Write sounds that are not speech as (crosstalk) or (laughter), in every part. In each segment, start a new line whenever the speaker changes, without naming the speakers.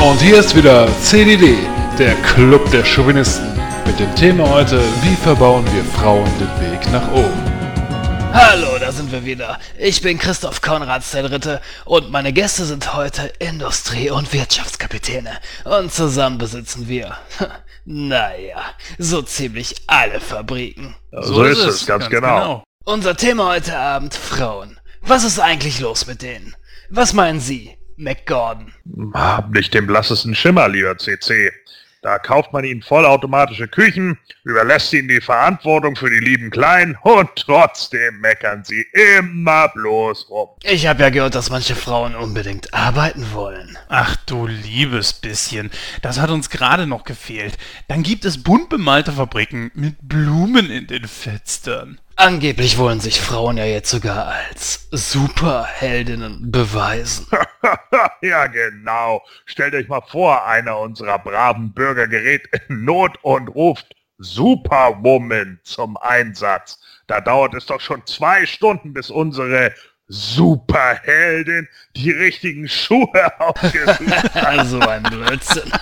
Und hier ist wieder CDD, der Club der Chauvinisten. Mit dem Thema heute, wie verbauen wir Frauen den Weg nach oben.
Hallo, da sind wir wieder. Ich bin Christoph Konrads der Dritte und meine Gäste sind heute Industrie- und Wirtschaftskapitäne. Und zusammen besitzen wir, (laughs) naja, so ziemlich alle Fabriken.
So, so ist es, ganz, ganz genau. genau.
Unser Thema heute Abend Frauen. Was ist eigentlich los mit denen? Was meinen Sie, McGordon?
Hab nicht den blassesten Schimmer, lieber CC. Da kauft man ihnen vollautomatische Küchen, überlässt ihnen die Verantwortung für die lieben Kleinen und trotzdem meckern sie immer bloß rum.
Ich habe ja gehört, dass manche Frauen unbedingt arbeiten wollen.
Ach du liebes bisschen, das hat uns gerade noch gefehlt. Dann gibt es bunt bemalte Fabriken mit Blumen in den Fenstern.
Angeblich wollen sich Frauen ja jetzt sogar als Superheldinnen beweisen. (laughs)
ja, genau. Stellt euch mal vor, einer unserer braven Bürger gerät in Not und ruft Superwoman zum Einsatz. Da dauert es doch schon zwei Stunden, bis unsere Superheldin die richtigen Schuhe (laughs) ausgesucht
hat. (laughs) Also ein Blödsinn.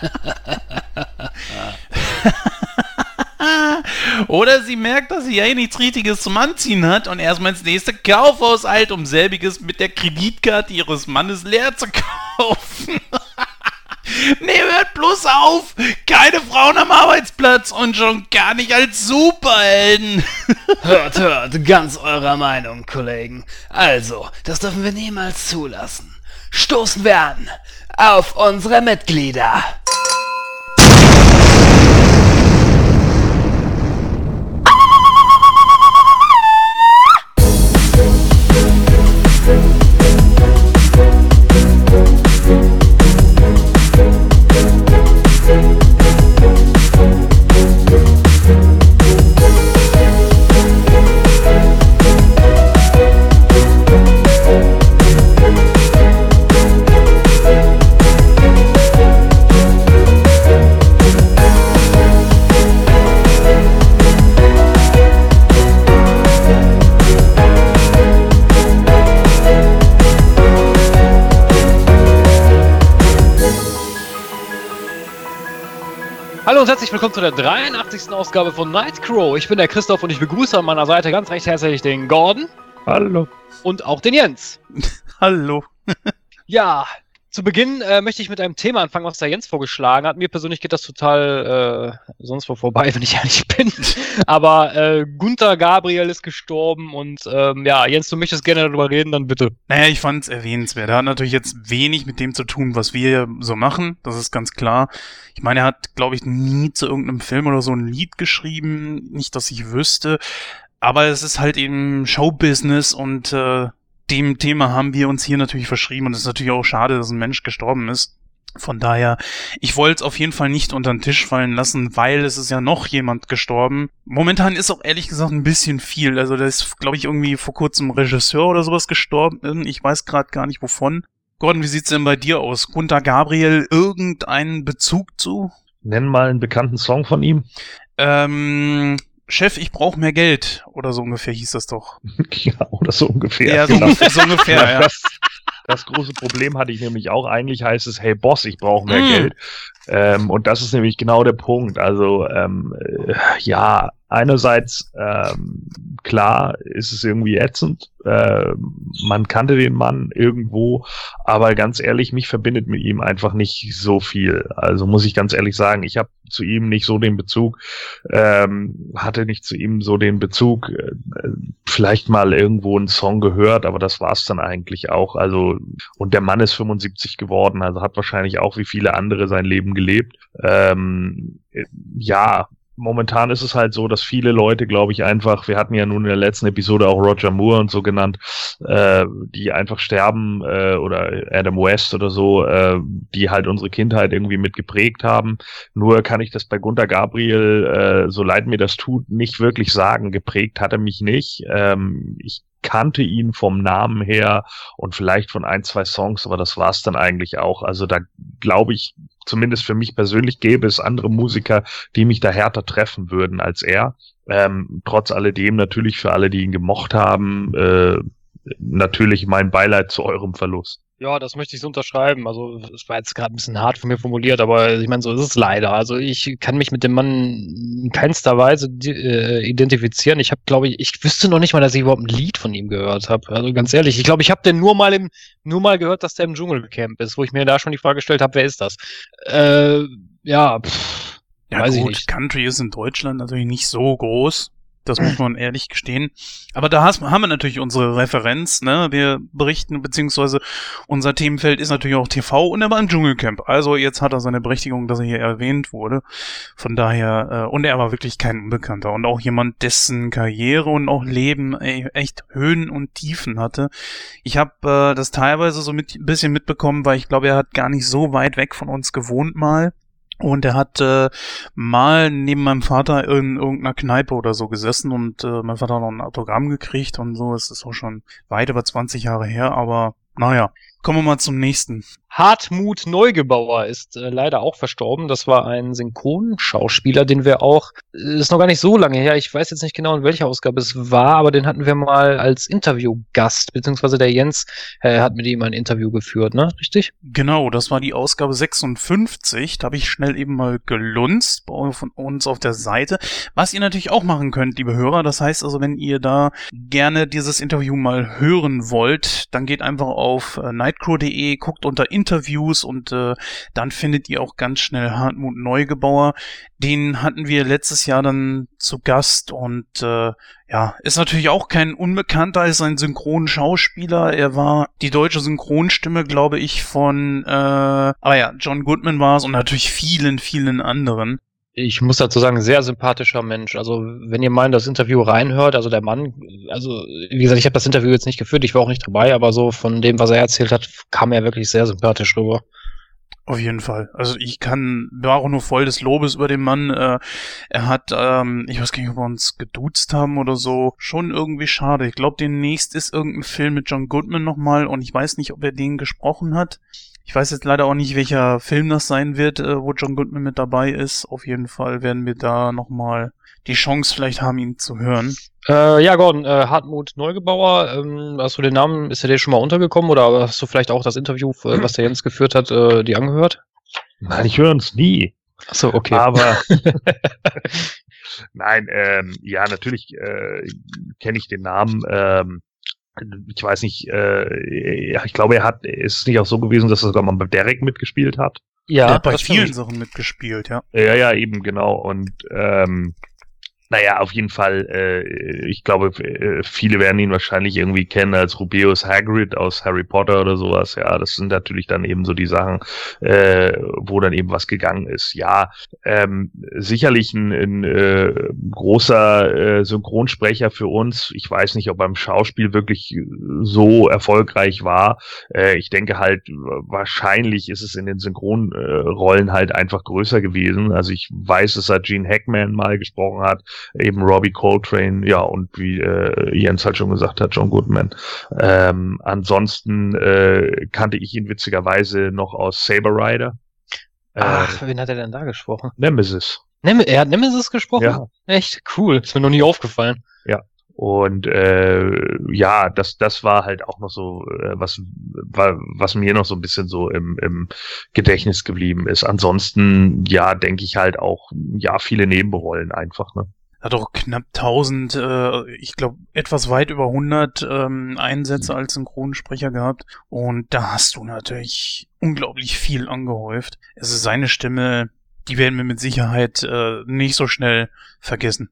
(laughs)
Oder sie merkt, dass sie ja nichts Richtiges zum Anziehen hat und erstmal ins nächste Kaufhaus eilt, um selbiges mit der Kreditkarte ihres Mannes leer zu (laughs) kaufen. (laughs) nee, hört bloß auf! Keine Frauen am Arbeitsplatz und schon gar nicht als Superhelden!
hört, hört, ganz eurer Meinung, Kollegen. Also, das dürfen wir niemals zulassen. Stoßen wir an auf unsere Mitglieder.
Hallo und herzlich willkommen zu der 83. Ausgabe von Nightcrow. Ich bin der Christoph und ich begrüße an meiner Seite ganz recht herzlich den Gordon.
Hallo.
Und auch den Jens. (laughs)
Hallo.
ja, zu Beginn äh, möchte ich mit einem Thema anfangen, was der Jens vorgeschlagen hat. Mir persönlich geht das total äh, sonst wo vorbei, (laughs) wenn ich ehrlich bin. Aber äh, Gunther Gabriel ist gestorben und ähm, ja, Jens, du möchtest gerne darüber reden, dann bitte.
Naja, ich fand es erwähnenswert. Er hat natürlich jetzt wenig mit dem zu tun, was wir so machen. Das ist ganz klar. Ich meine, er hat, glaube ich, nie zu irgendeinem Film oder so ein Lied geschrieben. Nicht, dass ich wüsste. Aber es ist halt eben Showbusiness und äh, dem Thema haben wir uns hier natürlich verschrieben und es ist natürlich auch schade, dass ein Mensch gestorben ist. Von daher, ich wollte es auf jeden Fall nicht unter den Tisch fallen lassen, weil es ist ja noch jemand gestorben. Momentan ist auch ehrlich gesagt ein bisschen viel. Also da ist, glaube ich, irgendwie vor kurzem Regisseur oder sowas gestorben. Ich weiß gerade gar nicht wovon. Gordon, wie sieht's denn bei dir aus? Gunter Gabriel, irgendeinen Bezug zu?
Nenn mal einen bekannten Song von ihm.
Ähm, Chef, ich brauche mehr Geld. Oder so ungefähr hieß das doch. (laughs)
ja, oder so ungefähr.
Ja, so, genau. so ungefähr, (laughs) ja.
Das, große Problem hatte ich nämlich auch. Eigentlich heißt es, hey Boss, ich brauche mehr mm. Geld. Ähm, und das ist nämlich genau der Punkt. Also, ähm, äh, ja, einerseits, ähm, klar, ist es irgendwie ätzend. Äh, man kannte den Mann irgendwo, aber ganz ehrlich, mich verbindet mit ihm einfach nicht so viel. Also muss ich ganz ehrlich sagen, ich habe zu ihm nicht so den Bezug, ähm, hatte nicht zu ihm so den Bezug, äh, vielleicht mal irgendwo einen Song gehört, aber das war's dann eigentlich auch. Also, und der Mann ist 75 geworden, also hat wahrscheinlich auch wie viele andere sein Leben gelebt. Ähm, ja, momentan ist es halt so, dass viele Leute, glaube ich, einfach, wir hatten ja nun in der letzten Episode auch Roger Moore und so genannt, äh, die einfach sterben äh, oder Adam West oder so, äh, die halt unsere Kindheit irgendwie mit geprägt haben. Nur kann ich das bei Gunter Gabriel, äh, so leid mir das tut, nicht wirklich sagen. Geprägt hat er mich nicht. Ähm, ich kannte ihn vom Namen her und vielleicht von ein, zwei Songs, aber das war's dann eigentlich auch. Also da glaube ich, zumindest für mich persönlich gäbe es andere Musiker, die mich da härter treffen würden als er. Ähm, trotz alledem natürlich für alle, die ihn gemocht haben, äh, natürlich mein Beileid zu eurem Verlust.
Ja, das möchte ich so unterschreiben. Also, es war jetzt gerade ein bisschen hart von mir formuliert, aber ich meine, so ist es leider. Also, ich kann mich mit dem Mann in keinster Weise äh, identifizieren. Ich habe, glaube ich, ich wüsste noch nicht mal, dass ich überhaupt ein Lied von ihm gehört habe. Also, ganz ehrlich, ich glaube, ich habe den nur mal im, nur mal gehört, dass der im Dschungelcamp ist, wo ich mir da schon die Frage gestellt habe, wer ist das? Äh, ja, pff,
ja, weiß gut, ich nicht. Country ist in Deutschland natürlich nicht so groß. Das muss man ehrlich gestehen. Aber da haben wir natürlich unsere Referenz. Ne? Wir berichten, beziehungsweise unser Themenfeld ist natürlich auch TV und er war im Dschungelcamp. Also jetzt hat er seine Berechtigung, dass er hier erwähnt wurde. Von daher, äh, und er war wirklich kein Unbekannter. Und auch jemand, dessen Karriere und auch Leben ey, echt Höhen und Tiefen hatte. Ich habe äh, das teilweise so mit, ein bisschen mitbekommen, weil ich glaube, er hat gar nicht so weit weg von uns gewohnt mal. Und er hat äh, mal neben meinem Vater in irgendeiner Kneipe oder so gesessen und äh, mein Vater hat noch ein Autogramm gekriegt und so. Es ist auch schon weit über 20 Jahre her, aber naja, Kommen wir mal zum nächsten.
Hartmut Neugebauer ist äh, leider auch verstorben. Das war ein Synchronschauspieler, den wir auch, äh, ist noch gar nicht so lange her, ich weiß jetzt nicht genau, in welcher Ausgabe es war, aber den hatten wir mal als Interviewgast, beziehungsweise der Jens äh, hat mit ihm ein Interview geführt, ne? Richtig?
Genau, das war die Ausgabe 56. Da habe ich schnell eben mal gelunzt von uns auf der Seite. Was ihr natürlich auch machen könnt, liebe Hörer, das heißt also, wenn ihr da gerne dieses Interview mal hören wollt, dann geht einfach auf äh, nightcrow.de, guckt unter Interviews und äh, dann findet ihr auch ganz schnell Hartmut Neugebauer. Den hatten wir letztes Jahr dann zu Gast und äh, ja, ist natürlich auch kein Unbekannter, ist ein Synchronschauspieler. Er war die deutsche Synchronstimme, glaube ich, von, äh, aber ja, John Goodman war es und natürlich vielen, vielen anderen
ich muss dazu sagen, sehr sympathischer Mensch. Also, wenn ihr mal in das Interview reinhört, also der Mann, also, wie gesagt, ich habe das Interview jetzt nicht geführt, ich war auch nicht dabei, aber so von dem, was er erzählt hat, kam er wirklich sehr sympathisch rüber.
Auf jeden Fall. Also ich kann, war auch nur voll des Lobes über den Mann. Äh, er hat, ähm, ich weiß gar nicht, ob wir uns geduzt haben oder so. Schon irgendwie schade. Ich glaube, demnächst ist irgendein Film mit John Goodman nochmal und ich weiß nicht, ob er den gesprochen hat. Ich weiß jetzt leider auch nicht, welcher Film das sein wird, äh, wo John Goodman mit dabei ist. Auf jeden Fall werden wir da nochmal die Chance vielleicht haben, ihn zu hören.
Äh, ja, Gordon, äh, Hartmut Neugebauer, ähm, hast du den Namen, ist der dir schon mal untergekommen oder hast du vielleicht auch das Interview, äh, was der Jens geführt hat, äh, die angehört?
Nein, ich höre uns nie.
Achso, okay.
Aber (laughs) (laughs) nein, ähm, ja, natürlich äh, kenne ich den Namen. Ähm, ich weiß nicht, äh, ja, ich glaube, er hat, ist es nicht auch so gewesen, dass er sogar mal bei Derek mitgespielt hat?
Ja, er hat bei vielen Sachen mitgespielt, ja.
Ja, ja, eben, genau. Und ähm, naja, auf jeden Fall, äh, ich glaube, äh, viele werden ihn wahrscheinlich irgendwie kennen als Rubeus Hagrid aus Harry Potter oder sowas. Ja, das sind natürlich dann eben so die Sachen, äh, wo dann eben was gegangen ist. Ja, ähm, sicherlich ein, ein äh, großer äh, Synchronsprecher für uns. Ich weiß nicht, ob beim Schauspiel wirklich so erfolgreich war. Äh, ich denke halt, wahrscheinlich ist es in den Synchronrollen halt einfach größer gewesen. Also ich weiß, dass er Gene Hackman mal gesprochen hat eben Robbie Coltrane, ja, und wie äh, Jens halt schon gesagt hat, John Goodman. Ähm, ansonsten äh, kannte ich ihn witzigerweise noch aus Saber Rider.
Äh, Ach, wen hat er denn da gesprochen?
Nemesis.
Nem er hat Nemesis gesprochen? Ja. Echt cool. Ist mir noch nie aufgefallen.
Ja. Und äh, ja, das, das war halt auch noch so, äh, was, war, was mir noch so ein bisschen so im, im Gedächtnis geblieben ist. Ansonsten, ja, denke ich halt auch, ja, viele Nebenrollen einfach, ne?
Hat auch knapp 1000, äh, ich glaube etwas weit über 100 ähm, Einsätze als Synchronsprecher gehabt und da hast du natürlich unglaublich viel angehäuft. Also seine Stimme, die werden wir mit Sicherheit äh, nicht so schnell vergessen.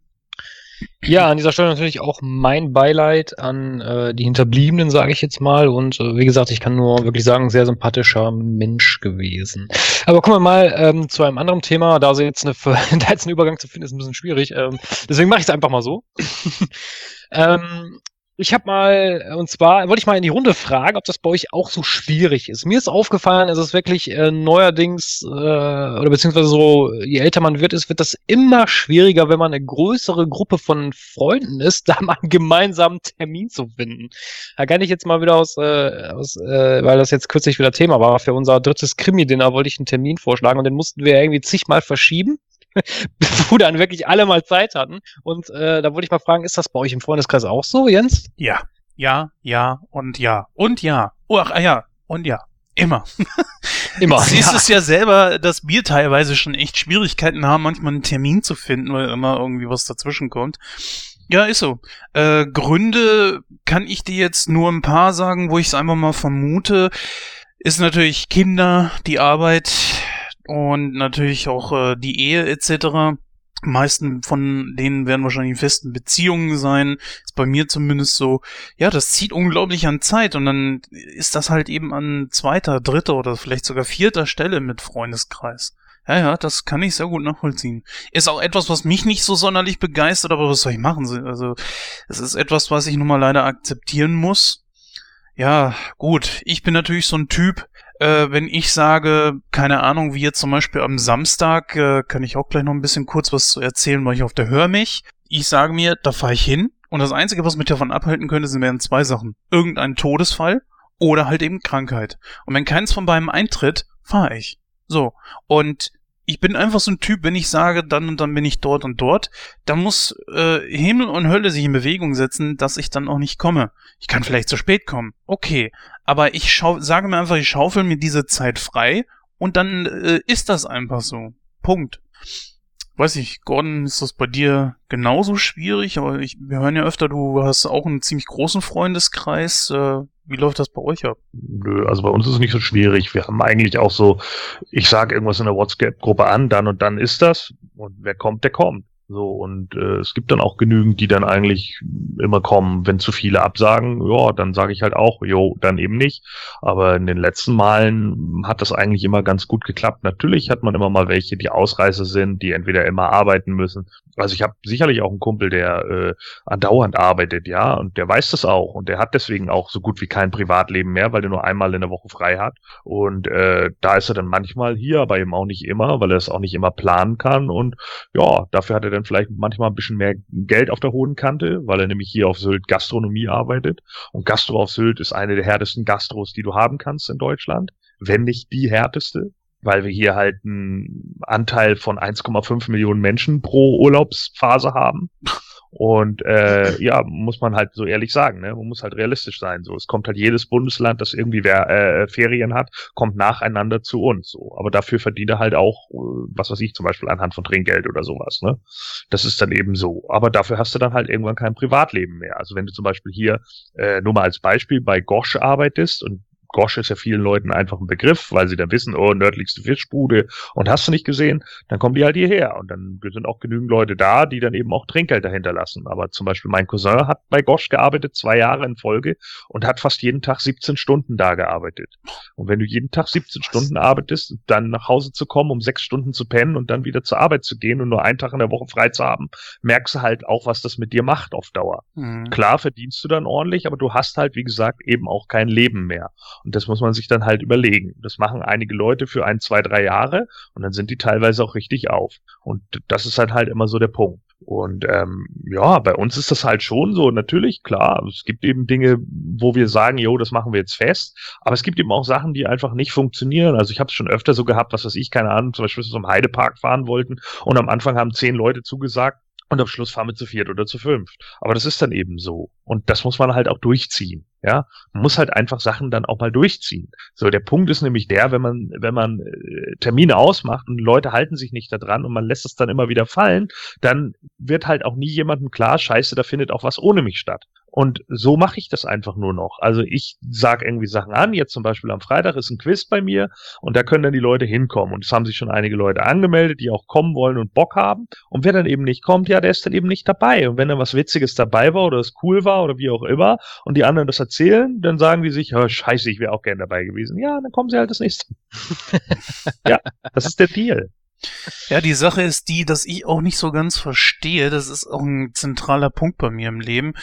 Ja, an dieser Stelle natürlich auch mein Beileid an äh, die Hinterbliebenen, sage ich jetzt mal. Und äh, wie gesagt, ich kann nur wirklich sagen, sehr sympathischer Mensch gewesen. Aber kommen wir mal ähm, zu einem anderen Thema. Da, jetzt eine, (laughs) da jetzt einen Übergang zu finden, ist ein bisschen schwierig. Ähm, deswegen mache ich es einfach mal so. (laughs) ähm, ich habe mal, und zwar wollte ich mal in die Runde fragen, ob das bei euch auch so schwierig ist. Mir ist aufgefallen, es ist wirklich äh, neuerdings, äh, oder beziehungsweise so, je älter man wird, ist, wird das immer schwieriger, wenn man eine größere Gruppe von Freunden ist, (laughs) da mal einen gemeinsamen Termin zu finden. Da kann ich jetzt mal wieder aus, äh, aus äh, weil das jetzt kürzlich wieder Thema war, für unser drittes Krimi-Dinner wollte ich einen Termin vorschlagen und den mussten wir irgendwie zigmal verschieben. (laughs) wo dann wirklich alle mal Zeit hatten. Und äh, da wollte ich mal fragen, ist das bei euch im Freundeskreis auch so, Jens?
Ja, ja, ja und ja und ja. Oh, ach, ja, Und ja, immer. (laughs)
Immer.
Siehst
ja.
es ja selber, dass wir teilweise schon echt Schwierigkeiten haben, manchmal einen Termin zu finden, weil immer irgendwie was dazwischen kommt. Ja, ist so. Äh, Gründe kann ich dir jetzt nur ein paar sagen, wo ich es einfach mal vermute. Ist natürlich Kinder, die Arbeit und natürlich auch äh, die Ehe etc. Meisten von denen werden wahrscheinlich in festen Beziehungen sein. Ist bei mir zumindest so. Ja, das zieht unglaublich an Zeit und dann ist das halt eben an zweiter, dritter oder vielleicht sogar vierter Stelle mit Freundeskreis. Ja, ja, das kann ich sehr gut nachvollziehen. Ist auch etwas, was mich nicht so sonderlich begeistert, aber was soll ich machen? Also, es ist etwas, was ich nun mal leider akzeptieren muss. Ja, gut. Ich bin natürlich so ein Typ, äh, wenn ich sage, keine Ahnung, wie jetzt zum Beispiel am Samstag, äh, kann ich auch gleich noch ein bisschen kurz was zu erzählen, weil ich auf der Hör mich. Ich sage mir, da fahre ich hin und das Einzige, was mich davon abhalten könnte, sind wären zwei Sachen. Irgendein Todesfall oder halt eben Krankheit. Und wenn keins von beiden eintritt, fahre ich. So. Und ich bin einfach so ein Typ, wenn ich sage, dann und dann bin ich dort und dort, dann muss äh, Himmel und Hölle sich in Bewegung setzen, dass ich dann auch nicht komme. Ich kann vielleicht zu spät kommen, okay, aber ich schau sage mir einfach, ich schaufel mir diese Zeit frei und dann äh, ist das einfach so. Punkt. Weiß ich, Gordon, ist das bei dir genauso schwierig? Aber ich, wir hören ja öfter, du hast auch einen ziemlich großen Freundeskreis. Äh, wie läuft das bei euch ab?
Nö, also bei uns ist es nicht so schwierig. Wir haben eigentlich auch so, ich sage irgendwas in der WhatsApp-Gruppe an, dann und dann ist das. Und wer kommt, der kommt. So, und äh, es gibt dann auch genügend, die dann eigentlich immer kommen. Wenn zu viele absagen, ja, dann sage ich halt auch, jo, dann eben nicht. Aber in den letzten Malen hat das eigentlich immer ganz gut geklappt. Natürlich hat man immer mal welche, die Ausreißer sind, die entweder immer arbeiten müssen. Also ich habe sicherlich auch einen Kumpel, der äh, andauernd arbeitet, ja, und der weiß das auch. Und der hat deswegen auch so gut wie kein Privatleben mehr, weil der nur einmal in der Woche frei hat. Und äh, da ist er dann manchmal hier, aber eben auch nicht immer, weil er es auch nicht immer planen kann. Und ja, dafür hat er dann vielleicht manchmal ein bisschen mehr Geld auf der hohen Kante, weil er nämlich hier auf Sylt Gastronomie arbeitet. Und Gastro auf Sylt ist eine der härtesten Gastros, die du haben kannst in Deutschland, wenn nicht die härteste weil wir hier halt einen Anteil von 1,5 Millionen Menschen pro Urlaubsphase haben. Und äh, ja, muss man halt so ehrlich sagen, ne? man muss halt realistisch sein. So, es kommt halt jedes Bundesland, das irgendwie wer, äh, Ferien hat, kommt nacheinander zu uns. So, aber dafür verdient er halt auch, äh, was weiß ich, zum Beispiel anhand von Trinkgeld oder sowas. Ne, das ist dann eben so. Aber dafür hast du dann halt irgendwann kein Privatleben mehr. Also wenn du zum Beispiel hier äh, nur mal als Beispiel bei Gosch arbeitest und Gosch ist ja vielen Leuten einfach ein Begriff, weil sie dann wissen, oh, nördlichste Fischbude und hast du nicht gesehen, dann kommen die halt hierher und dann sind auch genügend Leute da, die dann eben auch Trinkgeld dahinter lassen. Aber zum Beispiel mein Cousin hat bei Gosch gearbeitet, zwei Jahre in Folge und hat fast jeden Tag 17 Stunden da gearbeitet. Und wenn du jeden Tag 17 Was? Stunden arbeitest, dann nach Hause zu kommen, um sechs Stunden zu pennen und dann wieder zur Arbeit zu gehen und nur einen Tag in der Woche frei zu haben, merkst du halt auch, was das mit dir macht auf Dauer. Mhm. Klar verdienst du dann ordentlich, aber du hast halt, wie gesagt, eben auch kein Leben mehr. Und das muss man sich dann halt überlegen. Das machen einige Leute für ein, zwei, drei Jahre und dann sind die teilweise auch richtig auf. Und das ist halt halt immer so der Punkt. Und ähm, ja, bei uns ist das halt schon so. Natürlich, klar, es gibt eben Dinge, wo wir sagen, jo, das machen wir jetzt fest. Aber es gibt eben auch Sachen, die einfach nicht funktionieren. Also ich habe es schon öfter so gehabt, was weiß ich, keine Ahnung, zum Beispiel, zum Heidepark fahren wollten und am Anfang haben zehn Leute zugesagt und am Schluss fahren wir zu viert oder zu fünft. Aber das ist dann eben so. Und das muss man halt auch durchziehen. Ja, man muss halt einfach Sachen dann auch mal durchziehen. So, der Punkt ist nämlich der, wenn man, wenn man äh, Termine ausmacht und Leute halten sich nicht daran und man lässt es dann immer wieder fallen, dann wird halt auch nie jemandem klar, scheiße, da findet auch was ohne mich statt. Und so mache ich das einfach nur noch. Also ich sage irgendwie Sachen an. Jetzt zum Beispiel am Freitag ist ein Quiz bei mir und da können dann die Leute hinkommen. Und es haben sich schon einige Leute angemeldet, die auch kommen wollen und Bock haben. Und wer dann eben nicht kommt, ja, der ist dann eben nicht dabei. Und wenn dann was Witziges dabei war oder es cool war oder wie auch immer und die anderen das erzählen, dann sagen die sich, oh, scheiße, ich wäre auch gern dabei gewesen. Ja, dann kommen sie halt das nächste. (laughs) ja, das ist der Deal.
Ja, die Sache ist die, dass ich auch nicht so ganz verstehe. Das ist auch ein zentraler Punkt bei mir im Leben,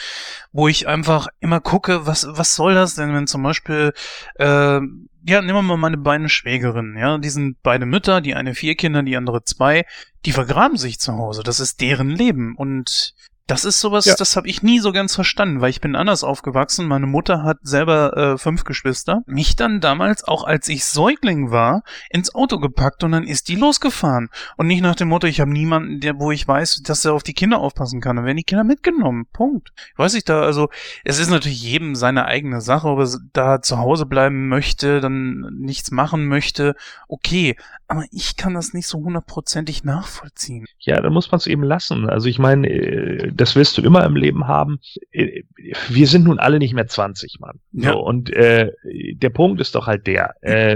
wo ich einfach immer gucke, was, was soll das denn, wenn zum Beispiel, äh, ja, nehmen wir mal meine beiden Schwägerinnen, ja, die sind beide Mütter, die eine vier Kinder, die andere zwei, die vergraben sich zu Hause. Das ist deren Leben. Und Das ist sowas,
Ja.
das habe ich nie so ganz verstanden, weil ich bin anders aufgewachsen. Meine Mutter hat selber äh, fünf Geschwister. Mich dann damals, auch als ich Säugling war, ins Auto gepackt und dann ist die losgefahren. Und nicht nach dem Motto, ich habe niemanden, der, wo ich weiß, dass er auf die Kinder aufpassen kann. Dann werden die Kinder mitgenommen. Punkt. Ich weiß nicht, da, also, es ist natürlich jedem seine eigene Sache, ob er da zu Hause bleiben möchte, dann nichts machen möchte. Okay. Aber ich kann das nicht so hundertprozentig nachvollziehen.
Ja, dann muss man es eben lassen. Also ich meine, äh, das wirst du immer im Leben haben. Äh, Wir sind nun alle nicht mehr 20, Mann.
Ja.
So, und äh, der Punkt ist doch halt der, äh,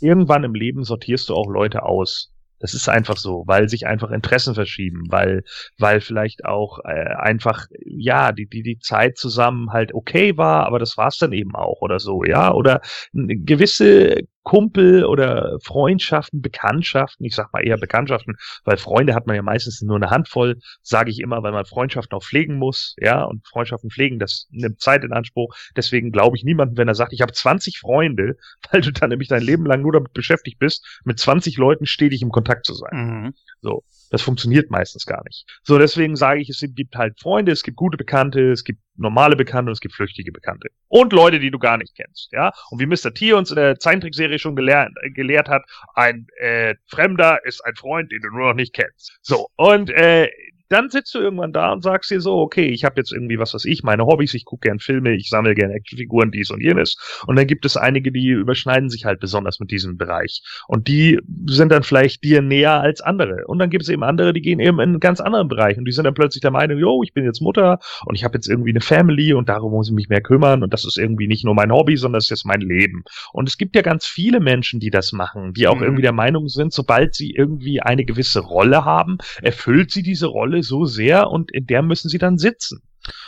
irgendwann im Leben sortierst du auch Leute aus. Das ist einfach so, weil sich einfach Interessen verschieben, weil, weil vielleicht auch äh, einfach, ja, die, die, die Zeit zusammen halt okay war, aber das war's dann eben auch oder so, ja, oder gewisse Kumpel oder Freundschaften, Bekanntschaften, ich sag mal eher Bekanntschaften, weil Freunde hat man ja meistens nur eine Handvoll, sage ich immer, weil man Freundschaften auch pflegen muss, ja, und Freundschaften pflegen, das nimmt Zeit in Anspruch. Deswegen glaube ich niemanden, wenn er sagt, ich habe 20 Freunde, (laughs) weil du dann nämlich dein Leben lang nur damit beschäftigt bist, mit 20 Leuten stetig im Kontakt zu sein.
Mhm.
Das funktioniert meistens gar nicht. So, deswegen sage ich, es gibt halt Freunde, es gibt gute Bekannte, es gibt normale Bekannte und es gibt flüchtige Bekannte. Und Leute, die du gar nicht kennst, ja. Und wie Mr. T uns in der Zeichentrickserie schon gelehrt, äh, gelehrt hat, ein äh, Fremder ist ein Freund, den du nur noch nicht kennst. So, und äh, dann sitzt du irgendwann da und sagst dir so, okay, ich habe jetzt irgendwie, was weiß ich, meine Hobbys, ich gucke gern Filme, ich sammle gern Actionfiguren, dies und jenes. Und dann gibt es einige, die überschneiden sich halt besonders mit diesem Bereich. Und die sind dann vielleicht dir näher als andere. Und dann gibt es eben andere, die gehen eben in einen ganz anderen Bereich. Und die sind dann plötzlich der Meinung, yo, ich bin jetzt Mutter und ich habe jetzt irgendwie eine Family und darum muss ich mich mehr kümmern. Und das ist irgendwie nicht nur mein Hobby, sondern das ist jetzt mein Leben. Und es gibt ja ganz viele Menschen, die das machen, die auch
Mhm.
irgendwie der Meinung sind, sobald sie irgendwie eine gewisse Rolle haben, erfüllt sie diese Rolle so sehr und in der müssen sie dann sitzen.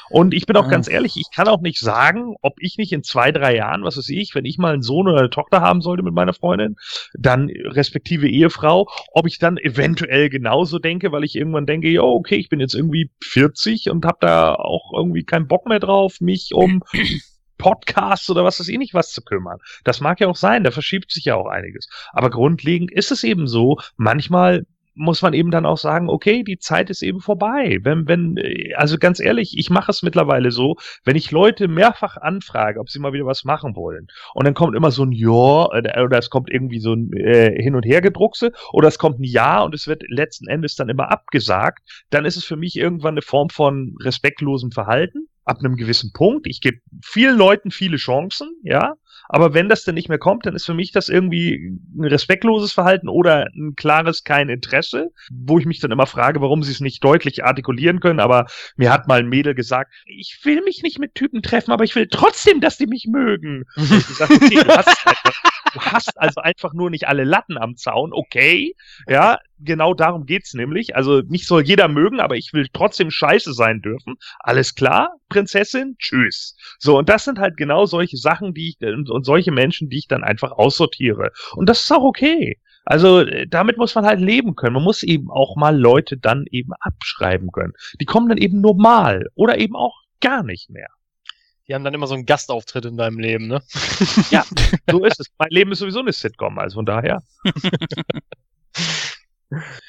Und ich bin auch
Ah.
ganz ehrlich, ich kann auch nicht sagen, ob ich nicht in zwei, drei Jahren, was weiß ich, wenn ich mal einen Sohn oder eine Tochter haben sollte mit meiner Freundin, dann respektive Ehefrau, ob ich dann eventuell genauso denke, weil ich irgendwann denke, ja, okay, ich bin jetzt irgendwie 40 und habe da auch irgendwie keinen Bock mehr drauf, mich um (clears throat) Podcasts oder was weiß ich nicht was zu kümmern. Das mag ja auch sein, da verschiebt sich ja auch einiges. Aber grundlegend ist es eben so, manchmal muss man eben dann auch sagen, okay, die Zeit ist eben vorbei. Wenn, wenn, äh, also ganz ehrlich, ich mache es mittlerweile so, wenn ich Leute mehrfach anfrage, ob sie mal wieder was machen wollen, und dann kommt immer so ein Ja, oder, es kommt irgendwie so ein äh, Hin- und Hergedruckse, oder es kommt ein Ja und es wird letzten Endes dann immer abgesagt, dann ist es für mich irgendwann eine Form von respektlosem Verhalten. Ab einem gewissen Punkt. Ich gebe vielen Leuten viele Chancen, ja. Aber wenn das dann nicht mehr kommt, dann ist für mich das irgendwie ein respektloses Verhalten oder ein klares kein Interesse, wo ich mich dann immer frage, warum sie es nicht deutlich artikulieren können. Aber mir hat mal ein Mädel gesagt, ich will mich nicht mit Typen treffen, aber ich will trotzdem, dass die mich mögen. Und (laughs) ich gesagt, okay, du hast, einfach, du hast also einfach nur nicht alle Latten am Zaun, okay. Ja, genau darum geht's nämlich. Also mich soll jeder mögen, aber ich will trotzdem scheiße sein dürfen. Alles klar, Prinzessin, tschüss. So, und das sind halt genau solche Sachen, die ich, und, solche Menschen, die ich dann einfach aussortiere. Und das ist auch okay. Also äh, damit muss man halt leben können. Man muss eben auch mal Leute dann eben abschreiben können. Die kommen dann eben normal oder eben auch gar nicht mehr.
Die haben dann immer so einen Gastauftritt in deinem Leben, ne? (laughs)
Ja, so ist es. Mein Leben ist sowieso eine Sitcom, also von daher. (laughs)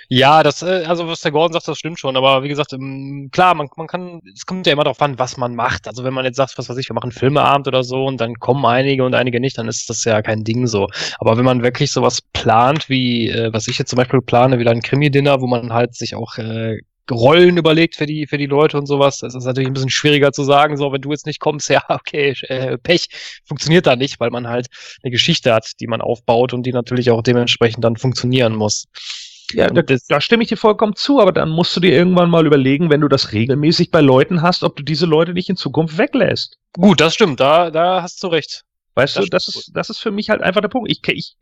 Ja, das, äh, also was der Gordon sagt, das stimmt schon, aber wie gesagt, ähm, klar, man, man kann, es kommt ja immer darauf an, was man macht. Also wenn man jetzt sagt, was weiß ich, wir machen einen Filmeabend oder so und dann kommen einige und einige nicht, dann ist das ja kein Ding so. Aber wenn man wirklich sowas plant, wie, äh, was ich jetzt zum Beispiel plane, wieder ein Krimi-Dinner, wo man halt sich auch äh, Rollen überlegt für die, für die Leute und sowas, das ist natürlich ein bisschen schwieriger zu sagen, so, wenn du jetzt nicht kommst, (laughs) ja, okay, äh, Pech, funktioniert da nicht, weil man halt eine Geschichte hat, die man aufbaut und die natürlich auch dementsprechend dann funktionieren muss.
Ja, da, da stimme ich dir vollkommen zu, aber dann musst du dir irgendwann mal überlegen, wenn du das regelmäßig bei Leuten hast, ob du diese Leute nicht in Zukunft weglässt.
Gut, das stimmt, da, da hast du recht.
Weißt
Das
du, das ist, das ist für mich halt einfach der Punkt. Ich, ich,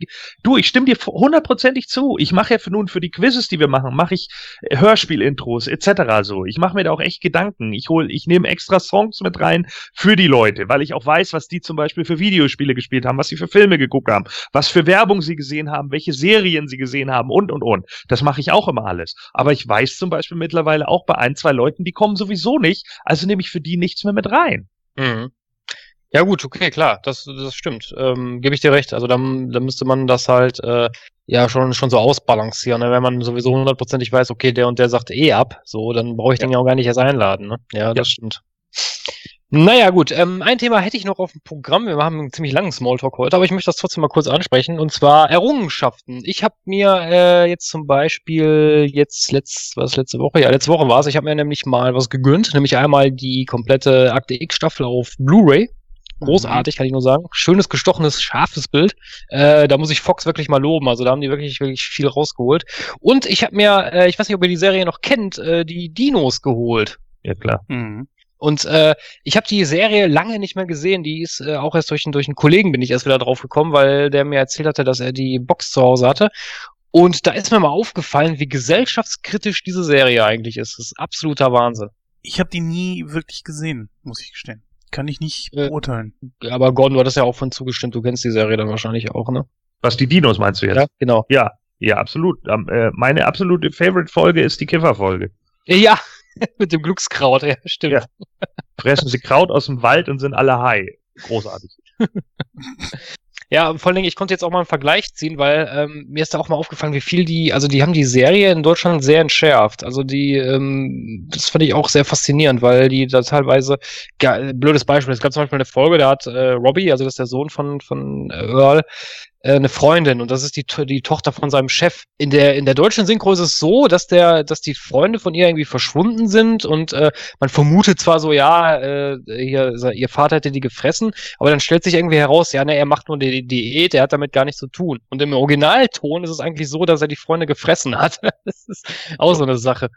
du, ich stimme dir hundertprozentig zu. Ich mache ja für nun für die Quizzes, die wir machen, mache ich äh, Hörspielintros etc. So. Ich mache mir da auch echt Gedanken. Ich hol, ich nehme extra Songs mit rein für die Leute, weil ich auch weiß, was die zum Beispiel für Videospiele gespielt haben, was sie für Filme geguckt haben, was für Werbung sie gesehen haben, welche Serien sie gesehen haben und und und. Das mache ich auch immer alles. Aber ich weiß zum Beispiel mittlerweile auch bei ein, zwei Leuten, die kommen sowieso nicht, also nehme ich für die nichts mehr mit rein.
Mhm. Ja gut, okay, klar, das, das stimmt. Ähm, Gebe ich dir recht. Also dann, dann müsste man das halt, äh, ja schon, schon so ausbalancieren. Ne? Wenn man sowieso hundertprozentig weiß, okay, der und der sagt eh ab, so, dann brauche ich den ja auch gar nicht erst einladen. Ne? Ja, das stimmt. Naja, gut. Ähm, ein Thema hätte ich noch auf dem Programm. Wir haben einen ziemlich langen Smalltalk heute, aber ich möchte das trotzdem mal kurz ansprechen. Und zwar Errungenschaften. Ich habe mir äh, jetzt zum Beispiel jetzt letzt, was letzte Woche? Ja, letzte Woche war es. Ich habe mir nämlich mal was gegönnt, nämlich einmal die komplette Akte X-Staffel auf Blu-ray. Großartig, kann ich nur sagen. Schönes, gestochenes, scharfes Bild. Äh, da muss ich Fox wirklich mal loben. Also da haben die wirklich, wirklich viel rausgeholt. Und ich habe mir, äh, ich weiß nicht, ob ihr die Serie noch kennt, äh, die Dinos geholt.
Ja, klar.
Mhm.
Und äh, ich habe die Serie lange nicht mehr gesehen. Die ist äh, auch erst durch, einen- durch einen Kollegen bin ich erst wieder drauf gekommen, weil der mir erzählt hatte, dass er die Box zu Hause hatte. Und da ist mir mal aufgefallen, wie gesellschaftskritisch diese Serie eigentlich ist. Das ist absoluter Wahnsinn.
Ich habe die nie wirklich gesehen, muss ich gestehen. Kann ich nicht
Äh,
beurteilen.
Aber Gordon, du hattest ja auch von zugestimmt. Du kennst die Serie dann wahrscheinlich auch, ne?
Was die Dinos meinst du jetzt?
Ja, genau.
Ja, ja, absolut. Ähm, äh, meine absolute Favorite-Folge ist die Kiffer-Folge.
Ja, (laughs) mit dem Glückskraut, ja, stimmt.
Ja. Fressen sie Kraut aus dem Wald und sind alle high. Großartig. (laughs)
Ja, vor allen Dingen, ich konnte jetzt auch mal einen Vergleich ziehen, weil ähm, mir ist da auch mal aufgefallen, wie viel die, also die haben die Serie in Deutschland sehr entschärft. Also die, ähm, das fand ich auch sehr faszinierend, weil die da teilweise, ge- blödes Beispiel, es gab zum Beispiel eine Folge, da hat äh, Robbie, also das ist der Sohn von, von Earl, äh, eine Freundin und das ist die, die Tochter von seinem Chef. In der, in der deutschen Synchro ist es so, dass der, dass die Freunde von ihr irgendwie verschwunden sind und äh, man vermutet zwar so, ja, äh, hier, ihr Vater hätte die gefressen, aber dann stellt sich irgendwie heraus, ja, ne, er macht nur die Diät, er hat damit gar nichts zu tun. Und im Originalton ist es eigentlich so, dass er die Freunde gefressen hat. (laughs) Das ist auch so eine Sache.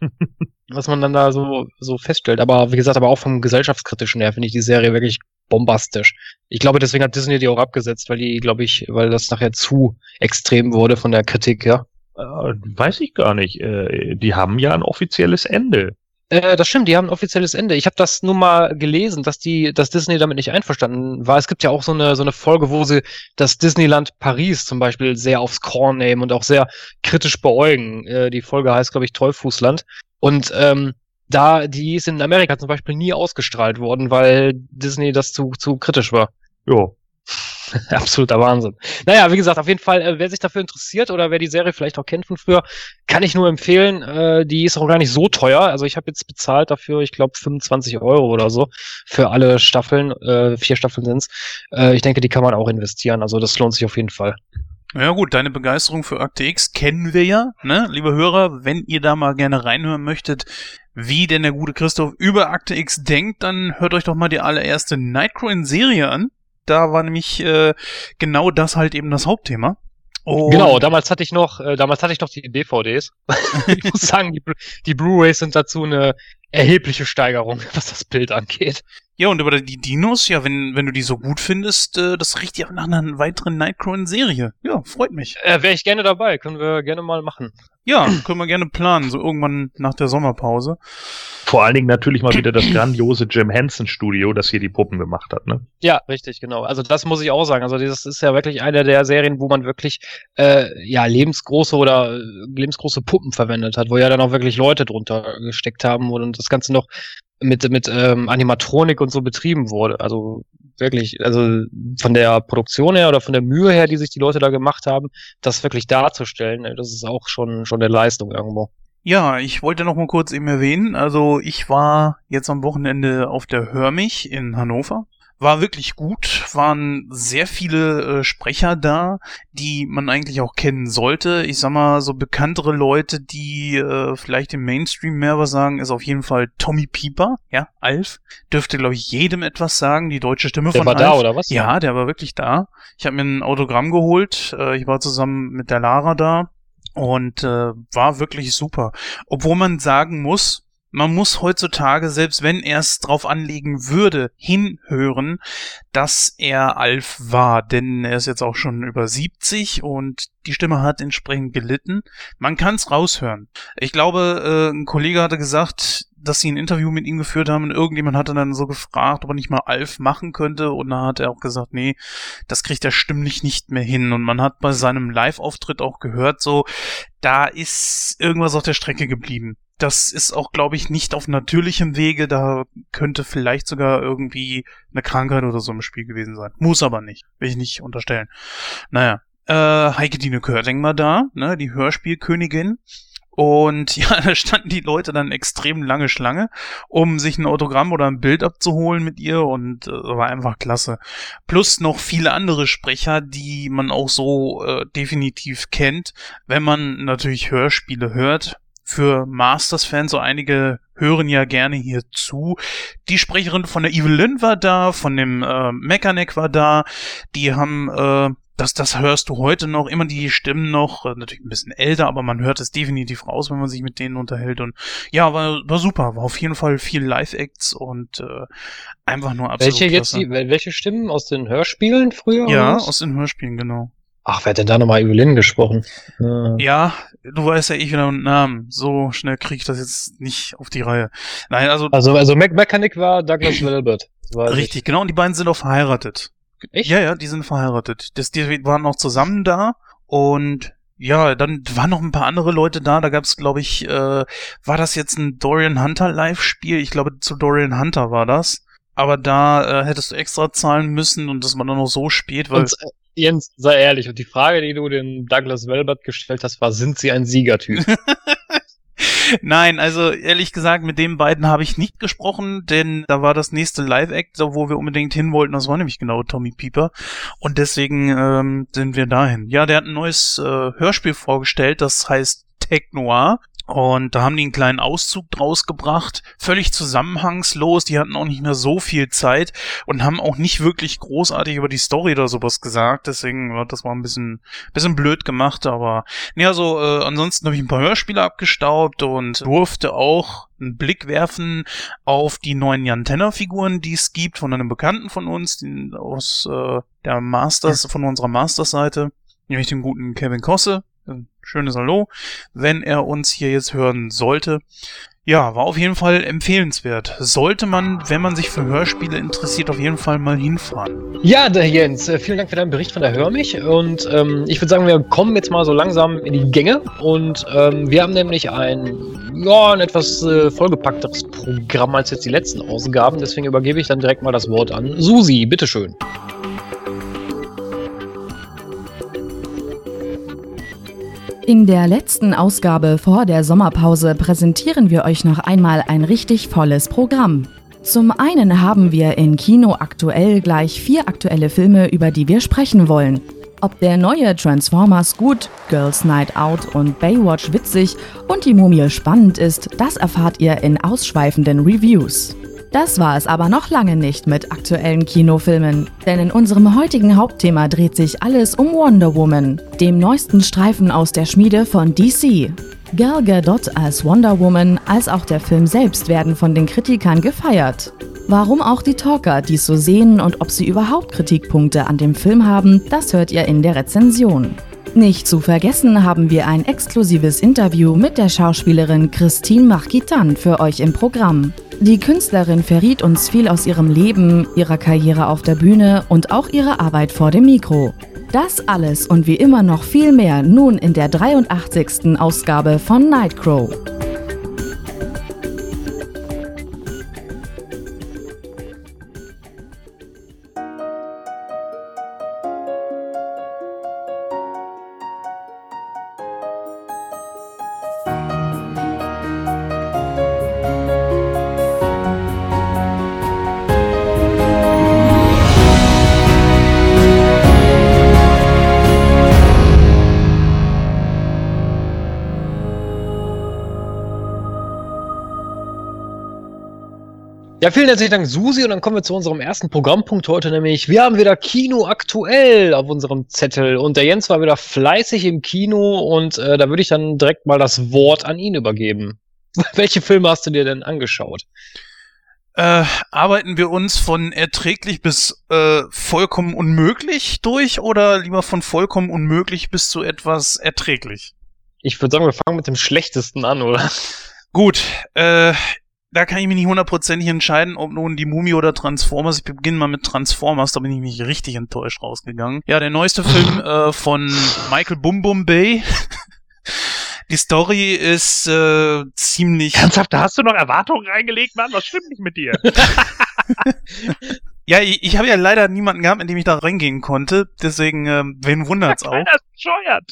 (laughs) Was man dann da so, so feststellt. Aber wie gesagt, aber auch vom gesellschaftskritischen her finde ich die Serie wirklich bombastisch. Ich glaube, deswegen hat Disney die auch abgesetzt, weil die, glaube ich, weil das nachher zu extrem wurde von der Kritik, ja.
Äh, weiß ich gar nicht. Äh, die haben ja ein offizielles Ende.
Äh, das stimmt, die haben ein offizielles Ende. Ich habe das nur mal gelesen, dass die, dass Disney damit nicht einverstanden war. Es gibt ja auch so eine so eine Folge, wo sie das Disneyland Paris zum Beispiel sehr aufs Korn nehmen und auch sehr kritisch beäugen. Äh, die Folge heißt, glaube ich, Tollfußland. Und ähm, da, die ist in Amerika zum Beispiel nie ausgestrahlt worden, weil Disney das zu, zu kritisch war.
Jo. (laughs)
Absoluter Wahnsinn. Naja, wie gesagt, auf jeden Fall, äh, wer sich dafür interessiert oder wer die Serie vielleicht auch kennt von früher, kann ich nur empfehlen. Äh, die ist auch gar nicht so teuer. Also ich habe jetzt bezahlt dafür, ich glaube, 25 Euro oder so für alle Staffeln. Äh, vier Staffeln sind's. Äh, ich denke, die kann man auch investieren. Also das lohnt sich auf jeden Fall.
Ja gut, deine Begeisterung für Akte X kennen wir ja, ne? Liebe Hörer, wenn ihr da mal gerne reinhören möchtet, wie denn der gute Christoph über Akte X denkt, dann hört euch doch mal die allererste Nightcrawler-Serie an. Da war nämlich äh, genau das halt eben das Hauptthema. Und
Genau, damals hatte ich noch, äh, damals hatte ich noch die DVDs. (laughs) ich muss sagen, die, die Blu-rays sind dazu eine erhebliche Steigerung, (laughs) was das Bild angeht.
Ja, und über die Dinos, ja, wenn, wenn du die so gut findest, äh, das riecht ja nach einer weiteren Nightcrawler-Serie. Ja, freut mich.
Äh, Wäre ich gerne dabei, können wir gerne mal machen.
Ja, können wir gerne planen, so irgendwann nach der Sommerpause.
Vor allen Dingen natürlich mal wieder das (clears throat) grandiose Jim Henson Studio, das hier die Puppen gemacht hat, ne?
Ja, richtig, genau. Also das muss ich auch sagen. Also das ist ja wirklich eine der Serien, wo man wirklich äh, ja lebensgroße oder äh, lebensgroße Puppen verwendet hat, wo ja dann auch wirklich Leute drunter gesteckt haben und das Ganze noch mit mit ähm, Animatronik und so betrieben wurde. Also wirklich, also von der Produktion her oder von der Mühe her, die sich die Leute da gemacht haben, das wirklich darzustellen, äh, das ist auch schon schon eine Leistung irgendwo.
Ja, ich wollte noch mal kurz eben erwähnen, also ich war jetzt am Wochenende auf der Hörmich in Hannover. War wirklich gut, waren sehr viele äh, Sprecher da, die man eigentlich auch kennen sollte. Ich sag mal, so bekanntere Leute, die äh, vielleicht im Mainstream mehr was sagen, ist auf jeden Fall Tommy Pieper, ja, Alf. Dürfte, glaube ich, jedem etwas sagen, die deutsche Stimme
Der
von
war
Alf.
da oder was?
Ja, der war wirklich da. Ich habe mir ein Autogramm geholt. Äh, ich war zusammen mit der Lara da und äh, war wirklich super. Obwohl man sagen muss, man muss heutzutage, selbst wenn er es drauf anlegen würde, hinhören, dass er Alf war. Denn er ist jetzt auch schon über 70 und die Stimme hat entsprechend gelitten. Man kann es raushören. Ich glaube, äh, ein Kollege hatte gesagt, dass sie ein Interview mit ihm geführt haben und irgendjemand hatte dann so gefragt, ob er nicht mal Alf machen könnte und da hat er auch gesagt, nee, das kriegt er stimmlich nicht mehr hin und man hat bei seinem Live-Auftritt auch gehört, so, da ist irgendwas auf der Strecke geblieben. Das ist auch, glaube ich, nicht auf natürlichem Wege, da könnte vielleicht sogar irgendwie eine Krankheit oder so im Spiel gewesen sein. Muss aber nicht, will ich nicht unterstellen. Naja, äh, Heike Dine Körting war da, ne, die Hörspielkönigin. Und (laughs) ja, da standen die Leute dann extrem lange Schlange, um sich ein Autogramm oder ein Bild abzuholen mit ihr und äh, war einfach klasse. Plus noch viele andere Sprecher, die man auch so äh, definitiv kennt, wenn man natürlich Hörspiele hört. Für Masters-Fans, so einige hören ja gerne hier zu. Die Sprecherin von der Evelyn war da, von dem äh, Mechanic war da. Die haben äh, das, das hörst du heute noch, immer die Stimmen noch, äh, natürlich ein bisschen älter, aber man hört es definitiv raus, wenn man sich mit denen unterhält. Und ja, war, war super, war auf jeden Fall viel Live-Acts und äh, einfach nur absolut.
Welche jetzt die, welche Stimmen aus den Hörspielen früher?
Ja, aus den Hörspielen, genau.
Ach, wer hat denn da nochmal Evelyn gesprochen?
Ja. ja, du weißt ja ich wieder einen Namen. So schnell kriege ich das jetzt nicht auf die Reihe. Nein, also.
Also, also Mac Mechanic war Douglas Wilbert.
Richtig, ich. genau, und die beiden sind auch verheiratet. Echt? Ja, ja, die sind verheiratet. Das, die waren noch zusammen da und ja, dann waren noch ein paar andere Leute da. Da gab es, glaube ich, äh, war das jetzt ein Dorian Hunter Live-Spiel? Ich glaube, zu Dorian Hunter war das. Aber da äh, hättest du extra zahlen müssen und das war dann noch so spät, weil. Und, äh,
Jens, sei ehrlich, und die Frage, die du dem Douglas Welbert gestellt hast, war, sind sie ein Siegertyp? (laughs)
Nein, also ehrlich gesagt, mit den beiden habe ich nicht gesprochen, denn da war das nächste Live-Act, wo wir unbedingt hin wollten. Das war nämlich genau Tommy Pieper. Und deswegen ähm, sind wir dahin. Ja, der hat ein neues äh, Hörspiel vorgestellt, das heißt Tech Noir. Und da haben die einen kleinen Auszug draus gebracht, völlig zusammenhangslos, die hatten auch nicht mehr so viel Zeit und haben auch nicht wirklich großartig über die Story oder sowas gesagt, deswegen war das war ein bisschen, bisschen blöd gemacht, aber ne, also äh, ansonsten habe ich ein paar Hörspiele abgestaubt und durfte auch einen Blick werfen auf die neuen Jan Tenner Figuren, die es gibt von einem Bekannten von uns, die, aus äh, der Masters, von unserer Masters-Seite, nämlich den guten Kevin Kosse, schönes Hallo, wenn er uns hier jetzt hören sollte. Ja, war auf jeden Fall empfehlenswert. Sollte man, wenn man sich für Hörspiele interessiert, auf jeden Fall mal hinfahren.
Ja, der Jens, äh, vielen Dank für deinen Bericht von der Hörmich. Und ähm, ich würde sagen, wir kommen jetzt mal so langsam in die Gänge. Und ähm, wir haben nämlich ein, ja, ein etwas äh, vollgepackteres Programm als jetzt die letzten Ausgaben. Deswegen übergebe ich dann direkt mal das Wort an Susi. Bitteschön.
In der letzten Ausgabe vor der Sommerpause präsentieren wir euch noch einmal ein richtig volles Programm. Zum einen haben wir in Kino aktuell gleich vier aktuelle Filme, über die wir sprechen wollen. Ob der neue Transformers gut, Girls Night Out und Baywatch witzig und die Mumie spannend ist, das erfahrt ihr in ausschweifenden Reviews. Das war es aber noch lange nicht mit aktuellen Kinofilmen, denn in unserem heutigen Hauptthema dreht sich alles um Wonder Woman, dem neuesten Streifen aus der Schmiede von DC. Gal Gadot als Wonder Woman als auch der Film selbst werden von den Kritikern gefeiert. Warum auch die Talker dies so sehen und ob sie überhaupt Kritikpunkte an dem Film haben, das hört ihr in der Rezension. Nicht zu vergessen haben wir ein exklusives Interview mit der Schauspielerin Christine Marquitan für euch im Programm. Die Künstlerin verriet uns viel aus ihrem Leben, ihrer Karriere auf der Bühne und auch ihrer Arbeit vor dem Mikro. Das alles und wie immer noch viel mehr nun in der 83. Ausgabe von Nightcrow.
Ja, vielen herzlichen Dank, Susi. Und dann kommen wir zu unserem ersten Programmpunkt heute, nämlich wir haben wieder Kino aktuell auf unserem Zettel. Und der Jens war wieder fleißig im Kino und äh, da würde ich dann direkt mal das Wort an ihn übergeben. (laughs) Welche Filme hast du dir denn angeschaut?
Äh, arbeiten wir uns von erträglich bis äh, vollkommen unmöglich durch oder lieber von vollkommen unmöglich bis zu etwas erträglich?
Ich würde sagen, wir fangen mit dem schlechtesten an, oder?
Gut, äh, da kann ich mich nicht hundertprozentig entscheiden, ob nun die Mumie oder Transformers. Ich beginne mal mit Transformers, da bin ich mich richtig enttäuscht rausgegangen. Ja, der neueste Film äh, von Michael Bum Bum Bay. (laughs) Die Story ist äh, ziemlich.
Ernsthaft, da hast du noch Erwartungen reingelegt, Mann? Was stimmt nicht mit dir? (laughs) (laughs)
Ja, ich, ich habe ja leider niemanden gehabt, mit dem ich da reingehen konnte. Deswegen, ähm, wen wundert's auch.
Keiner ist bescheuert.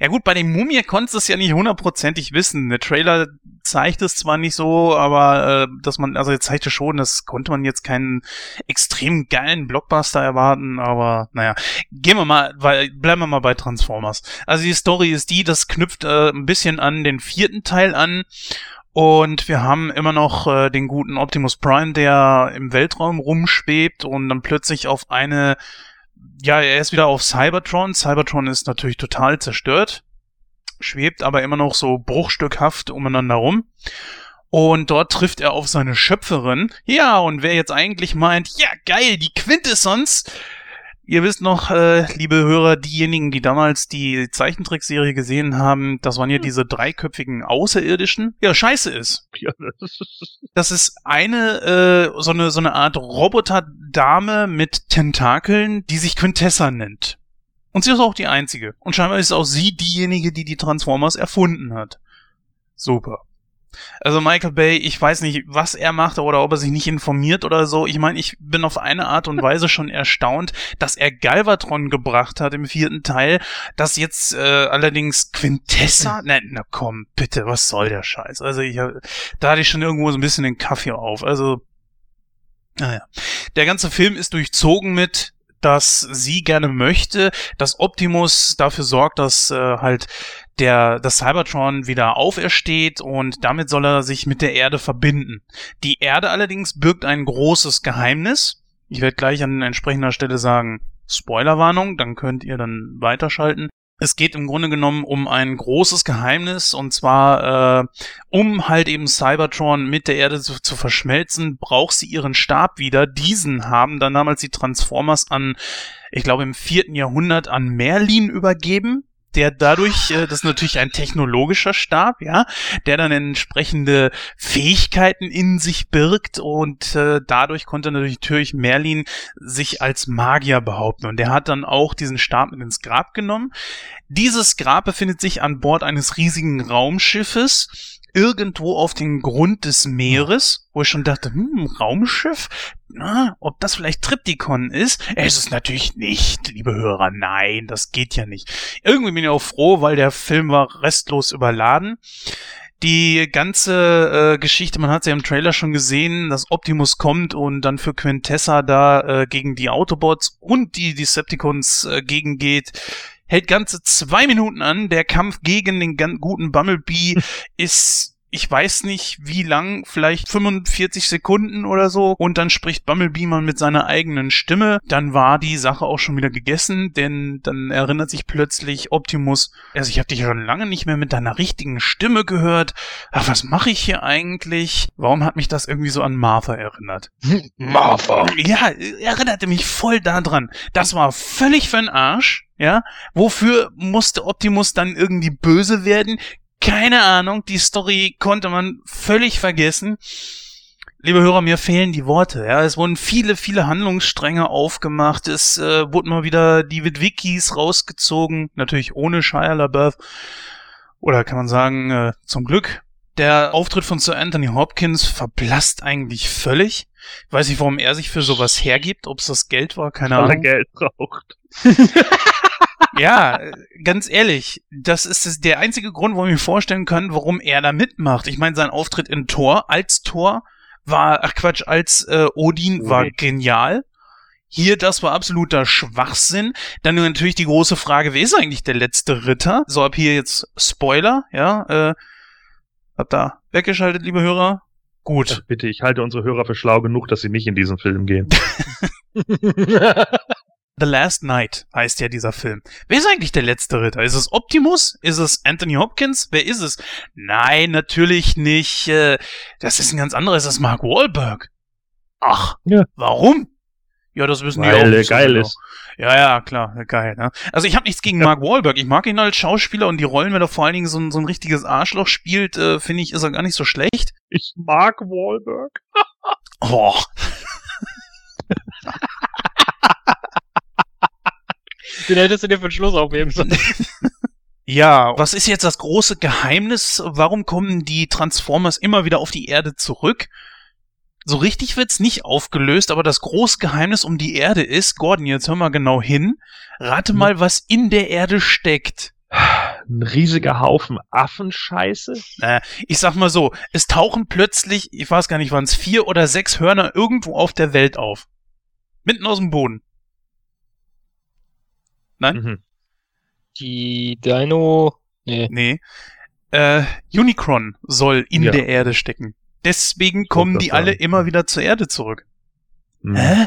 Ja gut, bei dem Mumie konntest du es ja nicht hundertprozentig wissen. Der Trailer zeigt es zwar nicht so, aber äh, dass man, also zeigte schon, das konnte man jetzt keinen extrem geilen Blockbuster erwarten, aber naja. Gehen wir mal, weil, bleiben wir mal bei Transformers. Also die Story ist die, das knüpft äh, ein bisschen an den vierten Teil an. Und wir haben immer noch äh, den guten Optimus Prime, der im Weltraum rumschwebt und dann plötzlich auf eine ja, er ist wieder auf Cybertron. Cybertron ist natürlich total zerstört, schwebt aber immer noch so bruchstückhaft umeinander rum. Und dort trifft er auf seine Schöpferin. Ja, und wer jetzt eigentlich meint, ja geil, die Quintessence, Ihr wisst noch, äh, liebe Hörer, diejenigen, die damals die Zeichentrickserie gesehen haben, das waren ja diese dreiköpfigen Außerirdischen. Ja, scheiße ist.
Ja, das (laughs) ist-
Das ist eine, äh, so eine, so eine Art Roboterdame mit Tentakeln, die sich Quintessa nennt. Und sie ist auch die einzige. Und scheinbar ist auch sie diejenige, die die Transformers erfunden hat. Super. Also Michael Bay, ich weiß nicht, was er macht oder ob er sich nicht informiert oder so. Ich meine, ich bin auf eine Art und Weise (laughs) schon erstaunt, dass er Galvatron gebracht hat im vierten Teil, dass jetzt äh, allerdings Quintessa, nein, na komm, bitte, was soll der Scheiß? Also ich, da hatte ich schon irgendwo so ein bisschen den Kaffee auf. Also, naja. Der ganze Film ist durchzogen mit, dass sie gerne möchte, dass Optimus dafür sorgt, dass äh, halt der das Cybertron wieder aufersteht und damit soll er sich mit der Erde verbinden. Die Erde allerdings birgt ein großes Geheimnis. Ich werde gleich an entsprechender Stelle sagen, Spoilerwarnung, dann könnt ihr dann weiterschalten. Es geht im Grunde genommen um ein großes Geheimnis und zwar, äh, um halt eben Cybertron mit der Erde zu, zu verschmelzen, braucht sie ihren Stab wieder. Diesen haben dann damals die Transformers an, ich glaube im vierten Jahrhundert an Merlin übergeben. Der dadurch, äh, das ist natürlich ein technologischer Stab, ja, der dann entsprechende Fähigkeiten in sich birgt und äh, dadurch konnte natürlich Merlin sich als Magier behaupten und der hat dann auch diesen Stab mit ins Grab genommen. Dieses Grab befindet sich an Bord eines riesigen Raumschiffes irgendwo auf dem Grund des Meeres, wo ich schon dachte, hm, Raumschiff? Na, ob das vielleicht Triptychon ist? Es ist natürlich nicht, liebe Hörer, nein, das geht ja nicht. Irgendwie bin ich auch froh, weil der Film war restlos überladen. Die ganze äh, Geschichte, man hat ja im Trailer schon gesehen, dass Optimus kommt und dann für Quintessa da äh, gegen die Autobots und die Decepticons äh, gegengeht. Hält ganze zwei Minuten an. Der Kampf gegen den guten Bumblebee (laughs) ist, ich weiß nicht wie lang, vielleicht 45 Sekunden oder so. Und dann spricht Bumblebee mal mit seiner eigenen Stimme. Dann war die Sache auch schon wieder gegessen, denn dann erinnert sich plötzlich Optimus, also ich habe dich schon lange nicht mehr mit deiner richtigen Stimme gehört. Ach, was mache ich hier eigentlich? Warum hat mich das irgendwie so an Martha erinnert? (laughs)
Martha.
Ja, erinnerte mich voll daran. Das war völlig für'n Arsch, ja. Wofür musste Optimus dann irgendwie böse werden? Keine Ahnung, die Story konnte man völlig vergessen. Liebe Hörer, mir fehlen die Worte. Ja, es wurden viele, viele Handlungsstränge aufgemacht. Es äh, wurden mal wieder die Witwikis rausgezogen, natürlich ohne Shia LaBeouf. Oder kann man sagen, äh, zum Glück. Der Auftritt von Sir Anthony Hopkins verblasst eigentlich völlig. Ich weiß nicht, warum er sich für sowas hergibt, ob es das Geld war, keine
weil er
Ahnung.
Geld braucht. (laughs)
Ja, äh, ganz ehrlich, das ist der einzige Grund, wo ich mir vorstellen kann, warum er da mitmacht. Ich meine, sein Auftritt in Thor, als Thor, war, ach Quatsch, als äh, Odin war
Odin.
genial. Hier, das war absoluter Schwachsinn. Dann natürlich die große Frage, wer ist eigentlich der letzte Ritter? So, ab hier jetzt Spoiler, ja, äh, habt da weggeschaltet, liebe Hörer? Gut.
Ach, bitte, ich halte unsere Hörer für schlau genug, dass sie nicht in diesen Film gehen. (laughs) (laughs)
The Last Night heißt ja dieser Film. Wer ist eigentlich der letzte Ritter? Ist es Optimus? Ist es Anthony Hopkins? Wer ist es? Nein, natürlich nicht. Äh, das ist ein ganz anderes. Das ist Mark Wahlberg. Ach,
Ja.
warum? Ja, das wissen die auch.
Weil
nicht so
geil
genau.
ist.
Ja, ja, klar, geil. Ne? Also ich habe nichts gegen Mark Wahlberg. Ich mag ihn als Schauspieler und die Rollen, wenn er vor allen Dingen so ein, so ein richtiges Arschloch spielt, äh, finde ich, ist er gar nicht so schlecht.
Ich mag Wahlberg.
Oh, (laughs)
Den hättest du dir für den Schluss aufheben sollen. (laughs)
Ja, was ist jetzt das große Geheimnis? Warum kommen die Transformers immer wieder auf die Erde zurück? so richtig wird's nicht aufgelöst, aber das Großgeheimnis um die Erde ist, Gordon, jetzt hör mal genau hin, rate mal, was in der Erde steckt.
Ein riesiger Haufen Affenscheiße.
Naja, ich sag mal so, es tauchen plötzlich, ich weiß gar nicht, waren es vier oder sechs Hörner irgendwo auf der Welt auf. Mitten aus dem Boden. Nein?
Mhm.
Die Dino. Nee.
Nee. Äh, Unicron soll in
Ja.
der Erde stecken. Deswegen kommen die alle
sagen.
immer wieder zur Erde zurück.
Mhm.
Hä?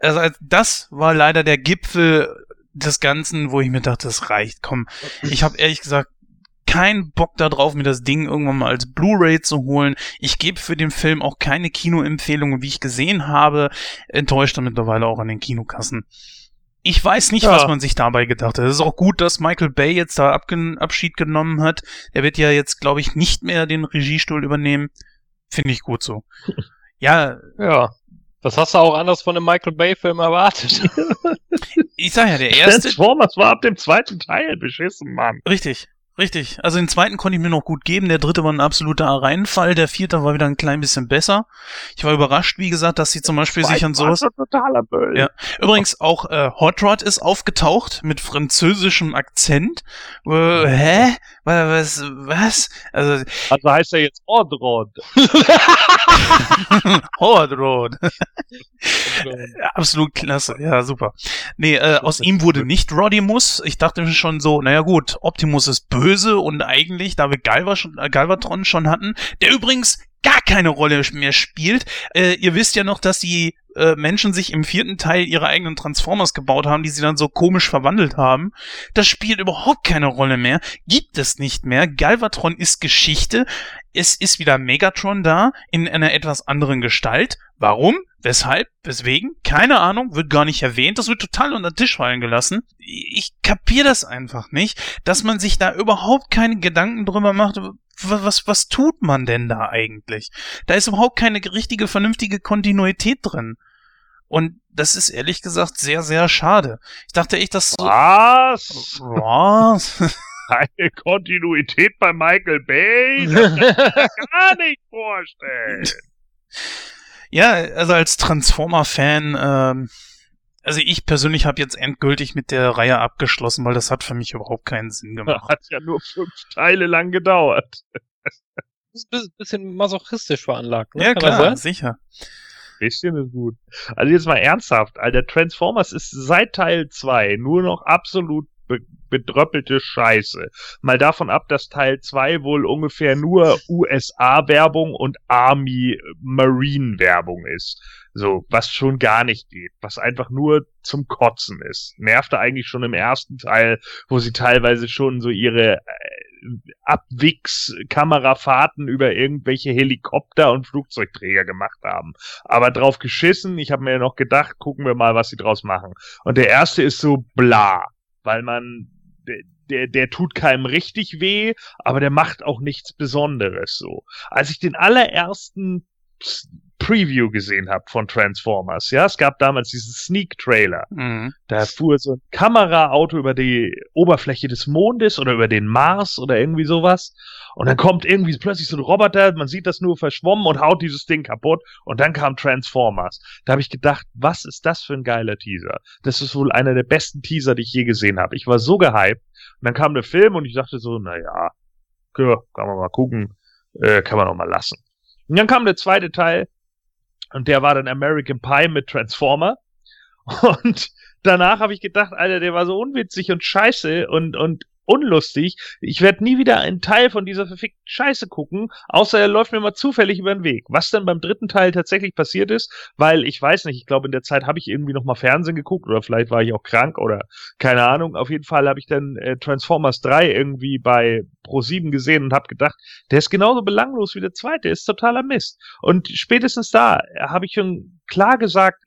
Also als- das war leider der Gipfel des Ganzen, wo ich mir dachte, das reicht. Komm, ich habe ehrlich gesagt keinen Bock darauf, mir das Ding irgendwann mal als Blu-ray zu holen. Ich gebe für den Film auch keine Kinoempfehlungen, wie ich gesehen habe. Enttäuscht er mittlerweile auch an den Kinokassen. Ich weiß nicht,
Ja.
was man sich dabei gedacht hat. Es ist auch gut, dass Michael Bay jetzt da Abgen Abschied genommen hat. Er wird ja jetzt, glaube ich, nicht mehr den Regiestuhl übernehmen. Finde ich gut so. (laughs) Ja,
Ja. Das hast du auch anders von einem Michael Bay-Film erwartet.
ich sag ja, der (laughs) erste,
Transformers war ab dem zweiten Teil beschissen, Mann.
Richtig, richtig. Also den zweiten konnte ich mir noch gut geben. Der dritte war ein absoluter Reinfall. Der vierte war wieder ein klein bisschen besser. Ich war überrascht, wie gesagt, dass sie zum Beispiel sich an sowas.
Totaler Müll.
Ja. Übrigens auch äh, Hot Rod ist aufgetaucht mit französischem Akzent. Äh, hä? Was? Was? Also
Also heißt er jetzt Ordrod.
Hot Rod. Ja, absolut klasse, ja, super. Nee, äh, aus ihm wurde nicht Rodimus. Ich dachte mir schon so, naja gut, Optimus ist böse und eigentlich, da wir Galva schon, äh, Galvatron schon hatten, der übrigens gar keine Rolle mehr spielt. Äh, ihr wisst ja noch, dass die äh, Menschen sich im vierten Teil ihre eigenen Transformers gebaut haben, die sie dann so komisch verwandelt haben. Das spielt überhaupt keine Rolle mehr. Gibt es nicht mehr. Galvatron ist Geschichte. Es ist wieder Megatron da, in einer etwas anderen Gestalt. Warum? Weshalb? Weswegen? Keine Ahnung, wird gar nicht erwähnt. Das wird total unter den Tisch fallen gelassen. Ich kapier das einfach nicht, dass man sich da überhaupt keine Gedanken drüber macht. Was, was, was tut man denn da eigentlich? Da ist überhaupt keine richtige, vernünftige Kontinuität drin. Und das ist ehrlich gesagt sehr, sehr schade. Ich dachte echt, dass so.
Was?
Was? (laughs)
Keine Kontinuität bei Michael Bay? Das kann ich mir (laughs) gar nicht vorstellen.
Ja, also als Transformer-Fan, ähm, also ich persönlich habe jetzt endgültig mit der Reihe abgeschlossen, weil das hat für mich überhaupt keinen Sinn (laughs) gemacht.
Hat ja nur fünf Teile lang gedauert.
Das ist ein bisschen masochistisch veranlagt. Ne?
Ja, klar, sicher.
Bisschen ist gut. Also jetzt mal ernsthaft, Alter, Transformers ist seit Teil 2 nur noch absolut be bedröppelte Scheiße. Mal davon ab, dass Teil 2 wohl ungefähr nur USA-Werbung und Army-Marine-Werbung ist. So, was schon gar nicht geht, was einfach nur zum Kotzen ist. Nervte eigentlich schon im ersten Teil, wo sie teilweise schon so ihre Abwix-Kamerafahrten über irgendwelche Helikopter und Flugzeugträger gemacht haben. Aber drauf geschissen, ich habe mir noch gedacht, gucken wir mal, was sie draus machen. Und der erste ist so bla, weil man der, der tut keinem richtig weh, aber der macht auch nichts Besonderes so. Als ich den allerersten Preview gesehen habe von Transformers, ja, es gab damals diesen Sneak-Trailer.
Mhm.
Da fuhr so ein Kameraauto über die Oberfläche des Mondes oder über den Mars oder irgendwie sowas. Und dann kommt irgendwie plötzlich so ein Roboter, man sieht das nur verschwommen und haut dieses Ding kaputt. Und dann kam Transformers. Da habe ich gedacht, was ist das für ein geiler Teaser? Das ist wohl einer der besten Teaser, die ich je gesehen habe. Ich war so gehypt. Und dann kam der Film und ich dachte so, naja, ja, kann man mal gucken, äh, kann man auch mal lassen. Und dann kam der zweite Teil und der war dann American Pie mit Transformer. (laughs) Und danach habe ich gedacht, Alter, der war so unwitzig und scheiße und, und unlustig. Ich werde nie wieder einen Teil von dieser verfickten Scheiße gucken, außer er läuft mir mal zufällig über den Weg. Was dann beim dritten Teil tatsächlich passiert ist, weil ich weiß nicht, ich glaube in der Zeit habe ich irgendwie noch mal Fernsehen geguckt oder vielleicht war ich auch krank oder keine Ahnung. Auf jeden Fall habe ich dann äh, Transformers 3 irgendwie bei Pro7 gesehen und habe gedacht, der ist genauso belanglos wie der zweite, ist totaler Mist. Und spätestens da habe ich schon klar gesagt,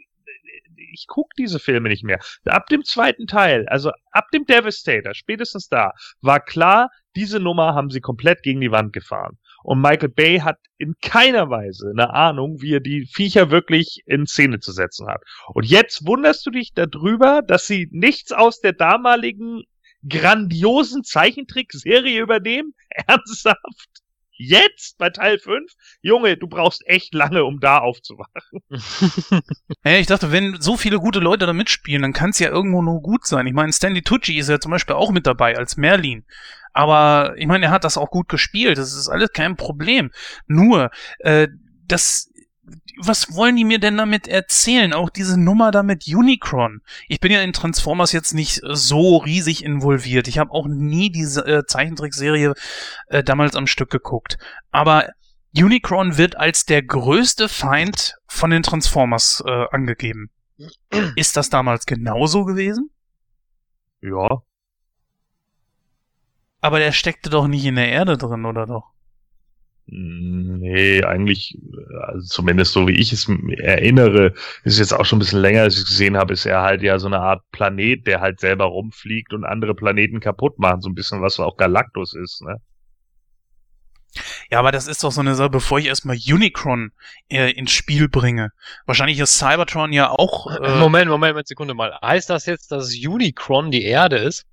ich gucke diese Filme nicht mehr. Ab dem zweiten Teil, also ab dem Devastator, spätestens da, war klar, diese Nummer haben sie komplett gegen die Wand gefahren. Und Michael Bay hat in keiner Weise eine Ahnung, wie er die Viecher wirklich in Szene zu setzen hat. Und jetzt wunderst du dich darüber, dass sie nichts aus der damaligen grandiosen Zeichentrickserie übernehmen? (laughs) Ernsthaft? Jetzt bei Teil 5? Junge, du brauchst echt lange, um da aufzuwachen. (laughs)
Ja, ich dachte, wenn so viele gute Leute da mitspielen, dann kann es ja irgendwo nur gut sein. Ich meine, Stanley Tucci ist ja zum Beispiel auch mit dabei als Merlin. Aber ich meine, er hat das auch gut gespielt. Das ist alles kein Problem. Nur, äh, das was wollen die mir denn damit erzählen? Auch diese Nummer da mit Unicron. Ich bin ja in Transformers jetzt nicht so riesig involviert. Ich habe auch nie diese äh, Zeichentrickserie äh, damals am Stück geguckt. Aber Unicron wird als der größte Feind von den Transformers äh, angegeben. Ist das damals genauso gewesen?
Ja.
Aber der steckte doch nicht in der Erde drin, oder doch?
Nee, eigentlich, also zumindest so wie ich es erinnere, ist jetzt auch schon ein bisschen länger, als ich es gesehen habe, ist er halt ja so eine Art Planet, der halt selber rumfliegt und andere Planeten kaputt macht. So ein bisschen, was auch Galactus ist, ne?
Ja, aber das ist doch so eine Sache, bevor ich erstmal Unicron äh, ins Spiel bringe. Wahrscheinlich ist Cybertron ja auch.
Äh, Moment, Moment, eine Sekunde mal. Heißt das jetzt, dass Unicron die Erde ist?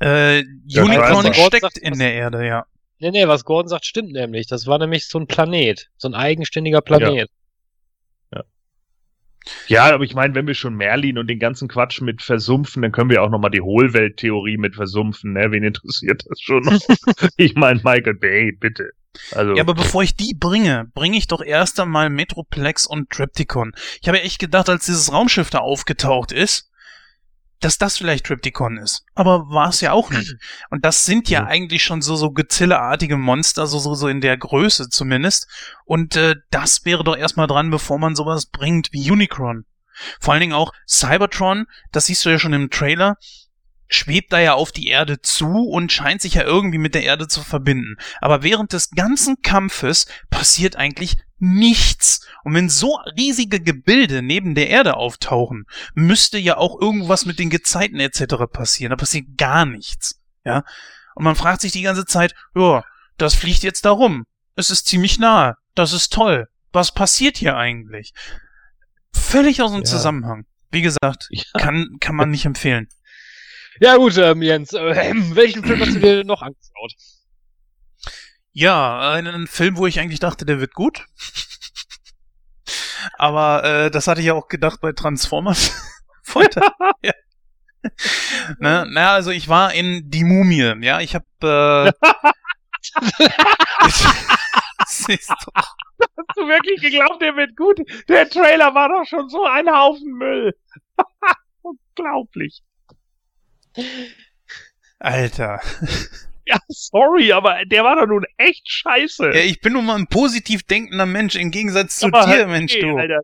Äh,
Ja,
Unicron
Gott
steckt in der Erde, ja.
Nee, nee, was Gordon sagt, stimmt nämlich. Das war nämlich so ein Planet. So ein eigenständiger Planet.
Ja, aber ich meine, wenn wir schon Merlin und den ganzen Quatsch mit versumpfen, dann können wir auch nochmal die Hohlwelttheorie mit versumpfen, ne? Wen interessiert das schon noch? (laughs) ich meine, Michael Bay, bitte. Also,
Ja, aber bevor ich die bringe, bringe ich doch erst einmal Metroplex und Triptychon. Ich habe ja echt gedacht, als dieses Raumschiff da aufgetaucht ist, dass das vielleicht Triptychon ist. Aber war es ja auch nicht. Und das sind ja
Ja.
eigentlich schon so, so Gezille-artige Monster, so, so, so in der Größe zumindest. Und äh, das wäre doch erstmal dran, bevor man sowas bringt wie Unicron. Vor allen Dingen auch Cybertron, das siehst du ja schon im Trailer, schwebt da ja auf die Erde zu und scheint sich ja irgendwie mit der Erde zu verbinden. Aber während des ganzen Kampfes passiert eigentlich nichts. Und wenn so riesige Gebilde neben der Erde auftauchen, müsste ja auch irgendwas mit den Gezeiten etc. passieren. Da passiert gar nichts. Ja. Und man fragt sich die ganze Zeit, ja, das fliegt jetzt da rum. Es ist ziemlich nahe. Das ist toll. Was passiert hier eigentlich? Völlig aus dem
Ja.
Zusammenhang. Wie gesagt,
Ja.
kann, kann man nicht empfehlen.
Ja gut, ähm, Jens, äh, (laughs) welchen Film hast du dir noch angeschaut?
Ja, einen Film, wo ich eigentlich dachte, der wird gut. (laughs) Aber äh, das hatte ich ja auch gedacht bei Transformers. (laughs) Ja. Na, na, also ich war in Die Mumie, ja, ich habe äh, Siehst du.
hast du wirklich geglaubt, der wird gut? Der Trailer war doch schon so ein Haufen Müll. Unglaublich.
Alter. (laughs)
Ja, sorry, aber der war doch nun echt scheiße.
Ja, ich bin nun mal ein positiv denkender Mensch im Gegensatz zu
Aber
dir, Mensch,
nee,
du.
Alter,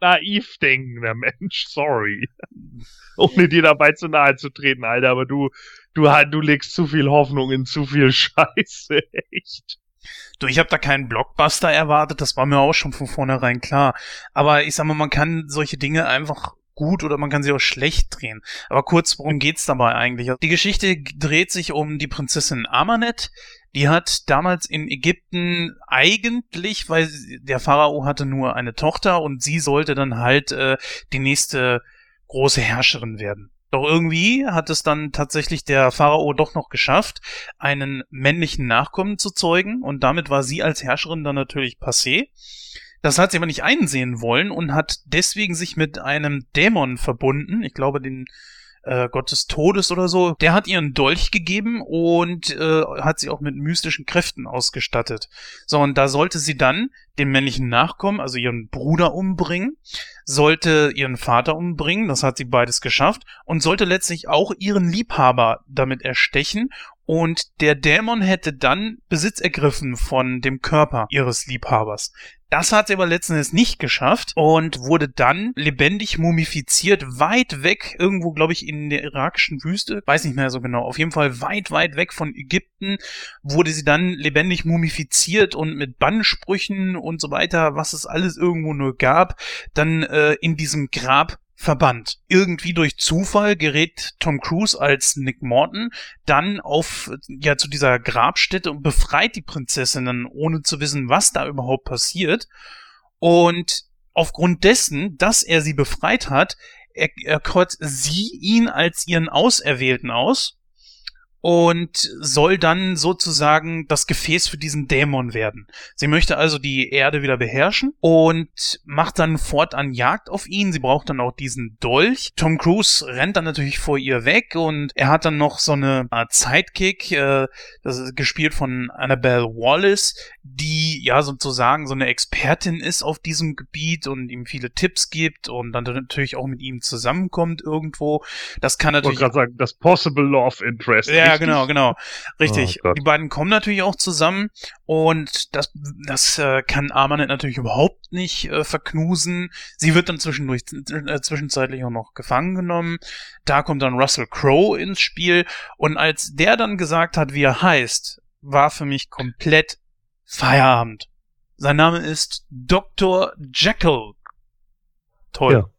naiv denkender Mensch, sorry. (laughs) Ohne dir dabei zu nahe zu treten, Alter, aber du, du, du legst zu viel Hoffnung in zu viel (laughs) Scheiße, echt.
Du, ich habe da keinen Blockbuster erwartet, das war mir auch schon von vornherein klar. Aber ich sag mal, man kann solche Dinge einfach gut oder man kann sie auch schlecht drehen. Aber kurz, worum geht's dabei eigentlich? Die Geschichte dreht sich um die Prinzessin Amanet. Die hat damals in Ägypten eigentlich, weil der Pharao hatte nur eine Tochter und sie sollte dann halt äh, die nächste große Herrscherin werden. Doch irgendwie hat es dann tatsächlich der Pharao doch noch geschafft, einen männlichen Nachkommen zu zeugen und damit war sie als Herrscherin dann natürlich passé. Das hat sie aber nicht einsehen wollen und hat deswegen sich mit einem Dämon verbunden, ich glaube den äh, Gott des Todes oder so. Der hat ihr einen Dolch gegeben und äh, hat sie auch mit mystischen Kräften ausgestattet. So, und da sollte sie dann den männlichen Nachkommen, also ihren Bruder umbringen, sollte ihren Vater umbringen, das hat sie beides geschafft, und sollte letztlich auch ihren Liebhaber damit erstechen und der Dämon hätte dann Besitz ergriffen von dem Körper ihres Liebhabers. Das hat sie aber letzten Endes nicht geschafft und wurde dann lebendig mumifiziert, weit weg, irgendwo, glaube ich, in der irakischen Wüste, weiß nicht mehr so genau, auf jeden Fall weit, weit weg von Ägypten, wurde sie dann lebendig mumifiziert und mit Bannsprüchen und so weiter, was es alles irgendwo nur gab, dann äh, in diesem Grab verbannt. Irgendwie durch Zufall gerät Tom Cruise als Nick Morton dann auf, ja, zu dieser Grabstätte und befreit die Prinzessin dann, ohne zu wissen, was da überhaupt passiert. Und aufgrund dessen, dass er sie befreit hat, er- erkört sie ihn als ihren Auserwählten aus. Und soll dann sozusagen das Gefäß für diesen Dämon werden. Sie möchte also die Erde wieder beherrschen und macht dann fortan Jagd auf ihn. Sie braucht dann auch diesen Dolch. Tom Cruise rennt dann natürlich vor ihr weg und er hat dann noch so eine Art Sidekick, äh, das ist gespielt von Annabelle Wallace, die ja sozusagen so eine Expertin ist auf diesem Gebiet und ihm viele Tipps gibt und dann natürlich auch mit ihm zusammenkommt irgendwo. Das kann natürlich. Ich
wollte gerade sagen, das Possible Love Interest.
Ja, richtig? genau, genau. Richtig. Oh die beiden kommen natürlich auch zusammen und das, das äh, kann Armanet natürlich überhaupt nicht äh, verknusen. Sie wird dann zwischendurch, äh, zwischenzeitlich auch noch gefangen genommen. Da kommt dann Russell Crowe ins Spiel und als der dann gesagt hat, wie er heißt, war für mich komplett Feierabend. Sein Name ist Dr. Jekyll. Toll. Ja.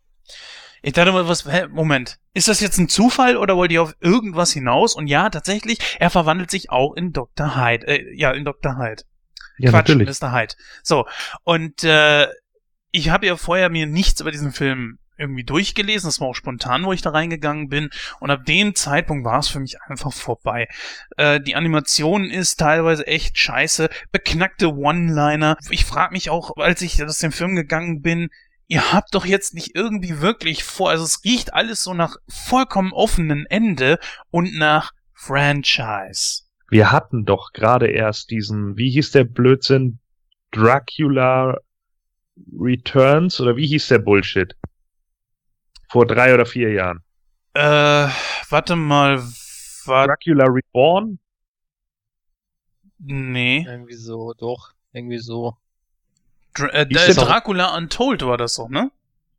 Ich dachte mal, was, hä, Moment. Ist das jetzt ein Zufall oder wollt ihr auf irgendwas hinaus? Und ja, tatsächlich, er verwandelt sich auch in Dr. Hyde. Äh, ja, in Dr. Hyde.
Ja, Quatsch, natürlich.
Mr. Hyde. So, und äh, ich habe ja vorher mir nichts über diesen Film irgendwie durchgelesen. Das war auch spontan, wo ich da reingegangen bin. Und ab dem Zeitpunkt war es für mich einfach vorbei. Äh, die Animation ist teilweise echt scheiße. Beknackte One-Liner. Ich frage mich auch, als ich aus dem Film gegangen bin, ihr habt doch jetzt nicht irgendwie wirklich vor, also es riecht alles so nach vollkommen offenen Ende und nach Franchise.
Wir hatten doch gerade erst diesen, wie hieß der Blödsinn? Dracula Returns oder wie hieß der Bullshit? Vor drei oder vier Jahren.
Äh, warte mal.
War Dracula Reborn?
Nee. Irgendwie so, doch. Irgendwie so.
Dr äh, Dracula Untold war das doch, ne?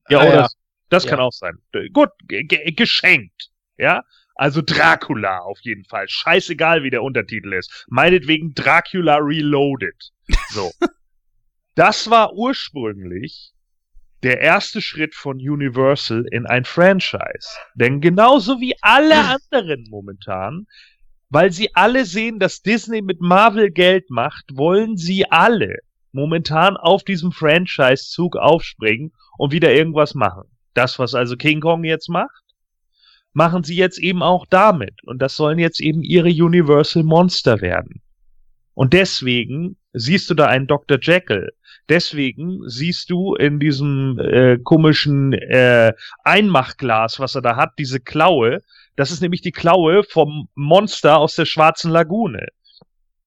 Ja, ah, oder ja. das ja. kann auch sein. Gut, geschenkt. Ja? Also Dracula auf jeden Fall. Scheißegal, wie der Untertitel ist. Meinetwegen Dracula Reloaded. So. (laughs) das war ursprünglich der erste Schritt von Universal in ein Franchise. Denn genauso wie alle anderen momentan, weil sie alle sehen, dass Disney mit Marvel Geld macht, wollen sie alle momentan auf diesem Franchise-Zug aufspringen und wieder irgendwas machen. Das, was also King Kong jetzt macht, machen sie jetzt eben auch damit. Und das sollen jetzt eben ihre Universal Monster werden. Und deswegen siehst du da einen Dr. Jekyll. Deswegen siehst du in diesem äh, komischen äh, Einmachglas, was er da hat, diese Klaue. Das ist nämlich die Klaue vom Monster aus der Schwarzen Lagune.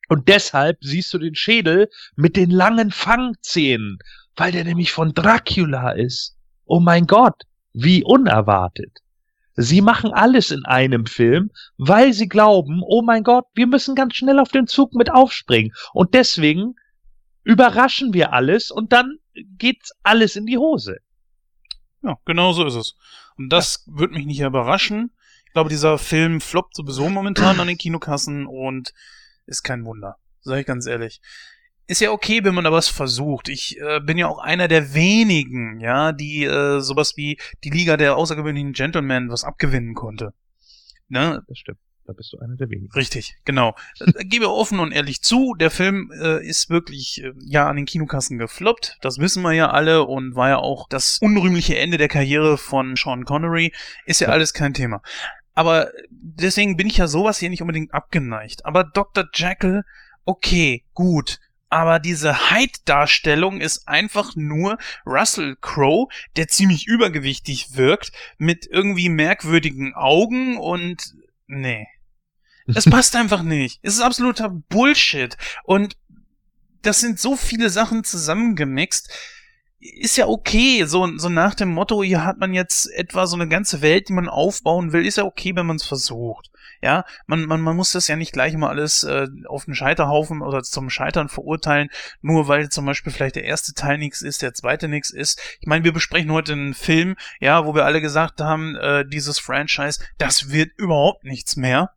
Und deshalb siehst du den Schädel mit den langen Fangzähnen, weil der nämlich von Dracula ist. Oh mein Gott, wie unerwartet. Sie machen alles in einem Film, weil sie glauben, oh mein Gott, wir müssen ganz schnell auf den Zug mit aufspringen. Und deswegen überraschen wir alles und dann geht alles in die Hose.
Ja, genau so ist es. Und das ja. wird mich nicht überraschen. Ich glaube, dieser Film floppt sowieso momentan an den Kinokassen und ist kein Wunder. Sag ich ganz ehrlich. Ist ja okay, wenn man da was versucht. Ich äh, bin ja auch einer der wenigen, ja, die äh, sowas wie die Liga der außergewöhnlichen Gentlemen was abgewinnen konnte.
Ne? Das stimmt. Da bist du einer der wenigen.
Richtig, genau. Äh, gebe offen und ehrlich zu, der Film äh, ist wirklich äh, ja an den Kinokassen gefloppt. Das wissen wir ja alle und war ja auch das unrühmliche Ende der Karriere von Sean Connery. Ist ja, ja. alles kein Thema. Aber deswegen bin ich ja sowas hier nicht unbedingt abgeneigt. Aber Dr. Jekyll, okay, gut. Aber diese Hyde-Darstellung ist einfach nur Russell Crowe, der ziemlich übergewichtig wirkt, mit irgendwie merkwürdigen Augen und nee. Es (laughs) passt einfach nicht. Es ist absoluter Bullshit. Und das sind so viele Sachen zusammengemixt ist ja okay, so, so nach dem Motto, hier hat man jetzt etwa so eine ganze Welt, die man aufbauen will, ist ja okay, wenn man es versucht. Ja, man, man, man muss das ja nicht gleich mal alles äh, auf den Scheiterhaufen oder zum Scheitern verurteilen, nur weil zum Beispiel vielleicht der erste Teil nichts ist, der zweite nichts ist. Ich meine, wir besprechen heute einen Film, ja, wo wir alle gesagt haben, äh, dieses Franchise, das wird überhaupt nichts mehr.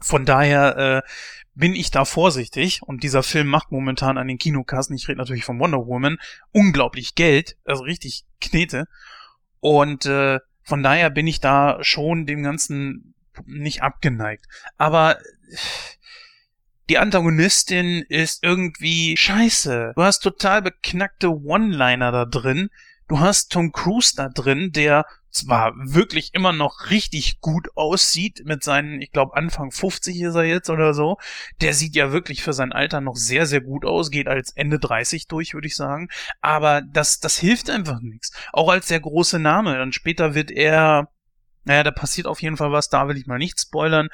Von daher äh, bin ich da vorsichtig und dieser Film macht momentan an den Kinokassen, ich rede natürlich von Wonder Woman, unglaublich Geld, also richtig Knete. Und äh, von daher bin ich da schon dem Ganzen nicht abgeneigt. Aber die Antagonistin ist irgendwie scheiße. Du hast total beknackte One-Liner da drin. Du hast Tom Cruise da drin, der zwar wirklich immer noch richtig gut aussieht mit seinen, ich glaube Anfang 50 ist er jetzt oder so. Der sieht ja wirklich für sein Alter noch sehr, sehr gut aus, geht als Ende 30 durch, würde ich sagen. Aber das, das hilft einfach nichts. Auch als der große Name. Dann später wird er, naja, da passiert auf jeden Fall was, da will ich mal nicht spoilern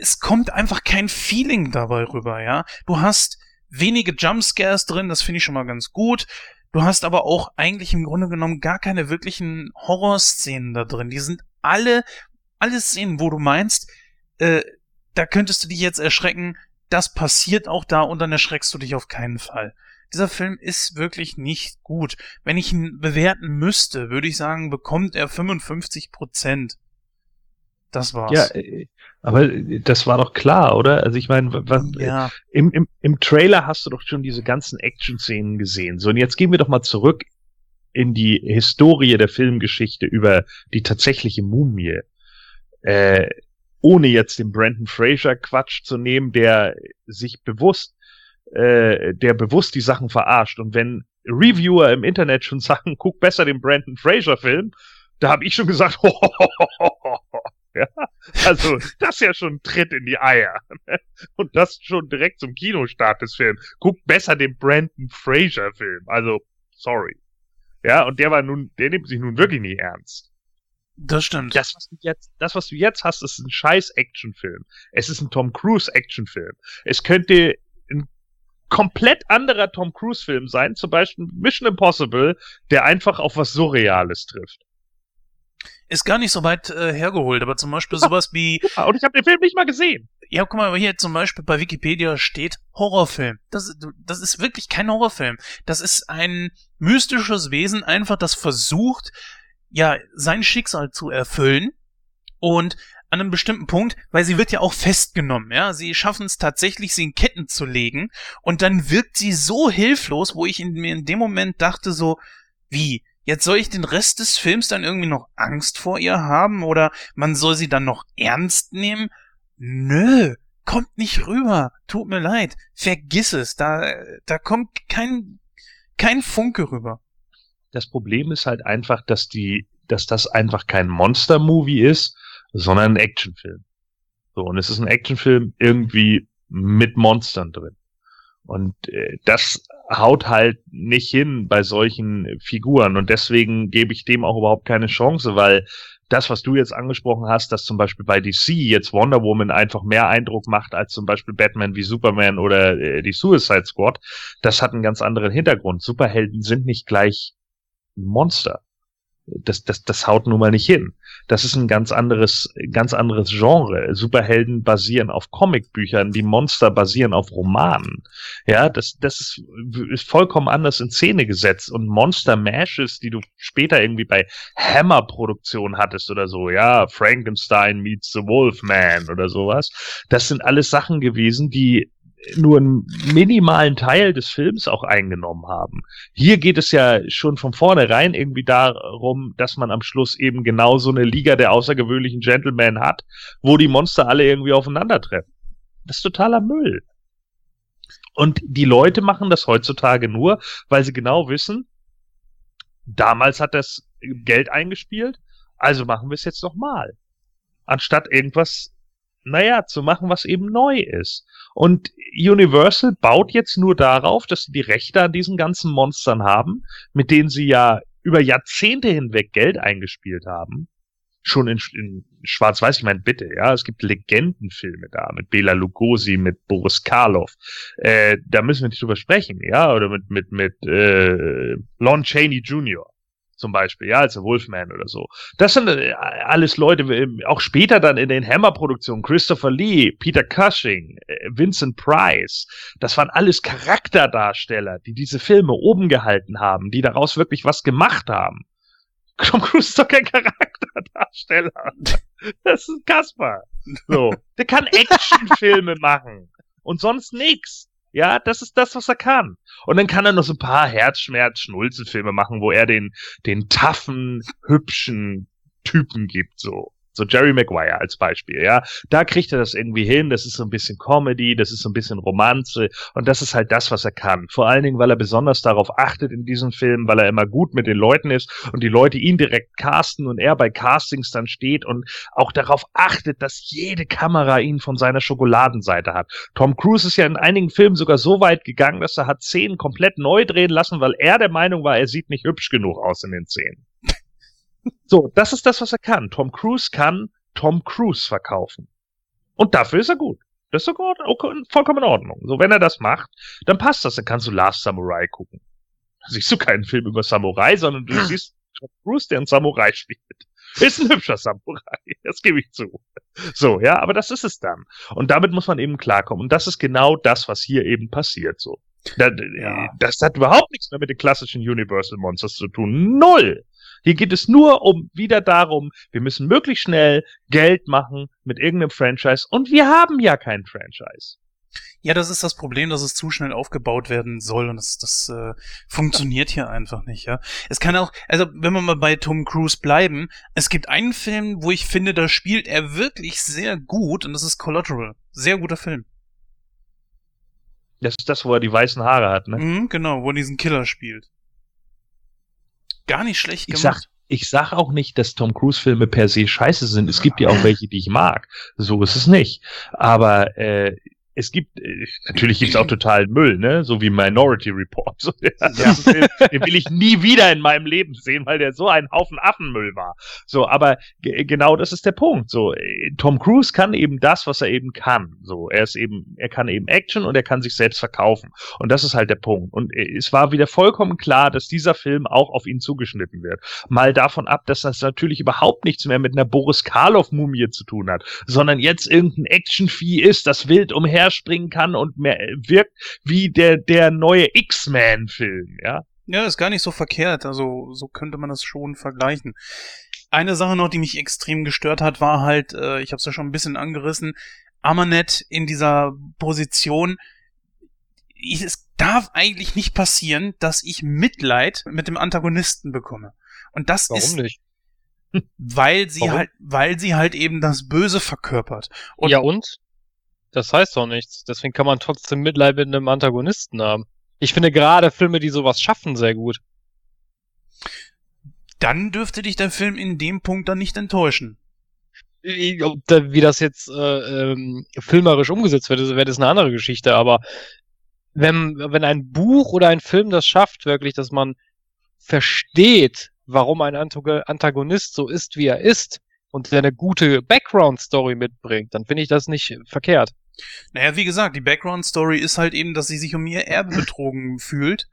es kommt einfach kein Feeling dabei rüber, ja. Du hast wenige Jumpscares drin, das finde ich schon mal ganz gut. Du hast aber auch eigentlich im Grunde genommen gar keine wirklichen Horrorszenen da drin. Die sind alle, alle Szenen, wo du meinst, äh, da könntest du dich jetzt erschrecken, das passiert auch da und dann erschreckst du dich auf keinen Fall. Dieser Film ist wirklich nicht gut. Wenn ich ihn bewerten müsste, würde ich sagen, bekommt er 55 Prozent. Das war's.
Ja, äh, aber das war doch klar, oder? Also ich meine, was, ja. im, im, im Trailer hast du doch schon diese ganzen Action-Szenen gesehen. So, und jetzt gehen wir doch mal zurück in die Historie der Filmgeschichte über die tatsächliche Mumie. Äh, ohne jetzt den Brandon Fraser Quatsch zu nehmen, der sich bewusst, äh, der bewusst die Sachen verarscht. Und wenn Reviewer im Internet schon (laughs) sagen, guck besser den Brandon Fraser Film, da habe ich schon gesagt, (laughs) ho, ho, ho, ho, ho, (laughs) ja? Also, das ist ja schon ein Tritt in die Eier. Ne? Und das schon direkt zum Kinostart des Films. Guck besser den Brandon Fraser Film. Also, sorry. Ja, und der war nun, der nimmt sich nun wirklich nicht ernst.
Das stimmt.
Das, was du jetzt, das, was du jetzt hast, ist ein scheiß Actionfilm. Es ist ein Tom Cruise Actionfilm. Es könnte ein komplett anderer Tom Cruise Film sein, zum Beispiel Mission Impossible, der einfach auf was Surreales trifft
ist gar nicht so weit äh, hergeholt, aber zum Beispiel sowas wie. (laughs)
Ja, und ich habe den Film nicht mal gesehen.
Ja, guck mal, hier zum Beispiel bei Wikipedia steht Horrorfilm. Das, das ist wirklich kein Horrorfilm. Das ist ein mystisches Wesen, einfach das versucht, ja, sein Schicksal zu erfüllen. Und an einem bestimmten Punkt, weil sie wird ja auch festgenommen, ja. Sie schaffen es tatsächlich, sie in Ketten zu legen. Und dann wirkt sie so hilflos, wo ich in, mir in dem Moment dachte so, wie? Jetzt soll ich den Rest des Films dann irgendwie noch Angst vor ihr haben oder man soll sie dann noch ernst nehmen? Nö, kommt nicht rüber. Tut mir leid. Vergiss es. Da, da kommt kein, kein Funke rüber.
Das Problem ist halt einfach, dass die, dass das einfach kein Monster-Movie ist, sondern ein Actionfilm. So, und es ist ein Actionfilm irgendwie mit Monstern drin. Und äh, das haut halt nicht hin bei solchen Figuren. Und deswegen gebe ich dem auch überhaupt keine Chance, weil das, was du jetzt angesprochen hast, dass zum Beispiel bei DC jetzt Wonder Woman einfach mehr Eindruck macht als zum Beispiel Batman wie Superman oder äh, die Suicide Squad, das hat einen ganz anderen Hintergrund. Superhelden sind nicht gleich Monster das, das, das haut nun mal nicht hin. Das ist ein ganz anderes, ganz anderes Genre. Superhelden basieren auf Comicbüchern, die Monster basieren auf Romanen. Ja, das, das ist, ist vollkommen anders in Szene gesetzt. Und Monster Mashes, die du später irgendwie bei Hammer-Produktion hattest oder so, ja, Frankenstein meets the Wolfman oder sowas, das sind alles Sachen gewesen, die nur einen minimalen Teil des Films auch eingenommen haben. Hier geht es ja schon von vornherein irgendwie darum, dass man am Schluss eben genau so eine Liga der außergewöhnlichen Gentlemen hat, wo die Monster alle irgendwie aufeinandertreffen. Das ist totaler Müll. Und die Leute machen das heutzutage nur, weil sie genau wissen, damals hat das Geld eingespielt, also machen wir es jetzt nochmal. Anstatt irgendwas naja, zu machen, was eben neu ist. Und Universal baut jetzt nur darauf, dass sie die Rechte an diesen ganzen Monstern haben, mit denen sie ja über Jahrzehnte hinweg Geld eingespielt haben. Schon in, in Schwarz-Weiß, ich meine, bitte, ja, es gibt Legendenfilme da, mit Bela Lugosi, mit Boris Karloff. Äh, da müssen wir nicht drüber sprechen, ja, oder mit, mit, mit äh, Lon Chaney Jr zum Beispiel, ja, als Wolfman oder so. Das sind äh, alles Leute, auch später dann in den Hammer-Produktionen, Christopher Lee, Peter Cushing, äh, Vincent Price, das waren alles Charakterdarsteller, die diese Filme oben gehalten haben, die daraus wirklich was gemacht haben. Tom Cruise ist doch kein Charakterdarsteller. (laughs) Das ist ein Kasper. So. Der kann (laughs) Actionfilme machen. Und sonst nix. Ja, das ist das, was er kann. Und dann kann er noch so ein paar Herzschmerz-Schnulzenfilme machen, wo er den, den taffen, hübschen Typen gibt, so. So Jerry Maguire als Beispiel, ja. Da kriegt er das irgendwie hin, das ist so ein bisschen Comedy, das ist so ein bisschen Romanze und das ist halt das, was er kann. Vor allen Dingen, weil er besonders darauf achtet in diesem Film, weil er immer gut mit den Leuten ist und die Leute ihn direkt casten und er bei Castings dann steht und auch darauf achtet, dass jede Kamera ihn von seiner Schokoladenseite hat. Tom Cruise ist ja in einigen Filmen sogar so weit gegangen, dass er hat Szenen komplett neu drehen lassen, weil er der Meinung war, er sieht nicht hübsch genug aus in den Szenen. So, das ist das, was er kann. Tom Cruise kann Tom Cruise verkaufen. Und dafür ist er gut. Das ist sogar vollkommen in Ordnung. So, wenn er das macht, dann passt das. Dann kannst du Last Samurai gucken. Da siehst du keinen Film über Samurai, sondern du siehst Tom Cruise, der einen Samurai spielt. Ist ein hübscher Samurai, das gebe ich zu. So, ja, aber das ist es dann. Und damit muss man eben klarkommen. Und das ist genau das, was hier eben passiert, so. Das, ja. das hat überhaupt nichts mehr mit den klassischen Universal Monsters zu tun. Null! Hier geht es nur um wieder darum, wir müssen möglichst schnell Geld machen mit irgendeinem Franchise und wir haben ja kein Franchise.
Ja, das ist das Problem, dass es zu schnell aufgebaut werden soll und das, das äh, funktioniert hier einfach nicht, ja. Es kann auch, also wenn wir mal bei Tom Cruise bleiben, es gibt einen Film, wo ich finde, da spielt er wirklich sehr gut und das ist Collateral. Sehr guter Film.
Das ist das, wo er die weißen Haare hat, ne?
Mhm, genau, wo er diesen Killer spielt gar nicht schlecht
gemacht. Ich sag, ich sag auch nicht, dass Tom Cruise Filme per se scheiße sind. Es gibt ja auch welche, die ich mag. So ist es nicht. Aber äh, es gibt, äh, natürlich gibt's auch total Müll, ne? So wie Minority Report. So, (laughs) ja, ja. Den, den will ich nie wieder in meinem Leben sehen, weil der so ein Haufen Affenmüll war. So, aber genau das ist der Punkt. So, äh, Tom Cruise kann eben das, was er eben kann. So, er ist eben, er kann eben Action und er kann sich selbst verkaufen. Und das ist halt der Punkt. Und äh, es war wieder vollkommen klar, dass dieser Film auch auf ihn zugeschnitten wird. Mal davon ab, dass das natürlich überhaupt nichts mehr mit einer Boris Karloff-Mumie zu tun hat, sondern jetzt irgendein Action-Vieh ist, das wild umher herspringen kann und mehr wirkt wie der, der neue X-Men-Film, ja.
Ja, ist gar nicht so verkehrt. Also, so könnte man das schon vergleichen. Eine Sache noch, die mich extrem gestört hat, war halt, äh, ich habe es ja schon ein bisschen angerissen, Amanet in dieser Position. Ich, es darf eigentlich nicht passieren, dass ich Mitleid mit dem Antagonisten bekomme. Und das
Warum
ist,
nicht?
weil sie Warum? halt, weil sie halt eben das Böse verkörpert.
Und ja und? Das heißt doch nichts. Deswegen kann man trotzdem Mitleid mit einem Antagonisten haben. Ich finde gerade Filme, die sowas schaffen, sehr gut.
Dann dürfte dich der Film in dem Punkt dann nicht enttäuschen.
Wie das jetzt äh, ähm, filmerisch umgesetzt wird, wäre das eine andere Geschichte. Aber wenn, wenn ein Buch oder ein Film das schafft, wirklich, dass man versteht, warum ein Antagonist so ist, wie er ist, und der eine gute Background-Story mitbringt, dann finde ich das nicht verkehrt.
Naja, wie gesagt, die Background-Story ist halt eben, dass sie sich um ihr Erbe (laughs) betrogen fühlt.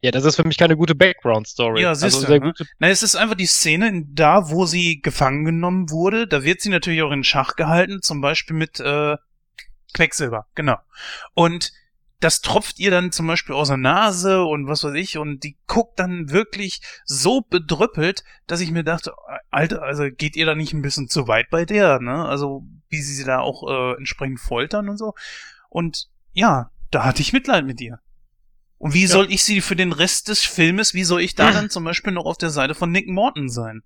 Ja, das ist für mich keine gute Background-Story.
Ja, siehst also, du. Ne? Na, es ist einfach die Szene da, wo sie gefangen genommen wurde. Da wird sie natürlich auch in Schach gehalten, zum Beispiel mit äh, Quecksilber, genau. Und das tropft ihr dann zum Beispiel aus der Nase und was weiß ich und die guckt dann wirklich so bedrüppelt, dass ich mir dachte, Alter, also geht ihr da nicht ein bisschen zu weit bei der, ne? Also wie sie sie da auch äh, entsprechend foltern und so. Und ja, da hatte ich Mitleid mit ihr. Und wie ja. soll ich sie für den Rest des Filmes, wie soll ich da (clears throat) dann zum Beispiel noch auf der Seite von Nick Morton sein?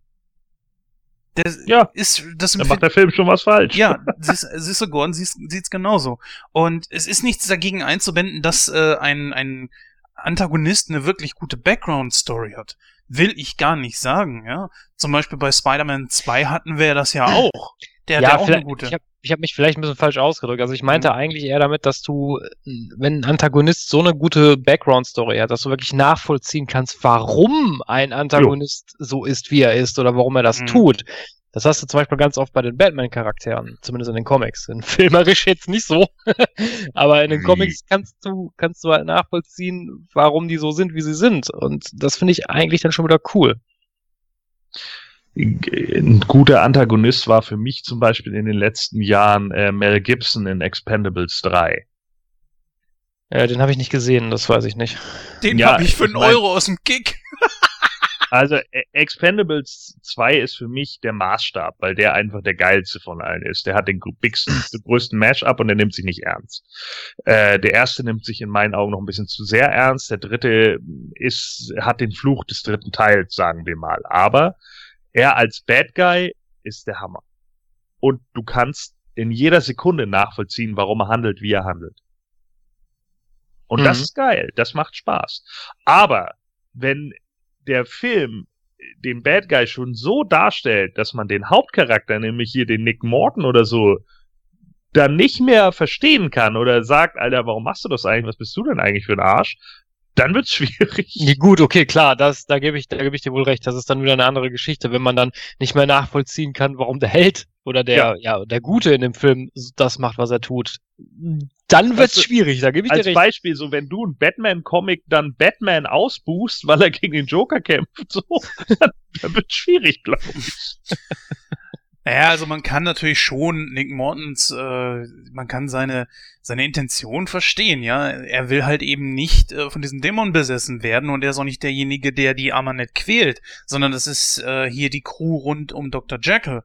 Der ja, ist, das da macht der Film schon was falsch.
Ja, (laughs) siehst, du, Gordon sieht es genauso. Und es ist nichts dagegen einzuwenden, dass äh, ein, ein Antagonist eine wirklich gute Background-Story hat. Will ich gar nicht sagen, ja. Zum Beispiel bei Spider-Man 2 hatten wir das ja (laughs) auch.
Der ja, hat ja auch eine gute. Ich habe ich hab mich vielleicht ein bisschen falsch ausgedrückt. Also ich meinte mhm. eigentlich eher damit, dass du, wenn ein Antagonist so eine gute Background-Story hat, dass du wirklich nachvollziehen kannst, warum ein Antagonist jo. so ist, wie er ist oder warum er das mhm. tut. Das hast du zum Beispiel ganz oft bei den Batman-Charakteren, zumindest in den Comics. In (laughs) filmerisch jetzt nicht so, (laughs) aber in den Comics kannst du, kannst du halt nachvollziehen, warum die so sind, wie sie sind. Und das finde ich eigentlich dann schon wieder cool
ein guter Antagonist war für mich zum Beispiel in den letzten Jahren äh, Mel Gibson in Expendables 3.
Ja, den habe ich nicht gesehen, das weiß ich nicht.
Den ja, habe ich für einen Euro aus dem Kick. (laughs)
also e- Expendables 2 ist für mich der Maßstab, weil der einfach der geilste von allen ist. Der hat den, bigsten, (laughs) den größten Matchup und der nimmt sich nicht ernst. Äh, der erste nimmt sich in meinen Augen noch ein bisschen zu sehr ernst. Der dritte ist, hat den Fluch des dritten Teils, sagen wir mal. Aber er als Bad Guy ist der Hammer. und du kannst in jeder Sekunde nachvollziehen, warum er handelt, wie er handelt. Und mhm. das ist geil, das macht Spaß. Aber wenn der Film den Bad Guy schon so darstellt, dass man den Hauptcharakter, nämlich hier den Nick Morton oder so, dann nicht mehr verstehen kann oder sagt, Alter, warum machst du das eigentlich? Was bist du denn eigentlich für ein Arsch? Dann wird's schwierig.
Ja, gut, okay, klar, das, da gebe ich, da gebe ich dir wohl recht. Das ist dann wieder eine andere Geschichte, wenn man dann nicht mehr nachvollziehen kann, warum der Held oder der, ja, ja der Gute in dem Film das macht, was er tut. Dann wird's also, schwierig, da gebe ich dir recht.
Als Beispiel, so wenn du ein Batman-Comic dann Batman ausbuchst, weil er gegen den Joker kämpft, so, (laughs) dann, dann wird's schwierig, glaube ich. (laughs)
Naja, also man kann natürlich schon Nick Mortons, äh, man kann seine seine Intention verstehen, ja. Er will halt eben nicht äh, von diesem Dämon besessen werden und er ist auch nicht derjenige, der die Amanet quält, sondern das ist äh, hier die Crew rund um Dr. Jekyll.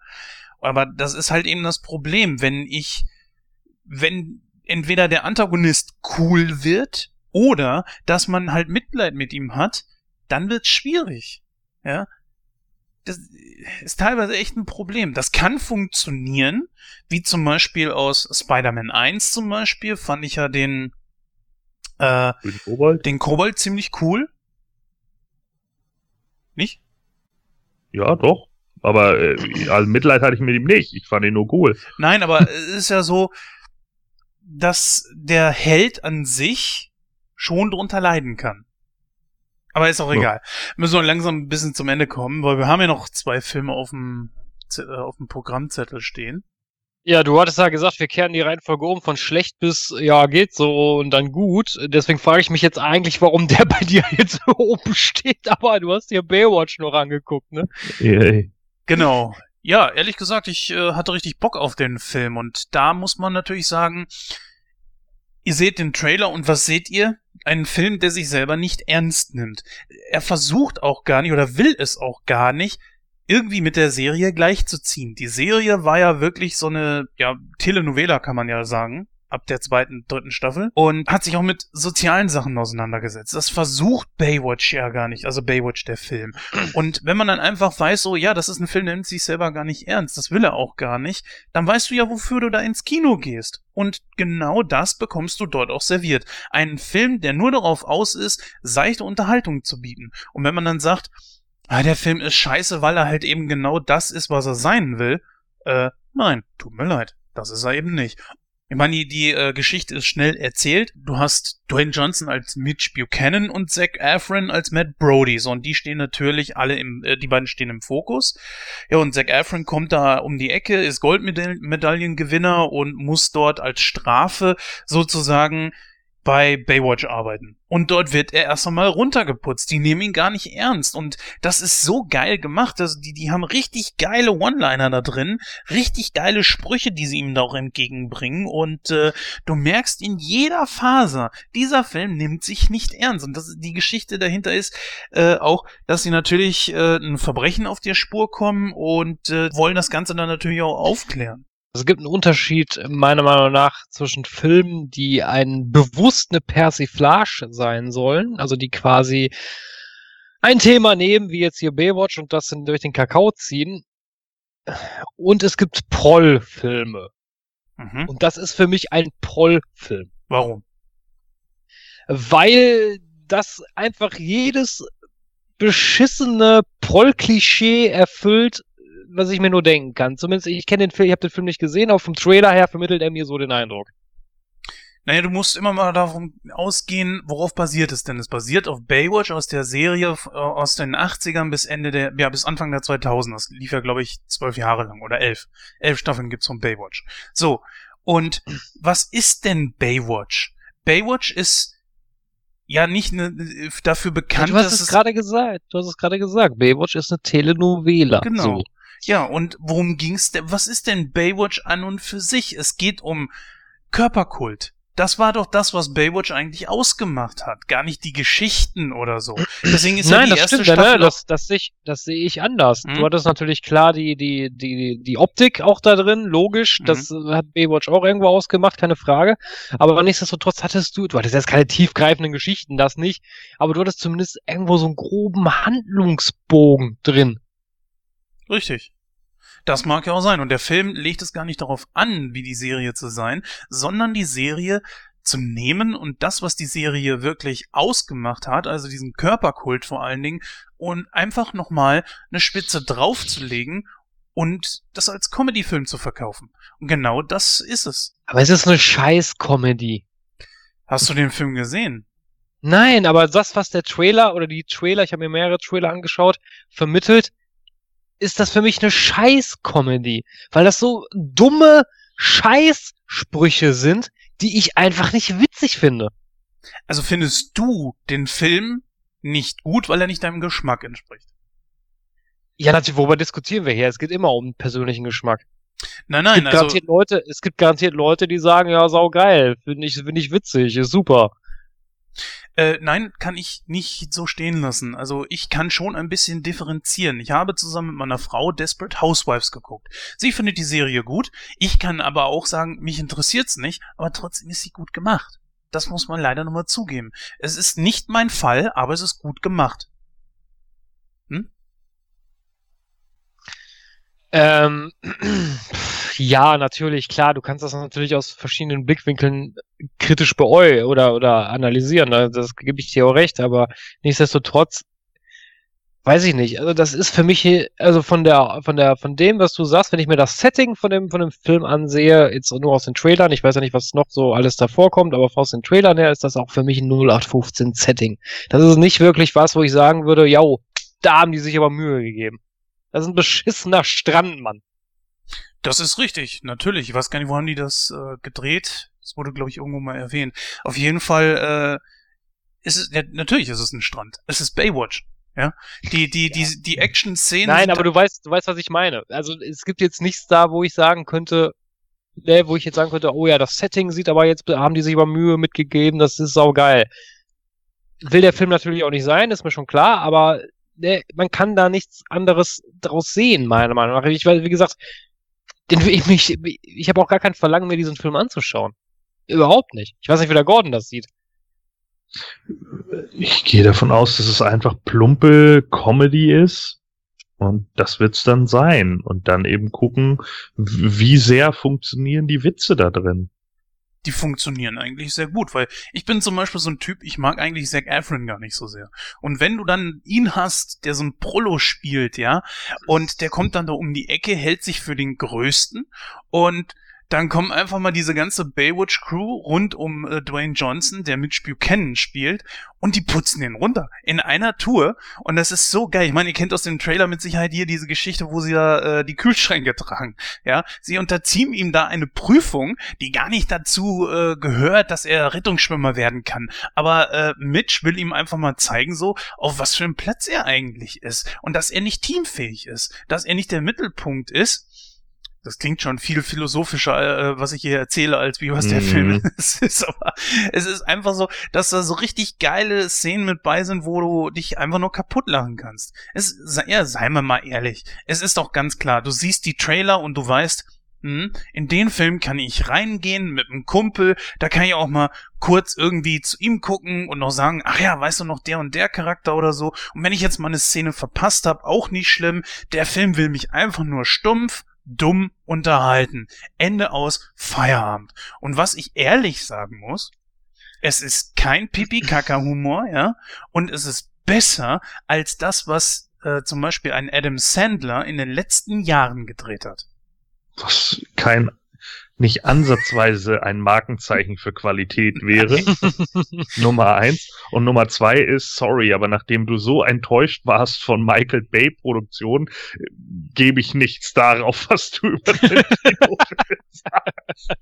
Aber das ist halt eben das Problem, wenn ich, wenn entweder der Antagonist cool wird oder dass man halt Mitleid mit ihm hat, dann wird's schwierig. Ja, das ist teilweise echt ein Problem. Das kann funktionieren, wie zum Beispiel aus Spider-Man 1 zum Beispiel, fand ich ja den, äh, den Kobold. den Kobold ziemlich cool. Nicht?
Ja, doch. Aber äh, also Mitleid hatte ich mit ihm nicht. Ich fand ihn nur cool.
Nein, aber es ist ja so, dass der Held an sich schon drunter leiden kann. Aber ist auch egal. Ja. Müssen wir langsam ein bisschen zum Ende kommen, weil wir haben ja noch zwei Filme auf dem, äh, auf dem Programmzettel stehen.
Ja, du hattest ja gesagt, wir kehren die Reihenfolge um von schlecht bis ja geht so und dann gut. Deswegen frage ich mich jetzt eigentlich, warum der (laughs) bei dir jetzt so oben steht. Aber du hast dir Baywatch noch angeguckt, ne?
Yay. Genau. Ja, ehrlich gesagt, ich äh, hatte richtig Bock auf den Film und da muss man natürlich sagen, ihr seht den Trailer und was seht ihr? Einen Film, der sich selber nicht ernst nimmt. Er versucht auch gar nicht oder will es auch gar nicht, irgendwie mit der Serie gleichzuziehen. Die Serie war ja wirklich so eine, ja, Telenovela kann man ja sagen ab der zweiten, dritten Staffel und hat sich auch mit sozialen Sachen auseinandergesetzt. Das versucht Baywatch ja gar nicht, also Baywatch der Film. (clears throat) Und wenn man dann einfach weiß, so, ja, das ist ein Film, der nimmt sich selber gar nicht ernst, das will er auch gar nicht, dann weißt du ja, wofür du da ins Kino gehst. Und genau das bekommst du dort auch serviert. Einen Film, der nur darauf aus ist, seichte Unterhaltung zu bieten. Und wenn man dann sagt, ah, der Film ist scheiße, weil er halt eben genau das ist, was er sein will, äh, nein, tut mir leid. Das ist er eben nicht. Ich meine, die, äh, Geschichte ist schnell erzählt. Du hast Dwayne Johnson als Mitch Buchanan und Zach Efron als Matt Brody. So, und die stehen natürlich alle im, äh, die beiden stehen im Fokus. Ja, und Zach Efron kommt da um die Ecke, ist Goldmedaillengewinner und muss dort als Strafe sozusagen bei Baywatch arbeiten. Und dort wird er erst einmal runtergeputzt. Die nehmen ihn gar nicht ernst. Und das ist so geil gemacht. Also die, die haben richtig geile One-Liner da drin. Richtig geile Sprüche, die sie ihm da auch entgegenbringen. Und äh, du merkst in jeder Phase, dieser Film nimmt sich nicht ernst. Und das, die Geschichte dahinter ist äh, auch, dass sie natürlich äh, ein Verbrechen auf der Spur kommen und äh, wollen das Ganze dann natürlich auch aufklären.
Es gibt einen Unterschied meiner Meinung nach zwischen Filmen, die ein bewusst eine Persiflage sein sollen, also die quasi ein Thema nehmen, wie jetzt hier Baywatch und das durch den Kakao ziehen. Und es gibt Proll-Filme. Mhm. Und das ist für mich ein Proll-Film.
Warum?
Weil das einfach jedes beschissene Proll-Klischee erfüllt, was ich mir nur denken kann. Zumindest, ich kenne den Film, ich habe den Film nicht gesehen, aber vom Trailer her vermittelt er mir so den Eindruck.
Naja, du musst immer mal davon ausgehen, worauf basiert es denn? Es basiert auf Baywatch aus der Serie äh, aus den 80ern bis Ende der, ja, bis Anfang der 2000er. Das lief ja, glaube ich, zwölf Jahre lang oder elf. Elf Staffeln gibt's von Baywatch. So. Und was ist denn Baywatch? Baywatch ist ja nicht ne, dafür bekannt,
ja, du hast es gerade gesagt. Du hast es gerade gesagt. Baywatch ist eine Telenovela.
Genau. So. Ja, und worum ging's denn? Was ist denn Baywatch an und für sich? Es geht um Körperkult. Das war doch das, was Baywatch eigentlich ausgemacht hat, gar nicht die Geschichten oder so. Deswegen ist Nein, ja die
das
erste
stimmt,
Staffel.
Ne? Das, das, sehe ich, das sehe ich anders. Mhm. Du hattest natürlich klar die, die, die, die Optik auch da drin, logisch. Mhm. Das hat Baywatch auch irgendwo ausgemacht, keine Frage. Aber nichtsdestotrotz hattest du, du hattest jetzt keine tiefgreifenden Geschichten, das nicht. Aber du hattest zumindest irgendwo so einen groben Handlungsbogen drin.
Richtig. Das mag ja auch sein. Und der Film legt es gar nicht darauf an, wie die Serie zu sein, sondern die Serie zu nehmen und das, was die Serie wirklich ausgemacht hat, also diesen Körperkult vor allen Dingen, und einfach nochmal eine Spitze draufzulegen und das als Comedy-Film zu verkaufen. Und genau das ist es.
Aber es ist eine Scheiß-Comedy.
Hast du den Film gesehen?
Nein, aber das, was der Trailer oder die Trailer, ich habe mir mehrere Trailer angeschaut, vermittelt, ist das für mich eine Scheiß-Comedy. Weil das so dumme Scheißsprüche sind, die ich einfach nicht witzig finde.
Also findest du den Film nicht gut, weil er nicht deinem Geschmack entspricht?
Ja, natürlich, worüber diskutieren wir hier? Es geht immer um persönlichen Geschmack.
Nein,
Es
nein,
gibt,
also
garantiert Leute, es gibt garantiert Leute, die sagen, ja, sau geil, finde ich, finde ich witzig, ist super.
Äh, nein, kann ich nicht so stehen lassen. Also ich kann schon ein bisschen differenzieren. Ich habe zusammen mit meiner Frau Desperate Housewives geguckt. Sie findet die Serie gut. Ich kann aber auch sagen, mich interessiert's nicht, aber trotzdem ist sie gut gemacht. Das muss man leider nochmal zugeben. Es ist nicht mein Fall, aber es ist gut gemacht.
Ähm, (clears throat) (clears throat) ja, natürlich, klar, du kannst das natürlich aus verschiedenen Blickwinkeln kritisch beäugen oder, oder analysieren, ne? das gebe ich dir auch recht, aber nichtsdestotrotz, weiß ich nicht, also das ist für mich, also von der, von der, von dem, was du sagst, wenn ich mir das Setting von dem, von dem Film ansehe, jetzt nur aus den Trailern, ich weiß ja nicht, was noch so alles davor kommt, aber aus den Trailern her ist das auch für mich ein 0815 Setting. Das ist nicht wirklich was, wo ich sagen würde, ja, da haben die sich aber Mühe gegeben. Das ist ein beschissener Strand, Mann.
Das ist richtig, natürlich. Ich weiß gar nicht, wo haben die das äh, gedreht. Das wurde, glaube ich, irgendwo mal erwähnt. Auf jeden Fall äh, ist es, ja, natürlich ist es ein Strand. Es ist Baywatch. Ja, die die die die Action-Szenen.
Nein, aber du weißt, du weißt, was ich meine. Also es gibt jetzt nichts da, wo ich sagen könnte, ne, wo ich jetzt sagen könnte, oh ja, das Setting sieht aber jetzt, haben die sich aber Mühe mitgegeben, das ist saugeil. Will der Film natürlich auch nicht sein, ist mir schon klar, aber ne, man kann da nichts anderes draus sehen, meiner Meinung nach. Ich, weil, wie gesagt, den, (laughs) ich, mich, ich habe auch gar kein Verlangen, mir diesen Film anzuschauen. Überhaupt nicht. Ich weiß nicht, wie der Gordon das sieht.
Ich gehe davon aus, dass es einfach plumpe Comedy ist. Und das wird's dann sein. Und dann eben gucken, wie sehr funktionieren die Witze da drin.
Die funktionieren eigentlich sehr gut, weil ich bin zum Beispiel so ein Typ, ich mag eigentlich Zac Efron gar nicht so sehr. Und wenn du dann ihn hast, der so ein Prollo spielt, ja, und der kommt dann da um die Ecke, hält sich für den Größten und dann kommen einfach mal diese ganze Baywatch-Crew rund um äh, Dwayne Johnson, der Mitch Buchanan spielt, und die putzen den runter in einer Tour. Und das ist so geil. Ich meine, ihr kennt aus dem Trailer mit Sicherheit hier diese Geschichte, wo sie da äh, die Kühlschränke tragen. Ja, sie unterziehen ihm da eine Prüfung, die gar nicht dazu äh, gehört, dass er Rettungsschwimmer werden kann. Aber äh, Mitch will ihm einfach mal zeigen, so auf was für einem Platz er eigentlich ist und dass er nicht teamfähig ist, dass er nicht der Mittelpunkt ist. Das klingt schon viel philosophischer, äh, was ich hier erzähle, als wie was der
Mhm.
Film (laughs) ist. Aber es ist einfach so, dass da so richtig geile Szenen mit bei sind, wo du dich einfach nur kaputt lachen kannst. Es, sei- ja, seien wir mal ehrlich. Es ist doch ganz klar, du siehst die Trailer und du weißt, hm, in den Film kann ich reingehen mit einem Kumpel, da kann ich auch mal kurz irgendwie zu ihm gucken und noch sagen, ach ja, weißt du noch der und der Charakter oder so. Und wenn ich jetzt mal eine Szene verpasst habe, auch nicht schlimm. Der Film will mich einfach nur stumpf, dumm unterhalten. Ende aus, Feierabend. Und was ich ehrlich sagen muss, es ist kein Pipi-Kaka-Humor, ja, und es ist besser als das, was äh, zum Beispiel ein Adam Sandler in den letzten Jahren gedreht hat.
Was kein, nicht ansatzweise ein Markenzeichen für Qualität wäre. (laughs) Nummer eins. Und Nummer zwei ist, sorry, aber nachdem du so enttäuscht warst von Michael Bay Produktion, gebe ich nichts darauf, (laughs) was du über den Kinofilm sagst.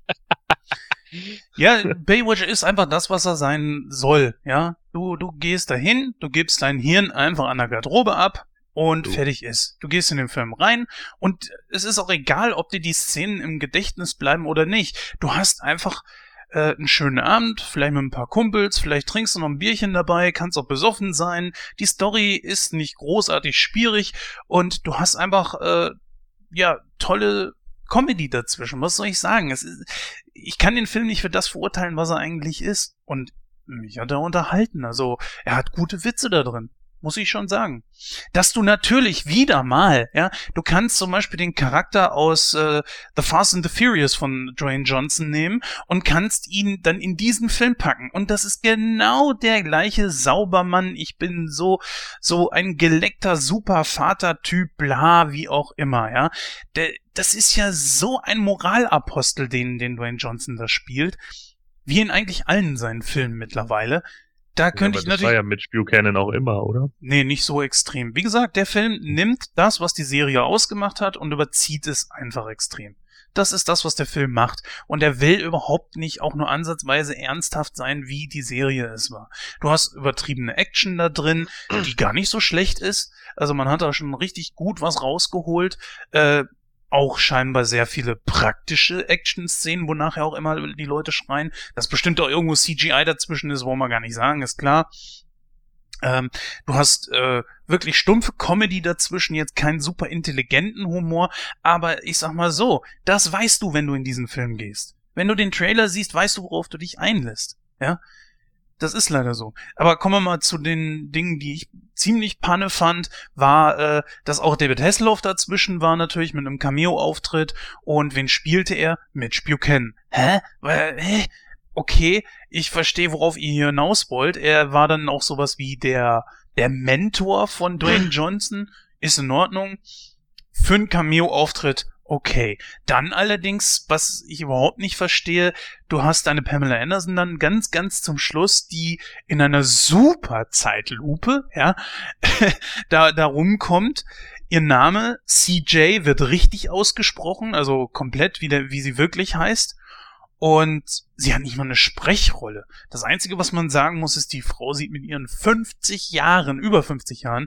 Ja, Baywatch ist einfach das, was er sein soll, ja. Du, du gehst dahin, du gibst dein Hirn einfach an der Garderobe ab und
Du.
fertig ist. Du gehst in den Film rein und es ist auch egal, ob dir die Szenen im Gedächtnis bleiben oder nicht. Du hast einfach äh, einen schönen Abend, vielleicht mit ein paar Kumpels, vielleicht trinkst du noch ein Bierchen dabei, kannst auch besoffen sein. Die Story ist nicht großartig schwierig und du hast einfach, äh, ja, tolle Comedy dazwischen. Was soll ich sagen? Ist, ich kann den Film nicht für das verurteilen, was er eigentlich ist. Und mich hat er unterhalten. Also, er hat gute Witze da drin. Muss ich schon sagen. Dass du natürlich wieder mal, ja, du kannst zum Beispiel den Charakter aus äh, The Fast and the Furious von Dwayne Johnson nehmen und kannst ihn dann in diesen Film packen. Und das ist genau der gleiche Saubermann. Ich bin so, so ein geleckter Supervater-Typ, bla, wie auch immer, ja. Der, das ist ja so ein Moralapostel, den, den Dwayne Johnson da spielt. Wie in eigentlich allen seinen Filmen mittlerweile da könnte ja, ich natürlich. Das war
ja mit Buchanan auch immer, oder?
Nee, nicht so extrem. Wie gesagt, der Film nimmt das, was die Serie ausgemacht hat und überzieht es einfach extrem. Das ist das, was der Film macht. Und er will überhaupt nicht auch nur ansatzweise ernsthaft sein, wie die Serie es war. Du hast übertriebene Action da drin, die gar nicht so schlecht ist. Also man hat da schon richtig gut was rausgeholt. Äh, auch scheinbar sehr viele praktische Action-Szenen, wo nachher auch immer die Leute schreien. Dass bestimmt auch irgendwo CGI dazwischen ist, wollen wir gar nicht sagen, ist klar. Ähm, du hast äh, wirklich stumpfe Comedy dazwischen, jetzt keinen super intelligenten Humor, aber ich sag mal so, das weißt du, wenn du in diesen Film gehst. Wenn du den Trailer siehst, weißt du, worauf du dich einlässt. Ja, das ist leider so. Aber kommen wir mal zu den Dingen, die ich ziemlich panne fand, war, äh, dass auch David Hasselhoff dazwischen war natürlich mit einem Cameo-Auftritt. Und wen spielte er? Mitch Buchanan. Hä? Hä? Okay, ich verstehe, worauf ihr hier hinaus wollt. Er war dann auch sowas wie der, der Mentor von Dwayne (laughs) Johnson. Ist in Ordnung. Für einen Cameo-Auftritt Okay, dann allerdings, was ich überhaupt nicht verstehe, du hast eine Pamela Anderson dann ganz, ganz zum Schluss, die in einer super Zeitlupe, ja, (laughs) da, da rumkommt. Ihr Name CJ wird richtig ausgesprochen, also komplett wie, der, wie sie wirklich heißt. Und sie hat nicht mal eine Sprechrolle. Das Einzige, was man sagen muss, ist, die Frau sieht mit ihren 50 Jahren, über 50 Jahren,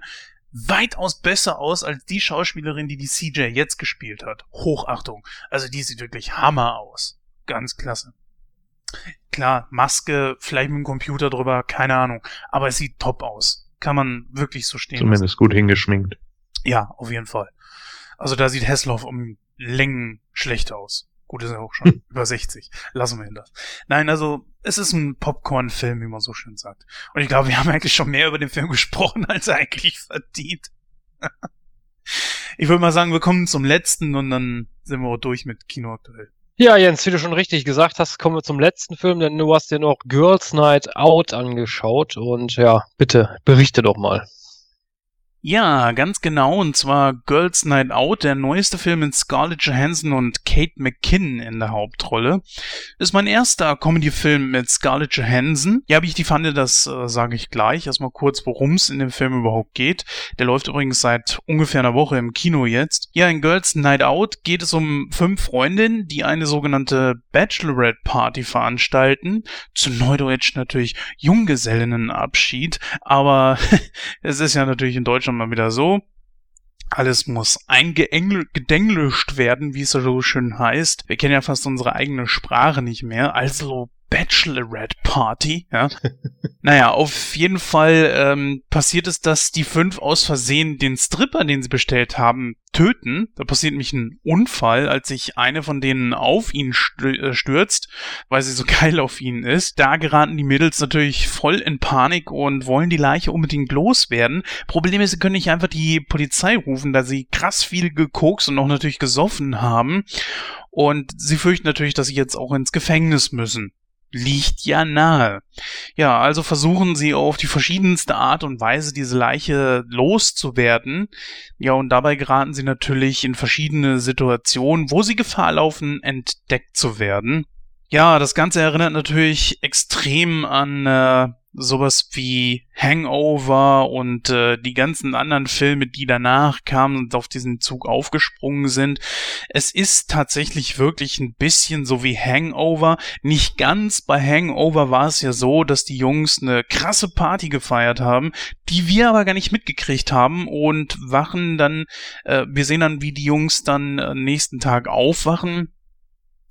weitaus besser aus als die Schauspielerin, die die CJ jetzt gespielt hat. Hochachtung. Also die sieht wirklich Hammer aus. Ganz klasse. Klar, Maske, vielleicht mit dem Computer drüber, keine Ahnung. Aber es sieht top aus. Kann man wirklich so stehen.
Zumindest lassen. gut hingeschminkt.
Ja, auf jeden Fall. Also da sieht Hessloff um Längen schlechter aus. Gut, ist ja auch schon (laughs) über 60. Lassen wir ihn das. Nein, also es ist ein Popcorn-Film, wie man so schön sagt. Und ich glaube, wir haben eigentlich schon mehr über den Film (laughs) gesprochen, als er eigentlich verdient. (laughs) ich würde mal sagen, wir kommen zum letzten und dann sind wir auch durch mit Kino aktuell.
Ja, Jens, wie du schon richtig gesagt hast, kommen wir zum letzten Film, denn du hast dir noch Girls Night Out angeschaut und ja, bitte berichte doch mal.
Ja, ganz genau. Und zwar Girls Night Out, der neueste Film mit Scarlett Johansson und Kate McKinnon in der Hauptrolle. Ist mein erster Comedy-Film mit Scarlett Johansson. Ja, wie ich die fand, das äh, sage ich gleich. Erstmal kurz, worum es in dem Film überhaupt geht. Der läuft übrigens seit ungefähr einer Woche im Kino jetzt. Ja, in Girls Night Out geht es um fünf Freundinnen, die eine sogenannte Bachelorette Party veranstalten. Zu Neudeutsch natürlich Junggesellinnenabschied. Aber (laughs) es ist ja natürlich in Deutschland schon mal wieder so. Alles muss eingedenglischt werden, wie es so schön heißt. Wir kennen ja fast unsere eigene Sprache nicht mehr. Also Bachelorette Party, ja. (laughs) naja, auf jeden Fall ähm, passiert es, dass die fünf aus Versehen den Stripper, den sie bestellt haben, töten. Da passiert nämlich ein Unfall, als sich eine von denen auf ihn äh, stürzt, weil sie so (laughs) geil auf ihn ist. Da geraten die Mädels natürlich voll in Panik und wollen die Leiche unbedingt loswerden. Problem ist, sie können nicht einfach die Polizei rufen, da sie krass viel gekokst und auch natürlich gesoffen haben. Und sie fürchten natürlich, dass sie jetzt auch ins Gefängnis müssen liegt ja nahe. Ja, also versuchen sie auf die verschiedenste Art und Weise diese Leiche loszuwerden. Ja, und dabei geraten sie natürlich in verschiedene Situationen, wo sie Gefahr laufen, entdeckt zu werden. Ja, das Ganze erinnert natürlich extrem an äh, sowas wie Hangover und äh, die ganzen anderen Filme, die danach kamen und auf diesen Zug aufgesprungen sind. Es ist tatsächlich wirklich ein bisschen so wie Hangover. Nicht ganz. Bei Hangover war es ja so, dass die Jungs eine krasse Party gefeiert haben, die wir aber gar nicht mitgekriegt haben und wachen dann, äh, wir sehen dann, wie die Jungs dann äh, nächsten Tag aufwachen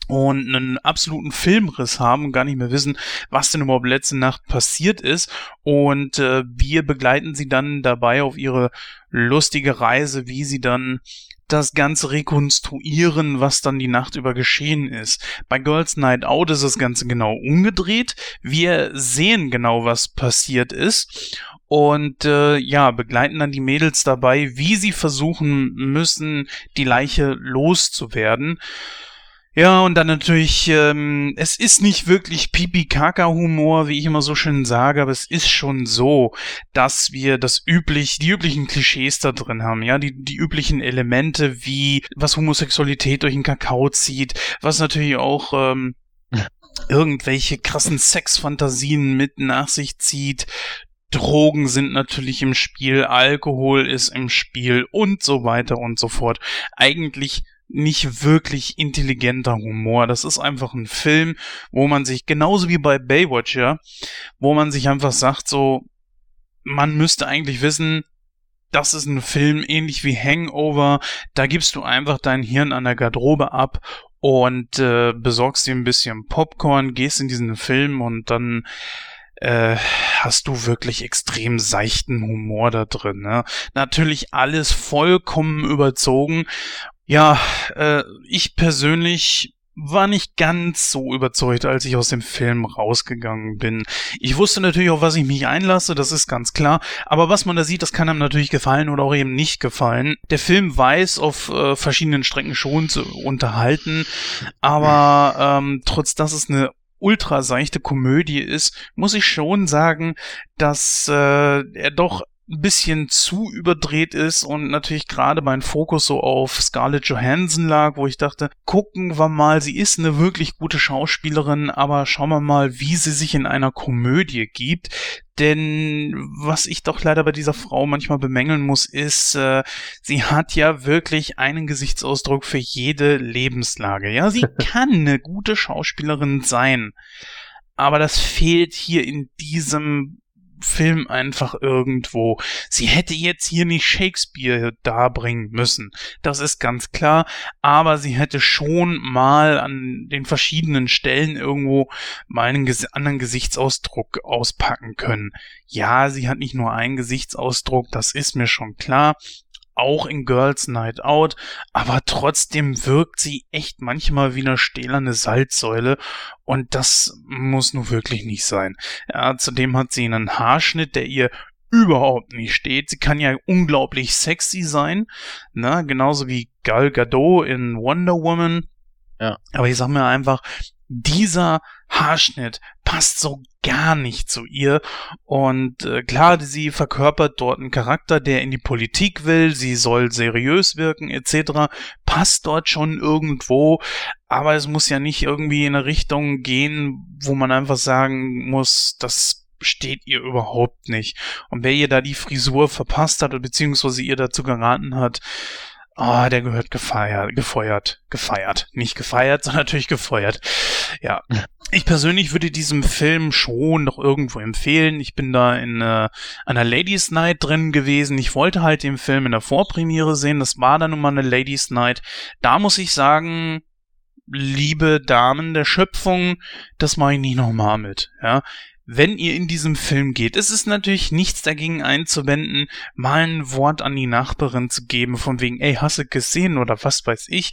und einen absoluten Filmriss haben gar nicht mehr wissen, was denn überhaupt letzte Nacht passiert ist. Und äh, wir begleiten sie dann dabei auf ihre lustige Reise, wie sie dann das Ganze rekonstruieren, was dann die Nacht über geschehen ist. Bei Girls Night Out ist das Ganze genau umgedreht. Wir sehen genau, was passiert ist. und äh, ja, begleiten dann die Mädels dabei, wie sie versuchen müssen, die Leiche loszuwerden. Ja, und dann natürlich, ähm, es ist nicht wirklich Pipi-Kaka-Humor, wie ich immer so schön sage, aber es ist schon so, dass wir das üblich, die üblichen Klischees da drin haben, ja, die, die üblichen Elemente, wie was Homosexualität durch den Kakao zieht, was natürlich auch ähm, irgendwelche krassen Sexfantasien mit nach sich zieht. Drogen sind natürlich im Spiel, Alkohol ist im Spiel und so weiter und so fort. Eigentlich nicht wirklich intelligenter Humor. Das ist einfach ein Film, wo man sich, genauso wie bei Baywatch, ja, wo man sich einfach sagt, so, man müsste eigentlich wissen, das ist ein Film ähnlich wie Hangover. Da gibst du einfach dein Hirn an der Garderobe ab und äh, besorgst dir ein bisschen Popcorn, gehst in diesen Film und dann äh, hast du wirklich extrem seichten Humor da drin. Ne? Natürlich alles vollkommen überzogen ja, äh, ich persönlich war nicht ganz so überzeugt, als ich aus dem Film rausgegangen bin. Ich wusste natürlich auch, was ich mich einlasse, das ist ganz klar. Aber was man da sieht, das kann einem natürlich gefallen oder auch eben nicht gefallen. Der Film weiß auf äh, verschiedenen Strecken schon zu unterhalten, aber ähm, trotz dass es eine ultra seichte Komödie ist, muss ich schon sagen, dass äh, er doch ein bisschen zu überdreht ist und natürlich gerade mein Fokus so auf Scarlett Johansson lag, wo ich dachte, gucken wir mal, sie ist eine wirklich gute Schauspielerin, aber schauen wir mal, wie sie sich in einer Komödie gibt. Denn was ich doch leider bei dieser Frau manchmal bemängeln muss, ist, äh, sie hat ja wirklich einen Gesichtsausdruck für jede Lebenslage. Ja, sie (laughs) kann eine gute Schauspielerin sein. Aber das fehlt hier in diesem Film einfach irgendwo. Sie hätte jetzt hier nicht Shakespeare darbringen müssen. Das ist ganz klar. Aber sie hätte schon mal an den verschiedenen Stellen irgendwo mal einen ges anderen Gesichtsausdruck auspacken können. Ja, sie hat nicht nur einen Gesichtsausdruck, das ist mir schon klar auch in Girls Night Out, aber trotzdem wirkt sie echt manchmal wie eine stählerne Salzsäule und das muss nur wirklich nicht sein. Ja, zudem hat sie einen Haarschnitt, der ihr überhaupt nicht steht. Sie kann ja unglaublich sexy sein, ne? genauso wie Gal Gadot in Wonder Woman. Ja. Aber ich sag mir einfach, dieser Haarschnitt passt so gar nicht zu ihr. Und äh, klar, sie verkörpert dort einen Charakter, der in die Politik will, sie soll seriös wirken, etc. Passt dort schon irgendwo, aber es muss ja nicht irgendwie in eine Richtung gehen, wo man einfach sagen muss, das steht ihr überhaupt nicht. Und wer ihr da die Frisur verpasst hat, beziehungsweise ihr dazu geraten hat, Ah, der gehört gefeiert, gefeuert, gefeiert. Nicht gefeiert, (laughs) sondern natürlich gefeuert. Ja. Ich persönlich würde diesem Film schon noch irgendwo empfehlen. Ich bin da in äh, einer Ladies Night drin gewesen. Ich wollte halt den Film in der Vorpremiere sehen. Das war dann nun mal eine Ladies Night. Da muss ich sagen, liebe Damen der Schöpfung, das mache ich nicht nochmal mit. Ja, wenn ihr in diesem Film geht. Es ist natürlich nichts dagegen einzuwenden, mal ein Wort an die Nachbarin zu geben, von wegen, ey, hast du gesehen oder was weiß ich.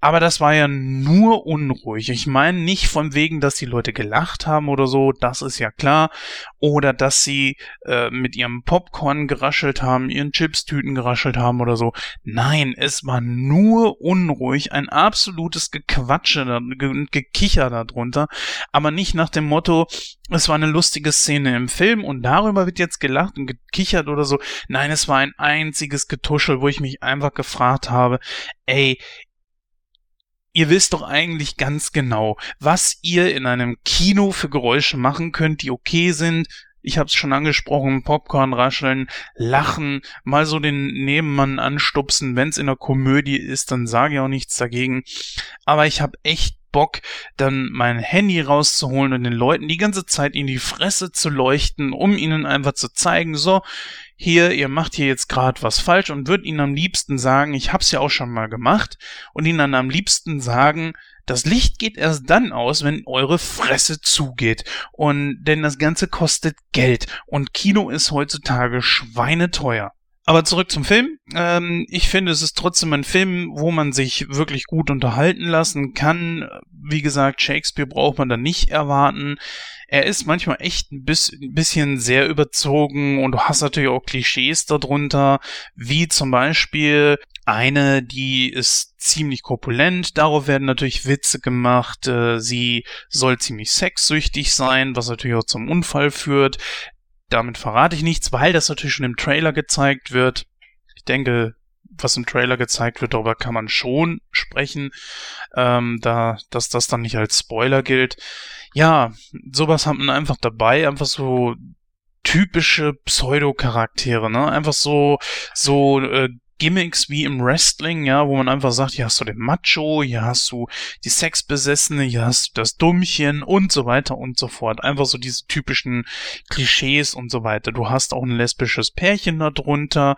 Aber das war ja nur unruhig. Ich meine nicht von wegen, dass die Leute gelacht haben oder so, das ist ja klar. Oder dass sie äh, mit ihrem Popcorn geraschelt haben, ihren Chipstüten geraschelt haben oder so. Nein, es war nur unruhig, ein absolutes Gequatsche und Gekicher darunter. Aber nicht nach dem Motto, es war eine lustige Szene im Film und darüber wird jetzt gelacht und gekichert oder so. Nein, es war ein einziges Getuschel, wo ich mich einfach gefragt habe, ey, ihr wisst doch eigentlich ganz genau, was ihr in einem Kino für Geräusche machen könnt, die okay sind. Ich hab's schon angesprochen, Popcorn rascheln, lachen, mal so den Nebenmann anstupsen. Wenn's in der Komödie ist, dann sage ich auch nichts dagegen. Aber ich hab echt Bock, dann mein Handy rauszuholen und den Leuten die ganze Zeit in die Fresse zu leuchten, um ihnen einfach zu zeigen, so, hier, ihr macht hier jetzt gerade was falsch und würde ihnen am liebsten sagen, ich hab's ja auch schon mal gemacht und ihnen dann am liebsten sagen, das Licht geht erst dann aus, wenn eure Fresse zugeht. Und denn das Ganze kostet Geld und Kino ist heutzutage schweineteuer. Aber zurück zum Film. Ähm, ich finde, es ist trotzdem ein Film, wo man sich wirklich gut unterhalten lassen kann. Wie gesagt, Shakespeare braucht man da nicht erwarten. Er ist manchmal echt ein bisschen sehr überzogen und du hast natürlich auch Klischees darunter, wie zum Beispiel eine, die ist ziemlich korpulent, darauf werden natürlich Witze gemacht, äh, sie soll ziemlich sexsüchtig sein, was natürlich auch zum Unfall führt. Damit verrate ich nichts, weil das natürlich schon im Trailer gezeigt wird. Ich denke, was im Trailer gezeigt wird, darüber kann man schon sprechen, ähm, da, dass das dann nicht als Spoiler gilt. Ja, sowas hat man einfach dabei, einfach so typische Pseudo-Charaktere, ne? Einfach so, so äh, Gimmicks wie im Wrestling, ja, wo man einfach sagt, hier hast du den Macho, hier hast du die Sexbesessene, hier hast du das Dummchen und so weiter und so fort. Einfach so diese typischen Klischees und so weiter. Du hast auch ein lesbisches Pärchen darunter.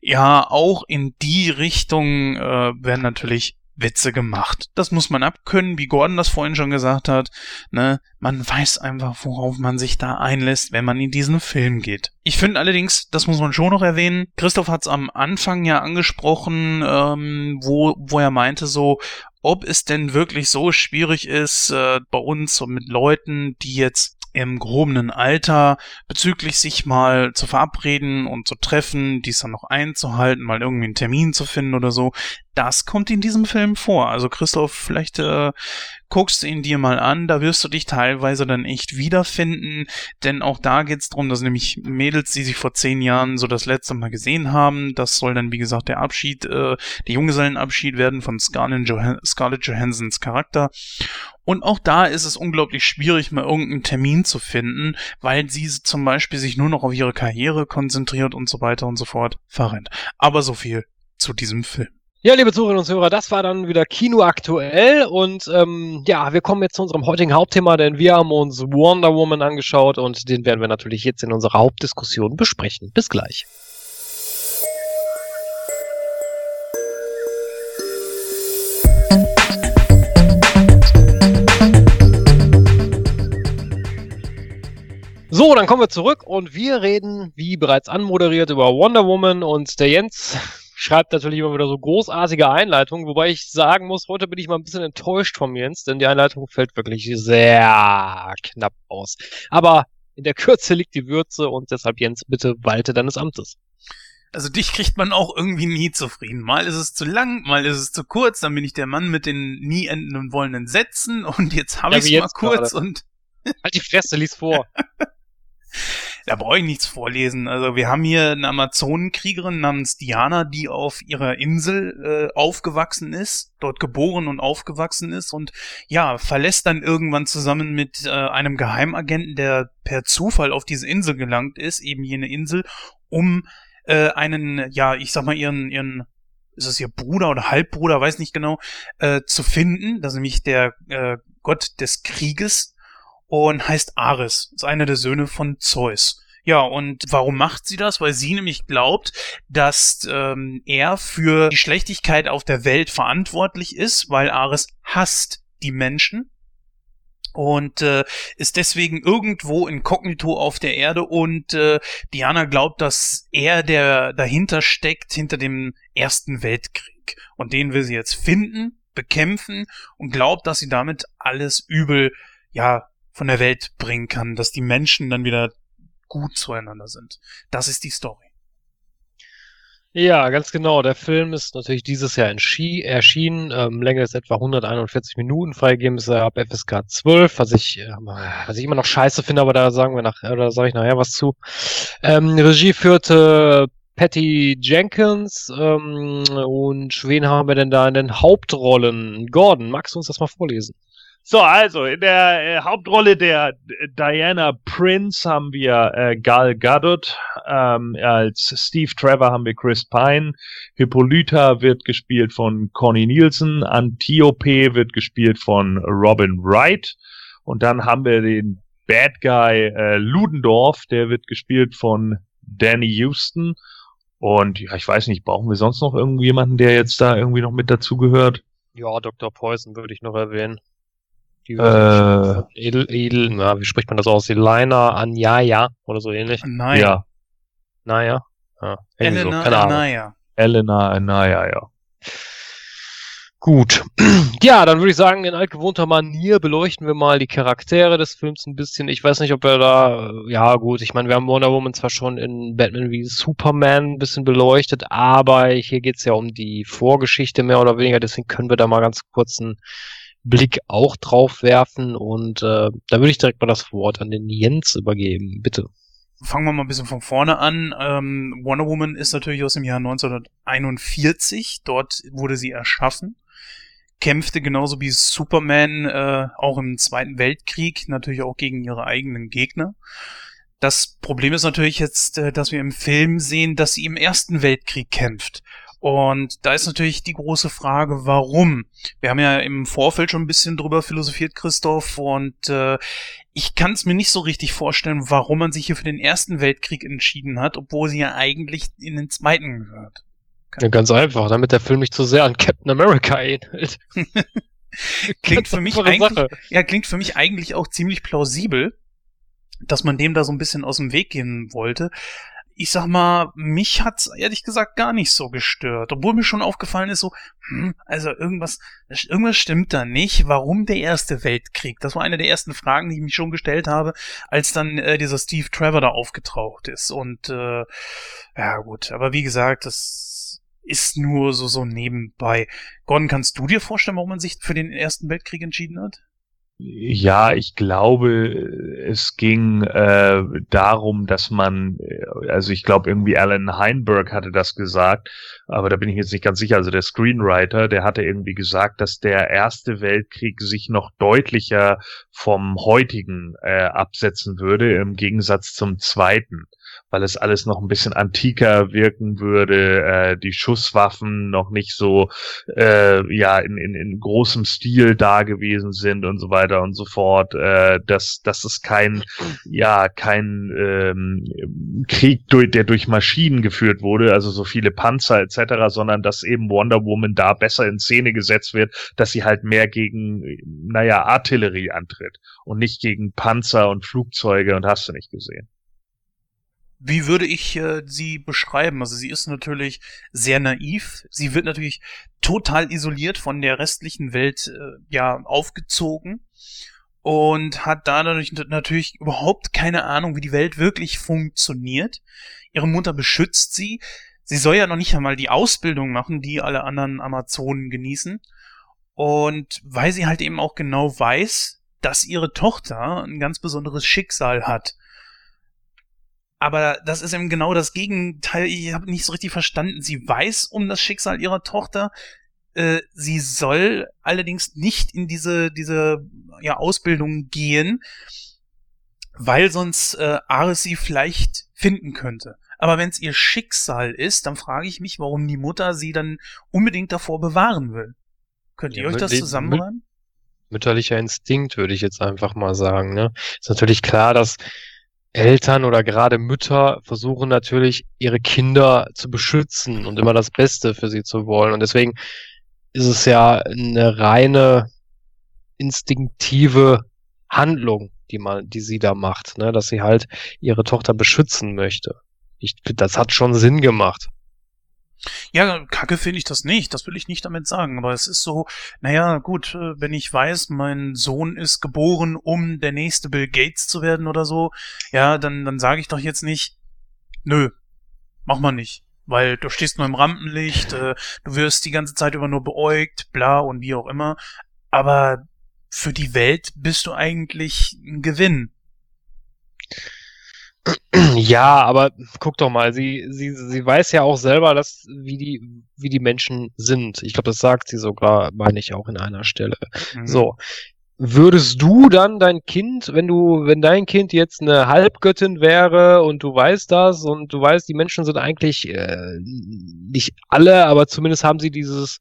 Ja, auch in die Richtung äh, werden natürlich Witze gemacht. Das muss man abkönnen, wie Gordon das vorhin schon gesagt hat. Ne? Man weiß einfach, worauf man sich da einlässt, wenn man in diesen Film geht. Ich finde allerdings, das muss man schon noch erwähnen, Christoph hat es am Anfang ja angesprochen, ähm, wo, wo er meinte so, ob es denn wirklich so schwierig ist, äh, bei uns und mit Leuten, die jetzt im gehobenen Alter bezüglich sich mal zu verabreden und zu treffen, dies dann noch einzuhalten, mal irgendwie einen Termin zu finden oder so. Das kommt in diesem Film vor. Also Christoph, vielleicht äh, guckst du ihn dir mal an, da wirst du dich teilweise dann echt wiederfinden, denn auch da geht's drum, dass nämlich Mädels, die sich vor zehn Jahren so das letzte Mal gesehen haben, das soll dann wie gesagt der Abschied, äh, der Junggesellenabschied werden von Scarlett, Joh Scarlett Johansons Charakter und auch da ist es unglaublich schwierig, mal irgendeinen Termin zu finden, weil sie zum Beispiel sich nur noch auf ihre Karriere konzentriert und so weiter und so fort verrennt. Aber so viel zu diesem Film.
Ja, liebe Zuhörerinnen und Zuhörer, das war dann wieder Kino aktuell und ähm, ja, wir kommen jetzt zu unserem heutigen Hauptthema, denn wir haben uns Wonder Woman angeschaut und den werden wir natürlich jetzt in unserer Hauptdiskussion besprechen. Bis gleich. So, dann kommen wir zurück und wir reden, wie bereits anmoderiert, über Wonder Woman und der Jens schreibt natürlich immer wieder so großartige Einleitungen, wobei ich sagen muss, heute bin ich mal ein bisschen enttäuscht von Jens, denn die Einleitung fällt wirklich sehr knapp aus. Aber in der Kürze liegt die Würze und deshalb Jens, bitte walte deines Amtes.
Also dich kriegt man auch irgendwie nie zufrieden. Mal ist es zu lang, mal ist es zu kurz, dann bin ich der Mann mit den nie endenden wollenden Sätzen und jetzt habe ja, ich es mal kurz gerade. und
Halt die Fresse, lies vor. (laughs)
Da brauche ich nichts vorlesen. Also wir haben hier eine Amazonenkriegerin namens Diana, die auf ihrer Insel äh, aufgewachsen ist, dort geboren und aufgewachsen ist und ja, verlässt dann irgendwann zusammen mit äh, einem Geheimagenten, der per Zufall auf diese Insel gelangt ist, eben jene Insel, um äh, einen, ja, ich sag mal, ihren, ihren ist es ihr Bruder oder Halbbruder, weiß nicht genau, äh, zu finden. Das ist nämlich der äh, Gott des Krieges, und heißt Ares, ist einer der Söhne von Zeus. Ja, und warum macht sie das? Weil sie nämlich glaubt, dass ähm, er für die Schlechtigkeit auf der Welt verantwortlich ist, weil Ares hasst die Menschen und äh, ist deswegen irgendwo inkognito auf der Erde und äh, Diana glaubt, dass er der dahinter steckt, hinter dem Ersten Weltkrieg. Und den will sie jetzt finden, bekämpfen und glaubt, dass sie damit alles Übel ja von der Welt bringen kann, dass die Menschen dann wieder gut zueinander sind. Das ist die Story.
Ja, ganz genau. Der Film ist natürlich dieses Jahr erschienen. Ähm, Länge ist etwa 141 Minuten. Freigegeben ist er ab FSK 12, was ich, äh, was ich immer noch scheiße finde, aber da sagen wir nach, oder sage ich nachher was zu. Ähm, Regie führte Patty Jenkins ähm, und wen haben wir denn da in den Hauptrollen? Gordon, magst du uns das mal vorlesen?
So, also in der äh, Hauptrolle der Diana Prince haben wir äh, Gal Gadot, ähm, als Steve Trevor haben wir Chris Pine, Hippolyta wird gespielt von Connie Nielsen, Antiope wird gespielt von Robin Wright und dann haben wir den Bad Guy äh, Ludendorff, der wird gespielt von Danny Houston und ja, ich weiß nicht, brauchen wir sonst noch irgendjemanden, der jetzt da irgendwie noch mit dazugehört?
Ja, Dr. Poison würde ich noch erwähnen.
Die äh,
Edel, Edel, na, wie spricht man das aus? Elina Anjaya oder so ähnlich.
Naja.
Naja. Ja, irgendwie so,
Elena
keine Ahnung.
Anaya.
Elena Anaya, ja.
Gut. (clears throat) Ja, dann würde ich sagen, in altgewohnter Manier beleuchten wir mal die Charaktere des Films ein bisschen. Ich weiß nicht, ob wir da, ja gut, ich meine, wir haben Wonder Woman zwar schon in Batman wie Superman ein bisschen beleuchtet, aber hier geht's ja um die Vorgeschichte mehr oder weniger, deswegen können wir da mal ganz kurz einen Blick auch drauf werfen und äh, da würde ich direkt mal das Wort an den Jens übergeben, bitte.
Fangen wir mal ein bisschen von vorne an. Ähm, Wonder Woman ist natürlich aus dem Jahr 1941. Dort wurde sie erschaffen. Kämpfte genauso wie Superman äh, auch im Zweiten Weltkrieg, natürlich auch gegen ihre eigenen Gegner. Das Problem ist natürlich jetzt, äh, dass wir im Film sehen, dass sie im Ersten Weltkrieg kämpft. Und da ist natürlich die große Frage, warum? Wir haben ja im Vorfeld schon ein bisschen drüber philosophiert, Christoph, und äh, ich kann es mir nicht so richtig vorstellen, warum man sich hier für den Ersten Weltkrieg entschieden hat, obwohl sie ja eigentlich in den Zweiten gehört.
Ja, ganz einfach, damit der Film nicht zu sehr an Captain America ähnelt. (laughs)
Klingt für mich eigentlich,
Sache.
ja, klingt für mich eigentlich auch ziemlich plausibel, dass man dem da so ein bisschen aus dem Weg gehen wollte. Ich sag mal, mich hat's ehrlich gesagt gar nicht so gestört, obwohl mir schon aufgefallen ist so, hm, also irgendwas, irgendwas stimmt da nicht. Warum der Erste Weltkrieg? Das war eine der ersten Fragen, die ich mich schon gestellt habe, als dann äh, dieser Steve Trevor da aufgetaucht ist. Und äh, ja gut, aber wie gesagt, das ist nur so so nebenbei. Gordon, kannst du dir vorstellen, warum man sich für den Ersten Weltkrieg entschieden hat?
Ja, ich glaube, es ging äh, darum, dass man, äh, also ich glaube irgendwie Alan Heinberg hatte das gesagt, aber da bin ich jetzt nicht ganz sicher. Also der Screenwriter, der hatte irgendwie gesagt, dass der Erste Weltkrieg sich noch deutlicher vom heutigen äh, absetzen würde im Gegensatz zum Zweiten weil es alles noch ein bisschen antiker wirken würde, äh, die Schusswaffen noch nicht so äh, ja in, in, in großem Stil da gewesen sind und so weiter und so fort. Äh, dass das ist kein ja kein ähm, Krieg, durch, der durch Maschinen geführt wurde, also so viele Panzer etc., sondern dass eben Wonder Woman da besser in Szene gesetzt wird, dass sie halt mehr gegen naja Artillerie antritt und nicht gegen Panzer und Flugzeuge und hast du nicht gesehen.
Wie würde ich äh, sie beschreiben? Also sie ist natürlich sehr naiv. Sie wird natürlich total isoliert von der restlichen Welt äh, ja aufgezogen und hat dadurch natürlich überhaupt keine Ahnung, wie die Welt wirklich funktioniert. Ihre Mutter beschützt sie. Sie soll ja noch nicht einmal die Ausbildung machen, die alle anderen Amazonen genießen. Und weil sie halt eben auch genau weiß, dass ihre Tochter ein ganz besonderes Schicksal hat. Aber das ist eben genau das Gegenteil. Ich habe nicht so richtig verstanden. Sie weiß um das Schicksal ihrer Tochter. Äh, sie soll allerdings nicht in diese, diese ja, Ausbildung gehen, weil sonst äh, Ares sie vielleicht finden könnte. Aber wenn es ihr Schicksal ist, dann frage ich mich, warum die Mutter sie dann unbedingt davor bewahren will. Könnt ihr
Ja,
euch das zusammenreimen?
mütterlicher Instinkt, würde ich jetzt einfach mal sagen. Ne? Ist natürlich klar, dass Eltern oder gerade Mütter versuchen natürlich, ihre Kinder zu beschützen und immer das Beste für sie zu wollen. Und deswegen ist es ja eine reine instinktive Handlung, die man, die sie da macht, ne? dass sie halt ihre Tochter beschützen möchte. Ich, das hat schon Sinn gemacht.
Ja, kacke finde ich das nicht. Das will ich nicht damit sagen. Aber es ist so, naja, gut, äh, wenn ich weiß, mein Sohn ist geboren, um der nächste Bill Gates zu werden oder so, ja, dann, dann sage ich doch jetzt nicht, nö, mach mal nicht. Weil du stehst nur im Rampenlicht, äh, du wirst die ganze Zeit über nur beäugt, bla und wie auch immer. Aber für die Welt bist du eigentlich ein Gewinn.
Ja, aber guck doch mal, sie, sie, sie weiß ja auch selber, dass, wie die, wie die Menschen sind. Ich glaube, das sagt sie sogar, meine ich auch in einer Stelle.
Mhm.
So. Würdest du dann dein Kind, wenn du, wenn dein Kind jetzt eine Halbgöttin wäre und du weißt das und du weißt, die Menschen sind eigentlich äh, nicht alle, aber zumindest haben sie dieses,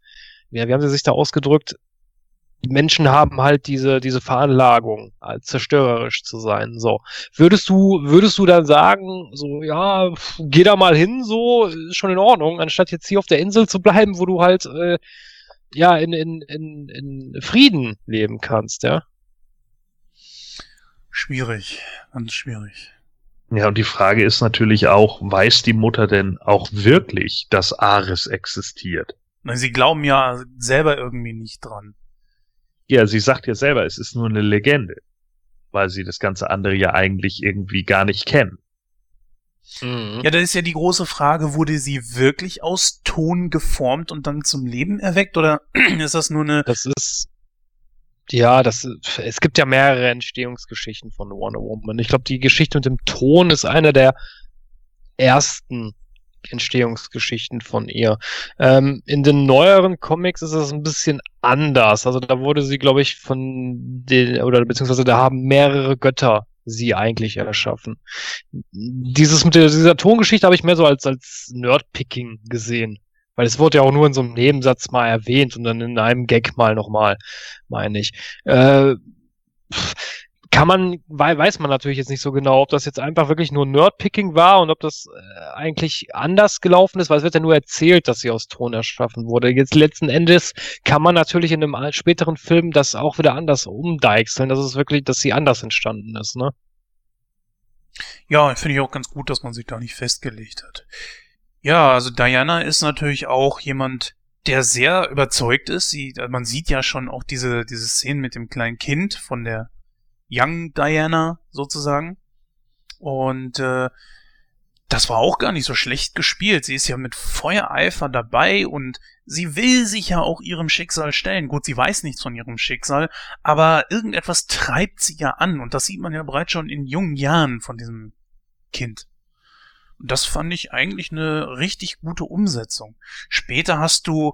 ja, wie haben sie sich da ausgedrückt? Die Menschen haben halt diese, diese Veranlagung, als zerstörerisch zu sein. So. Würdest du, würdest du dann sagen, so, ja, pf, geh da mal hin, so, ist schon in Ordnung, anstatt jetzt hier auf der Insel zu bleiben, wo du halt, äh, ja, in, in, in, in Frieden leben kannst, ja?
Schwierig, ganz schwierig.
Ja, und die Frage ist natürlich auch, weiß die Mutter denn auch wirklich, dass Ares existiert?
Sie glauben ja selber irgendwie nicht dran.
Ja, sie sagt ja selber, es ist nur eine Legende, weil sie das ganze andere ja eigentlich irgendwie gar nicht kennen.
Mhm.
Ja, da ist ja die große Frage, wurde sie wirklich aus Ton geformt und dann zum Leben erweckt oder (clears throat) ist das nur eine
Das ist. Ja, das es gibt ja mehrere Entstehungsgeschichten von Wonder Woman. Ich glaube, die Geschichte mit dem Ton ist einer der ersten Entstehungsgeschichten von ihr. Ähm, in den neueren Comics ist es ein bisschen anders. Also da wurde sie, glaube ich, von den, oder beziehungsweise da haben mehrere Götter sie eigentlich erschaffen. Dieses mit der, dieser Tongeschichte habe ich mehr so als, als Nerdpicking gesehen. Weil es wurde ja auch nur in so einem Nebensatz mal erwähnt und dann in einem Gag mal nochmal, meine ich. Äh, pff, kann man, wei- weiß man natürlich jetzt nicht so genau, ob das jetzt einfach wirklich nur Nerdpicking war und ob das äh, eigentlich anders gelaufen ist, weil es wird ja nur erzählt, dass sie aus Ton erschaffen wurde. Jetzt letzten Endes kann man natürlich in einem späteren Film das auch wieder anders umdeichseln, dass es wirklich, dass sie anders entstanden ist, ne?
Ja, finde ich auch ganz gut, dass man sich da nicht festgelegt hat. Ja, also Diana ist natürlich auch jemand, der sehr überzeugt ist. Sie, man sieht ja schon auch diese, diese Szenen mit dem kleinen Kind von der Young Diana sozusagen. Und äh, das war auch gar nicht so schlecht gespielt. Sie ist ja mit Feuereifer dabei und sie will sich ja auch ihrem Schicksal stellen. Gut, sie weiß nichts von ihrem Schicksal, aber irgendetwas treibt sie ja an und das sieht man ja bereits schon in jungen Jahren von diesem Kind. Und das fand ich eigentlich eine richtig gute Umsetzung. Später hast du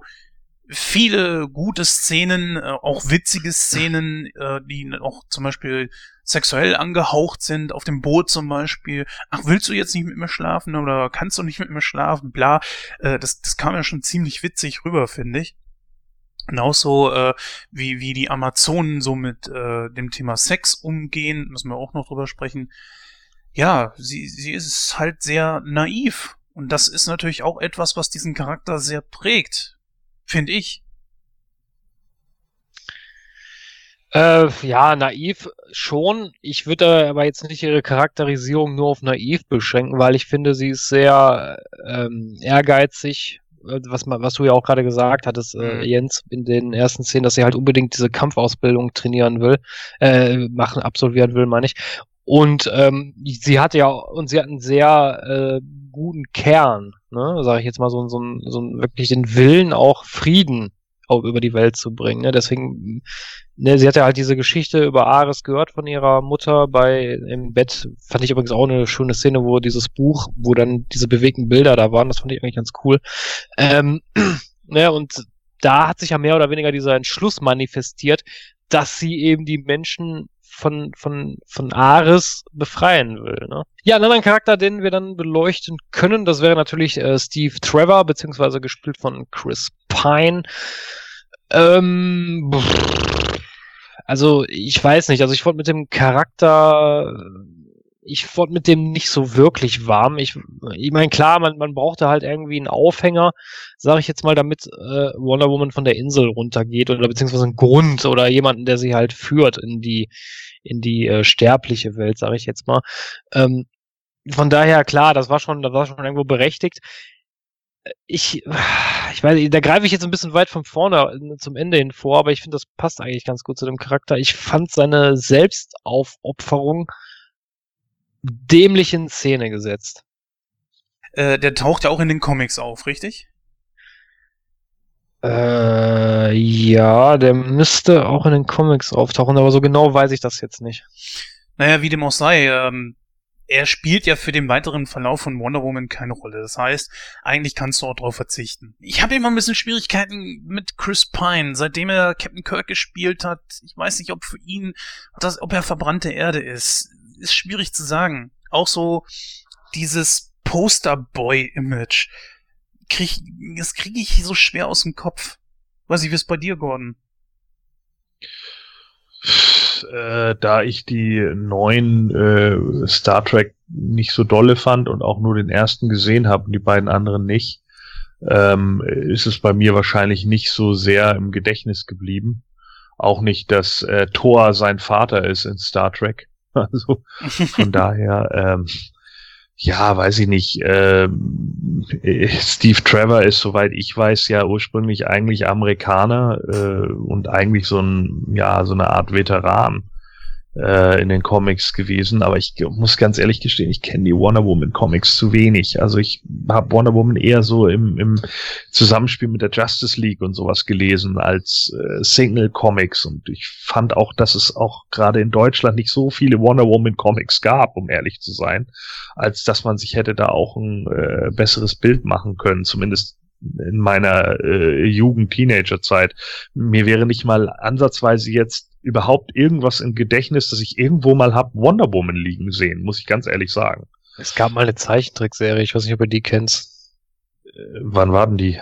viele gute Szenen, äh, auch witzige Szenen, äh, die auch zum Beispiel sexuell angehaucht sind, auf dem Boot zum Beispiel. Ach, willst du jetzt nicht mit mir schlafen oder kannst du nicht mit mir schlafen? Bla. Äh, das, das kam ja schon ziemlich witzig rüber, finde ich. Genauso äh, wie, wie die Amazonen so mit äh, dem Thema Sex umgehen, müssen wir auch noch drüber sprechen. Ja, sie, sie ist halt sehr naiv. Und das ist natürlich auch etwas, was diesen Charakter sehr prägt, finde ich.
Äh, ja, naiv schon. Ich würde aber jetzt nicht ihre Charakterisierung nur auf naiv beschränken, weil ich finde, sie ist sehr ähm, ehrgeizig, äh, was, man, was du ja auch gerade gesagt hattest, äh,
Mhm.
Jens, in den ersten Szenen, dass sie halt unbedingt diese Kampfausbildung trainieren will, äh, machen, absolvieren will, meine ich. Und ähm, sie hatte ja und sie hat einen sehr äh, guten Kern, ne, sage ich jetzt mal so, so, so wirklich den Willen auch Frieden auch über die Welt zu bringen. Ne? Deswegen, ne, sie hat ja halt diese Geschichte über Ares gehört von ihrer Mutter bei im Bett. Fand ich übrigens auch eine schöne Szene, wo dieses Buch, wo dann diese bewegten Bilder da waren, das fand ich eigentlich ganz cool. Ähm, (clears throat) ne, und da hat sich ja mehr oder weniger dieser Entschluss manifestiert, dass sie eben die Menschen von, von, von Ares befreien will. Ne? Ja, einen anderen Charakter, den wir dann beleuchten können, das wäre natürlich äh, Steve Trevor, beziehungsweise gespielt von Chris Pine. Ähm, also ich weiß nicht, also ich wollte mit dem Charakter, ich wurde mit dem nicht so wirklich warm. Ich, ich meine, klar, man, man brauchte halt irgendwie einen Aufhänger, sage ich jetzt mal, damit äh, Wonder Woman von der Insel runtergeht oder beziehungsweise einen Grund oder jemanden, der sie halt führt in die in die äh, sterbliche Welt, sage ich jetzt mal. Ähm, von daher klar, das war schon, das war schon irgendwo berechtigt. Ich, ich weiß, da greife ich jetzt ein bisschen weit von vorne äh, zum Ende hin vor, aber ich finde, das passt eigentlich ganz gut zu dem Charakter. Ich fand seine Selbstaufopferung dämlich in Szene gesetzt.
Äh, der taucht ja auch in den Comics auf, richtig?
Äh, ja, der müsste auch in den Comics auftauchen, aber so genau weiß ich das jetzt nicht.
Naja, wie dem auch sei, ähm, er spielt ja für den weiteren Verlauf von Wonder Woman keine Rolle. Das heißt, eigentlich kannst du auch drauf verzichten. Ich habe immer ein bisschen Schwierigkeiten mit Chris Pine, seitdem er Captain Kirk gespielt hat. Ich weiß nicht, ob für ihn, das, ob er verbrannte Erde ist. Ist schwierig zu sagen. Auch so dieses Posterboy-Image. Krieg, das kriege ich so schwer aus dem Kopf. Weiß ich, wie ist bei dir, Gordon?
Äh, da ich die neuen äh, Star Trek nicht so dolle fand und auch nur den ersten gesehen habe und die beiden anderen nicht, ähm, ist es bei mir wahrscheinlich nicht so sehr im Gedächtnis geblieben. Auch nicht, dass äh, Thor sein Vater ist in Star Trek. (laughs) Also von (laughs) daher, ähm, ja, weiß ich nicht, äh, Steve Trevor ist, soweit ich weiß, ja ursprünglich eigentlich Amerikaner äh, und eigentlich so ein, ja, so eine Art Veteran äh, in den Comics gewesen, aber ich muss ganz ehrlich gestehen, ich kenne die Wonder Woman Comics zu wenig. Also ich habe Wonder Woman eher so im, im Zusammenspiel mit der Justice League und sowas gelesen als äh, Single Comics und ich fand auch, dass es auch gerade in Deutschland nicht so viele Wonder Woman Comics gab, um ehrlich zu sein, als dass man sich hätte da auch ein äh, besseres Bild machen können, zumindest in meiner äh, Jugend, Teenagerzeit. Mir wäre nicht mal ansatzweise jetzt überhaupt irgendwas im Gedächtnis, dass ich irgendwo mal hab Wonder Woman liegen sehen, muss ich ganz ehrlich sagen.
Es gab mal eine Zeichentrickserie, ich weiß nicht, ob du die kennst.
Äh, wann waren die?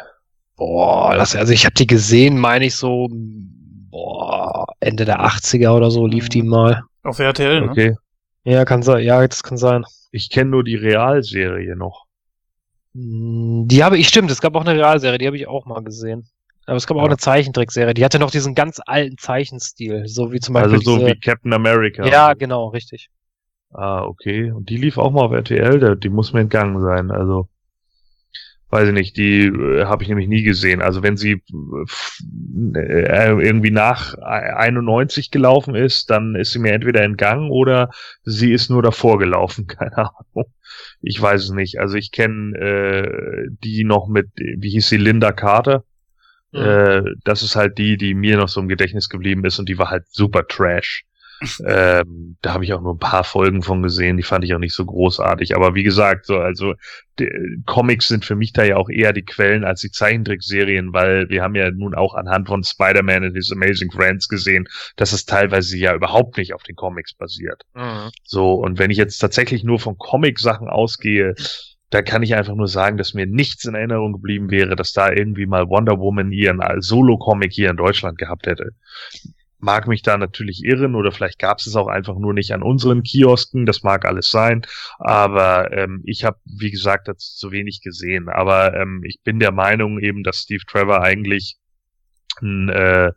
Boah, das, also ich habe die gesehen, meine ich so, boah, Ende der 80er oder so lief die mal.
Auf RTL, ne?
Okay.
Ja, kann sein, ja, das kann sein.
Ich kenne nur die Realserie noch.
Die habe ich, stimmt, es gab auch eine Realserie, die habe ich auch mal gesehen. Aber es gab auch
Ja.
eine Zeichentrickserie, die hatte noch diesen ganz alten Zeichenstil, so wie zum Beispiel
Also so
diese,
wie Captain America.
Ja, genau, richtig.
Ah, okay. Und die lief auch mal auf RTL, die muss mir entgangen sein. Also, weiß ich nicht, die äh, habe ich nämlich nie gesehen. Also wenn sie äh, äh, irgendwie nach 91 gelaufen ist, dann ist sie mir entweder entgangen oder sie ist nur davor gelaufen. (laughs) Keine Ahnung. Ich weiß es nicht. Also ich kenne äh, die noch mit, wie hieß sie, Linda Carter.
Mhm.
Äh, das ist halt die, die mir noch so im Gedächtnis geblieben ist und die war halt super trash. Ähm, da habe ich auch nur ein paar Folgen von gesehen, die fand ich auch nicht so großartig. Aber wie gesagt, so, also die, Comics sind für mich da ja auch eher die Quellen als die Zeichentrickserien, weil wir haben ja nun auch anhand von Spider-Man and His Amazing Friends gesehen, dass es teilweise ja überhaupt nicht auf den Comics basiert.
Mhm.
So, und wenn ich jetzt tatsächlich nur von Comic-Sachen ausgehe, da kann ich einfach nur sagen, dass mir nichts in Erinnerung geblieben wäre, dass da irgendwie mal Wonder Woman ihren Solo-Comic hier in Deutschland gehabt hätte. Mag mich da natürlich irren oder vielleicht gab es es auch einfach nur nicht an unseren Kiosken, das mag alles sein, aber ähm, ich habe, wie gesagt, dazu zu wenig gesehen. Aber ähm, ich bin der Meinung eben, dass Steve Trevor eigentlich ein äh,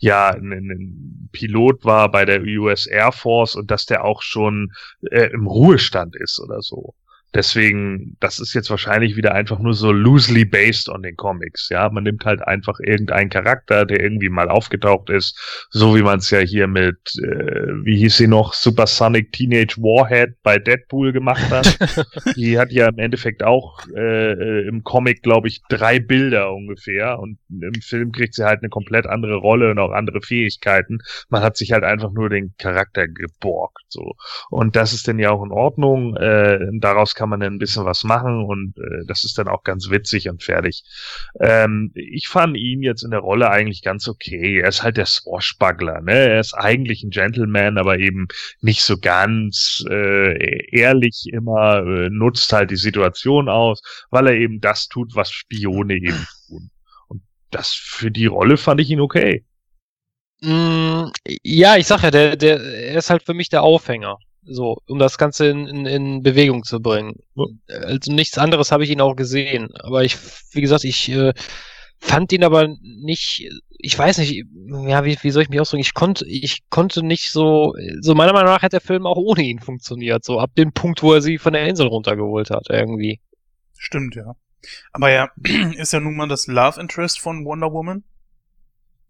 ja, ein, ein Pilot war bei der US Air Force und dass der auch schon äh, im Ruhestand ist oder so. Deswegen, das ist jetzt wahrscheinlich wieder einfach nur so loosely based on den Comics. Ja, man nimmt halt einfach irgendeinen Charakter, der irgendwie mal aufgetaucht ist, so wie man es ja hier mit, äh, wie hieß sie noch, Supersonic Teenage Warhead bei Deadpool gemacht hat. (laughs) Die hat ja im Endeffekt auch äh, äh, im Comic, glaube ich, drei Bilder ungefähr und im Film kriegt sie halt eine komplett andere Rolle und auch andere Fähigkeiten. Man hat sich halt einfach nur den Charakter geborgt, so. Und das ist dann ja auch in Ordnung. Äh, daraus kann man dann ein bisschen was machen und äh, das ist dann auch ganz witzig und fertig. Ähm, ich fand ihn jetzt in der Rolle eigentlich ganz okay. Er ist halt der Swashbuckler, ne? Er ist eigentlich ein Gentleman, aber eben nicht so ganz äh, ehrlich immer, äh, nutzt halt die Situation aus, weil er eben das tut, was Spione eben tun. Und das für die Rolle fand ich ihn okay.
Mm, Ja, ich sag ja, der, der, er ist halt für mich der Aufhänger. So, um das Ganze in, in, in Bewegung zu bringen. Also nichts anderes habe ich ihn auch gesehen. Aber ich, wie gesagt, ich äh, fand ihn aber nicht, ich weiß nicht, ja, wie, wie soll ich mich ausdrücken? Ich konnte, ich konnte nicht so, so meiner Meinung nach hat der Film auch ohne ihn funktioniert. So ab dem Punkt, wo er sie von der Insel runtergeholt hat, irgendwie.
Stimmt, ja. Aber er (clears throat) ist ja nun mal das Love Interest von Wonder Woman.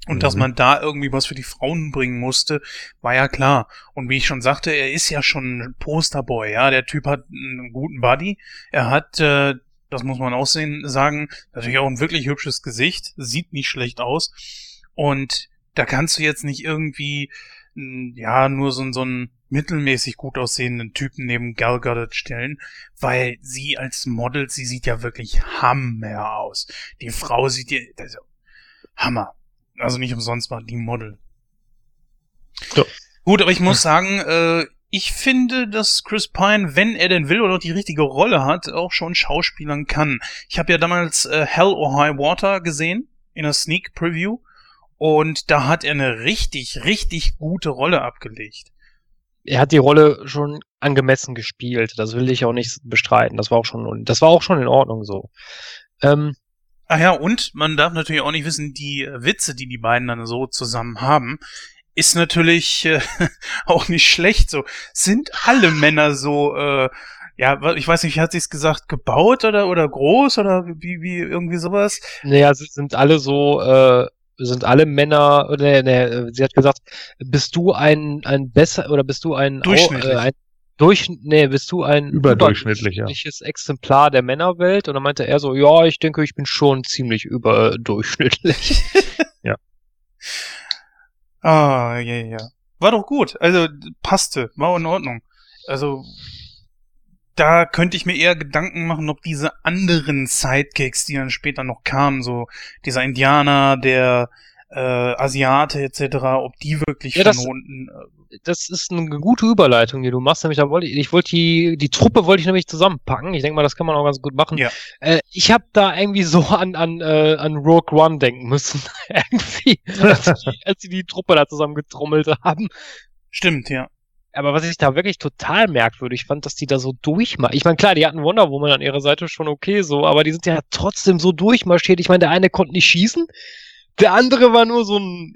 Und dass
Mhm.
man da irgendwie was für die Frauen bringen musste, war ja klar. Und wie ich schon sagte, er ist ja schon ein Posterboy, ja. Der Typ hat einen guten Body. Er hat, äh, das muss man auch sehen, sagen, natürlich auch ein wirklich hübsches Gesicht. Sieht nicht schlecht aus. Und da kannst du jetzt nicht irgendwie, mh, ja, nur so, so einen mittelmäßig gut aussehenden Typen neben Gal Gadot stellen, weil sie als Model, sie sieht ja wirklich Hammer aus. Die Frau sieht ja, also, Hammer. Also nicht umsonst war die Model.
Ja.
Gut, aber ich muss sagen, äh, ich finde, dass Chris Pine, wenn er denn will oder die richtige Rolle hat, auch schon schauspielern kann. Ich habe ja damals äh, Hell or High Water gesehen in der Sneak Preview und da hat er eine richtig, richtig gute Rolle abgelegt.
Er hat die Rolle schon angemessen gespielt. Das will ich auch nicht bestreiten. Das war auch schon, das war auch schon in Ordnung so. Ähm,
Ach ja, und man darf natürlich auch nicht wissen, die äh, Witze, die die beiden dann so zusammen haben, ist natürlich äh, (laughs) auch nicht schlecht. So sind alle Männer so, äh, ja, ich weiß nicht, wie hat sie es gesagt, gebaut oder, oder groß oder wie, wie, irgendwie sowas?
Naja, sie sind alle so, äh, sind alle Männer, oder nee, nee, sie hat gesagt, bist du ein, ein besser, oder bist du ein,
Durchschnittlich.
Äh, ein durch, nee, bist du ein
Überdurchschnittlich, ja.
überdurchschnittliches Exemplar der Männerwelt? Und dann meinte er so, ja, ich denke, ich bin schon ziemlich überdurchschnittlich. (laughs) (laughs)
Ah, ja, ja, ja. War doch gut. Also, passte. War in Ordnung. Also, da könnte ich mir eher Gedanken machen, ob diese anderen Sidekicks, die dann später noch kamen, so dieser Indianer, der äh, Asiate etc., ob die wirklich
Ja,
von unten.
Das ist eine gute Überleitung, die du machst. Nämlich, da wollte ich, ich wollte die, die Truppe wollte ich nämlich zusammenpacken. Ich denke mal, das kann man auch ganz gut machen.
Ja.
Äh, ich habe da irgendwie so an, an, äh, an Rogue One denken müssen. (laughs) irgendwie, als, (laughs) die, als sie die Truppe da zusammengetrommelt haben.
stimmt, ja.
Aber was ich da wirklich total merkwürdig fand, dass die da so durchmachen. Ich meine, klar, die hatten Wonder Woman an ihrer Seite schon okay so, aber die sind ja trotzdem so durchmarschiert. Ich meine, der eine konnte nicht schießen, der andere war nur so ein,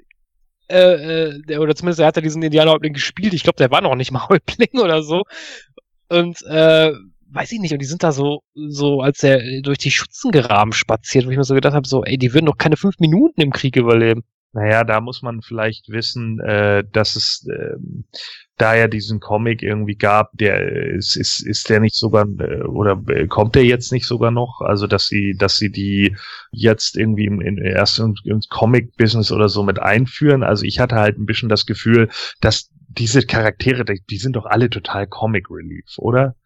äh, äh, der, oder zumindest er hat ja diesen Indianerhäuptling gespielt. Ich glaube, der war noch nicht mal (laughs) Häuptling oder so. Und, äh, weiß ich nicht, und die sind da so, so, als er durch die Schützengraben spaziert, wo ich mir so gedacht habe, so, ey, die würden doch keine fünf Minuten im Krieg überleben.
Naja, da muss man vielleicht wissen, äh, dass es ähm, da ja diesen Comic irgendwie gab, der äh, ist, ist, ist der nicht sogar äh, oder äh, kommt der jetzt nicht sogar noch? Also dass sie, dass sie die jetzt irgendwie im, in, erst im, im Comic-Business oder so mit einführen. Also ich hatte halt ein bisschen das Gefühl, dass diese Charaktere, die sind doch alle total Comic Relief, oder?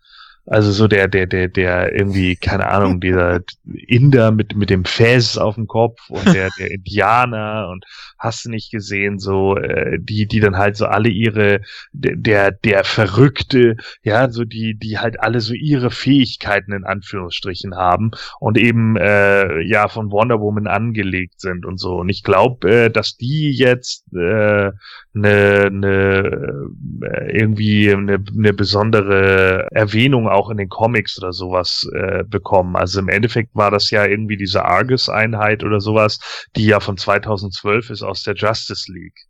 Also so der, der, der, der irgendwie, keine Ahnung, dieser Inder mit, mit dem Fäs auf dem Kopf und (laughs) der, der Indianer und hast du nicht gesehen, so, äh, die, die dann halt so alle ihre, der, der, Verrückte, ja, so die, die halt alle so ihre Fähigkeiten in Anführungsstrichen haben und eben, äh, ja, von Wonder Woman angelegt sind und so. Und ich glaube, äh, dass die jetzt, äh, eine, eine äh, irgendwie eine, eine besondere Erwähnung auch in den Comics oder sowas äh, bekommen. Also im Endeffekt war das ja irgendwie diese Argus-Einheit oder sowas, die ja von 2012 ist aus der Justice League.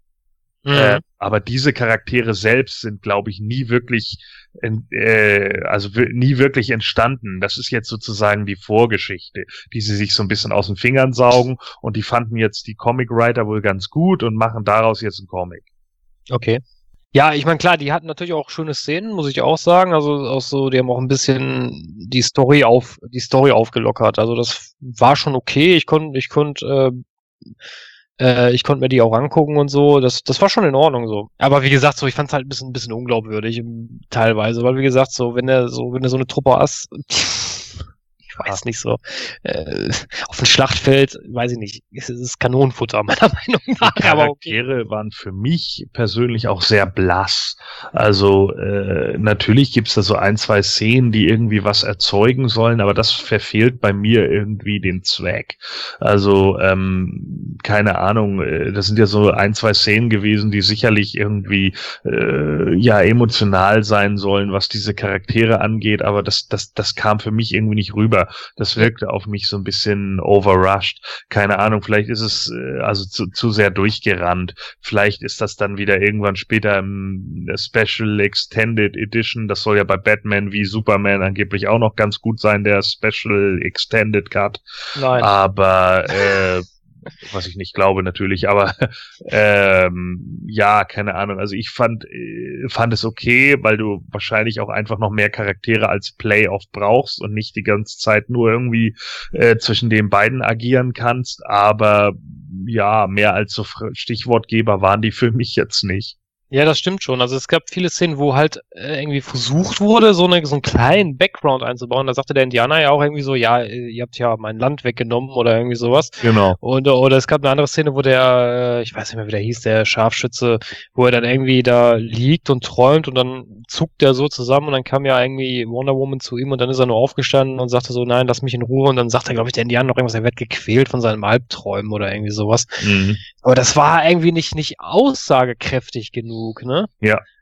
Äh, aber diese Charaktere selbst sind, glaube ich, nie wirklich, äh, also nie wirklich entstanden. Das ist jetzt sozusagen die Vorgeschichte, die sie sich so ein bisschen aus den Fingern saugen und die fanden jetzt die Comic Writer wohl ganz gut und machen daraus jetzt einen Comic.
Okay. Ja, ich meine, klar, die hatten natürlich auch schöne Szenen, muss ich auch sagen. Also auch so, die haben auch ein bisschen die Story auf, die Story aufgelockert. Also das war schon okay. Ich konnte, ich konnte, äh, äh, ich konnte mir die auch angucken und so. Das, das war schon in Ordnung so. Aber wie gesagt, so, ich fand es halt ein bisschen, ein bisschen unglaubwürdig ähm, teilweise, weil wie gesagt, so, wenn er so, wenn er so eine Truppe hast, ich (laughs) weiß nicht so, äh, auf dem Schlachtfeld, weiß ich nicht, es ist Kanonenfutter meiner (laughs) Meinung nach.
Die
okay.
Charaktere waren für mich persönlich auch sehr blass. Also äh, natürlich gibt's da so ein, zwei Szenen, die irgendwie was erzeugen sollen, aber das verfehlt bei mir irgendwie den Zweck. Also ähm, keine Ahnung, äh, das sind ja so ein, zwei Szenen gewesen, die sicherlich irgendwie äh, ja emotional sein sollen, was diese Charaktere angeht, aber das, das, das kam für mich irgendwie nicht rüber. Das wirkte auf mich so ein bisschen overrushed keine Ahnung, vielleicht ist es äh, also zu, zu sehr durchgerannt. Vielleicht ist das dann wieder irgendwann später im äh, Special Extended Edition. Das soll ja bei Batman wie Superman angeblich auch noch ganz gut sein, der Special Extended Cut.
Nein.
Aber äh, was ich nicht glaube natürlich, aber (laughs) ähm, ja, keine Ahnung. Also ich fand äh, fand es okay, weil du wahrscheinlich auch einfach noch mehr Charaktere als Playoff brauchst und nicht die ganze Zeit nur irgendwie äh, zwischen den beiden agieren kannst. Aber ja, mehr als so Stichwortgeber waren die für mich jetzt nicht.
Ja, das stimmt schon. Also es gab viele Szenen, wo halt äh, irgendwie versucht wurde, so, eine, so einen kleinen Background einzubauen. Da sagte der Indianer ja auch irgendwie so, ja, äh, ihr habt ja mein Land weggenommen oder irgendwie sowas.
Genau.
Und, oder es gab eine andere Szene, wo der, äh, ich weiß nicht mehr, wie der hieß, der Scharfschütze, wo er dann irgendwie da liegt und träumt und dann zuckt der so zusammen und dann kam ja irgendwie Wonder Woman zu ihm und dann ist er nur aufgestanden und sagte so, nein, lass mich in Ruhe und dann sagt er, glaube ich, der Indianer noch irgendwas, er wird gequält von seinem Albträumen oder irgendwie sowas.
Mhm.
Aber das war irgendwie nicht, nicht aussagekräftig genug, ne?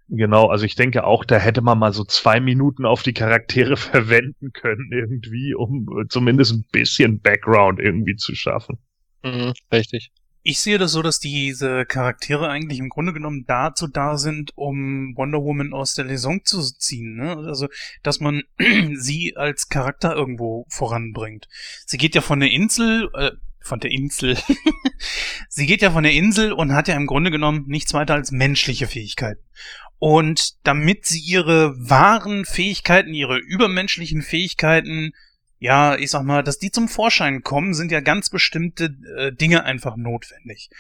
Genau, also ich denke auch, da hätte man mal so zwei Minuten auf die Charaktere (laughs) verwenden können irgendwie, um äh, zumindest ein bisschen Background irgendwie zu schaffen.
Mhm, richtig.
Ich sehe das so, dass diese Charaktere eigentlich im Grunde genommen dazu da sind, um Wonder Woman aus der Liaison zu ziehen. Ne? Also, dass man (clears throat) sie als Charakter irgendwo voranbringt. Sie geht ja von der Insel, äh, von der Insel. (laughs) sie geht ja von der Insel und hat ja im Grunde genommen nichts weiter als menschliche Fähigkeiten. Und damit sie ihre wahren Fähigkeiten, ihre übermenschlichen Fähigkeiten ja, ich sag mal, dass die zum Vorschein kommen, sind ja ganz bestimmte äh, Dinge einfach notwendig.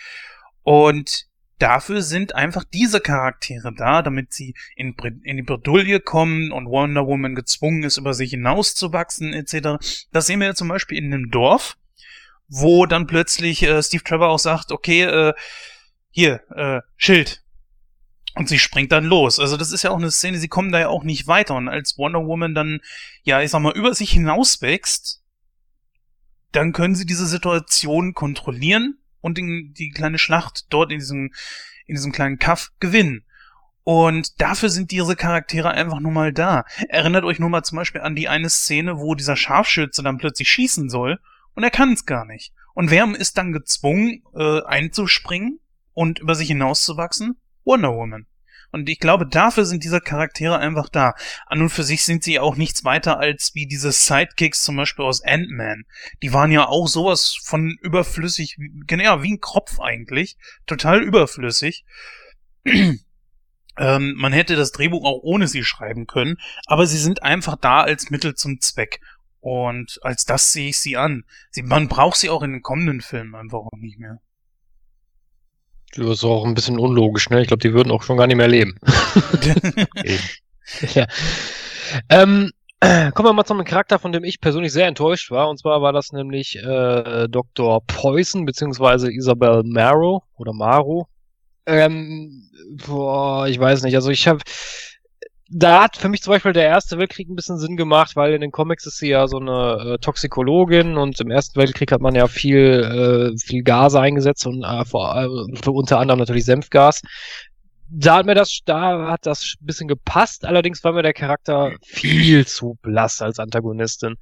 Und dafür sind einfach diese Charaktere da, damit sie in, in die Bredouille kommen und Wonder Woman gezwungen ist, über sich hinauszuwachsen, etc. Das sehen wir ja zum Beispiel in einem Dorf, wo dann plötzlich äh, Steve Trevor auch sagt, okay, äh, hier, äh, Schild, und sie springt dann los. Also das ist ja auch eine Szene, sie kommen da ja auch nicht weiter. Und als Wonder Woman dann, ja, ich sag mal, über sich hinauswächst, dann können sie diese Situation kontrollieren und die, die kleine Schlacht dort in diesem, in diesem kleinen Kaff gewinnen. Und dafür sind diese Charaktere einfach nur mal da. Erinnert euch nur mal zum Beispiel an die eine Szene, wo dieser Scharfschütze dann plötzlich schießen soll und er kann es gar nicht. Und wer ist dann gezwungen, äh, einzuspringen und über sich hinauszuwachsen? Wonder Woman. Und ich glaube, dafür sind diese Charaktere einfach da. An und für sich sind sie auch nichts weiter als wie diese Sidekicks zum Beispiel aus Ant-Man. Die waren ja auch sowas von überflüssig, genau, wie ein Kropf eigentlich. Total überflüssig. ähm, man hätte das Drehbuch auch ohne sie schreiben können, aber sie sind einfach da als Mittel zum Zweck. Und als das sehe ich sie an. Sie, man braucht sie auch in den kommenden Filmen einfach auch nicht mehr.
Das ist auch ein bisschen unlogisch, ne? Ich glaube, die würden auch schon gar nicht mehr leben. (laughs) ja. Ähm, (clears throat) kommen wir mal zu einem Charakter, von dem ich persönlich sehr enttäuscht war. Und zwar war das nämlich äh, Dr. Poison, beziehungsweise Isabel Marrow oder Maru. Ähm, boah, ich weiß nicht. Also ich habe da hat für mich zum Beispiel der Erste Weltkrieg ein bisschen Sinn gemacht, weil in den Comics ist sie ja so eine äh, Toxikologin und im Ersten Weltkrieg hat man ja viel, äh, viel Gase eingesetzt und äh, vor, äh, unter anderem natürlich Senfgas. Da hat mir das, da hat das ein bisschen gepasst, allerdings war mir der Charakter viel zu blass als Antagonistin.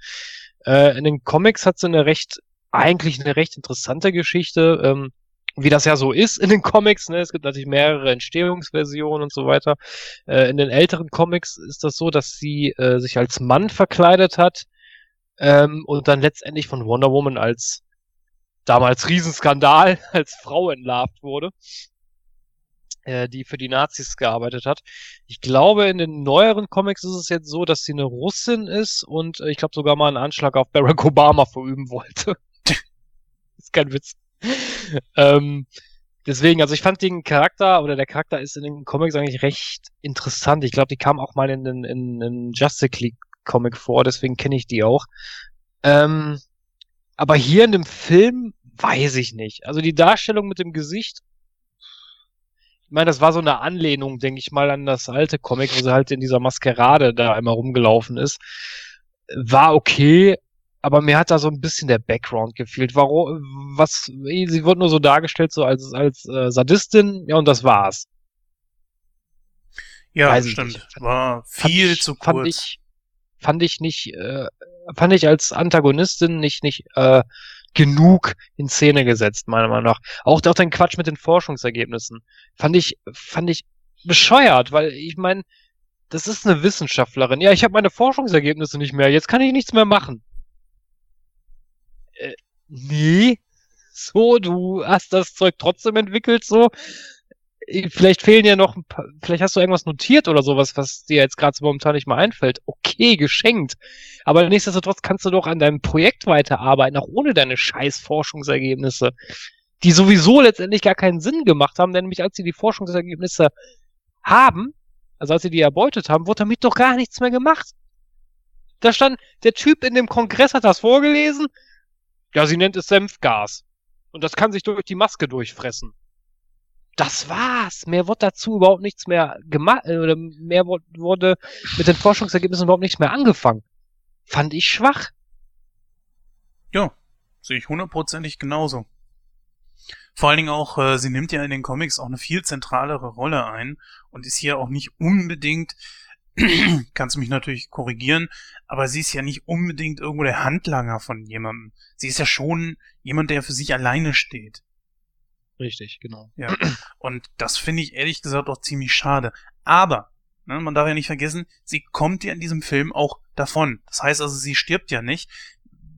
Äh, in den Comics hat sie eine recht, eigentlich eine recht interessante Geschichte. Ähm, wie das ja so ist in den Comics, ne? es gibt natürlich mehrere Entstehungsversionen und so weiter. Äh, in den älteren Comics ist das so, dass sie äh, sich als Mann verkleidet hat ähm, und dann letztendlich von Wonder Woman als damals Riesenskandal (laughs) als Frau entlarvt wurde, äh, die für die Nazis gearbeitet hat. Ich glaube, in den neueren Comics ist es jetzt so, dass sie eine Russin ist und äh, ich glaube sogar mal einen Anschlag auf Barack Obama verüben wollte. (laughs) ist kein Witz. (laughs) ähm, deswegen, also ich fand den Charakter oder der Charakter ist in den Comics eigentlich recht interessant. Ich glaube, die kam auch mal in den in, in Justice League Comic vor, deswegen kenne ich die auch. Ähm, aber hier in dem Film weiß ich nicht. Also die Darstellung mit dem Gesicht, ich meine, das war so eine Anlehnung, denke ich mal, an das alte Comic, wo sie halt in dieser Maskerade da einmal rumgelaufen ist. War okay, aber mir hat da so ein bisschen der Background gefehlt. Warum, was, sie wird nur so dargestellt, so als, als äh, Sadistin, ja, und das war's.
Ja, Weiß stimmt. War viel
ich,
zu kurz.
Fand ich, fand ich nicht, äh, fand ich als Antagonistin nicht, nicht, äh, genug in Szene gesetzt, meiner Meinung nach. Auch, auch dein Quatsch mit den Forschungsergebnissen. Fand ich, fand ich bescheuert, weil ich meine, das ist eine Wissenschaftlerin. Ja, ich habe meine Forschungsergebnisse nicht mehr. Jetzt kann ich nichts mehr machen äh, nee, so, du hast das Zeug trotzdem entwickelt, so. Äh, vielleicht fehlen ja noch ein paar, vielleicht hast du irgendwas notiert oder sowas, was dir jetzt gerade so momentan nicht mal einfällt. Okay, geschenkt. Aber nichtsdestotrotz kannst du doch an deinem Projekt weiterarbeiten, auch ohne deine scheiß Forschungsergebnisse, die sowieso letztendlich gar keinen Sinn gemacht haben, denn nämlich als sie die Forschungsergebnisse haben, also als sie die erbeutet haben, wurde damit doch gar nichts mehr gemacht. Da stand, der Typ in dem Kongress hat das vorgelesen ja, sie nennt es Senfgas. Und das kann sich durch die Maske durchfressen. Das war's. Mehr wird dazu überhaupt nichts mehr gemacht, äh, oder mehr wurde mit den Forschungsergebnissen überhaupt nichts mehr angefangen. Fand ich schwach.
Ja, sehe ich hundertprozentig genauso. Vor allen Dingen auch, äh, sie nimmt ja in den Comics auch eine viel zentralere Rolle ein und ist hier auch nicht unbedingt (clears throat) kannst du mich natürlich korrigieren, aber sie ist ja nicht unbedingt irgendwo der Handlanger von jemandem. Sie ist ja schon jemand, der für sich alleine steht.
Richtig, genau.
Ja. Und das finde ich ehrlich gesagt auch ziemlich schade. Aber, ne, man darf ja nicht vergessen, sie kommt ja in diesem Film auch davon. Das heißt also, sie stirbt ja nicht.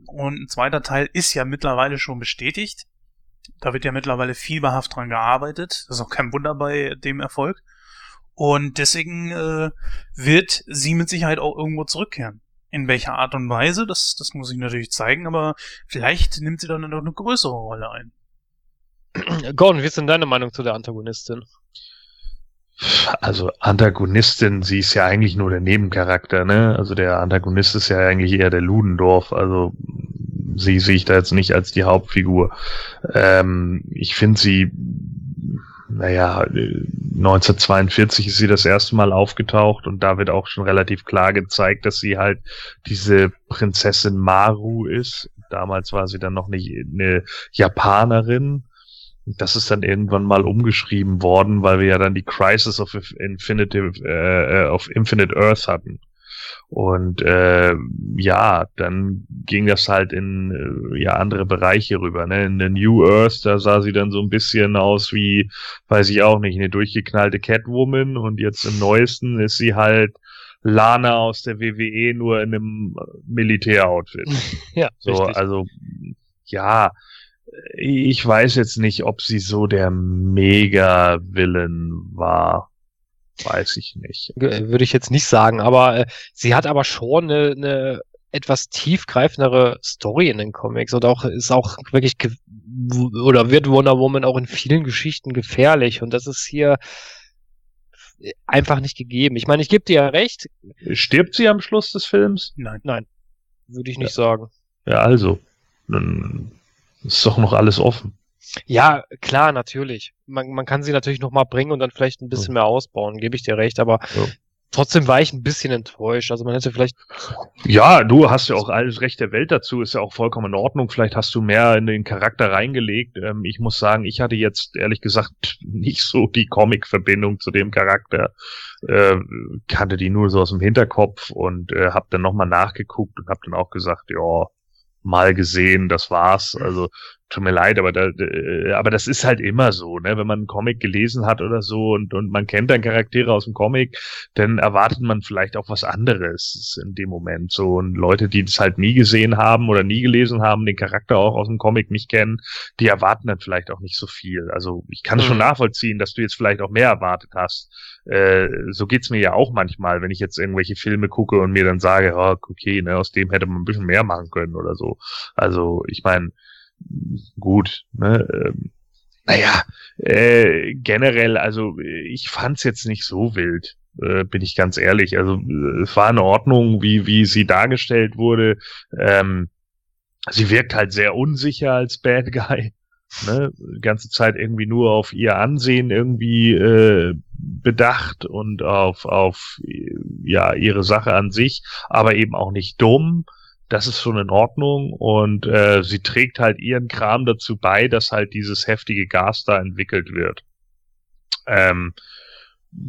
Und ein zweiter Teil ist ja mittlerweile schon bestätigt. Da wird ja mittlerweile fieberhaft dran gearbeitet. Das ist auch kein Wunder bei dem Erfolg. Und deswegen äh, wird sie mit Sicherheit auch irgendwo zurückkehren. In welcher Art und Weise, das, das muss ich natürlich zeigen, aber vielleicht nimmt sie dann noch eine größere Rolle ein.
Gordon, wie ist denn deine Meinung zu der Antagonistin?
Also Antagonistin, sie ist ja eigentlich nur der Nebencharakter, ne? Also der Antagonist ist ja eigentlich eher der Ludendorff. Also sie sehe ich da jetzt nicht als die Hauptfigur. Ähm, ich finde sie, naja, 1942 ist sie das erste Mal aufgetaucht und da wird auch schon relativ klar gezeigt, dass sie halt diese Prinzessin Maru ist. Damals war sie dann noch nicht eine Japanerin das ist dann irgendwann mal umgeschrieben worden, weil wir ja dann die Crisis of Infinite, äh, of Infinite Earth hatten. Und äh, ja, dann ging das halt in äh, ja andere Bereiche rüber. Ne? In The New Earth, da sah sie dann so ein bisschen aus wie, weiß ich auch nicht, eine durchgeknallte Catwoman. Und jetzt im neuesten ist sie halt Lana aus der WWE nur in einem Militäroutfit. (laughs)
ja,
so,
richtig.
also ja, ich weiß jetzt nicht, ob sie so der Mega-Villain war. Weiß ich nicht.
Würde ich jetzt nicht sagen, aber äh, sie hat aber schon eine, eine etwas tiefgreifendere Story in den Comics und auch ist auch wirklich oder wird Wonder Woman auch in vielen Geschichten gefährlich und das ist hier einfach nicht gegeben. Ich meine, ich gebe dir ja recht.
Stirbt sie am Schluss des Films?
Nein. Nein. Würde ich nicht ja. sagen.
Ja, also. Dann ist doch noch alles offen.
Ja, klar, natürlich. Man, man kann sie natürlich noch mal bringen und dann vielleicht ein bisschen mehr ausbauen, gebe ich dir recht, aber ja. trotzdem war ich ein bisschen enttäuscht. Also man hätte vielleicht.
Ja, du hast ja auch alles Recht der Welt dazu, ist ja auch vollkommen in Ordnung. Vielleicht hast du mehr in den Charakter reingelegt. Ähm, ich muss sagen, ich hatte jetzt ehrlich gesagt (laughs) nicht so die Comic-Verbindung zu dem Charakter. Äh, kannte die nur so aus dem Hinterkopf und äh, habe dann nochmal nachgeguckt und habe dann auch gesagt, ja, mal gesehen, das war's. Also tut mir leid, aber da, äh, aber das ist halt immer so, ne? Wenn man einen Comic gelesen hat oder so und und man kennt dann Charaktere aus dem Comic, dann erwartet man vielleicht auch was anderes in dem Moment. So und Leute, die das halt nie gesehen haben oder nie gelesen haben, den Charakter auch aus dem Comic nicht kennen, die erwarten dann vielleicht auch nicht so viel. Also ich kann mhm. schon nachvollziehen, dass du jetzt vielleicht auch mehr erwartet hast. Äh, so geht's mir ja auch manchmal, wenn ich jetzt irgendwelche Filme gucke und mir dann sage, oh, okay, ne, aus dem hätte man ein bisschen mehr machen können oder so. Also ich meine gut, ne? Ähm, naja, äh, generell, also ich fand's jetzt nicht so wild, äh, bin ich ganz ehrlich. Also es war in Ordnung, wie, wie sie dargestellt wurde. Ähm, sie wirkt halt sehr unsicher als Bad Guy. (laughs) Ne? Die ganze Zeit irgendwie nur auf ihr Ansehen irgendwie äh, bedacht und auf, auf ja ihre Sache an sich, aber eben auch nicht dumm das ist schon in Ordnung und äh, sie trägt halt ihren Kram dazu bei, dass halt dieses heftige Gas da entwickelt wird. Ähm,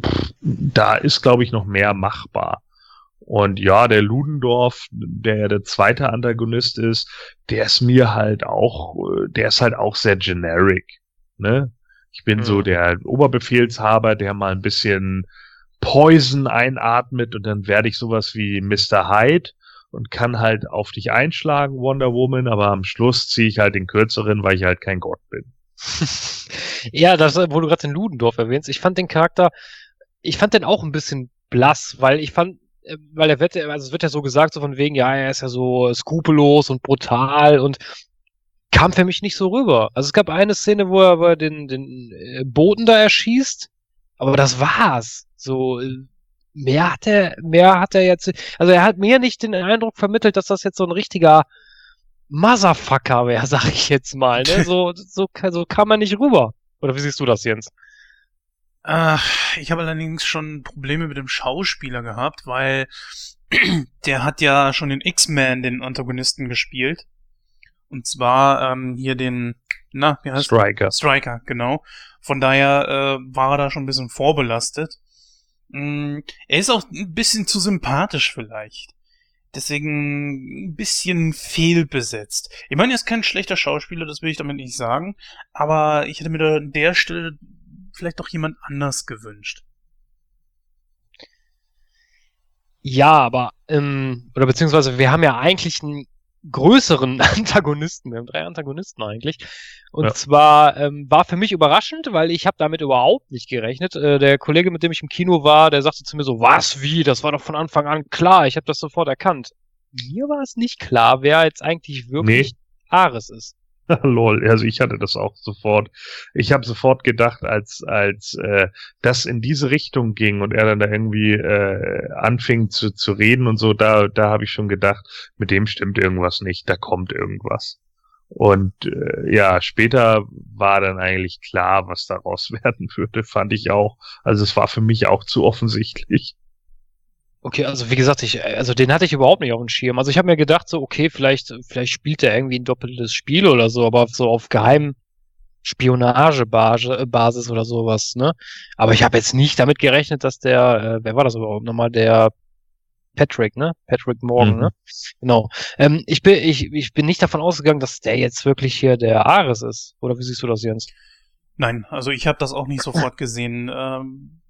pff, da ist, glaube ich, noch mehr machbar. Und ja, der Ludendorff, der ja der zweite Antagonist ist, der ist mir halt auch, der ist halt auch sehr generic. Ne? Ich bin mhm. so der Oberbefehlshaber, der mal ein bisschen Poison einatmet und dann werde ich sowas wie Mr. Hyde und kann halt auf dich einschlagen, Wonder Woman, aber am Schluss ziehe ich halt den kürzeren, weil ich halt kein Gott bin. (laughs)
ja, das, wo du gerade den Ludendorff erwähnst, ich fand den Charakter, ich fand den auch ein bisschen blass, weil ich fand, äh, weil er wird, also es wird ja so gesagt, so von wegen, ja, er ist ja so skrupellos und brutal und kam für mich nicht so rüber. Also es gab eine Szene, wo er, wo er den, den äh, Boten da erschießt, aber das war's. So, äh, mehr hat er, mehr hat er jetzt, also er hat mir nicht den Eindruck vermittelt, dass das jetzt so ein richtiger Motherfucker wäre, (laughs) sag ich jetzt mal. Ne? So, so, so kam man nicht rüber. Oder wie siehst du das, Jens?
Ach, ich habe allerdings schon Probleme mit dem Schauspieler gehabt, weil (clears throat) der hat ja schon den X-Men, den Antagonisten, gespielt. Und zwar ähm, hier den, na, wie heißt
Striker.
Striker, genau. Von daher äh, war er da schon ein bisschen vorbelastet. Mm, er ist auch ein bisschen zu sympathisch vielleicht. Deswegen ein bisschen fehlbesetzt. Ich meine, er ist kein schlechter Schauspieler, das will ich damit nicht sagen, aber ich hätte mir da an der Stelle vielleicht doch jemand anders gewünscht.
Ja, aber, ähm, oder beziehungsweise wir haben ja eigentlich einen größeren (laughs) Antagonisten. Wir haben drei Antagonisten eigentlich. Und
Ja.
zwar ähm, war für mich überraschend, weil ich habe damit überhaupt nicht gerechnet. Äh, der Kollege, mit dem ich im Kino war, der sagte zu mir so, was, wie, das war doch von Anfang an klar, ich habe das sofort erkannt. Mir war es nicht klar, wer jetzt eigentlich wirklich Ares ist. (laughs)
Lol, also ich hatte das auch sofort. Ich habe sofort gedacht, als als äh, das in diese Richtung ging und er dann da irgendwie äh, anfing zu, zu reden und so, da da habe ich schon gedacht, mit dem stimmt irgendwas nicht, da kommt irgendwas. Und äh, ja, später war dann eigentlich klar, was daraus (laughs) werden würde, fand ich auch. Also es war für mich auch zu offensichtlich.
Okay, also wie gesagt, ich, also den hatte ich überhaupt nicht auf dem Schirm. Also ich habe mir gedacht, so, okay, vielleicht, vielleicht spielt er irgendwie ein doppeltes Spiel oder so, aber so auf geheim Spionagebasis oder sowas, ne? Aber ich habe jetzt nicht damit gerechnet, dass der, äh, wer war das überhaupt nochmal, der Patrick, ne? Patrick Morgan,
Mhm.
ne? Genau. Ähm, ich bin, ich, ich bin nicht davon ausgegangen, dass der jetzt wirklich hier der Ares ist. Oder wie siehst du das, Jens?
Nein, also ich habe das auch nicht sofort (laughs) gesehen. Ähm,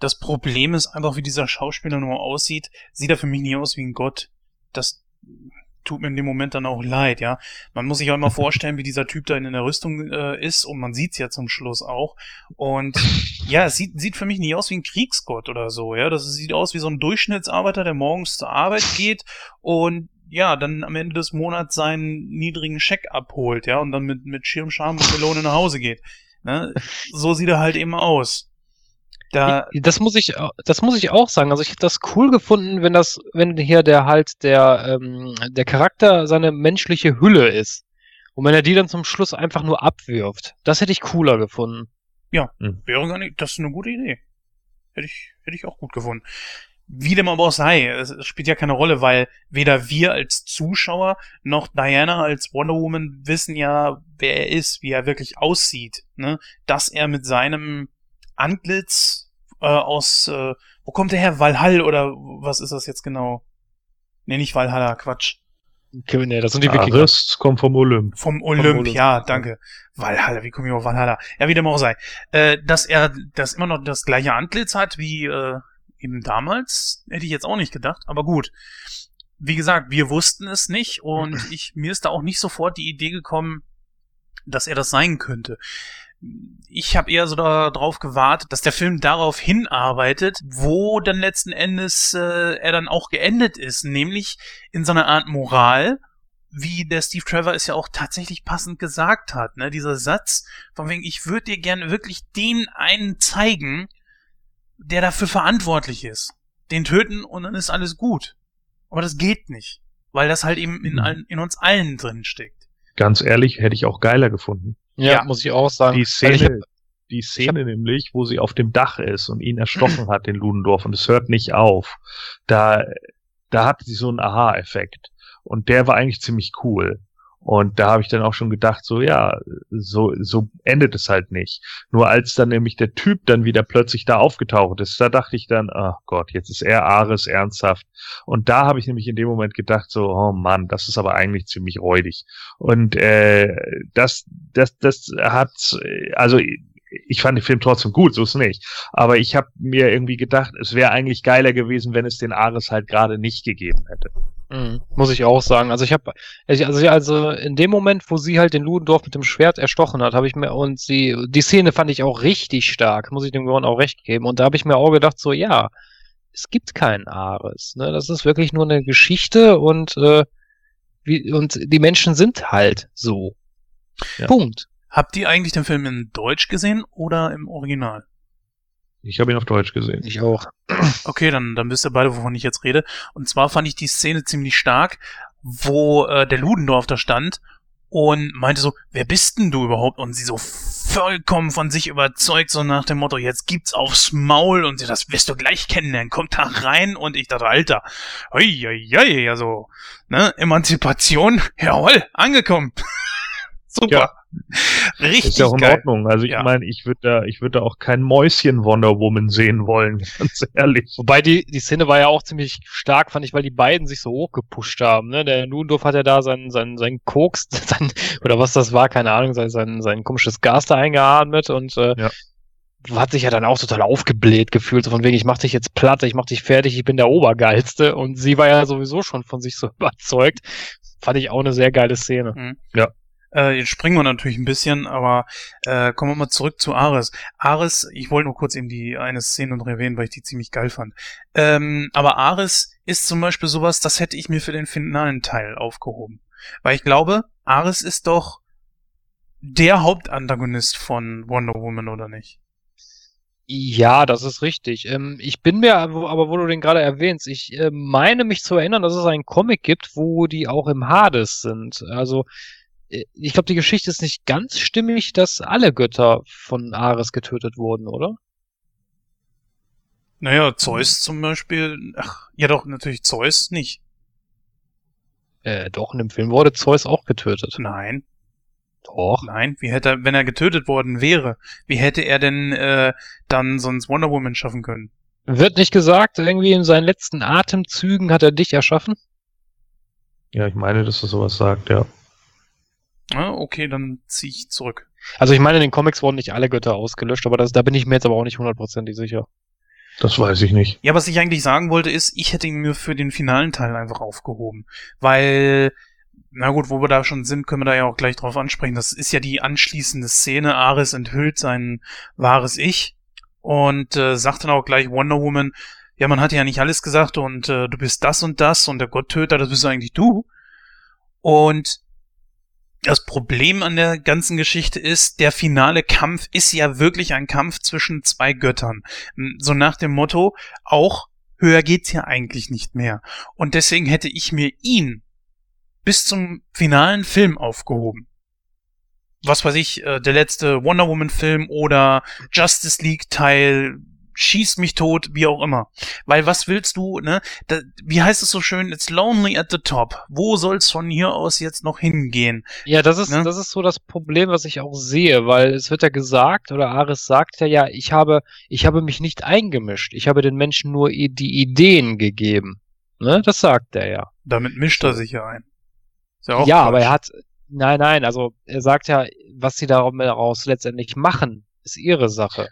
das Problem ist einfach, wie dieser Schauspieler nur aussieht, sieht er für mich nie aus wie ein Gott. Das tut mir in dem Moment dann auch leid, ja. Man muss sich auch immer (laughs) vorstellen, wie dieser Typ da in der Rüstung äh, ist und man sieht's ja zum Schluss auch. Und ja, es sieht, sieht für mich nie aus wie ein Kriegsgott oder so, ja. Das sieht aus wie so ein Durchschnittsarbeiter, der morgens zur Arbeit geht und ja, dann am Ende des Monats seinen niedrigen Scheck abholt, ja, und dann mit, mit Schirmscham und Melone nach Hause geht. Ne? So sieht er halt eben aus. Da,
Das muss ich, das muss ich auch sagen. Also ich hätte das cool gefunden, wenn das, wenn hier der halt der, ähm, der Charakter seine menschliche Hülle ist. Und wenn er die dann zum Schluss einfach nur abwirft. Das hätte ich cooler gefunden.
wäre gar nicht, das ist eine gute Idee. Hätte ich, hätte ich auch gut gefunden. Wie dem aber auch sei, es, es spielt ja keine Rolle, weil weder wir als Zuschauer noch Diana als Wonder Woman wissen ja, wer er ist, wie er wirklich aussieht. Ne? Dass er mit seinem Antlitz äh, aus, äh, wo kommt er her? Valhall oder was ist das jetzt genau? Nee, nicht Valhalla, Quatsch.
Okay, nee, das sind die Wikinger.
Ares kommt vom Olymp.
Vom Olymp,
Olymp,
ja,
ja.
danke. Valhalla, wie komme ich auf Valhalla? Ja, wie dem auch sei. Äh, dass er das immer noch das gleiche Antlitz hat wie äh, eben damals, hätte ich jetzt auch nicht gedacht, aber gut. Wie gesagt, wir wussten es nicht und (clears throat) ich, mir ist da auch nicht sofort die Idee gekommen, dass er das sein könnte. Ich habe eher so darauf gewartet, dass der Film darauf hinarbeitet, wo dann letzten Endes äh, er dann auch geendet ist, nämlich in so einer Art Moral, wie der Steve Trevor es ja auch tatsächlich passend gesagt hat, ne? Dieser Satz, von wegen, ich würde dir gerne wirklich den einen zeigen, der dafür verantwortlich ist. Den töten und dann ist alles gut. Aber das geht nicht. Weil das halt eben in,
Mhm.
allen, in uns allen drin steckt.
Ganz ehrlich, hätte ich auch geiler gefunden.
Ja,
Ja.
muss ich auch sagen.
Die Szene, die Szene nämlich, wo sie auf dem Dach ist und ihn erstochen (laughs) hat, den Ludendorff, und es hört nicht auf. Da, da hatte sie so einen Aha-Effekt. Und der war eigentlich ziemlich cool. Und da habe ich dann auch schon gedacht, so ja, so, so endet es halt nicht. Nur als dann nämlich der Typ dann wieder plötzlich da aufgetaucht ist, da dachte ich dann, ach Gott, jetzt ist er Ares ernsthaft. Und da habe ich nämlich in dem Moment gedacht, so, oh Mann, das ist aber eigentlich ziemlich räudig. Und äh, das, das, das hat, also ich fand den Film trotzdem gut, so ist nicht. Aber ich habe mir irgendwie gedacht, es wäre eigentlich geiler gewesen, wenn es den Ares halt gerade nicht gegeben hätte.
Mhm, muss ich auch sagen. Also ich habe, also, also in dem Moment, wo sie halt den Ludendorff mit dem Schwert erstochen hat, habe ich mir und sie, die Szene fand ich auch richtig stark, muss ich dem Gehirn auch recht geben. Und da habe ich mir auch gedacht, so ja, es gibt keinen Ares. Ne? Das ist wirklich nur eine Geschichte und äh, wie, und die Menschen sind halt so.
Ja.
Punkt.
Habt ihr eigentlich den Film in Deutsch gesehen oder im Original?
Ich habe ihn auf Deutsch gesehen.
Ich auch.
Okay, dann, dann wisst ihr beide, wovon ich jetzt rede. Und zwar fand ich die Szene ziemlich stark, wo äh, der Ludendorff da stand und meinte so, wer bist denn du überhaupt? Und sie so vollkommen von sich überzeugt, so nach dem Motto, jetzt gibt's aufs Maul und sie, das wirst du gleich kennenlernen, kommt da rein und ich dachte, Alter, hei, also, ne, Emanzipation, jawohl, angekommen. (laughs) Super.
Ja,
Richtig
Ist ja auch in
geil.
Ordnung. Also ich
Ja.
meine, ich würde da, ich würde da auch kein Mäuschen Wonder Woman sehen wollen, (laughs) ganz ehrlich.
Wobei die, die Szene war ja auch ziemlich stark, fand ich, weil die beiden sich so hochgepusht haben. Ne? Der Ludendorff hat ja da sein, sein, sein Koks, (laughs) sein, oder was das war, keine Ahnung, sein, sein, sein komisches Gas da eingeatmet und äh,
Ja.
hat sich ja dann auch total aufgebläht gefühlt, so von wegen, ich mach dich jetzt platt, ich mach dich fertig, ich bin der Obergeilste. Und sie war ja sowieso schon von sich so (laughs) überzeugt. Fand ich auch eine sehr geile Szene.
Äh, jetzt springen wir natürlich ein bisschen, aber äh, kommen wir mal zurück zu Ares. Ares, ich wollte nur kurz eben die eine Szene noch erwähnen, weil ich die ziemlich geil fand. Ähm, aber Ares ist zum Beispiel sowas, das hätte ich mir für den finalen Teil aufgehoben. Weil ich glaube, Ares ist doch der Hauptantagonist von Wonder Woman, oder nicht?
Ja, das ist richtig. Ähm, ich bin mir, aber wo du den gerade erwähnst, ich äh, meine mich zu erinnern, dass es einen Comic gibt, wo die auch im Hades sind. Also ich glaube, die Geschichte ist nicht ganz stimmig, dass alle Götter von Ares getötet wurden, oder?
Naja, Zeus zum Beispiel, ach, ja doch, natürlich Zeus nicht.
Äh, doch, in dem Film wurde Zeus auch getötet.
Nein,
Doch.
nein, wie hätte er, wenn er getötet worden wäre, wie hätte er denn äh, dann sonst Wonder Woman schaffen können?
Wird nicht gesagt, irgendwie in seinen letzten Atemzügen hat er dich erschaffen?
Ja, ich meine, dass er sowas sagt, ja.
Ah, okay, dann ziehe ich zurück.
Also ich meine, in den Comics wurden nicht alle Götter ausgelöscht, aber das, da bin ich mir jetzt aber auch nicht hundertprozentig sicher.
Das weiß ich nicht.
Ja, was ich eigentlich sagen wollte, ist, ich hätte ihn mir für den finalen Teil einfach aufgehoben. Weil, na gut, wo wir da schon sind, können wir da ja auch gleich drauf ansprechen. Das ist ja die anschließende Szene. Ares enthüllt sein wahres Ich und äh, sagt dann auch gleich Wonder Woman, ja, man hat ja nicht alles gesagt und äh, du bist das und das und der Gotttöter, das bist eigentlich du. Und das Problem an der ganzen Geschichte ist, der finale Kampf ist ja wirklich ein Kampf zwischen zwei Göttern. So nach dem Motto, auch höher geht's ja eigentlich nicht mehr. Und deswegen hätte ich mir ihn bis zum finalen Film aufgehoben. Was weiß ich, äh, der letzte Wonder Woman Film oder Justice League Teil, schieß mich tot, wie auch immer. Weil was willst du, ne? Da, wie heißt es so schön? It's lonely at the top. Wo soll's von hier aus jetzt noch hingehen?
Ja, das ist,
Ne?
das ist so das Problem, was ich auch sehe, weil es wird ja gesagt, oder Ares sagt ja, ja, ich habe, ich habe mich nicht eingemischt. Ich habe den Menschen nur die Ideen gegeben. Ne? Das sagt er ja.
Damit mischt er sich ja ein. Ist ja, auch
ja, aber er hat, nein, nein, also er sagt ja, was sie daraus letztendlich machen, ist ihre Sache.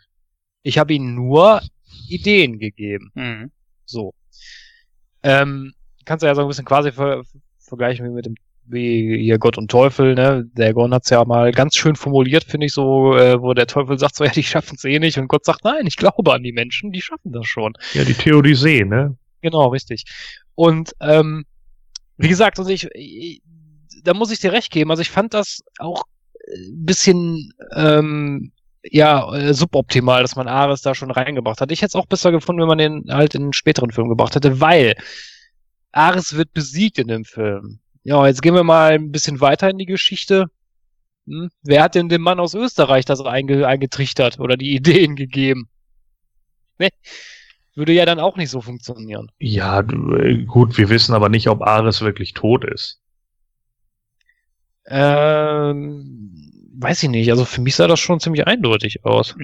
Ich habe ihnen nur Ideen gegeben.
Mhm.
So. Ähm, kannst du ja so ein bisschen quasi ver vergleichen wie mit dem wie hier Gott und Teufel, ne? Der Gon hat's ja mal ganz schön formuliert, finde ich so, äh, wo der Teufel sagt so, ja, die schaffen's eh nicht und Gott sagt, nein, ich glaube an die Menschen, die schaffen das schon.
Ja, die Theodisee, ne?
Genau, richtig. Und ähm, wie gesagt, also ich, ich da muss ich dir recht geben. Also ich fand das auch ein bisschen ähm, ja äh, suboptimal, dass man Ares da schon reingebracht hat. Ich hätte es auch besser gefunden, wenn man den halt in einen späteren Film gebracht hätte, weil Ares wird besiegt in dem Film. Ja, jetzt gehen wir mal ein bisschen weiter in die Geschichte. Hm? Wer hat denn dem Mann aus Österreich das einge eingetrichtert oder die (laughs) Ideen gegeben? Ne? Würde ja dann auch nicht so funktionieren.
Ja, äh, gut, wir wissen aber nicht, ob Ares wirklich tot ist.
Ähm, weiß ich nicht. Also für mich sah das schon ziemlich eindeutig aus.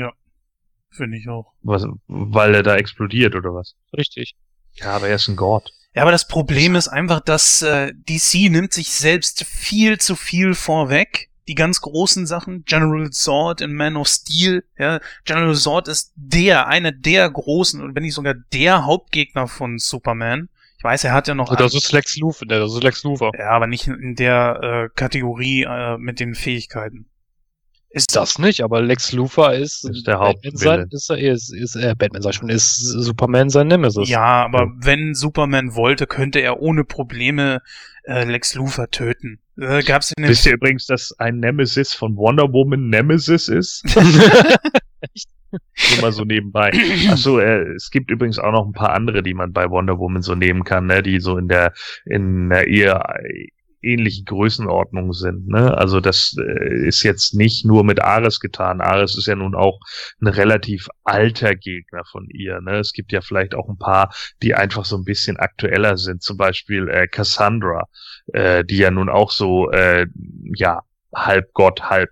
Finde ich auch.
Was, weil er da explodiert oder was?
Richtig.
Ja, aber er ist ein Gott.
Ja, aber das Problem ist einfach, dass äh, DC nimmt sich selbst viel zu viel vorweg. Die ganz großen Sachen, General Zord in Man of Steel, ja, General Zord ist der, einer der großen und wenn nicht sogar der Hauptgegner von Superman. Ich weiß, er hat ja noch
Also das ist Lex Luthor, ne, das ist Lex Luthor.
ja, aber nicht in der äh, Kategorie äh, mit den Fähigkeiten.
Ist das nicht, aber Lex Luthor ist,
Ist der
Batman sein, ist, er- ist, ist äh, Batman sag ich schon, ist Superman sein Nemesis.
Ja, aber wenn Superman wollte, könnte er ohne Probleme äh, Lex Luthor töten. Äh, gab's in dem
Wisst ihr übrigens, dass ein Nemesis von Wonder Woman Nemesis ist? (laughs) Nur mal so nebenbei. Achso, äh, es gibt übrigens auch noch ein paar andere, die man bei Wonder Woman so nehmen kann, ne, die so in der in der eher ähnlichen Größenordnung sind. Ne? Also das äh, ist jetzt nicht nur mit Ares getan. Ares ist ja nun auch ein relativ alter Gegner von ihr. Ne? Es gibt ja vielleicht auch ein paar, die einfach so ein bisschen aktueller sind. Zum Beispiel äh, Cassandra, äh, die ja nun auch so äh, ja halb Gott, halb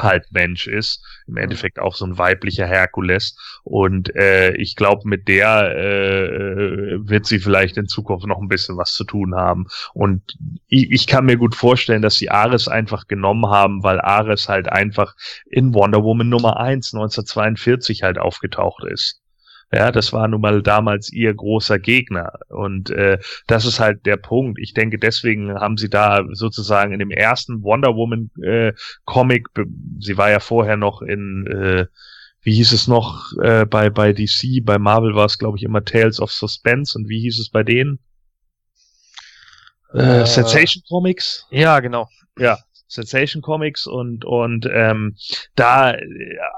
halt Mensch ist. Im Endeffekt auch so ein weiblicher Herkules. Und äh, ich glaube, mit der äh, wird sie vielleicht in Zukunft noch ein bisschen was zu tun haben. Und ich, ich kann mir gut vorstellen, dass sie Ares einfach genommen haben, weil Ares halt einfach in Wonder Woman Nummer 1 1942 halt aufgetaucht ist. Ja, das war nun mal damals ihr großer Gegner. Und äh, das ist halt der Punkt. Ich denke, deswegen haben sie da sozusagen in dem ersten Wonder Woman äh, Comic, sie war ja vorher noch in, äh, wie hieß es noch äh, bei, bei DC, bei Marvel war es, glaube ich, immer Tales of Suspense. Und wie hieß es bei denen? Äh, äh Sensation Comics?
Ja, genau.
Ja, Sensation Comics und und ähm, da,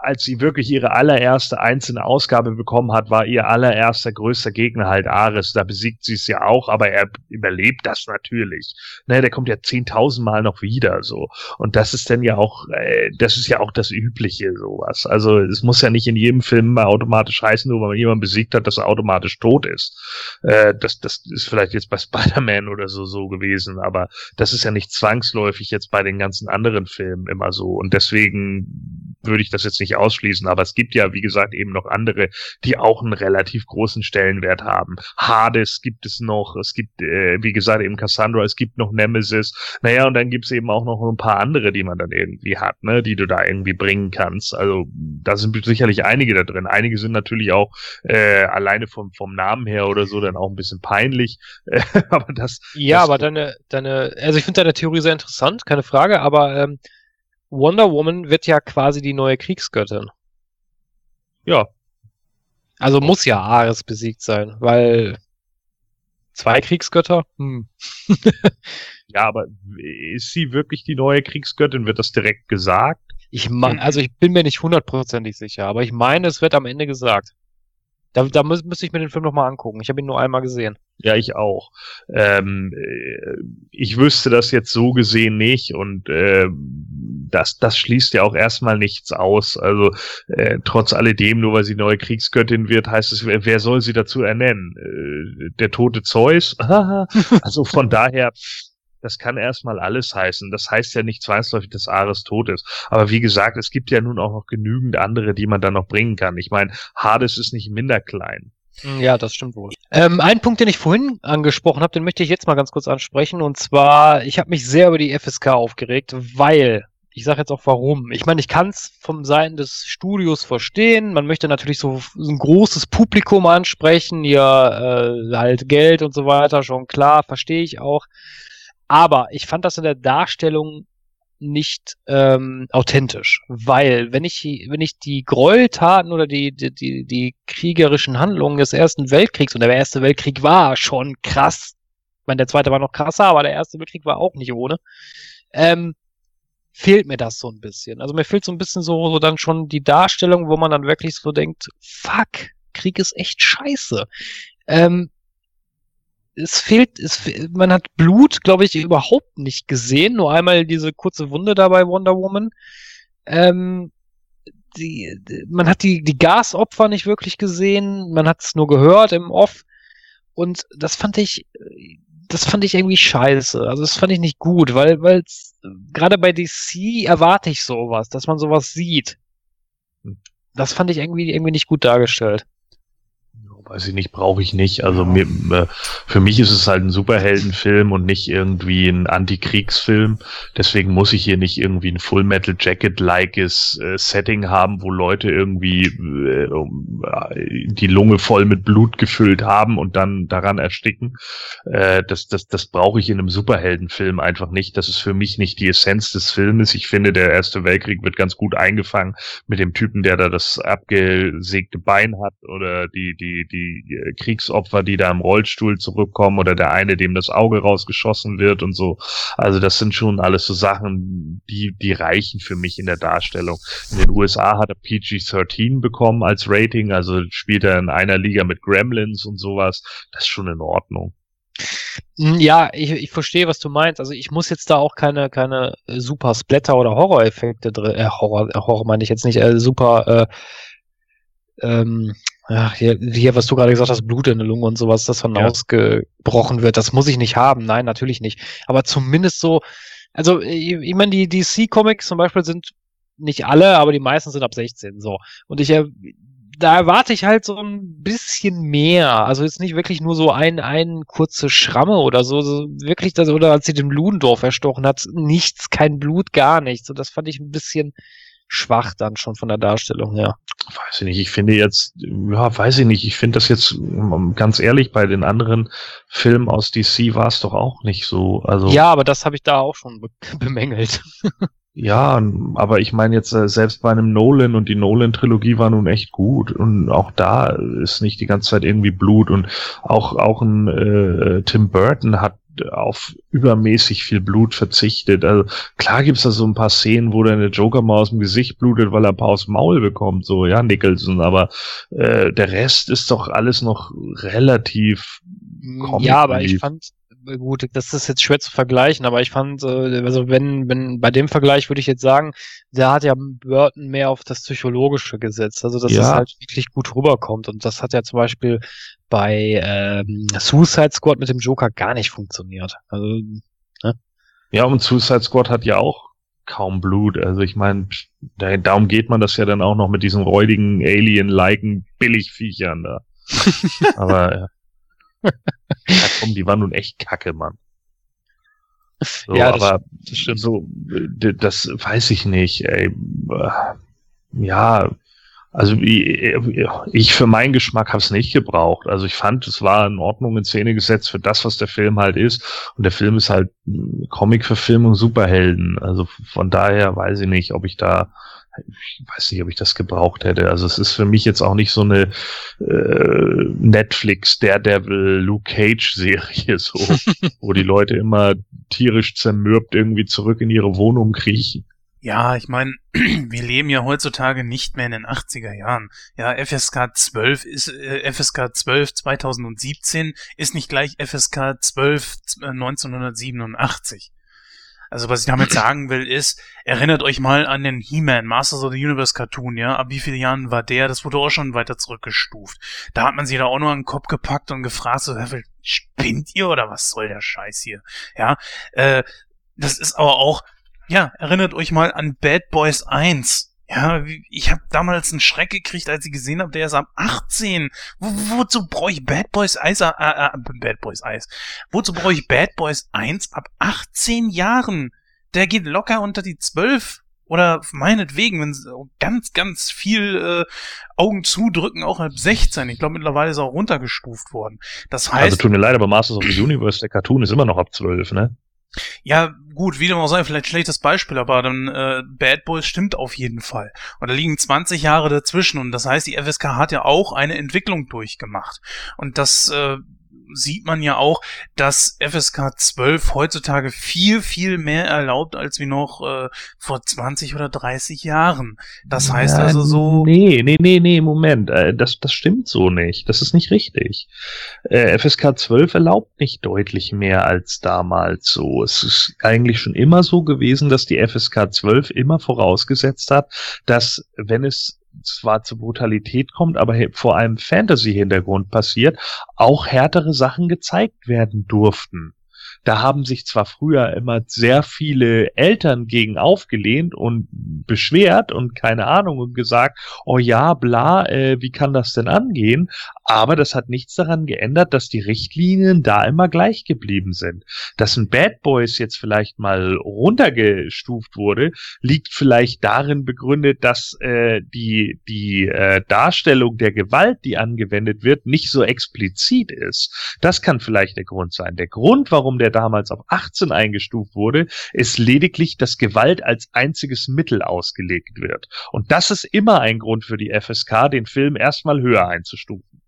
als sie wirklich ihre allererste einzelne Ausgabe bekommen hat, war ihr allererster größter Gegner halt Ares. Da besiegt sie es ja auch, aber er überlebt das natürlich. Ne, der kommt ja zehntausendmal noch wieder so und das ist dann ja auch, äh, das ist ja auch das Übliche sowas. Also es muss ja nicht in jedem Film mal automatisch heißen, nur weil man jemanden besiegt hat, dass er automatisch tot ist. Äh, das das ist vielleicht jetzt bei Spider-Man oder so so gewesen, aber das ist ja nicht zwangsläufig jetzt bei den ganzen anderen Filmen immer so. Und deswegen würde ich das jetzt nicht ausschließen. Aber es gibt ja, wie gesagt, eben noch andere, die auch einen relativ großen Stellenwert haben. Hades gibt es noch. Es gibt, äh, wie gesagt, eben Cassandra. Es gibt noch Nemesis. Naja, und dann gibt es eben auch noch ein paar andere, die man dann irgendwie hat, ne, die du da irgendwie bringen kannst. Also da sind sicherlich einige da drin. Einige sind natürlich auch äh, alleine vom, vom Namen her oder so dann auch ein bisschen peinlich. (laughs) aber das.
Ja,
das
aber deine, deine, also ich finde deine Theorie sehr interessant, keine Frage aber ähm, Wonder Woman wird ja quasi die neue Kriegsgöttin.
Ja.
Also muss ja Ares besiegt sein, weil zwei Kriegsgötter? Hm. (laughs)
ja, aber ist sie wirklich die neue Kriegsgöttin? Wird das direkt gesagt?
Ich meine, also ich bin mir nicht hundertprozentig sicher, aber ich meine, es wird am Ende gesagt. Da, da müsste ich mir den Film nochmal angucken. Ich habe ihn nur einmal gesehen.
Ja, ich auch. Ähm, äh, ich wüsste das jetzt so gesehen nicht und äh, das, das schließt ja auch erstmal nichts aus. Also äh, trotz alledem, nur weil sie neue Kriegsgöttin wird, heißt es, wer, wer soll sie dazu ernennen? Äh, der tote Zeus? (laughs) also von daher, das kann erstmal alles heißen. Das heißt ja nicht zwangsläufig, dass Ares tot ist. Aber wie gesagt, es gibt ja nun auch noch genügend andere, die man dann noch bringen kann. Ich meine, Hades ist nicht minder klein.
Hm, ja, das stimmt wohl. Ähm, ein Punkt, den ich vorhin angesprochen habe, den möchte ich jetzt mal ganz kurz ansprechen. Und zwar, ich habe mich sehr über die FSK aufgeregt, weil, ich sage jetzt auch warum. Ich meine, ich kann es vom Seiten des Studios verstehen. Man möchte natürlich so, ein großes Publikum ansprechen, ja, äh, halt Geld und so weiter, schon klar, verstehe ich auch. Aber ich fand das in der Darstellung nicht ähm, authentisch, weil wenn ich wenn ich die Gräueltaten oder die, die die die kriegerischen Handlungen des Ersten Weltkriegs und der Erste Weltkrieg war schon krass, ich meine der Zweite war noch krasser, aber der Erste Weltkrieg war auch nicht ohne, ähm, fehlt mir das so ein bisschen. Also mir fehlt so ein bisschen so so dann schon die Darstellung, wo man dann wirklich so denkt, fuck, Krieg ist echt scheiße. Ähm, es fehlt, es, man hat Blut, glaube ich, überhaupt nicht gesehen. Nur einmal diese kurze Wunde da bei Wonder Woman. Ähm, die, man hat die, die Gasopfer nicht wirklich gesehen. Man hat es nur gehört im Off. Und das fand ich, das fand ich irgendwie scheiße. Also das fand ich nicht gut, weil, weil gerade bei DC erwarte ich sowas, dass man sowas sieht. Hm. Das fand ich irgendwie, irgendwie nicht gut dargestellt
weiß ich nicht, brauche ich nicht. Also mir, äh, für mich ist es halt ein Superheldenfilm und nicht irgendwie ein Antikriegsfilm. Deswegen muss ich hier nicht irgendwie ein Full Metal Jacket-likes äh, Setting haben, wo Leute irgendwie äh, die Lunge voll mit Blut gefüllt haben und dann daran ersticken. Das das, das brauche ich in einem Superheldenfilm einfach nicht. Das ist für mich nicht die Essenz des Filmes. Ich finde, der Erste Weltkrieg wird ganz gut eingefangen mit dem Typen, der da das abgesägte Bein hat oder die, die, die die äh, Kriegsopfer, die da im Rollstuhl zurückkommen oder der eine, dem das Auge rausgeschossen wird und so. Also das sind schon alles so Sachen, die, die reichen für mich in der Darstellung. In den USA hat er PG-13 bekommen als Rating, also spielt er in einer Liga mit Gremlins und sowas. Das ist schon in Ordnung.
Hm, ja, ich, ich verstehe, was du meinst. Also ich muss jetzt da auch keine, keine äh, super Splatter oder Horror-Effekte drin, äh, Horror, Horror meine ich jetzt nicht, äh, super, äh, ähm, Ach, hier, hier, was du gerade gesagt hast, Blut in der Lunge und sowas, das dann ja. ausgebrochen wird, das muss ich nicht haben. Nein, natürlich nicht. Aber zumindest so, also ich, ich meine, die DC-Comics zum Beispiel sind nicht alle, aber die meisten sind ab 16. So. Und ich, äh, da erwarte ich halt so ein bisschen mehr. Also jetzt nicht wirklich nur so ein, ein kurze Schramme oder so, so wirklich das, oder als sie den Ludendorff erstochen hat, nichts, kein Blut, gar nichts. Und das fand ich ein bisschen schwach dann schon von der Darstellung her.
Weiß ich nicht, ich finde jetzt, ja, weiß ich nicht, ich finde das jetzt, ganz ehrlich, bei den anderen Filmen aus DC war es doch auch nicht so. Also
Ja, aber das habe ich da auch schon be (laughs) bemängelt.
Ja, aber ich meine jetzt äh, selbst bei einem Nolan und die Nolan-Trilogie war nun echt gut und auch da ist nicht die ganze Zeit irgendwie Blut und auch auch ein äh, Tim Burton hat auf übermäßig viel Blut verzichtet. Also klar gibt's da so ein paar Szenen, wo der Joker mal aus dem Gesicht blutet, weil er ein paar aus dem Maul bekommt, so ja Nicholson, aber äh, der Rest ist doch alles noch relativ
ja, aber ich fand gut, das ist jetzt schwer zu vergleichen, aber ich fand, äh, also wenn, wenn bei dem Vergleich würde ich jetzt sagen, der hat ja Burton mehr auf das Psychologische gesetzt, also dass ja. es halt wirklich gut rüberkommt und das hat ja zum Beispiel bei ähm, Suicide Squad mit dem Joker gar nicht funktioniert. Also,
ne? Ja, und Suicide Squad hat ja auch kaum Blut. Also ich meine, da, darum geht man das ja dann auch noch mit diesen räudigen Alien-liken Billigviechern da. (laughs) Aber ja. komm, die waren nun echt kacke, Mann. So, ja, das, aber das stimmt. so, das weiß ich nicht, ey. Ja, also ich für meinen Geschmack habe es nicht gebraucht. Also ich fand, es war in Ordnung in Szene gesetzt für das, was der Film halt ist. Und der Film ist halt Comic-Verfilmung Superhelden. Also von daher weiß ich nicht, ob ich da ich weiß nicht, ob ich das gebraucht hätte. Also es ist für mich jetzt auch nicht so eine äh, Netflix Daredevil Luke Cage Serie (laughs) so, wo die Leute immer tierisch zermürbt irgendwie zurück in ihre Wohnung kriechen.
Ja, ich meine, (clears throat) wir leben ja heutzutage nicht mehr in den 80er Jahren. Ja, FSK 12 ist äh, FSK 12 2017 ist nicht gleich FSK 12 äh, 1987. Also was ich damit sagen will ist, erinnert euch mal an den He-Man, Masters of the Universe Cartoon, ja? Ab wie vielen Jahren war der? Das wurde auch schon weiter zurückgestuft. Da hat man sich da auch nur an den Kopf gepackt und gefragt, so, spinnt ihr oder was soll der Scheiß hier? Ja, äh, das ist aber auch, ja, erinnert euch mal an Bad Boys 1. Ja, ich habe damals einen Schreck gekriegt, als ich gesehen habe, der ist ab 18. Wo, wozu brauche ich Bad Boys Eis? Äh, äh, Bad Boys Eis. Wozu brauche ich Bad Boys 1 ab 18 Jahren? Der geht locker unter die 12. Oder meinetwegen, wenn ganz, ganz viel äh, Augen zudrücken, auch ab 16. Ich glaube, mittlerweile ist er auch runtergestuft worden. Das heißt. Also
tut mir leid, aber Masters of the Universe, der Cartoon ist immer noch ab 12, ne?
Ja, gut, wie dem auch sei, vielleicht schlechtes Beispiel, aber dann äh, Bad Boys stimmt auf jeden Fall. Und da liegen 20 Jahre dazwischen und das heißt, die FSK hat ja auch eine Entwicklung durchgemacht. Und das äh, sieht man ja auch, dass FSK 12 heutzutage viel, viel mehr erlaubt, als wie noch äh, vor 20 oder 30 Jahren. Das heißt ja, also so.
Nee, nee, nee, nee, Moment. Äh, das, das stimmt so nicht. Das ist nicht richtig. Äh, FSK 12 erlaubt nicht deutlich mehr als damals so. Es ist eigentlich schon immer so gewesen, dass die FSK 12 immer vorausgesetzt hat, dass wenn es zwar zur Brutalität kommt, aber vor einem Fantasy-Hintergrund passiert, auch härtere Sachen gezeigt werden durften. Da haben sich zwar früher immer sehr viele Eltern gegen aufgelehnt und beschwert und keine Ahnung und gesagt, oh ja, bla, äh, wie kann das denn angehen? Aber das hat nichts daran geändert, dass die Richtlinien da immer gleich geblieben sind. Dass ein Bad Boys jetzt vielleicht mal runtergestuft wurde, liegt vielleicht darin begründet, dass äh, die, die äh, Darstellung der Gewalt, die angewendet wird, nicht so explizit ist. Das kann vielleicht der Grund sein. Der Grund, warum der damals auf 18 eingestuft wurde, ist lediglich, dass Gewalt als einziges Mittel ausgelegt wird. Und das ist immer ein Grund für die FSK, den Film erstmal höher einzustufen.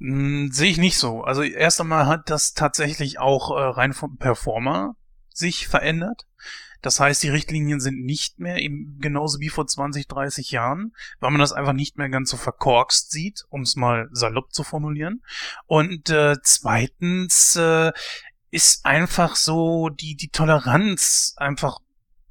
Hm, Sehe ich nicht so. Also erst einmal hat das tatsächlich auch äh, rein vom Performer sich verändert. Das heißt, die Richtlinien sind nicht mehr eben genauso wie vor 20, 30 Jahren, weil man das einfach nicht mehr ganz so verkorkst sieht, um es mal salopp zu formulieren. Und äh, zweitens äh, ist einfach so die, die Toleranz einfach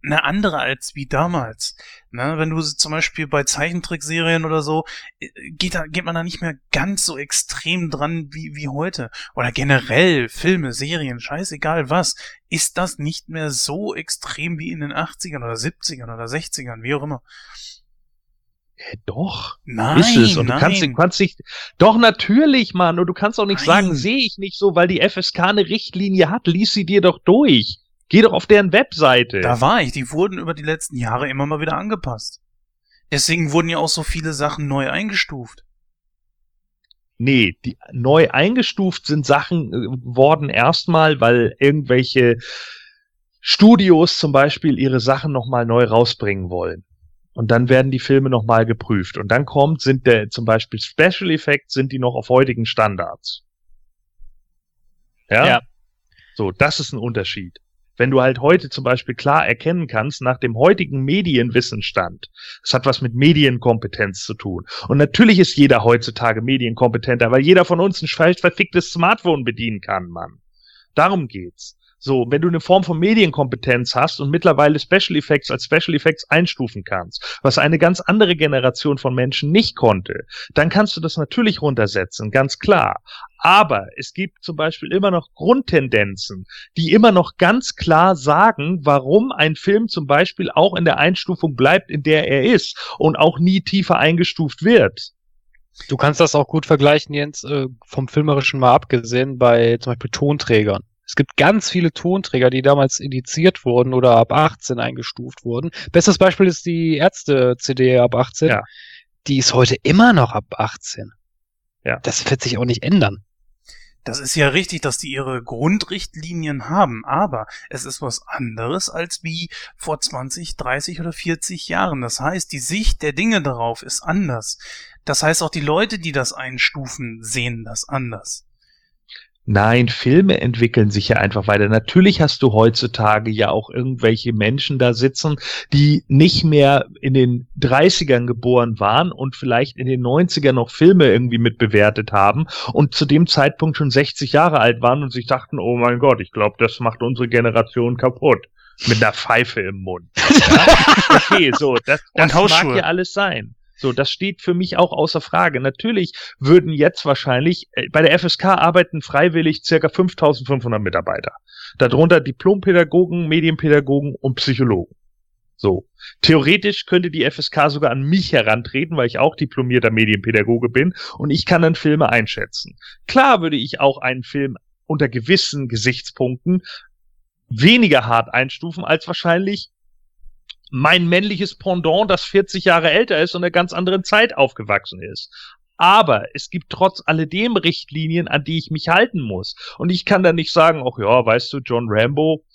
eine andere als wie damals. Ne, wenn du zum Beispiel bei Zeichentrickserien oder so, äh, geht, da, geht man da nicht mehr ganz so extrem dran wie, wie heute. Oder generell Filme, Serien, scheißegal was, ist das nicht mehr so extrem wie in den 80ern oder 70ern oder 60ern, wie auch immer.
Äh, doch.
Nein,
ist es. Und
nein.
du kannst, du kannst nicht, doch natürlich, Mann. Und du kannst auch nicht
Nein.
sagen, sehe ich nicht so, weil die FSK eine Richtlinie hat. Lies sie dir doch durch. Geh doch auf deren Webseite.
Da war ich. Die wurden über die letzten Jahre immer mal wieder angepasst. Deswegen wurden ja auch so viele Sachen neu eingestuft.
Nee, die neu eingestuft sind Sachen äh, worden erstmal, weil irgendwelche Studios zum Beispiel ihre Sachen nochmal neu rausbringen wollen. Und dann werden die Filme nochmal geprüft. Und dann kommt, sind der, zum Beispiel Special Effects, sind die noch auf heutigen Standards. Ja?
Ja.
So, das ist ein Unterschied. Wenn du halt heute zum Beispiel klar erkennen kannst, nach dem heutigen Medienwissensstand, das hat was mit Medienkompetenz zu tun. Und natürlich ist jeder heutzutage medienkompetenter, weil jeder von uns ein falsch verficktes Smartphone bedienen kann, Mann. Darum geht's. So, wenn du eine Form von Medienkompetenz hast und mittlerweile Special Effects als Special Effects einstufen kannst, was eine ganz andere Generation von Menschen nicht konnte, dann kannst du das natürlich runtersetzen, ganz klar. Aber es gibt zum Beispiel immer noch Grundtendenzen, die immer noch ganz klar sagen, warum ein Film zum Beispiel auch in der Einstufung bleibt, in der er ist und auch nie tiefer eingestuft wird.
Du kannst das auch gut vergleichen, Jens, äh, vom Filmerischen mal abgesehen, bei zum Beispiel Tonträgern. Es gibt ganz viele Tonträger, die damals indiziert wurden oder ab 18 eingestuft wurden. Bestes Beispiel ist die Ärzte-CD ab 18.
Ja.
Die ist heute immer noch ab 18.
Ja.
Das wird sich auch nicht ändern.
Das ist ja richtig, dass die ihre Grundrichtlinien haben, aber es ist was anderes als wie vor 20, 30 oder 40 Jahren. Das heißt, die Sicht der Dinge darauf ist anders. Das heißt, auch die Leute, die das einstufen, sehen das anders.
Nein, Filme entwickeln sich ja einfach weiter. Natürlich hast du heutzutage ja auch irgendwelche Menschen da sitzen, die nicht mehr in den 30ern geboren waren und vielleicht in den 90ern noch Filme irgendwie mitbewertet haben und zu dem Zeitpunkt schon 60 Jahre alt waren und sich dachten, oh mein Gott, ich glaube, das macht unsere Generation kaputt. Mit einer Pfeife im Mund. Ja? (laughs) Okay, so, das, das mag ja alles sein. So, das steht für mich auch außer Frage. Natürlich würden jetzt wahrscheinlich, äh, bei der FSK arbeiten freiwillig circa 5500 Mitarbeiter. Darunter Diplompädagogen, Medienpädagogen und Psychologen. So. Theoretisch könnte die FSK sogar an mich herantreten, weil ich auch diplomierter Medienpädagoge bin und ich kann dann Filme einschätzen. Klar würde ich auch einen Film unter gewissen Gesichtspunkten weniger hart einstufen als wahrscheinlich mein männliches Pendant, das 40 Jahre älter ist und in einer ganz anderen Zeit aufgewachsen ist. Aber es gibt trotz alledem Richtlinien, an die ich mich halten muss. Und ich kann da nicht sagen, ach ja, weißt du, John Rambo,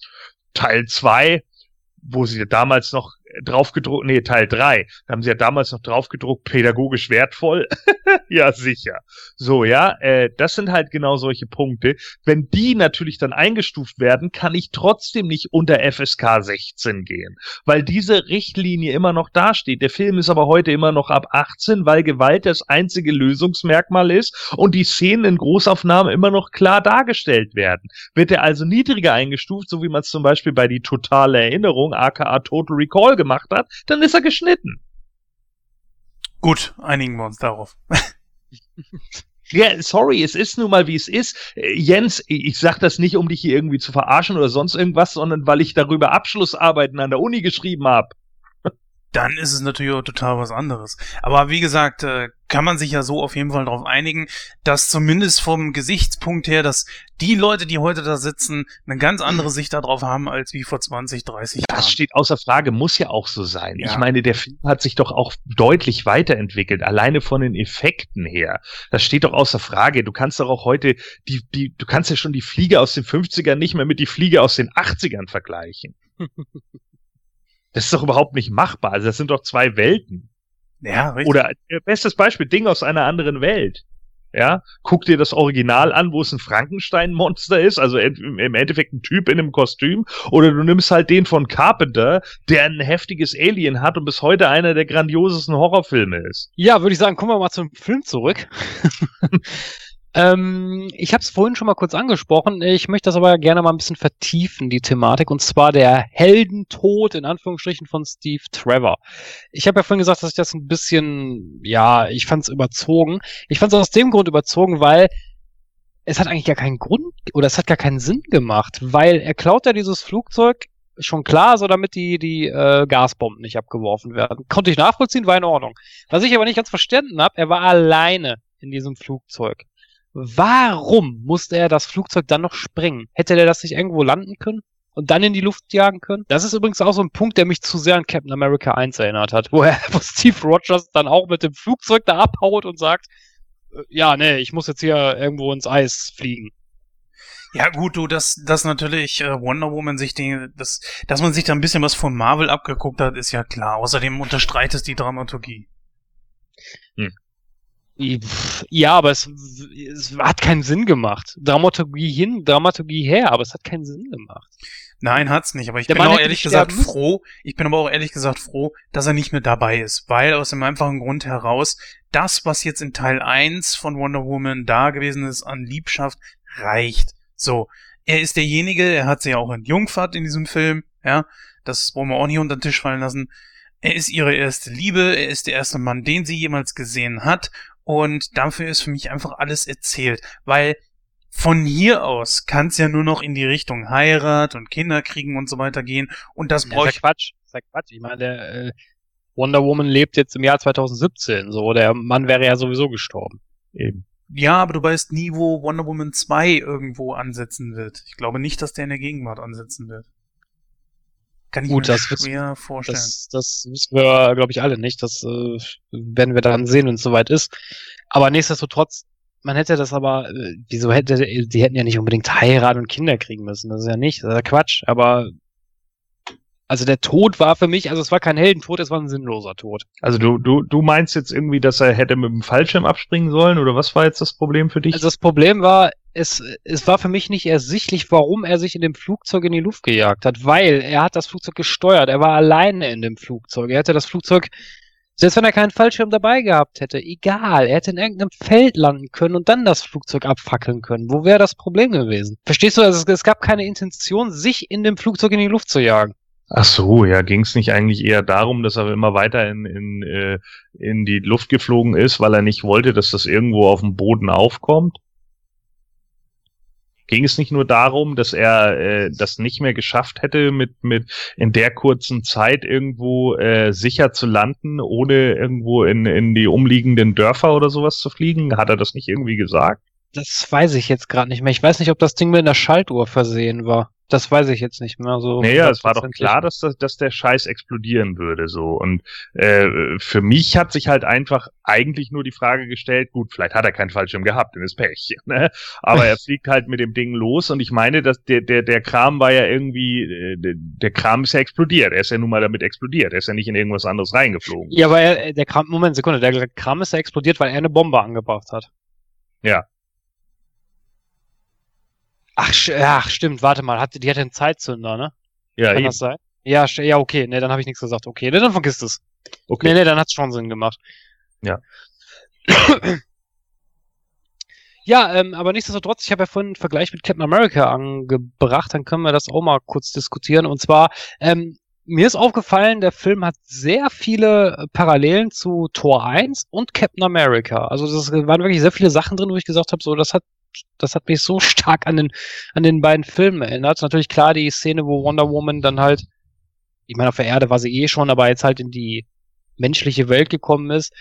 Teil 2, wo sie damals noch draufgedruckt, nee, Teil 3, da haben sie ja damals noch draufgedruckt, pädagogisch wertvoll. (laughs) ja, sicher. So, ja, äh, das sind halt genau solche Punkte. Wenn die natürlich dann eingestuft werden, kann ich trotzdem nicht unter FSK 16 gehen, weil diese Richtlinie immer noch dasteht. Der Film ist aber heute immer noch ab 18, weil Gewalt das einzige Lösungsmerkmal ist und die Szenen in Großaufnahmen immer noch klar dargestellt werden. Wird er also niedriger eingestuft, so wie man es zum Beispiel bei die totale Erinnerung, aka Total Recall gemacht hat, dann ist er geschnitten.
Gut, einigen wir uns darauf. (laughs)
Ja, sorry, es ist nun mal wie es ist. Jens, ich sag das nicht, um dich hier irgendwie zu verarschen oder sonst irgendwas, sondern weil ich darüber Abschlussarbeiten an der Uni geschrieben habe.
Dann ist es natürlich auch total was anderes. Aber wie gesagt, äh, kann man sich ja so auf jeden Fall darauf einigen, dass zumindest vom Gesichtspunkt her, dass die Leute, die heute da sitzen, eine ganz andere Sicht darauf haben, als wie vor 20, 30 Jahren.
Das steht außer Frage, muss ja auch so sein.
Ja.
Ich meine, der Film hat sich doch auch deutlich weiterentwickelt, alleine von den Effekten her. Das steht doch außer Frage. Du kannst doch auch heute die, die, du kannst ja schon die Fliege aus den 50ern nicht mehr mit die Fliege aus den 80ern vergleichen. (laughs) Das ist doch überhaupt nicht machbar. Also das sind doch zwei Welten.
Ja, richtig.
Oder äh, bestes Beispiel, Ding aus einer anderen Welt. Ja, guck dir das Original an, wo es ein Frankenstein-Monster ist, also im im Endeffekt ein Typ in einem Kostüm, oder du nimmst halt den von Carpenter, der ein heftiges Alien hat und bis heute einer der grandiosesten Horrorfilme ist.
Ja, würde ich sagen, kommen wir mal zum Film zurück. (laughs) Ähm, ich habe es vorhin schon mal kurz angesprochen. Ich möchte das aber gerne mal ein bisschen vertiefen, die Thematik, und zwar der Heldentod in Anführungsstrichen von Steve Trevor. Ich habe ja vorhin gesagt, dass ich das ein bisschen, ja, ich fand es überzogen. Ich fand es aus dem Grund überzogen, weil es hat eigentlich gar keinen Grund oder es hat gar keinen Sinn gemacht, weil er klaut ja dieses Flugzeug schon klar, so damit die, die äh, Gasbomben nicht abgeworfen werden. Konnte ich nachvollziehen, war in Ordnung. Was ich aber nicht ganz verstanden habe, er war alleine in diesem Flugzeug. Warum musste er das Flugzeug dann noch sprengen? Hätte der das nicht irgendwo landen können? Und dann in die Luft jagen können? Das ist übrigens auch so ein Punkt, der mich zu sehr an Captain America 1 erinnert hat, wo, er, (laughs) wo Steve Rogers dann auch mit dem Flugzeug da abhaut und sagt, äh, ja, nee, ich muss jetzt hier irgendwo ins Eis fliegen.
Ja, gut, du, dass, dass natürlich äh, Wonder Woman sich den, das, dass man sich da ein bisschen was von Marvel abgeguckt hat, ist ja klar. Außerdem unterstreicht es die Dramaturgie.
Hm. Ja, aber es, es hat keinen Sinn gemacht. Dramaturgie hin, Dramaturgie her, aber es hat keinen Sinn gemacht.
Nein, hat's nicht. Aber ich Der bin Mann auch ehrlich gesagt froh. Ich bin aber auch ehrlich gesagt froh, dass er nicht mehr dabei ist, weil aus dem einfachen Grund heraus, das, was jetzt in Teil 1 von Wonder Woman da gewesen ist an Liebschaft, reicht. So, er ist derjenige, er hat sie ja auch entjungfert in diesem Film, ja, das wollen wir auch nicht unter den Tisch fallen lassen. Er ist ihre erste Liebe, er ist der erste Mann, den sie jemals gesehen hat und dafür ist für mich einfach alles erzählt, weil von hier aus kann es ja nur noch in die Richtung Heirat und Kinder kriegen und so weiter gehen und das
brauche ich... Quatsch, das ist Quatsch, ich meine, der äh, Wonder Woman lebt jetzt im Jahr 2017, so, der Mann wäre ja sowieso gestorben.
Eben. Ja, aber du weißt nie, wo Wonder Woman 2 irgendwo ansetzen wird. Ich glaube nicht, dass der in der Gegenwart ansetzen wird.
Kann ich Gut, mir das schwer vorstellen. Das, das wissen wir, glaube ich, alle nicht. Das äh, werden wir dann sehen, wenn es soweit ist. Aber nichtsdestotrotz, man hätte das aber, äh, wieso hätte, die hätten ja nicht unbedingt heiraten und Kinder kriegen müssen. Das ist ja nicht, das ist ja Quatsch. Aber also der Tod war für mich, also es war kein Heldentod, es war ein sinnloser Tod.
Also du, du, du meinst jetzt irgendwie, dass er hätte mit dem Fallschirm abspringen sollen oder was war jetzt das Problem für dich?
Also das Problem war, es, es war für mich nicht ersichtlich, warum er sich in dem Flugzeug in die Luft gejagt hat, weil er hat das Flugzeug gesteuert, er war alleine in dem Flugzeug. Er hätte das Flugzeug, selbst wenn er keinen Fallschirm dabei gehabt hätte, egal, er hätte in irgendeinem Feld landen können und dann das Flugzeug abfackeln können. Wo wäre das Problem gewesen? Verstehst du, also es, es gab keine Intention, sich in dem Flugzeug in die Luft zu jagen.
Ach so, ja, ging es nicht eigentlich eher darum, dass er immer weiter in, in, äh, in die Luft geflogen ist, weil er nicht wollte, dass das irgendwo auf dem Boden aufkommt? Ging es nicht nur darum, dass er äh, das nicht mehr geschafft hätte, mit, mit in der kurzen Zeit irgendwo äh, sicher zu landen, ohne irgendwo in, in die umliegenden Dörfer oder sowas zu fliegen? Hat er das nicht irgendwie gesagt?
Das weiß ich jetzt gerade nicht mehr. Ich weiß nicht, ob das Ding mit einer Schaltuhr versehen war. Das weiß ich jetzt nicht mehr so.
Naja, es war doch klar, dass, das, dass der Scheiß explodieren würde, so. Und äh, für mich hat sich halt einfach eigentlich nur die Frage gestellt, gut, vielleicht hat er keinen Fallschirm gehabt, in das Pech, (laughs) ne? Aber er (laughs) fliegt halt mit dem Ding los und ich meine, dass der, der, der Kram war ja irgendwie, äh, der Kram ist ja explodiert. Er ist ja nun mal damit explodiert. Er ist ja nicht in irgendwas anderes reingeflogen.
Ja, aber er, der Kram, Moment, Sekunde, der Kram ist ja explodiert, weil er eine Bombe angebracht hat.
Ja.
Ach, ach, stimmt, warte mal, hat, die hatte einen Zeitzünder, ne?
Ja,
Kann eben. das sein? Ja, ja, okay, ne, dann habe ich nichts gesagt. Okay, ne, dann vergisst es. Okay. Ne, ne, dann hat's schon Sinn gemacht.
Ja.
ja, ähm, aber nichtsdestotrotz, ich habe ja vorhin einen Vergleich mit Captain America angebracht, dann können wir das auch mal kurz diskutieren. Und zwar, ähm, mir ist aufgefallen, der Film hat sehr viele Parallelen zu Tor 1 und Captain America. Also das waren wirklich sehr viele Sachen drin, wo ich gesagt habe, so, das hat das hat mich so stark an den, an den beiden Filmen erinnert. Natürlich klar die Szene, wo Wonder Woman dann halt, ich meine, auf der Erde war sie eh schon, aber jetzt halt in die menschliche Welt gekommen ist,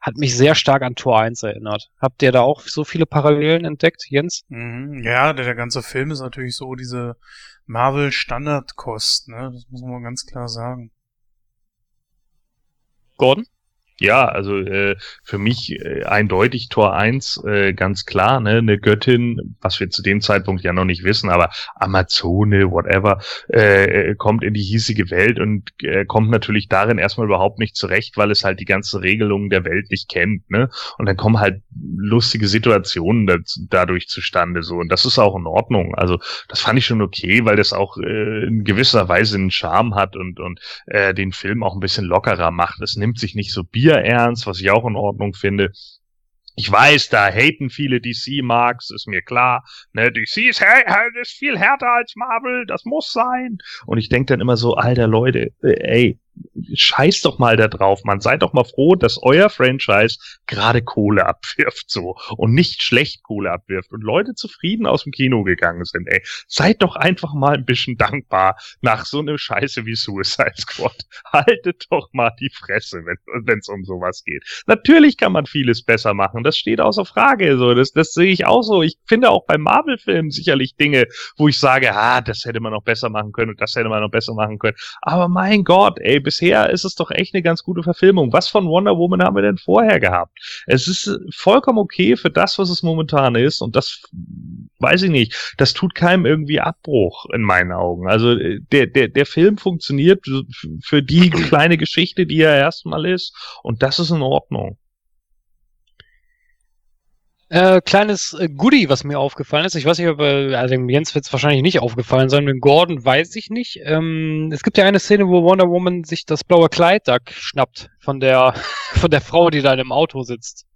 hat mich sehr stark an Tor 1 erinnert. Habt ihr da auch so viele Parallelen entdeckt, Jens?
Mhm, ja, der, der ganze Film ist natürlich so diese Marvel-Standardkost, ne? Das muss man ganz klar sagen.
Gordon?
Ja, also äh, für mich äh, eindeutig Tor 1, äh, ganz klar, ne, eine Göttin, was wir zu dem Zeitpunkt ja noch nicht wissen, aber Amazone, whatever, äh, kommt in die hiesige Welt und äh, kommt natürlich darin erstmal überhaupt nicht zurecht, weil es halt die ganze Regelung der Welt nicht kennt, ne? Und dann kommen halt lustige Situationen da, dadurch zustande so und das ist auch in Ordnung. Also das fand ich schon okay, weil das auch äh, in gewisser Weise einen Charme hat und und äh, den Film auch ein bisschen lockerer macht. Es nimmt sich nicht so Bier ernst, was ich auch in Ordnung finde. Ich weiß, da haten viele DC-Marks, ist mir klar. Ne, DC ist, ist viel härter als Marvel, das muss sein. Und ich denke dann immer so, alter Leute, äh, ey, scheiß doch mal da drauf, man. Seid doch mal froh, dass euer Franchise gerade Kohle abwirft, so. Und nicht schlecht Kohle abwirft. Und Leute zufrieden aus dem Kino gegangen sind, ey. Seid doch einfach mal ein bisschen dankbar nach so einer Scheiße wie Suicide Squad. (laughs) Haltet doch mal die Fresse, wenn es um sowas geht. Natürlich kann man vieles besser machen. Das steht außer Frage, so. Das, das sehe ich auch so. Ich finde auch bei Marvel-Filmen sicherlich Dinge, wo ich sage, ah, das hätte man noch besser machen können und das hätte man noch besser machen können. Aber mein Gott, ey, bisher ist es doch echt eine ganz gute Verfilmung. Was von Wonder Woman haben wir denn vorher gehabt? Es ist vollkommen okay für das, was es momentan ist und das weiß ich nicht. Das tut keinem irgendwie Abbruch in meinen Augen. Also äh, der, der, der Film funktioniert für die (clears throat) kleine Geschichte, die er erstmal ist und das ist in Ordnung.
Äh, kleines äh, Goodie, was mir aufgefallen ist. Ich weiß nicht, ob äh, also dem Jens wird es wahrscheinlich nicht aufgefallen sein, dem Gordon weiß ich nicht. Ähm, es gibt ja eine Szene, wo Wonder Woman sich das blaue Kleid da schnappt von der (laughs) von der Frau, die da in dem Auto sitzt.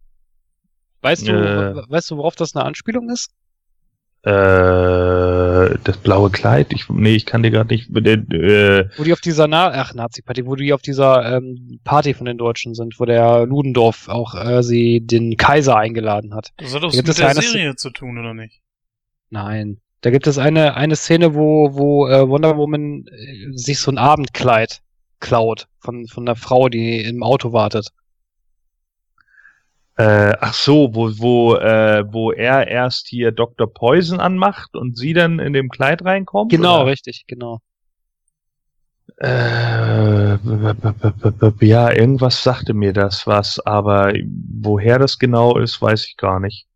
Weißt du,
Äh.
weißt du, worauf das eine Anspielung ist?
Äh, das blaue Kleid? Ich, nee, ich kann dir gerade nicht. Äh,
Wo die auf dieser Na ach, Nazi-Party, wo die auf dieser ähm, Party von den Deutschen sind, wo der Ludendorff auch äh, sie den Kaiser eingeladen hat.
Das hat doch
Gibt
mit der
eine
Serie zu tun, oder nicht?
Nein. Da gibt es eine, eine Szene, wo, wo äh, Wonder Woman äh, sich so ein Abendkleid klaut von, von einer Frau, die im Auto wartet.
Äh, ach so, wo, wo, äh, wo er erst hier Dr. Poison anmacht und sie dann in dem Kleid reinkommt?
Genau,
oder?
richtig, genau.
Äh, ja, irgendwas sagte mir das was, aber woher das genau ist, weiß ich gar nicht.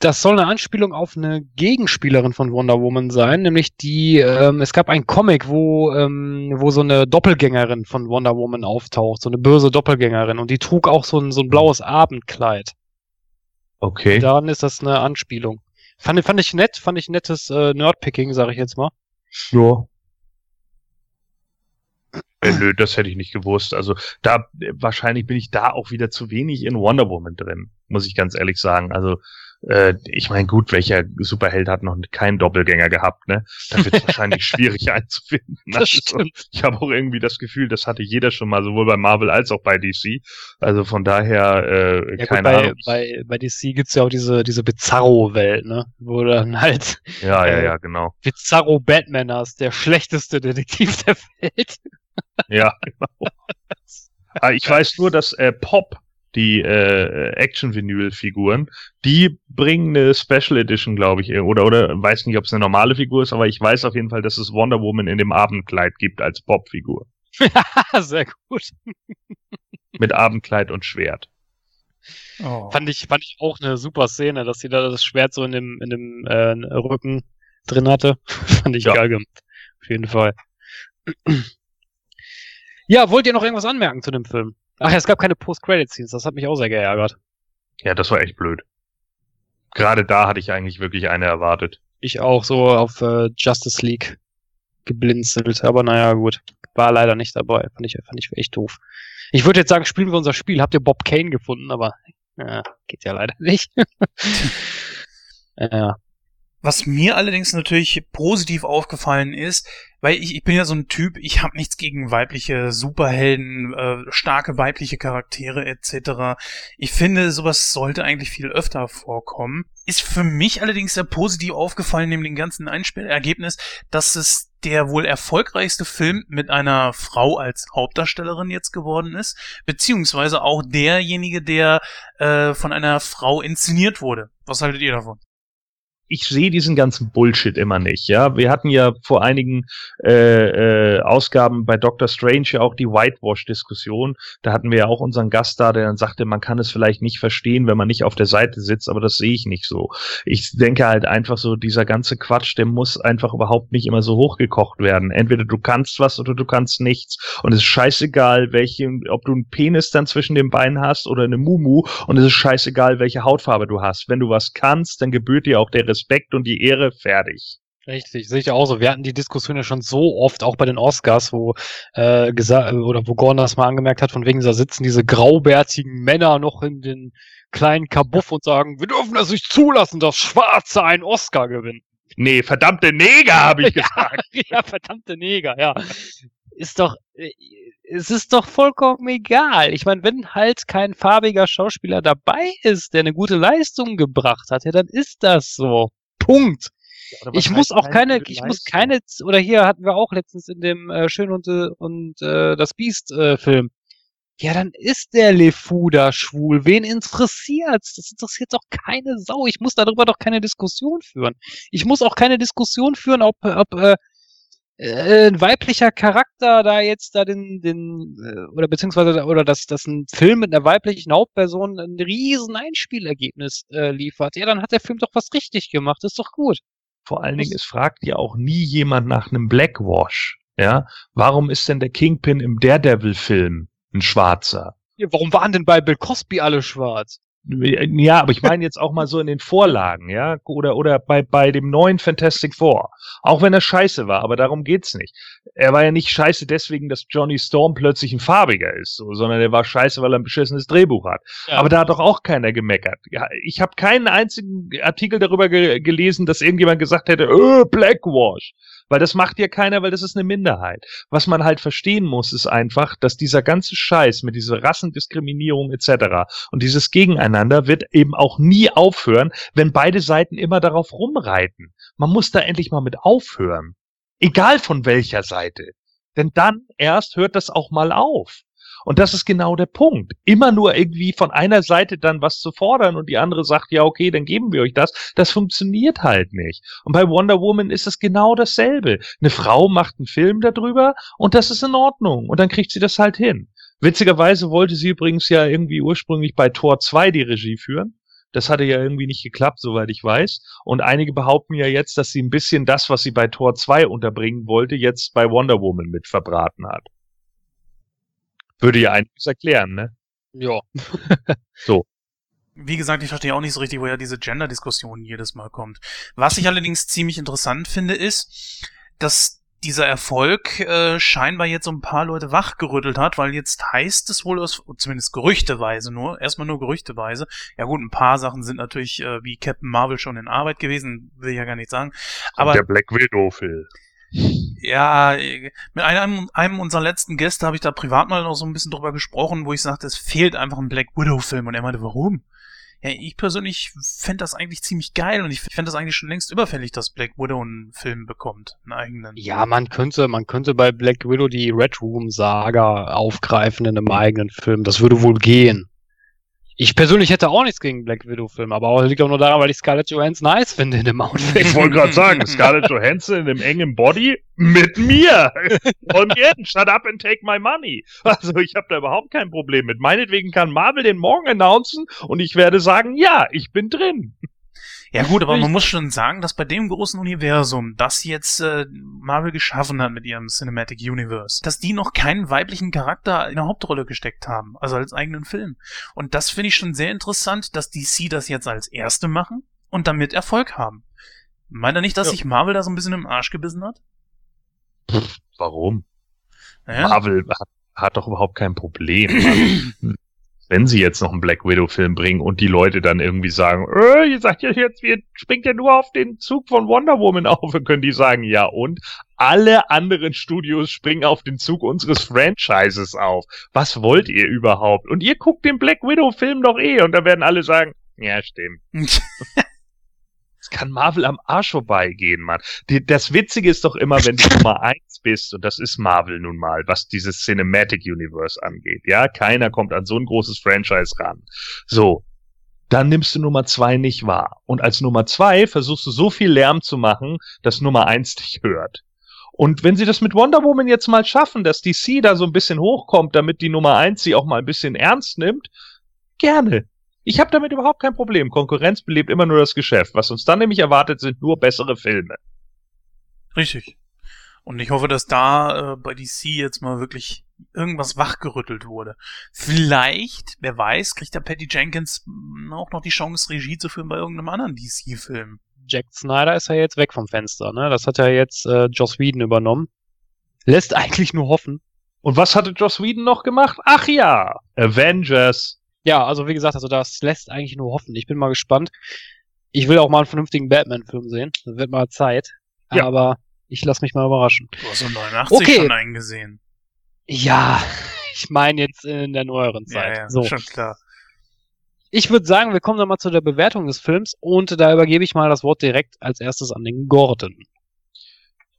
Das soll eine Anspielung auf eine Gegenspielerin von Wonder Woman sein, nämlich die, ähm, es gab einen Comic, wo, ähm, wo so eine Doppelgängerin von Wonder Woman auftaucht, so eine böse Doppelgängerin und die trug auch so ein, so ein blaues Abendkleid.
Okay.
Daran ist das eine Anspielung. Fand, fand ich nett, fand ich nettes äh, Nerdpicking, sag ich jetzt mal.
Ja. Äh, nö, das hätte ich nicht gewusst. Also da äh, wahrscheinlich bin ich da auch wieder zu wenig in Wonder Woman drin, muss ich ganz ehrlich sagen. Also äh, ich meine, gut, welcher Superheld hat noch keinen Doppelgänger gehabt, ne? Da wird es (laughs) wahrscheinlich schwierig einzufinden. (laughs) Also, ich habe auch irgendwie das Gefühl, das hatte jeder schon mal, sowohl bei Marvel als auch bei DC. Also von daher, äh,
Ja,
keine
gut, bei,
Ahnung.
bei, bei DC gibt's ja auch diese, diese Bizarro-Welt, ne? Wo dann halt
ja, ja,
äh,
ja, genau.
Bizarro Batman hast, der schlechteste Detektiv der Welt.
Ja, genau. (laughs) Ah, ich weiß nur, dass äh, Pop, die äh, Action-Vinyl-Figuren, die bringen eine Special Edition, glaube ich, äh, oder oder weiß nicht, ob es eine normale Figur ist, aber ich weiß auf jeden Fall, dass es Wonder Woman in dem Abendkleid gibt als Pop-Figur. (laughs)
Sehr gut.
Mit Abendkleid und Schwert.
Oh.
Fand ich, fand ich auch eine super Szene, dass sie da das Schwert so in dem, in dem äh, Rücken drin hatte. (laughs) fand ich
Ja.
geil gemacht. Auf jeden Fall. (clears throat) ja, wollt ihr noch irgendwas anmerken zu dem Film? Ach ja, es gab keine Post-Credit-Scenes, das hat mich auch sehr geärgert.
Ja, das war echt blöd. Gerade da hatte ich eigentlich wirklich eine erwartet.
Ich auch so auf äh, Justice League geblinzelt, aber naja, gut. War leider nicht dabei. Fand ich, fand ich echt doof. Ich würde jetzt sagen, spielen wir unser Spiel. Habt ihr Bob Kane gefunden, aber ja, geht ja leider nicht. (laughs) ja.
Was mir allerdings natürlich positiv aufgefallen ist, weil ich, ich bin ja so ein Typ, ich habe nichts gegen weibliche Superhelden, äh, starke weibliche Charaktere etc. Ich finde, sowas sollte eigentlich viel öfter vorkommen. Ist für mich allerdings sehr positiv aufgefallen, neben dem ganzen Einspielergebnis, dass es der wohl erfolgreichste Film mit einer Frau als Hauptdarstellerin jetzt geworden ist, beziehungsweise auch derjenige, der äh, von einer Frau inszeniert wurde. Was haltet ihr davon?
Ich sehe diesen ganzen Bullshit immer nicht. Ja, wir hatten ja vor einigen äh, äh, Ausgaben bei Doctor Strange ja auch die Whitewash-Diskussion. Da hatten wir ja auch unseren Gast da, der dann sagte, man kann es vielleicht nicht verstehen, wenn man nicht auf der Seite sitzt, aber das sehe ich nicht so. Ich denke halt einfach so, dieser ganze Quatsch, der muss einfach überhaupt nicht immer so hochgekocht werden. Entweder du kannst was oder du kannst nichts. Und es ist scheißegal, welche, ob du einen Penis dann zwischen den Beinen hast oder eine Mumu. Und es ist scheißegal, welche Hautfarbe du hast. Wenn du was kannst, dann gebührt dir auch der Respekt und die Ehre fertig.
Richtig, sehe ich auch so. Wir hatten die Diskussion ja schon so oft, auch bei den Oscars, wo äh, gesagt oder wo Gordon das mal angemerkt hat, von wegen da sitzen diese graubärtigen Männer noch in den kleinen Kabuff und sagen, wir dürfen das nicht zulassen, dass Schwarze einen Oscar gewinnen.
Nee, verdammte Neger, habe ich (laughs) gesagt.
ja, verdammte Neger, ja. Ist doch, äh, es ist doch vollkommen egal. Ich meine, wenn halt kein farbiger Schauspieler dabei ist, der eine gute Leistung gebracht hat, ja, dann ist das so. Punkt.
Was
Ich muss auch
eine
keine, ich muss keine, oder hier hatten wir auch letztens in dem äh, Schön und, äh, und äh, das Biest äh, Film. Ja, dann ist der LeFou da schwul. Wen interessiert's? Das interessiert doch keine Sau. Ich muss darüber doch keine Diskussion führen. Ich muss auch keine Diskussion führen, ob, ob äh, äh, ein weiblicher Charakter da jetzt da den, den äh, oder beziehungsweise oder dass, dass ein Film mit einer weiblichen Hauptperson ein riesen Einspielergebnis äh, liefert. Ja, dann hat der Film doch was richtig gemacht. ist doch gut.
Vor allen Dingen, es fragt ja auch nie jemand nach einem Blackwash. Ja, warum ist denn der Kingpin im Daredevil-Film ein Schwarzer?
Ja, warum waren denn bei Bill Cosby alle schwarz?
Ja, aber ich meine jetzt auch mal so in den Vorlagen, ja, oder oder bei bei dem neuen Fantastic Four, auch wenn er scheiße war, aber darum geht's nicht. Er war ja nicht scheiße deswegen, dass Johnny Storm plötzlich ein farbiger ist, so, sondern er war scheiße, weil er ein beschissenes Drehbuch hat.
Ja.
Aber da hat doch auch keiner gemeckert. Ja, ich habe keinen einzigen Artikel darüber ge gelesen, dass irgendjemand gesagt hätte, äh, Blackwash. Weil das macht ja keiner, weil das ist eine Minderheit. Was man halt verstehen muss, ist einfach, dass dieser ganze Scheiß mit dieser Rassendiskriminierung etc. und dieses Gegeneinander wird eben auch nie aufhören, wenn beide Seiten immer darauf rumreiten. Man muss da endlich mal mit aufhören. Egal von welcher Seite. Denn dann erst hört das auch mal auf. Und das ist genau der Punkt. Immer nur irgendwie von einer Seite dann was zu fordern und die andere sagt, ja, okay, dann geben wir euch das. Das funktioniert halt nicht. Und bei Wonder Woman ist es genau dasselbe. Eine Frau macht einen Film darüber und das ist in Ordnung. Und dann kriegt sie das halt hin. Witzigerweise wollte sie übrigens ja irgendwie ursprünglich bei Tor 2 die Regie führen. Das hatte ja irgendwie nicht geklappt, soweit ich weiß. Und einige behaupten ja jetzt, dass sie ein bisschen das, was sie bei Tor 2 unterbringen wollte, jetzt bei Wonder Woman mit verbraten hat. Würde ja einiges erklären, ne?
Ja. (laughs)
Wie gesagt, ich verstehe auch nicht so richtig, woher diese Gender-Diskussion jedes Mal kommt. Was ich allerdings ziemlich interessant finde, ist, dass dieser Erfolg äh, scheinbar jetzt so ein paar Leute wachgerüttelt hat, weil jetzt heißt es wohl aus, zumindest gerüchteweise nur, erstmal nur gerüchteweise, ja gut, ein paar Sachen sind natürlich äh, wie Captain Marvel schon in Arbeit gewesen, will ich ja gar nicht sagen, aber
der Black Widow Film.
Ja, mit einem, einem unserer letzten Gäste habe ich da privat mal noch so ein bisschen drüber gesprochen, wo ich sagte, es fehlt einfach ein Black Widow-Film. Und er meinte, warum? Ja, ich persönlich fände das eigentlich ziemlich geil und ich fände das eigentlich schon längst überfällig, dass Black Widow einen Film bekommt, einen eigenen.
Ja, man könnte, man könnte bei Black Widow die Red Room Saga aufgreifen in einem eigenen Film. Das würde wohl gehen. Ich persönlich hätte auch nichts gegen Black Widow Film, aber auch, liegt auch nur daran, weil ich Scarlett Johansson nice finde in dem Outfit.
Ich wollte gerade sagen, Scarlett Johansson in dem engen Body mit mir. Und jetzt, shut up and take my money. Also ich habe da überhaupt kein Problem mit. Meinetwegen kann Marvel den morgen announcen und ich werde sagen, ja, ich bin drin.
Ja gut, aber man muss schon sagen, dass bei dem großen Universum, das jetzt äh, Marvel geschaffen hat mit ihrem Cinematic Universe, dass die noch keinen weiblichen Charakter in der Hauptrolle gesteckt haben, also als eigenen Film. Und das finde ich schon sehr interessant, dass DC das jetzt als erste machen und damit Erfolg haben. Meint er nicht, dass
Ja.
sich Marvel da so ein bisschen im Arsch gebissen hat?
Warum?
Naja.
Marvel hat, hat doch überhaupt kein Problem. (clears throat) Wenn sie jetzt noch einen Black Widow-Film bringen und die Leute dann irgendwie sagen, äh, ihr sagt ja jetzt, ihr springt ja nur auf den Zug von Wonder Woman auf, (laughs) dann können die sagen, ja und? Alle anderen Studios springen auf den Zug unseres Franchises auf. Was wollt ihr überhaupt? Und ihr guckt den Black Widow-Film doch eh und da werden alle sagen, ja, stimmt. (laughs) Kann Marvel am Arsch vorbeigehen, Mann. Die, das Witzige ist doch immer, wenn du (laughs) Nummer eins bist, und das ist Marvel nun mal, was dieses Cinematic Universe angeht. Ja, keiner kommt an so ein großes Franchise ran. So. Dann nimmst du Nummer zwei nicht wahr. Und als Nummer zwei versuchst du so viel Lärm zu machen, dass Nummer eins dich hört. Und wenn sie das mit Wonder Woman jetzt mal schaffen, dass DC da so ein bisschen hochkommt, damit die Nummer eins sie auch mal ein bisschen ernst nimmt, gerne. Ich habe damit überhaupt kein Problem. Konkurrenz belebt immer nur das Geschäft. Was uns dann nämlich erwartet, sind nur bessere Filme.
Richtig. Und ich hoffe, dass da äh, bei DC jetzt mal wirklich irgendwas wachgerüttelt wurde. Vielleicht, wer weiß, kriegt der Patty Jenkins mh, auch noch die Chance, Regie zu führen bei irgendeinem anderen DC-Film.
Jack Snyder ist ja jetzt weg vom Fenster, ne? Das hat ja jetzt äh, Joss Whedon übernommen. Lässt (laughs) eigentlich nur hoffen.
Und was hatte Joss Whedon noch gemacht? Ach ja, Avengers.
Ja, also wie gesagt, also das lässt eigentlich nur hoffen. Ich bin mal gespannt. Ich will auch mal einen vernünftigen Batman-Film sehen. Das wird mal Zeit.
Ja.
Aber ich lasse mich mal überraschen.
Du hast so 89
Okay.
schon eingesehen.
Ja, (laughs) ich meine jetzt in der neueren Zeit.
Ja, ja,
so.
schon klar.
Ich würde sagen, wir kommen dann mal zu der Bewertung des Films und da übergebe ich mal das Wort direkt als erstes an den Gordon.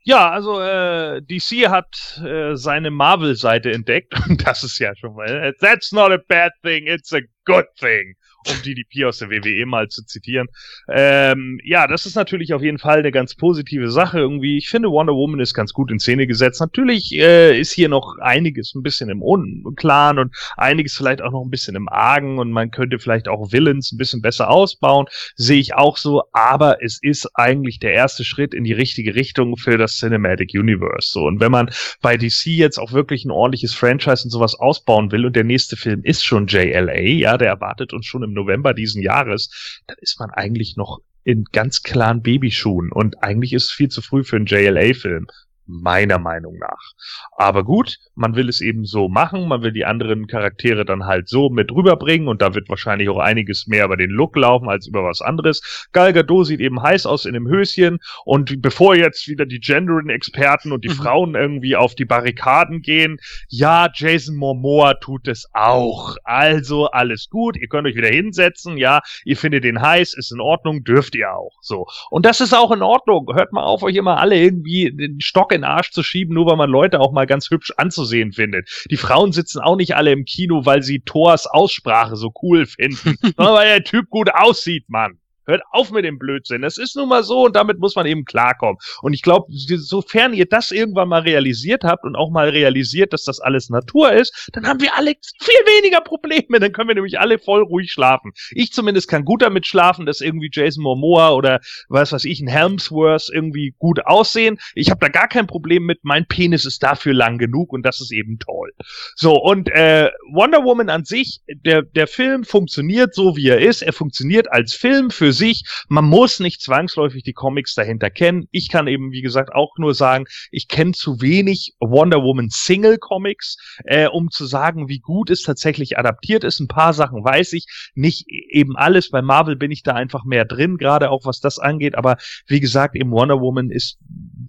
Ja, also äh, DC hat äh, seine Marvel-Seite entdeckt und (laughs) das ist ja schon mal. äh, That's not a bad thing, it's a good thing. Um DDP aus der WWE mal zu zitieren. Ähm, ja, das ist natürlich auf jeden Fall eine ganz positive Sache irgendwie. Ich finde, Wonder Woman ist ganz gut in Szene gesetzt. Natürlich äh, ist hier noch einiges ein bisschen im Unklaren und einiges vielleicht auch noch ein bisschen im Argen und man könnte vielleicht auch Villains ein bisschen besser ausbauen. Sehe ich auch so, aber es ist eigentlich der erste Schritt in die richtige Richtung für das Cinematic Universe. So, und wenn man bei DC jetzt auch wirklich ein ordentliches Franchise und sowas ausbauen will und der nächste Film ist schon JLA, ja, der erwartet uns schon im November diesen Jahres, dann ist man eigentlich noch in ganz klaren Babyschuhen und eigentlich ist es viel zu früh für einen JLA-Film. Meiner Meinung nach. Aber gut, man will es eben so machen, man will die anderen Charaktere dann halt so mit rüberbringen und da wird wahrscheinlich auch einiges mehr über den Look laufen als über was anderes. Gal Gadot sieht eben heiß aus in dem Höschen und bevor jetzt wieder die Gendering-Experten und die
Mhm.
Frauen irgendwie auf die Barrikaden gehen, ja, Jason Momoa tut es auch. Also alles gut, ihr könnt euch wieder hinsetzen, ja, ihr findet den heiß, ist in Ordnung, dürft ihr auch. So. Und das ist auch in Ordnung. Hört mal auf, euch immer alle irgendwie den Stock in den Arsch zu schieben, nur weil man Leute auch mal ganz hübsch anzusehen findet. Die Frauen sitzen auch nicht alle im Kino, weil sie Thors Aussprache so cool finden, (laughs) sondern weil der Typ gut aussieht, Mann. Hört auf mit dem Blödsinn. Das ist nun mal so und damit muss man eben klarkommen. Und ich glaube, sofern ihr das irgendwann mal realisiert habt und auch mal realisiert, dass das alles Natur ist, dann haben wir alle viel weniger Probleme. Dann können wir nämlich alle voll ruhig schlafen. Ich zumindest kann gut damit schlafen, dass irgendwie Jason Momoa oder was weiß ich, ein Helmsworth irgendwie gut aussehen. Ich habe da gar kein Problem mit. Mein Penis ist dafür lang genug und das ist eben toll. So, und äh, Wonder Woman an sich, der, der Film funktioniert so, wie er ist. Er funktioniert als Film für sich. Man muss nicht zwangsläufig die Comics dahinter kennen. Ich kann eben, wie gesagt, auch nur sagen, ich kenne zu wenig Wonder Woman Single Comics, äh, um zu sagen, wie gut es tatsächlich adaptiert ist. Ein paar Sachen weiß ich, nicht eben alles. Bei Marvel bin ich da einfach mehr drin, gerade auch was das angeht. Aber wie gesagt, eben Wonder Woman ist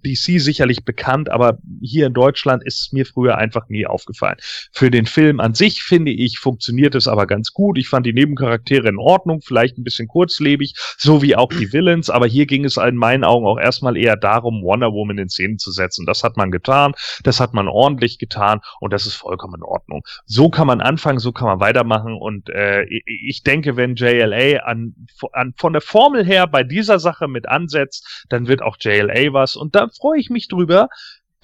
DC sicherlich bekannt, aber hier in Deutschland ist es mir früher einfach nie aufgefallen. Für den Film an sich, finde ich, funktioniert es aber ganz gut. Ich fand die Nebencharaktere in Ordnung, vielleicht ein bisschen kurzlebig, so wie auch die Villains, aber hier ging es in meinen Augen auch erstmal eher darum, Wonder Woman in Szene zu setzen. Das hat man getan, das hat man ordentlich getan und das ist vollkommen in Ordnung. So kann man anfangen, so kann man weitermachen und äh, ich- denke, wenn JLA an, an von der Formel her bei dieser Sache mit ansetzt, dann wird auch JLA was und da freue ich mich drüber.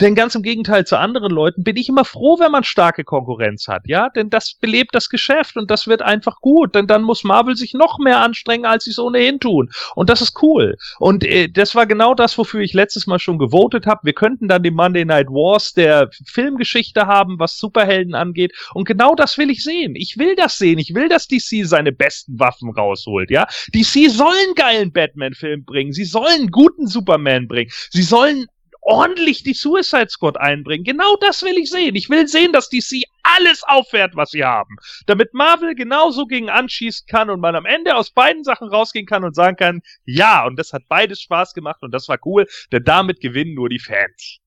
Denn ganz im Gegenteil zu anderen Leuten bin ich immer froh, wenn man starke Konkurrenz hat, ja, denn das belebt das Geschäft und das wird einfach gut, denn dann muss Marvel sich noch mehr anstrengen, als sie es ohnehin tun und das ist cool. Und äh, das war genau das, wofür ich letztes Mal schon gewotet habe. Wir könnten dann die Monday Night Wars der Filmgeschichte haben, was Superhelden angeht und genau das will ich sehen. Ich will das sehen. Ich will, dass DC seine besten Waffen rausholt, ja. DC soll einen geilen Batman-Film bringen. Sie sollen guten Superman bringen. Sie sollen ordentlich die Suicide Squad einbringen. Genau das will ich sehen. Ich will sehen, dass DC alles auffährt, was sie haben. Damit Marvel genauso gegen anschießen kann und man am Ende aus beiden Sachen rausgehen kann und sagen kann, ja, und das hat beides Spaß gemacht und das war cool, denn damit gewinnen nur die Fans.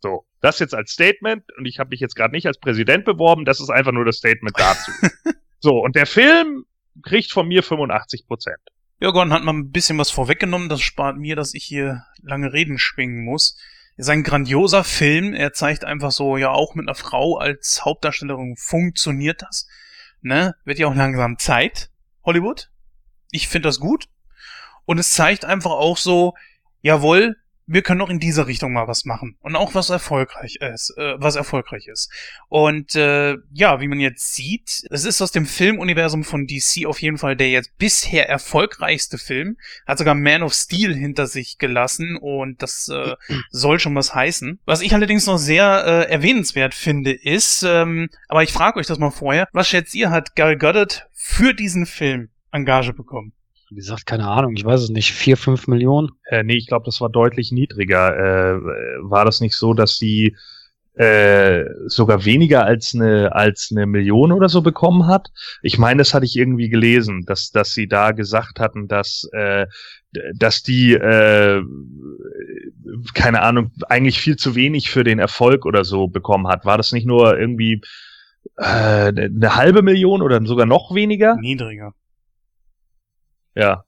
So, das jetzt als Statement und ich habe mich jetzt gerade nicht als Präsident beworben, das ist einfach nur das Statement dazu. (laughs) so, und der Film kriegt von mir 85 Prozent.
Ja, Gordon hat mal ein bisschen was vorweggenommen. Das spart mir, dass ich hier lange Reden schwingen muss. Ist ein grandioser Film. Er zeigt einfach so, ja, auch mit einer Frau als Hauptdarstellerin funktioniert das. Ne? Wird ja auch langsam Zeit, Hollywood. Ich finde das gut. Und es zeigt einfach auch so, jawohl, wir können auch in dieser Richtung mal was machen. Und auch was erfolgreich ist, äh, was erfolgreich ist. Und äh, ja, wie man jetzt sieht, es ist aus dem Filmuniversum von DC auf jeden Fall der jetzt bisher erfolgreichste Film. Hat sogar Man of Steel hinter sich gelassen und das äh, soll schon was heißen. Was ich allerdings noch sehr äh, erwähnenswert finde, ist, ähm, aber ich frage euch das mal vorher, was schätzt ihr, hat Gal Gadot für diesen Film Engage bekommen?
Wie gesagt, keine Ahnung, ich weiß es nicht, vier, fünf Millionen.
Äh, nee, ich glaube, das war deutlich niedriger. Äh, war das nicht so, dass sie äh, sogar weniger als eine als eine Million oder so bekommen hat. Ich meine, das hatte ich irgendwie gelesen, dass dass sie da gesagt hatten, dass äh, dass die äh, keine Ahnung eigentlich viel zu wenig für den Erfolg oder so bekommen hat. War das nicht nur irgendwie äh, eine halbe Million oder sogar noch weniger?
Niedriger.
Ja.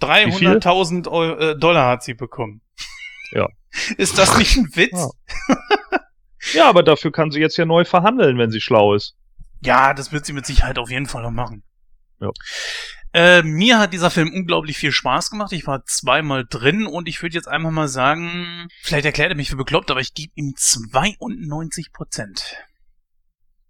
300.000 äh, Dollar hat sie bekommen. (laughs)
Ja. (laughs)
Ist das nicht ein Witz?
Ja. ja, aber dafür kann sie jetzt ja neu verhandeln, wenn sie schlau ist.
Ja, das wird sie mit Sicherheit auf jeden Fall noch machen.
Ja.
Äh, mir hat dieser Film unglaublich viel Spaß gemacht. Ich war zweimal drin und ich würde jetzt einfach mal sagen, vielleicht erklärt er mich für bekloppt, aber ich gebe ihm 92 Prozent.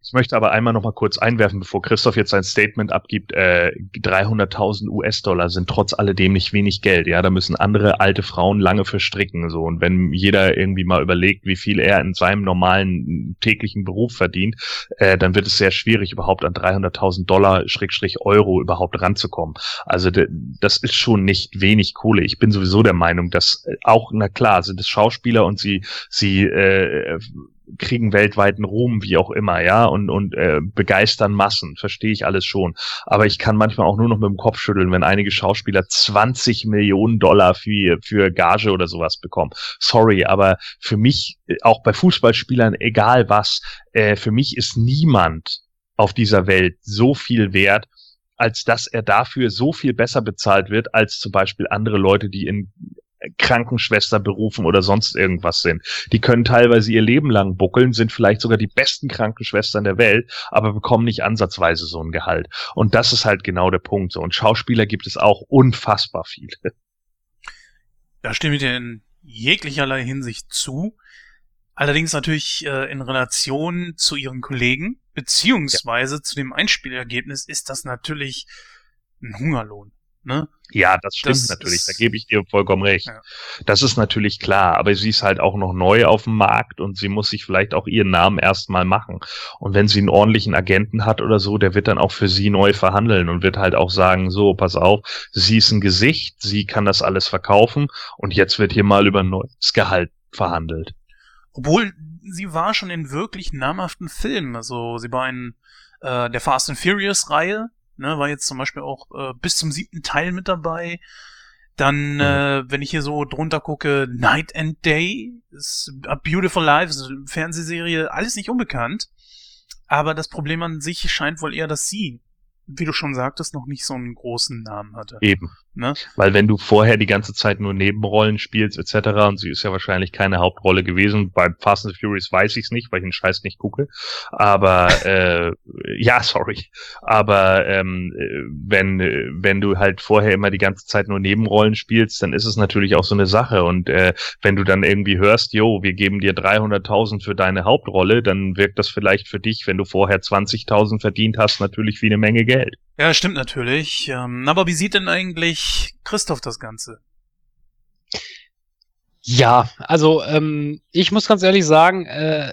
Ich möchte aber einmal noch mal kurz einwerfen, bevor Christoph jetzt sein Statement abgibt. Äh, 300.000 US-Dollar sind trotz alledem nicht wenig Geld. Ja, da müssen andere alte Frauen lange verstricken. So und wenn jeder irgendwie mal überlegt, wie viel er in seinem normalen täglichen Beruf verdient, äh, dann wird es sehr schwierig, überhaupt an 300.000 Dollar Schrägstrich Euro überhaupt ranzukommen. Also das ist schon nicht wenig Kohle. Ich bin sowieso der Meinung, dass äh, auch na klar sind es Schauspieler und sie sie äh, kriegen weltweiten Ruhm, wie auch immer, ja, und, und äh, begeistern Massen, verstehe ich alles schon. Aber ich kann manchmal auch nur noch mit dem Kopf schütteln, wenn einige Schauspieler 20 Millionen Dollar für, für Gage oder sowas bekommen. Sorry, aber für mich, äh, auch bei Fußballspielern, egal was, äh, für mich ist niemand auf dieser Welt so viel wert, als dass er dafür so viel besser bezahlt wird als zum Beispiel andere Leute, die in Krankenschwester berufen oder sonst irgendwas sind. Die können teilweise ihr Leben lang buckeln, sind vielleicht sogar die besten Krankenschwestern der Welt, aber bekommen nicht ansatzweise so ein Gehalt. Und das ist halt genau der Punkt. So. Und Schauspieler gibt es auch unfassbar viele.
Da stimme ich dir in jeglicherlei Hinsicht zu. Allerdings natürlich äh, in Relation zu ihren Kollegen, beziehungsweise ja. zu dem Einspielergebnis ist das natürlich ein Hungerlohn. Ne?
Ja, das stimmt das natürlich, da gebe ich dir vollkommen recht. Ja. Das ist natürlich klar, aber sie ist halt auch noch neu auf dem Markt und sie muss sich vielleicht auch ihren Namen erstmal machen. Und wenn sie einen ordentlichen Agenten hat oder so, der wird dann auch für sie neu verhandeln und wird halt auch sagen, so, pass auf, sie ist ein Gesicht, sie kann das alles verkaufen und jetzt wird hier mal über ein neues Gehalt verhandelt.
Obwohl, sie war schon in wirklich namhaften Filmen, also sie war in äh, der Fast and Furious Reihe, ne, war jetzt zum Beispiel auch äh, bis zum siebten Teil mit dabei. Dann, mhm. äh, wenn ich hier so drunter gucke, Night and Day, ist A Beautiful Life, ist eine Fernsehserie, alles nicht unbekannt. Aber das Problem an sich scheint wohl eher, dass sie wie du schon sagtest, noch nicht so einen großen Namen hatte.
Eben. Ne? Weil wenn du vorher die ganze Zeit nur Nebenrollen spielst etc. und sie ist ja wahrscheinlich keine Hauptrolle gewesen, bei Fast and Furious weiß ich es nicht, weil ich den Scheiß nicht gucke. Aber (laughs) äh, ja, sorry. Aber ähm, wenn wenn du halt vorher immer die ganze Zeit nur Nebenrollen spielst, dann ist es natürlich auch so eine Sache. Und äh, wenn du dann irgendwie hörst, jo, wir geben dir 300.000 für deine Hauptrolle, dann wirkt das vielleicht für dich, wenn du vorher 20.000 verdient hast, natürlich wie eine Menge Geld. Geld.
Ja, stimmt natürlich. Ähm, aber wie sieht denn eigentlich Christoph das Ganze?
Ja, also ähm, ich muss ganz ehrlich sagen, äh,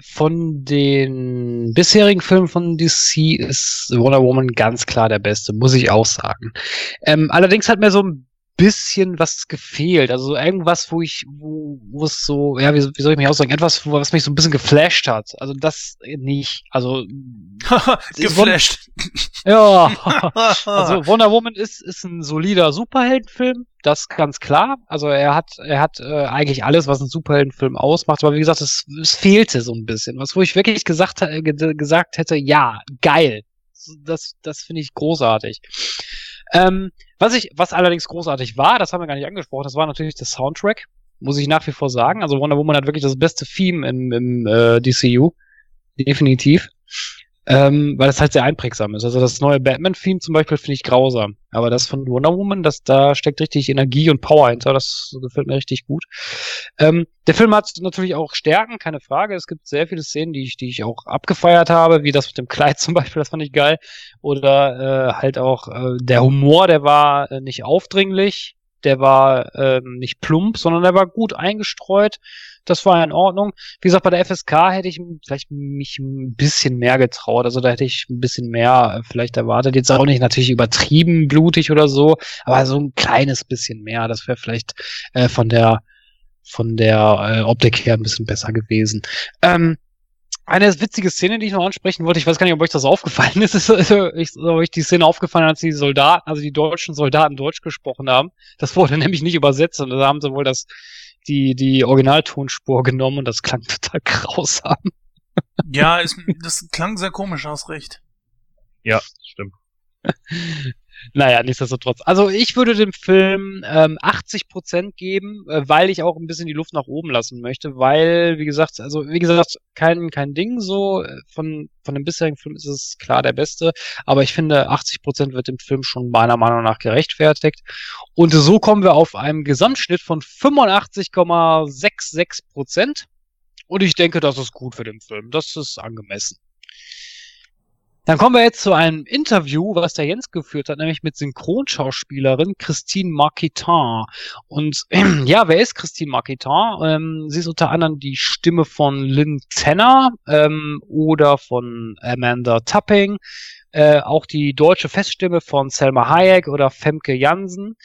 von den bisherigen Filmen von DC ist Wonder Woman ganz klar der beste, muss ich auch sagen. Ähm, allerdings hat mir so ein bisschen was gefehlt. Also irgendwas, wo ich, wo, wo es so, ja, wie, wie soll ich mich ausdrücken, etwas, wo, was mich so ein bisschen geflasht hat. Also das nicht. Also (laughs)
geflasht.
ja. (laughs) also Wonder Woman ist, ist ein solider Superheldenfilm. Das ganz klar. Also er hat, er hat äh, eigentlich alles, was ein Superheldenfilm ausmacht. Aber wie gesagt, es, es fehlte so ein bisschen. Was, wo ich wirklich gesagt, gesagt hätte, ja, geil. Das, das finde ich großartig. Ähm, was ich, was allerdings großartig war, das haben wir gar nicht angesprochen, das war natürlich der Soundtrack, muss ich nach wie vor sagen. Also Wonder Woman hat wirklich das beste Theme im, im äh, DCU. Definitiv. Ähm, weil es halt sehr einprägsam ist. Also das neue Batman-Theme zum Beispiel finde ich grausam. Aber das von Wonder Woman, das, da steckt richtig Energie und Power hinter. Das gefällt mir richtig gut. Ähm, der Film hat natürlich auch Stärken, keine Frage. Es gibt sehr viele Szenen, die ich, die ich auch abgefeiert habe, wie das mit dem Kleid (laughs) zum Beispiel, das fand ich geil. Oder äh, halt auch äh, der Humor, der war äh, nicht aufdringlich der war ähm, nicht plump, sondern der war gut eingestreut. Das war in Ordnung. Wie gesagt, bei der FSK hätte ich vielleicht mich ein bisschen mehr getraut. Also da hätte ich ein bisschen mehr äh, vielleicht erwartet. Jetzt auch nicht natürlich übertrieben blutig oder so, aber so ein kleines bisschen mehr. Das wäre vielleicht äh, von der von der äh, Optik her ein bisschen besser gewesen. Ähm, eine witzige Szene, die ich noch ansprechen wollte, ich weiß gar nicht, ob euch das aufgefallen (laughs) ist, ist ich, ob euch die Szene aufgefallen hat, als die Soldaten, also die deutschen Soldaten Deutsch gesprochen haben. Das wurde (laughs) nämlich nicht übersetzt und da haben sie wohl das, die, die Originaltonspur genommen und das klang (laughs) total grausam.
Ja, ist, das klang sehr komisch, hast recht.
Ja, stimmt.
Naja, nichtsdestotrotz. Also ich würde dem Film ähm, 80% geben, äh, weil ich auch ein bisschen die Luft nach oben lassen möchte, weil, wie gesagt, also wie gesagt, kein, kein Ding so. Von, von dem bisherigen Film ist es klar der beste, aber ich finde, 80% wird dem Film schon meiner Meinung nach gerechtfertigt. Und so kommen wir auf einen Gesamtschnitt von 85,66%. Und ich denke, das ist gut für den Film. Das ist angemessen. Dann kommen wir jetzt zu einem Interview, was der Jens geführt hat, nämlich mit Synchronschauspielerin Christine Marquitin. Und ähm, (clears throat) ja, wer ist Christine Marquitin? Ähm, sie ist unter anderem die Stimme von Lynn Tanner ähm, oder von Amanda Tapping. Äh, auch die deutsche Feststimme von Selma Hayek oder Femke Jansen.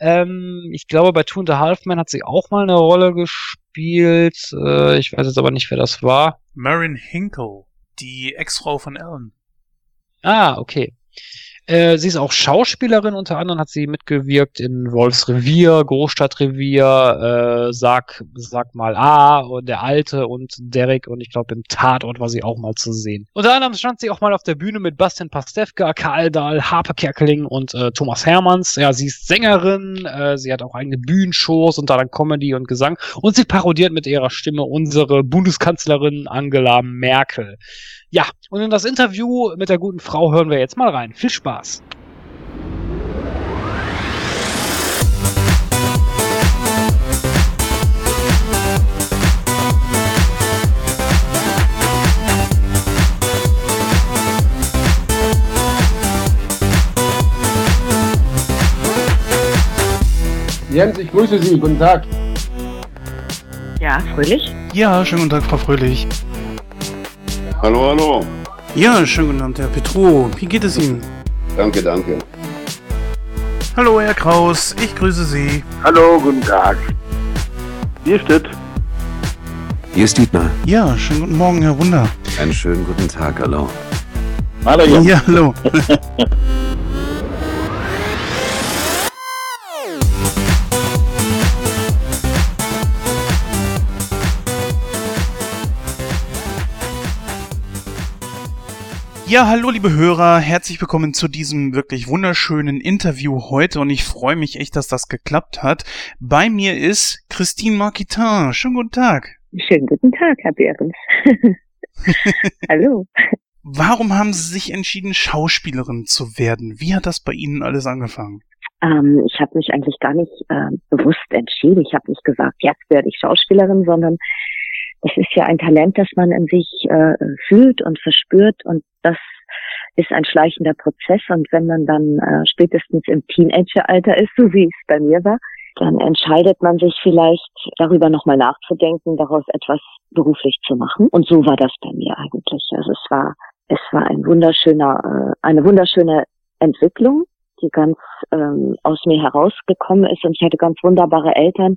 Ähm, ich glaube, bei Two and a Half Men hat sie auch mal eine Rolle gespielt. Äh, ich weiß jetzt aber nicht, wer das war.
Marin Hinkle, die Ex-Frau von Ellen.
Ah, okay. Äh, sie ist auch Schauspielerin, unter anderem hat sie mitgewirkt in Wolfs Revier, Großstadtrevier, äh, Sag, Sag mal A und der Alte und Derek und ich glaube im Tatort war sie auch mal zu sehen. Unter anderem stand sie auch mal auf der Bühne mit Bastian Pastewka, Karl Dahl, Harpe Kerkeling und äh, Thomas Hermanns. Ja, sie ist Sängerin, äh, sie hat auch eigene Bühnenshows unter anderem Comedy und Gesang und sie parodiert mit ihrer Stimme unsere Bundeskanzlerin Angela Merkel. Ja, und in das Interview mit der guten Frau hören wir jetzt mal rein. Viel Spaß.
Jens, ich grüße Sie. Guten Tag.
Ja, fröhlich.
Ja, schönen guten Tag, Frau Fröhlich.
Hallo, hallo.
Ja, schönen guten Abend, Herr Petro. Wie geht es Ihnen?
Danke, danke.
Hallo, Herr Kraus. Ich grüße Sie.
Hallo, guten Tag. Hier steht.
Hier ist Dietmar.
Ja, schönen guten Morgen, Herr Wunder.
Einen schönen guten Tag, hallo.
Hallo, Jens.
Ja, hallo. (laughs) Ja, hallo liebe Hörer, herzlich willkommen zu diesem wirklich wunderschönen Interview heute und ich freue mich echt, dass das geklappt hat. Bei mir ist Christine Marquitin. Schönen guten Tag.
Schönen guten Tag, Herr Behrens. (laughs) Hallo.
Warum haben Sie sich entschieden, Schauspielerin zu werden? Wie hat das bei Ihnen alles angefangen?
Ähm, ich habe mich eigentlich gar nicht äh, bewusst entschieden. Ich habe nicht gesagt, jetzt werde ich Schauspielerin, sondern es ist ja ein Talent, das man in sich äh, fühlt und verspürt und das ist ein schleichender Prozess und wenn man dann äh, spätestens im Teenageralter ist, (laughs) so wie es bei mir war, dann entscheidet man sich vielleicht darüber nochmal nachzudenken, daraus etwas beruflich zu machen. Und so war das bei mir eigentlich. Also es war, es war ein wunderschöner, äh, eine wunderschöne Entwicklung, die ganz ähm, aus mir herausgekommen ist. Und ich hatte ganz wunderbare Eltern,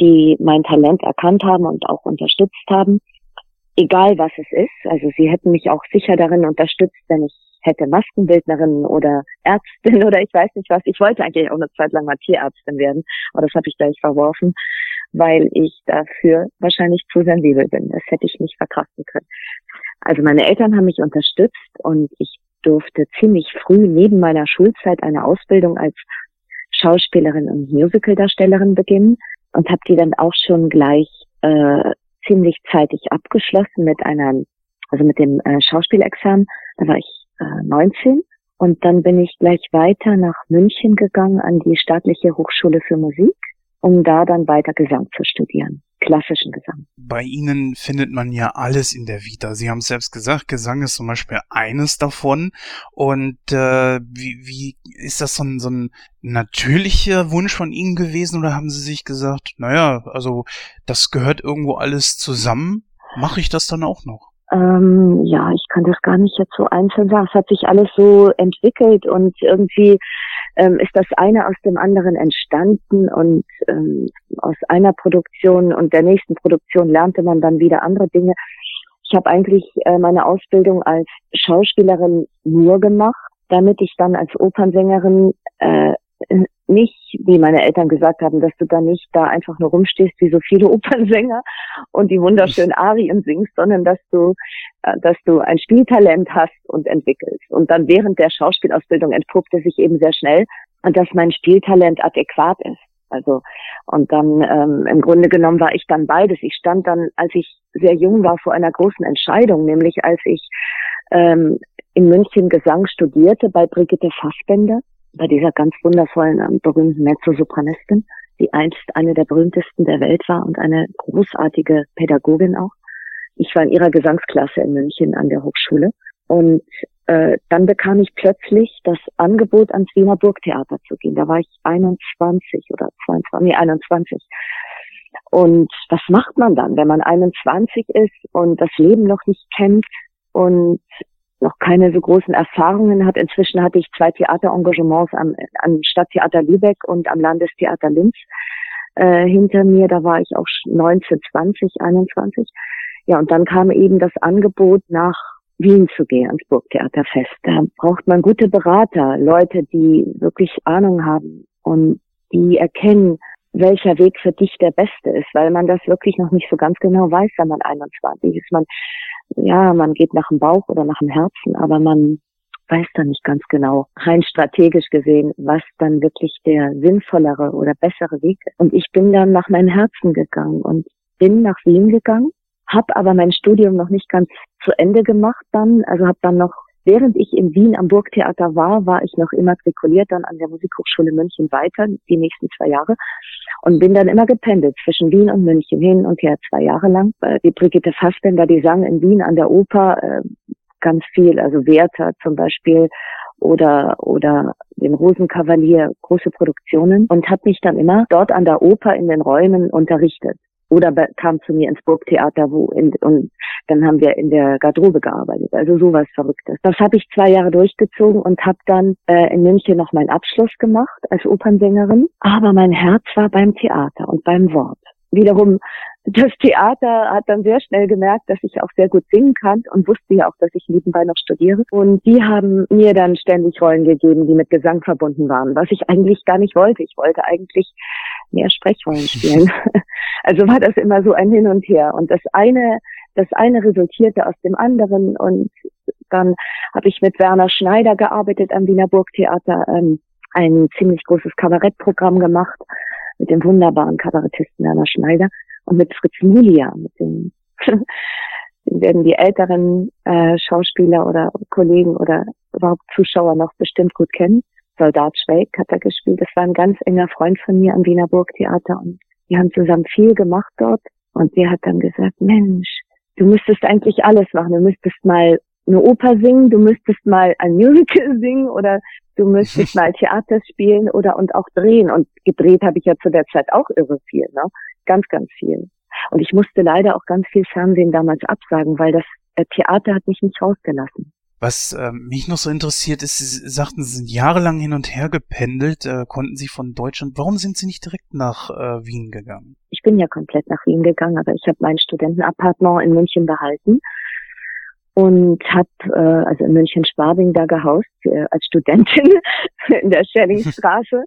die mein Talent erkannt haben und auch unterstützt haben. Egal was es ist. Also sie hätten mich auch sicher darin unterstützt, wenn ich hätte Maskenbildnerin oder Ärztin (laughs) oder ich weiß nicht was. Ich wollte eigentlich auch eine Zeit lang mal Tierärztin werden, aber das habe ich gleich verworfen, weil ich dafür wahrscheinlich zu sensibel bin. Das hätte ich nicht verkraften können. Also meine Eltern haben mich unterstützt und ich durfte ziemlich früh neben meiner Schulzeit eine Ausbildung als Schauspielerin und Musicaldarstellerin beginnen und habe die dann auch schon gleich äh, ziemlich zeitig abgeschlossen mit einer, also mit dem äh, Schauspielexamen. Da war ich äh, 19 und dann bin ich gleich weiter nach München gegangen an die staatliche Hochschule für Musik, um da dann weiter Gesang zu studieren klassischen Gesang.
Bei Ihnen findet man ja alles in der Vita. Sie haben es selbst gesagt, Gesang ist zum Beispiel eines davon. Und äh, wie, wie ist das so ein, so ein natürlicher Wunsch von Ihnen gewesen oder haben Sie sich gesagt, naja, also das gehört irgendwo alles zusammen, mache ich das dann auch noch?
Ähm, ja, ich kann das gar nicht jetzt so einzeln sagen. Es hat sich alles so entwickelt und irgendwie ähm, ist das eine aus dem anderen entstanden und ähm, aus einer Produktion und der nächsten Produktion lernte man dann wieder andere Dinge. Ich habe eigentlich äh, meine Ausbildung als Schauspielerin nur gemacht, damit ich dann als Opernsängerin äh, nicht, wie meine Eltern gesagt haben, dass du da nicht da einfach nur rumstehst wie so viele (laughs) Opernsänger und die wunderschönen Arien singst, sondern dass du, äh, dass du ein Spieltalent hast und entwickelst. Und dann während der Schauspielausbildung entpuppte sich eben sehr schnell, dass mein Spieltalent adäquat ist. Also und dann ähm, im Grunde genommen war ich dann beides. Ich stand dann, als ich sehr jung war, vor einer großen Entscheidung, nämlich als ich ähm, in München Gesang studierte bei Brigitte Fassbender bei dieser ganz wundervollen, ähm, berühmten Mezzosopranistin, die einst eine der berühmtesten der Welt war und eine großartige Pädagogin auch. Ich war in ihrer Gesangsklasse in München an der Hochschule und äh, dann bekam ich plötzlich das Angebot, ans Wiener Burgtheater zu gehen. Da war ich 21 oder 22, nee, 21. Und was macht man dann, wenn man 21 ist und das Leben noch nicht kennt und noch keine so großen Erfahrungen hat. Inzwischen hatte ich zwei Theaterengagements am, am Stadttheater Lübeck und am Landestheater Linz äh, hinter mir. Da war ich auch 19, 20, 21. Ja, und dann kam eben das Angebot nach Wien zu gehen, ans Burgtheaterfest. Da braucht man gute Berater, Leute, die wirklich Ahnung haben und die erkennen, welcher Weg für dich der beste ist, weil man das wirklich noch nicht so ganz genau weiß, wenn man 21 ist. Man ja, man geht nach dem Bauch oder nach dem Herzen, aber man weiß dann nicht ganz genau, rein strategisch gesehen, was dann wirklich der sinnvollere oder bessere Weg ist. Und ich bin dann nach meinem Herzen gegangen und bin nach Wien gegangen, habe aber mein Studium noch nicht ganz zu Ende gemacht dann, also habe dann noch Während ich in Wien am Burgtheater war, war ich noch immatrikuliert dann an der Musikhochschule München weiter, die nächsten zwei Jahre, und bin dann immer gependelt zwischen Wien und München hin und her zwei Jahre lang. Die Brigitte Fassbender, die sang in Wien an der Oper äh, ganz viel, also Werther zum Beispiel oder oder den Rosenkavalier, große Produktionen und hat mich dann immer dort an der Oper in den Räumen unterrichtet oder kam zu mir ins Burgtheater, wo in, und dann haben wir in der Garderobe gearbeitet. Also sowas Verrücktes. Das habe ich zwei Jahre durchgezogen und habe dann äh, in München noch meinen Abschluss gemacht als Opernsängerin. Aber mein Herz war beim Theater und beim Wort. Wiederum, das Theater hat dann sehr schnell gemerkt, dass ich auch sehr gut singen kann und wusste ja auch, dass ich nebenbei noch studiere. Und die haben mir dann ständig Rollen gegeben, die mit Gesang verbunden waren, was ich eigentlich gar nicht wollte. Ich wollte eigentlich mehr Sprechrollen spielen. (laughs) Also war das immer so ein Hin und Her. Und das eine, das eine resultierte aus dem anderen. Und dann habe ich mit Werner Schneider gearbeitet am Wiener Burgtheater, ähm, ein ziemlich großes Kabarettprogramm gemacht mit dem wunderbaren Kabarettisten Werner Schneider und mit Fritz Mulia, mit dem (laughs) den werden die älteren äh, Schauspieler oder Kollegen oder überhaupt Zuschauer noch bestimmt gut kennen. Soldat Schweig hat er gespielt. Das war ein ganz enger Freund von mir am Wiener Burgtheater und wir haben zusammen viel gemacht dort und der hat dann gesagt, Mensch, du müsstest eigentlich alles machen. Du müsstest mal eine Oper singen, du müsstest mal ein Musical (laughs) singen oder du müsstest (laughs) mal Theater spielen oder und auch drehen. Und gedreht habe ich ja zu der Zeit auch irre viel, ne? Ganz, ganz viel. Und ich musste leider auch ganz viel Fernsehen damals absagen, weil das Theater hat mich nicht rausgelassen.
Was äh, mich noch so interessiert ist, Sie sagten, Sie sind jahrelang hin und her gependelt, äh, konnten Sie von Deutschland, warum sind Sie nicht direkt nach äh, Wien gegangen?
Ich bin ja komplett nach Wien gegangen, aber ich habe mein Studentenappartement in München behalten und habe äh, also in München Schwabing da gehaust äh, als Studentin (laughs) in der Schellingstraße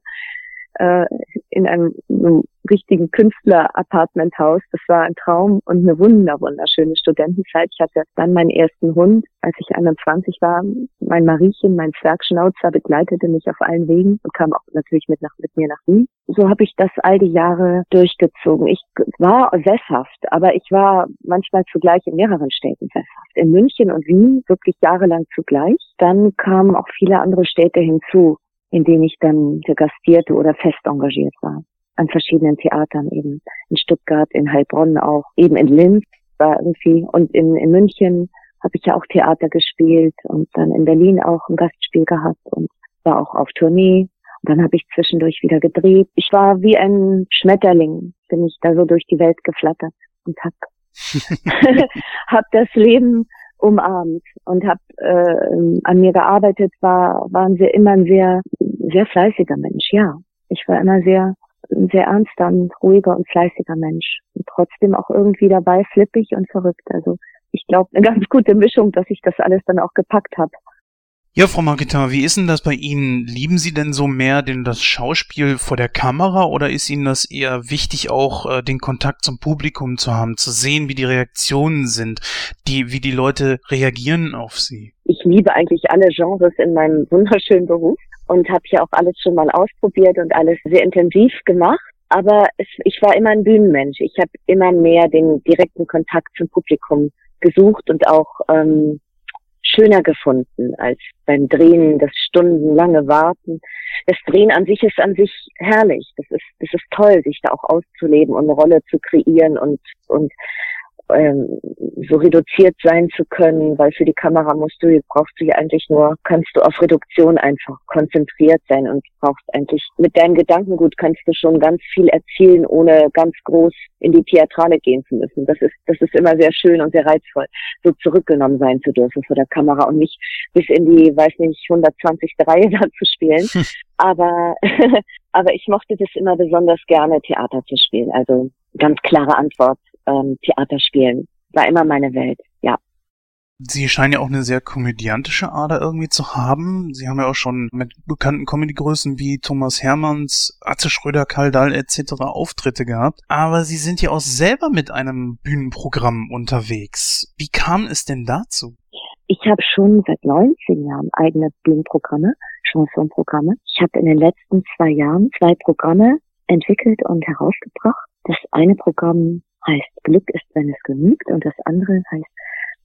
äh, in einem, einem richtigen Künstler-Apartmenthaus. Das war ein Traum und eine wunder wunderschöne Studentenzeit. Ich hatte dann meinen ersten Hund, als ich 21 war. Mein Mariechen, mein Zwergschnauzer, begleitete mich auf allen Wegen und kam auch natürlich mit, nach, mit mir nach Wien. So habe ich das all die Jahre durchgezogen. Ich war sesshaft, aber ich war manchmal zugleich in mehreren Städten sesshaft. In München und Wien wirklich jahrelang zugleich. Dann kamen auch viele andere Städte hinzu in denen ich dann gastierte oder fest engagiert war. An verschiedenen Theatern eben. In Stuttgart, in Heilbronn auch, eben in Linz war irgendwie und in, in München habe ich ja auch Theater gespielt und dann in Berlin auch ein Gastspiel gehabt und war auch auf Tournee. Und dann habe ich zwischendurch wieder gedreht. Ich war wie ein Schmetterling, bin ich da so durch die Welt geflattert und hab, (laughs) hab das Leben umarmt und habe äh, an mir gearbeitet, war, waren wir immer ein sehr, sehr fleißiger Mensch, ja. Ich war immer sehr, ein sehr ernster und ruhiger und fleißiger Mensch. Und trotzdem auch irgendwie dabei flippig und verrückt. Also ich glaube, eine ganz gute Mischung, dass ich das alles dann auch gepackt habe.
Ja, Frau Marketa, wie ist denn das bei Ihnen? Lieben Sie denn so mehr denn das Schauspiel vor der Kamera oder ist Ihnen das eher wichtig, auch äh, den Kontakt zum Publikum zu haben, zu sehen, wie die Reaktionen sind, die, wie die Leute reagieren auf Sie?
Ich liebe eigentlich alle Genres in meinem wunderschönen Beruf und habe hier auch alles schon mal ausprobiert und alles sehr intensiv gemacht. Aber es, ich war immer ein Bühnenmensch. Ich habe immer mehr den direkten Kontakt zum Publikum gesucht und auch ähm, schöner gefunden als beim Drehen, das stundenlange Warten. Das Drehen an sich ist an sich herrlich. Das ist, das ist toll, sich da auch auszuleben und eine Rolle zu kreieren und, und ähm, so reduziert sein zu können, weil für die Kamera musst du, brauchst du ja eigentlich nur, kannst du auf Reduktion einfach konzentriert sein und brauchst eigentlich mit deinem Gedankengut kannst du schon ganz viel erzielen, ohne ganz groß in die Theatrale gehen zu müssen. Das ist, das ist immer sehr schön und sehr reizvoll, so zurückgenommen sein zu dürfen vor der Kamera und nicht bis in die, weiß nicht, 120. Reihe (laughs) da zu spielen. (laughs) aber, (laughs) aber ich mochte das immer besonders gerne, Theater zu spielen. Also ganz klare Antwort ähm, Theater spielen. War immer meine Welt, ja.
Sie scheinen ja auch eine sehr komödiantische Ader irgendwie zu haben. Sie haben ja auch schon mit bekannten Comedy-Größen wie Thomas Hermanns, Atze Schröder, Karl Dahl etc. Auftritte gehabt. Aber Sie sind ja auch selber mit einem Bühnenprogramm unterwegs. Wie kam es denn dazu?
Ich habe schon seit 19 Jahren eigene Bühnenprogramme, Chansonprogramme. Ich habe in den letzten zwei Jahren zwei Programme entwickelt und herausgebracht. Das eine Programm heißt Glück ist, wenn es genügt und das andere heißt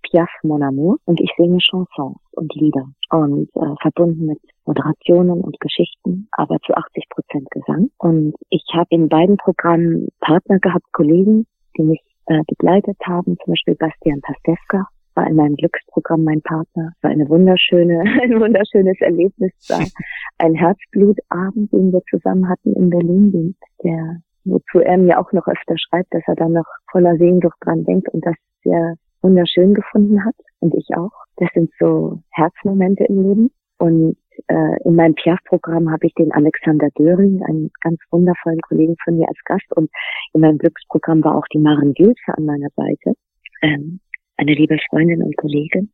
Piaf Mon Amour und ich singe Chansons und Lieder und äh, verbunden mit Moderationen und Geschichten, aber zu 80 Prozent Gesang. Und ich habe in beiden Programmen Partner gehabt, Kollegen, die mich äh, begleitet haben, zum Beispiel Bastian Pastewka war in meinem Glücksprogramm mein Partner. War eine wunderschöne, (laughs) ein wunderschönes Erlebnis. War ein Herzblutabend, den wir zusammen hatten in Berlin, der wozu er mir auch noch öfter schreibt, dass er da noch voller Sehnsucht dran denkt und das sehr wunderschön gefunden hat und ich auch. Das sind so Herzmomente im Leben. Und äh, in meinem Piaf-Programm habe ich den Alexander Döring, einen ganz wundervollen Kollegen von mir als Gast. Und in meinem Glücksprogramm war auch die Maren Gülze an meiner Seite, ähm, eine liebe Freundin und Kollegin,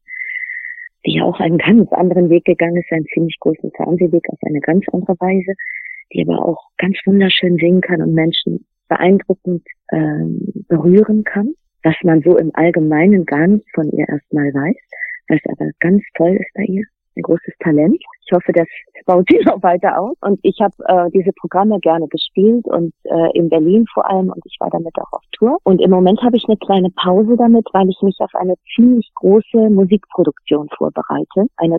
die ja auch einen ganz anderen Weg gegangen ist, einen ziemlich großen Fernsehweg auf eine ganz andere Weise die aber auch ganz wunderschön singen kann und Menschen beeindruckend ähm, berühren kann, was man so im Allgemeinen gar nicht von ihr erstmal weiß, was aber ganz toll ist bei ihr. Ein großes Talent. Ich hoffe, das baut sie (laughs) noch weiter aus. Und ich habe äh, diese Programme gerne gespielt und äh, in Berlin vor allem und ich war damit auch auf Tour. Und im Moment habe ich eine kleine Pause damit, weil ich mich auf eine ziemlich große Musikproduktion vorbereite. Eine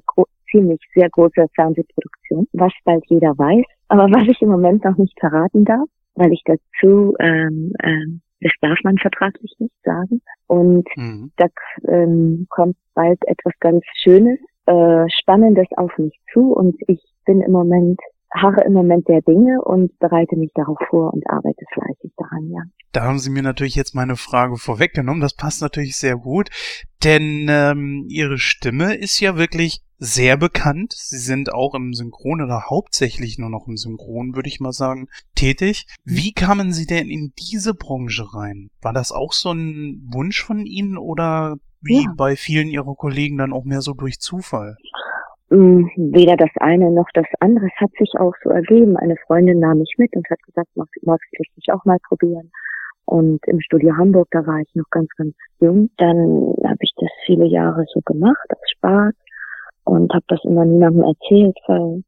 ziemlich sehr große Fernsehproduktion, was bald jeder weiß. Aber was ich im Moment noch nicht verraten darf, weil ich dazu, ähm, ähm, das darf man vertraglich nicht sagen. Und mhm. da ähm, kommt bald etwas ganz Schönes, äh, Spannendes auf mich zu. Und ich bin im Moment harre im Moment der Dinge und bereite mich darauf vor und arbeite fleißig daran, ja.
Da haben Sie mir natürlich jetzt meine Frage vorweggenommen. Das passt natürlich sehr gut, denn ähm, Ihre Stimme ist ja wirklich sehr bekannt. Sie sind auch im Synchron oder hauptsächlich nur noch im Synchron, würde ich mal sagen, tätig. Wie kamen Sie denn in diese Branche rein? War das auch so ein Wunsch von Ihnen oder wie ja. bei vielen Ihrer Kollegen dann auch mehr so durch Zufall?
Mm, weder das eine noch das andere. Es hat sich auch so ergeben. Eine Freundin nahm mich mit und hat gesagt, magst du nicht auch mal probieren? Und im Studio Hamburg, da war ich noch ganz, ganz jung. Dann habe ich das viele Jahre so gemacht, aus Spaß und habe das immer niemandem erzählt, weil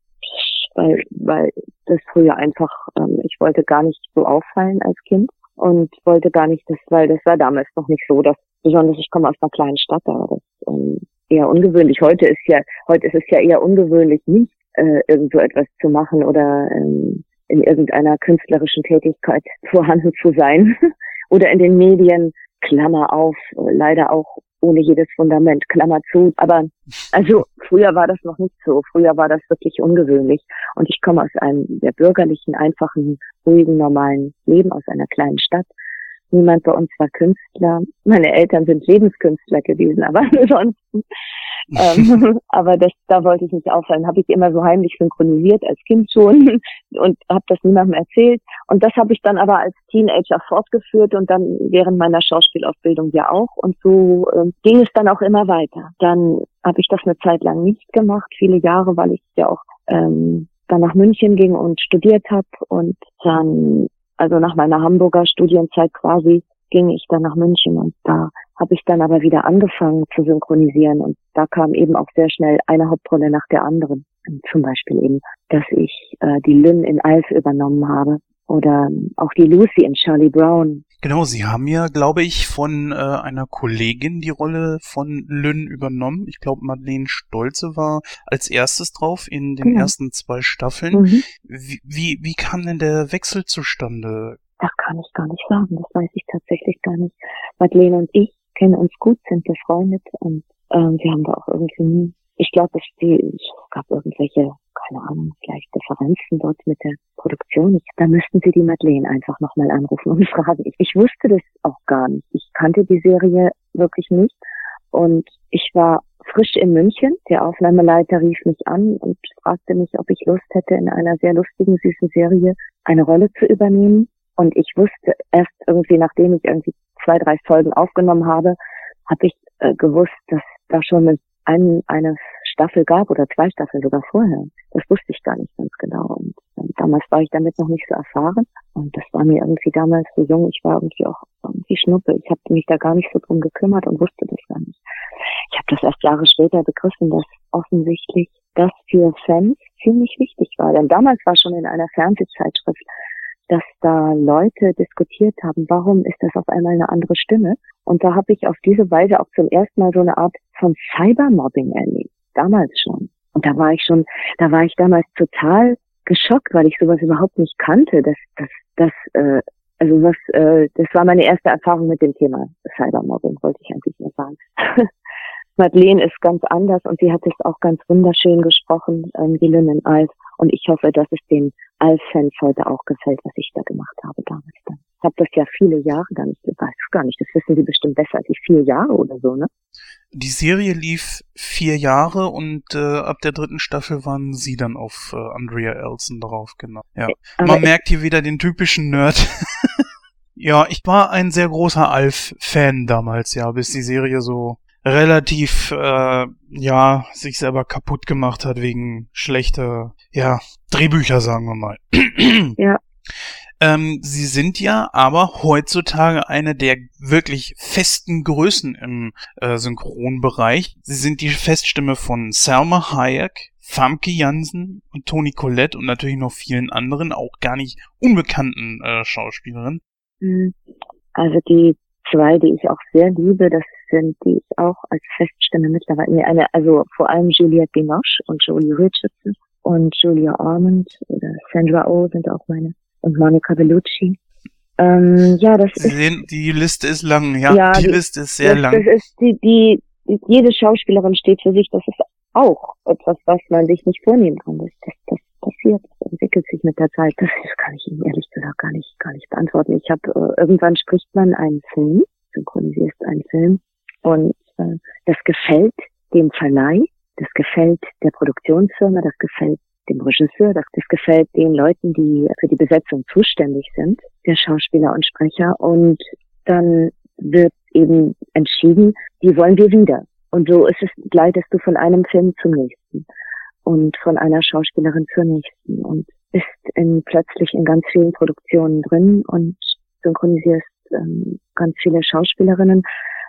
weil weil das früher einfach ähm, ich wollte gar nicht so auffallen als Kind und wollte gar nicht das, weil das war damals noch nicht so, dass besonders ich komme aus einer kleinen Stadt, aber das ähm, eher ungewöhnlich. Heute ist ja heute ist es ja eher ungewöhnlich, nicht äh, irgend so etwas zu machen oder ähm, in irgendeiner künstlerischen Tätigkeit (laughs) vorhanden zu sein (laughs) oder in den Medien Klammer auf, leider auch ohne jedes Fundament, Klammer zu. Aber also früher war das noch nicht so. Früher war das wirklich ungewöhnlich. Und ich komme aus einem sehr bürgerlichen, einfachen, ruhigen, normalen Leben, aus einer kleinen Stadt. Niemand bei uns war Künstler. Meine Eltern sind Lebenskünstler gewesen, aber (laughs) ansonsten. Ähm, (laughs) aber das, da wollte ich nicht auffallen. Habe ich immer so heimlich synchronisiert als Kind schon (laughs) und habe das niemandem erzählt. Und das habe ich dann aber als Teenager fortgeführt und dann während meiner Schauspielausbildung ja auch. Und so äh, ging es dann auch immer weiter. Dann habe ich das eine Zeit lang nicht gemacht, viele Jahre, weil ich ja auch ähm, dann nach München ging und studiert habe und dann, also nach meiner Hamburger Studienzeit quasi, ging ich dann nach München und da habe ich dann aber wieder angefangen zu synchronisieren und da kam eben auch sehr schnell eine Hauptrolle nach der anderen. Zum Beispiel eben, dass ich äh, die Lynn in Alf übernommen habe oder auch die Lucy in Charlie Brown.
Genau, Sie haben ja, glaube ich, von äh, einer Kollegin die Rolle von Lynn übernommen. Ich glaube, Madeleine Stolze war als erstes drauf in den
Genau.
ersten zwei Staffeln.
Mhm.
Wie, wie, wie kam denn der Wechsel zustande?
Das kann ich gar nicht sagen, das weiß ich tatsächlich gar nicht. Madeleine und ich kennen uns gut, sind befreundet und ähm, wir haben da auch irgendwie nie, ich glaube, es, gab irgendwelche, keine Ahnung, vielleicht Differenzen dort mit der Produktion. Da müssten Sie die Madeleine einfach nochmal anrufen und (laughs) fragen. Ich, ich wusste das auch gar nicht. Ich kannte die Serie wirklich nicht und ich war frisch in München. Der Aufnahmeleiter rief mich an und fragte mich, ob ich Lust hätte, in einer sehr lustigen, süßen Serie eine Rolle zu übernehmen. Und ich wusste erst irgendwie, nachdem ich irgendwie zwei, drei Folgen aufgenommen habe, habe ich äh, gewusst, dass da schon eine, ein, eine Staffel gab oder zwei Staffeln sogar vorher. Das wusste ich gar nicht ganz genau. Und ähm, damals war ich damit noch nicht so erfahren. Und das war mir irgendwie damals so jung. Ich war irgendwie auch irgendwie Schnuppe. Ich habe mich da gar nicht so drum gekümmert und wusste das gar nicht. Ich habe das erst Jahre später begriffen, dass offensichtlich das für Fans ziemlich wichtig war. Denn damals war schon in einer Fernsehzeitschrift dass da Leute diskutiert haben, warum ist das auf einmal eine andere Stimme? Und da habe ich auf diese Weise auch zum ersten Mal so eine Art von Cybermobbing erlebt, damals schon. Und da war ich schon, da war ich damals total geschockt, weil ich sowas überhaupt nicht kannte. Das, das, das, äh, also was, äh, das war meine erste Erfahrung mit dem Thema Cybermobbing, wollte ich eigentlich nur sagen. (laughs) Madeleine ist ganz anders und sie hat es auch ganz wunderschön gesprochen, ähm, die Lynn in Alf. Und ich hoffe, dass es den Alf-Fans heute auch gefällt, was ich da gemacht habe damals dann. Ich habe das ja viele Jahre dann, ich weiß gar nicht, das wissen Sie bestimmt besser als ich, vier Jahre oder so, ne?
Die Serie lief vier Jahre und äh, ab der dritten Staffel waren Sie dann auf äh, Andrea Elson drauf, genau. Ja.
Aber
Man merkt hier wieder den typischen Nerd. (laughs) ja, ich war ein sehr großer Alf-Fan damals, ja, bis die Serie so relativ, äh, ja, sich selber kaputt gemacht hat wegen schlechter, ja, Drehbücher, sagen wir mal. (clears throat)
Ja.
Ähm, sie sind ja aber heutzutage eine der wirklich festen Größen im äh, Synchronbereich. Sie sind die Feststimme von Selma Hayek, Famke Jansen und Toni Collette und natürlich noch vielen anderen, auch gar nicht unbekannten äh, Schauspielerinnen.
Hm. Also die zwei, die ich auch sehr liebe, das sind die ich auch als Feststimme mittlerweile, nee, eine, also vor allem Juliette Binoche und Jolie Richardson und Julia Ormond oder Sandra Oh sind auch meine und Monica Bellucci. Ähm, ja, das
Sie
ist
sehen, die Liste ist lang, ja,
Ja,
die
die-
Liste ist sehr
das,
lang.
Das ist die, die, die, jede Schauspielerin steht für sich. Das ist auch etwas, was man sich nicht vornehmen kann. Das, das, das passiert, das entwickelt sich mit der Zeit. Das, das kann ich Ihnen ehrlich gesagt gar nicht, gar nicht beantworten. Ich habe äh, irgendwann spricht man einen Film, synchronisierst einen Film und äh, das gefällt dem Verleih, das gefällt der Produktionsfirma, das gefällt dem Regisseur, das, das gefällt den Leuten, die für die Besetzung zuständig sind, der Schauspieler und Sprecher. Und dann wird eben entschieden, die wollen wir wieder. Und so ist es, gleitest du von einem Film zum nächsten und von einer Schauspielerin zur nächsten und bist in, plötzlich in ganz vielen Produktionen drin und synchronisierst ähm, ganz viele Schauspielerinnen.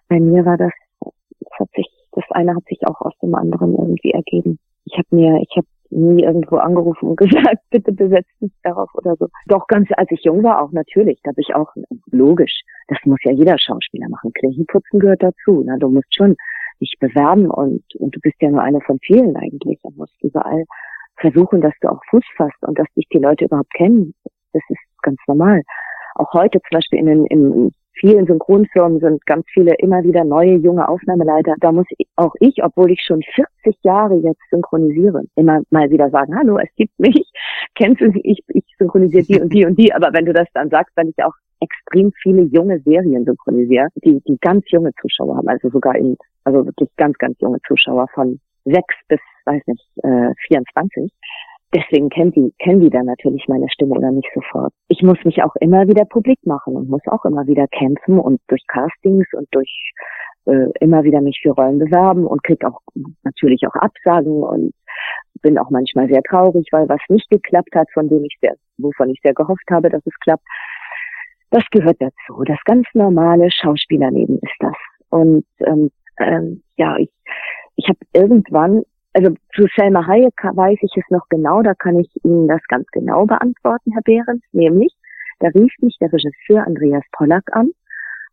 Bei mir war das, das hat sich, das eine hat sich auch aus dem anderen irgendwie ergeben. Ich habe mir, ich habe nie irgendwo angerufen und (laughs) gesagt, bitte besetzt mich darauf oder so. Doch ganz, als ich jung war auch natürlich, da habe ich auch logisch. Das muss ja jeder Schauspieler machen. Klinkenputzen gehört dazu. Na, du musst schon dich bewerben und und du bist ja nur eine von vielen eigentlich. Du musst überall versuchen, dass du auch Fuß fasst und dass dich die Leute überhaupt kennen. Das ist ganz normal. Auch heute zum Beispiel in, den, in vielen Synchronfirmen sind ganz viele immer wieder neue junge Aufnahmeleiter. Da muss auch ich, obwohl ich schon 40 Jahre jetzt synchronisiere, immer mal wieder sagen, hallo, es gibt mich, (laughs) kennst du sie, ich, ich synchronisiere die und die und die. Aber wenn du das dann sagst, wenn ich auch extrem viele junge Serien synchronisiere, die, die ganz junge Zuschauer haben, also sogar in, also wirklich ganz, ganz junge Zuschauer von sechs bis, weiß nicht, äh, 24. Deswegen kennt die, kennen die dann natürlich meine Stimme oder nicht sofort. Ich muss mich auch immer wieder publik machen und muss auch immer wieder kämpfen und durch Castings und durch äh, immer wieder mich für Rollen bewerben und krieg auch natürlich auch Absagen und bin auch manchmal sehr traurig, weil was nicht geklappt hat, von dem ich sehr, wovon ich sehr gehofft habe, dass es klappt. Das gehört dazu. Das ganz normale Schauspielerleben ist das. Und ähm, ähm, ja, ich, ich habe irgendwann, also zu Selma Hayek weiß ich es noch genau, da kann ich Ihnen das ganz genau beantworten, Herr Behrens, nämlich, da rief mich der Regisseur Andreas Pollack an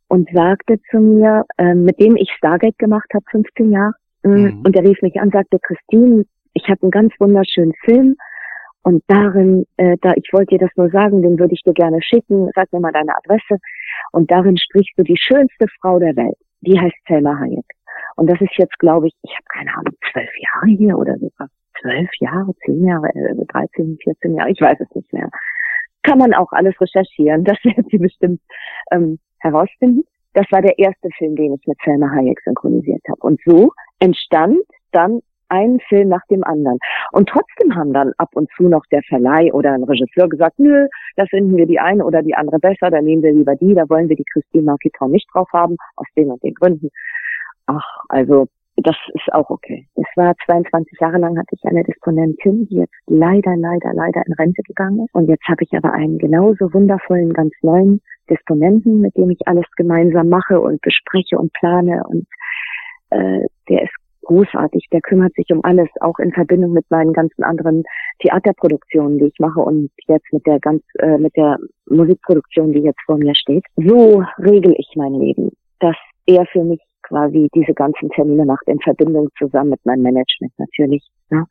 und sagte zu mir, äh, mit dem ich Stargate gemacht habe, 15 Jahre, mm, mhm. und er rief mich an, sagte, Christine, ich habe einen ganz wunderschönen Film und darin, äh, da ich wollte dir das nur sagen, den würde ich dir gerne schicken, sag mir mal deine Adresse und darin sprichst du die schönste Frau der Welt. Die heißt Selma Hayek. Und das ist jetzt, glaube ich, ich habe keine Ahnung, zwölf Jahre hier oder so. Zwölf Jahre, zehn Jahre, äh, 13, 14 Jahre, ich weiß es nicht mehr. Kann man auch alles recherchieren, (laughs) das werden Sie bestimmt ähm, herausfinden. Das war der erste Film, den ich mit Selma Hayek synchronisiert habe. Und so entstand dann ein Film nach dem anderen. Und trotzdem haben dann ab und zu noch der Verleih oder ein Regisseur gesagt, nö, da finden wir die eine oder die andere besser, da nehmen wir lieber die, da wollen wir die Christine Marquiton nicht drauf haben, aus den und den Gründen. Ach, also das ist auch okay. Es war 22 Jahre lang hatte ich eine Disponentin, die jetzt leider, leider, leider in Rente gegangen ist. Und jetzt habe ich aber einen genauso wundervollen, ganz neuen Disponenten, mit dem ich alles gemeinsam mache und bespreche und plane. Und äh, der ist großartig. Der kümmert sich um alles, auch in Verbindung mit meinen ganzen anderen Theaterproduktionen, die ich mache und jetzt mit der ganz äh, mit der Musikproduktion, die jetzt vor mir steht. So regel ich mein Leben, dass er für mich quasi diese ganzen Termine macht in Verbindung zusammen mit meinem Management natürlich, ne,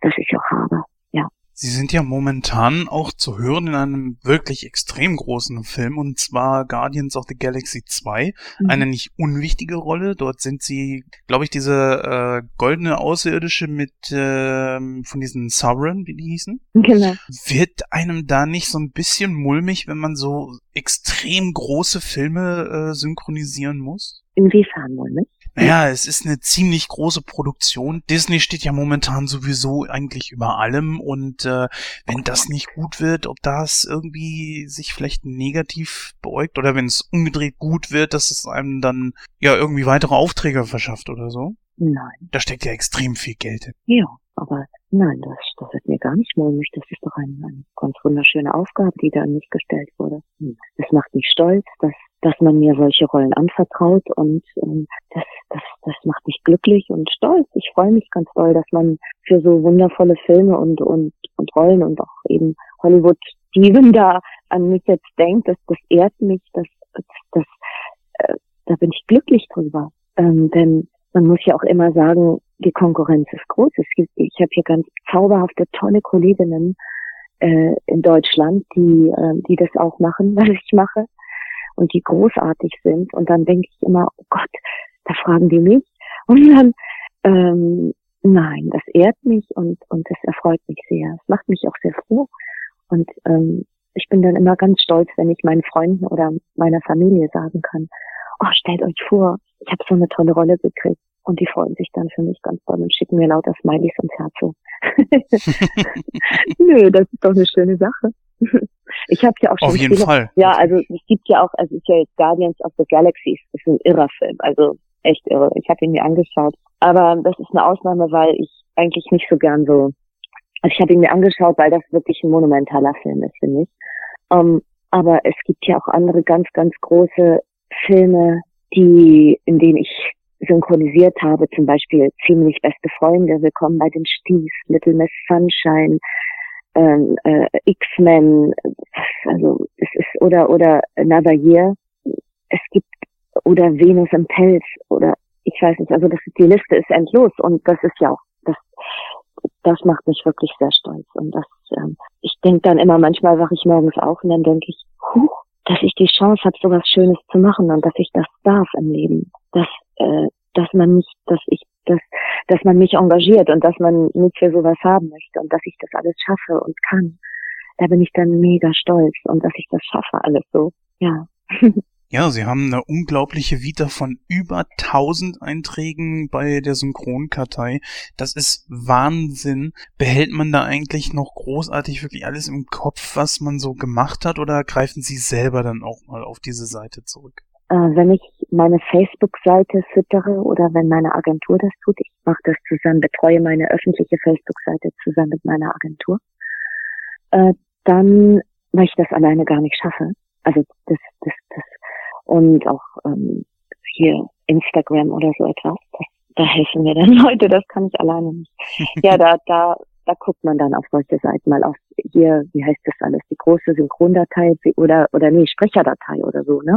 das ich auch habe. Ja.
Sie sind ja momentan auch zu hören in einem wirklich extrem großen Film und zwar Guardians of the Galaxy 2. Mhm. Eine nicht unwichtige Rolle. Dort sind sie, glaube ich, diese äh, goldene Außerirdische mit äh, von diesen Sovereign, wie die hießen.
Genau.
Wird einem da nicht so ein bisschen mulmig, wenn man so extrem große Filme äh, synchronisieren muss?
Inwiefern mulmig?
Naja, es ist eine ziemlich große Produktion. Disney steht ja momentan sowieso eigentlich über allem und äh, wenn das nicht gut wird, ob das irgendwie sich vielleicht negativ beäugt oder wenn es umgedreht gut wird, dass es einem dann ja irgendwie weitere Aufträge verschafft oder so.
Nein.
Da steckt ja extrem viel Geld hin.
Ja, aber nein, das, das wird mir gar nicht mulmig. Das ist doch eine, eine ganz wunderschöne Aufgabe, die da an mich gestellt wurde. Das macht mich stolz, dass dass man mir solche Rollen anvertraut und ähm, das, das, das macht mich glücklich und stolz. Ich freue mich ganz doll, dass man für so wundervolle Filme und, und, und Rollen und auch eben Hollywood Steven da an mich jetzt denkt, das, das ehrt mich, das, das, das äh, da bin ich glücklich drüber. Ähm, denn man muss ja auch immer sagen, die Konkurrenz ist groß. Es gibt, ich habe hier ganz zauberhafte, tolle Kolleginnen äh, in Deutschland, die, äh, die das auch machen, (laughs) was ich mache und die großartig sind. Und dann denke ich immer, oh Gott, da fragen die mich. (laughs) Und dann, ähm, nein, das ehrt mich und, und das erfreut mich sehr. Es macht mich auch sehr froh. Und ähm, ich bin dann immer ganz stolz, wenn ich meinen Freunden oder meiner Familie sagen kann, oh, stellt euch vor, ich habe so eine tolle Rolle gekriegt. Und die freuen sich dann für mich ganz toll und schicken mir lauter Smileys und Herzen. (laughs) (laughs) Nö, das ist doch eine schöne Sache. (laughs) Ich habe ja auch schon.
Auf jeden viele, Fall.
Ja, also es gibt ja auch, also es ist ja jetzt Guardians of the Galaxies. Das ist ein irrer Film, also echt irre. Ich habe ihn mir angeschaut. Aber das ist eine Ausnahme, weil ich eigentlich nicht so gern so. Also ich habe ihn mir angeschaut, weil das wirklich ein monumentaler Film ist, finde ich. Um, ähm, aber es gibt ja auch andere ganz, ganz große Filme, die, in denen ich synchronisiert habe, zum Beispiel ziemlich beste Freunde, Willkommen bei den Sties, Little Miss Sunshine, ähm, äh, X-Men, also es ist oder oder Another Year. Es gibt oder Venus im Pelz oder ich weiß nicht, also das die Liste ist endlos und das ist ja auch das das macht mich wirklich sehr stolz und das ähm, ich denke dann immer manchmal wache ich morgens auf und dann denke ich, huh, dass ich die Chance habe, so was Schönes zu machen und dass ich das darf im Leben, dass äh, dass man nicht, dass ich dass, dass man mich engagiert und dass man mich für sowas haben möchte und dass ich das alles schaffe und kann. Da bin ich dann mega stolz und dass ich das schaffe alles so. ja. (laughs)
Ja, sie haben eine unglaubliche Vita von über 1000 Einträgen bei der Synchronkartei. Das ist Wahnsinn. Behält man da eigentlich noch großartig wirklich alles im Kopf, was man so gemacht hat, oder greifen Sie selber dann auch mal auf diese Seite zurück?
Äh, wenn ich meine Facebook-Seite füttere oder wenn meine Agentur das tut, ich mache das zusammen, betreue meine öffentliche Facebook-Seite zusammen mit meiner Agentur, äh, dann, weil ich das alleine gar nicht schaffe. Also das, das, das und auch ähm, hier Instagram oder so etwas. Das, da helfen mir dann (laughs) Leute, das kann ich alleine nicht. (laughs) ja, da, da, da guckt man dann auf solche Seiten mal auf hier, wie heißt das alles, die große Synchrondatei oder oder nee, Sprecherdatei oder so, ne?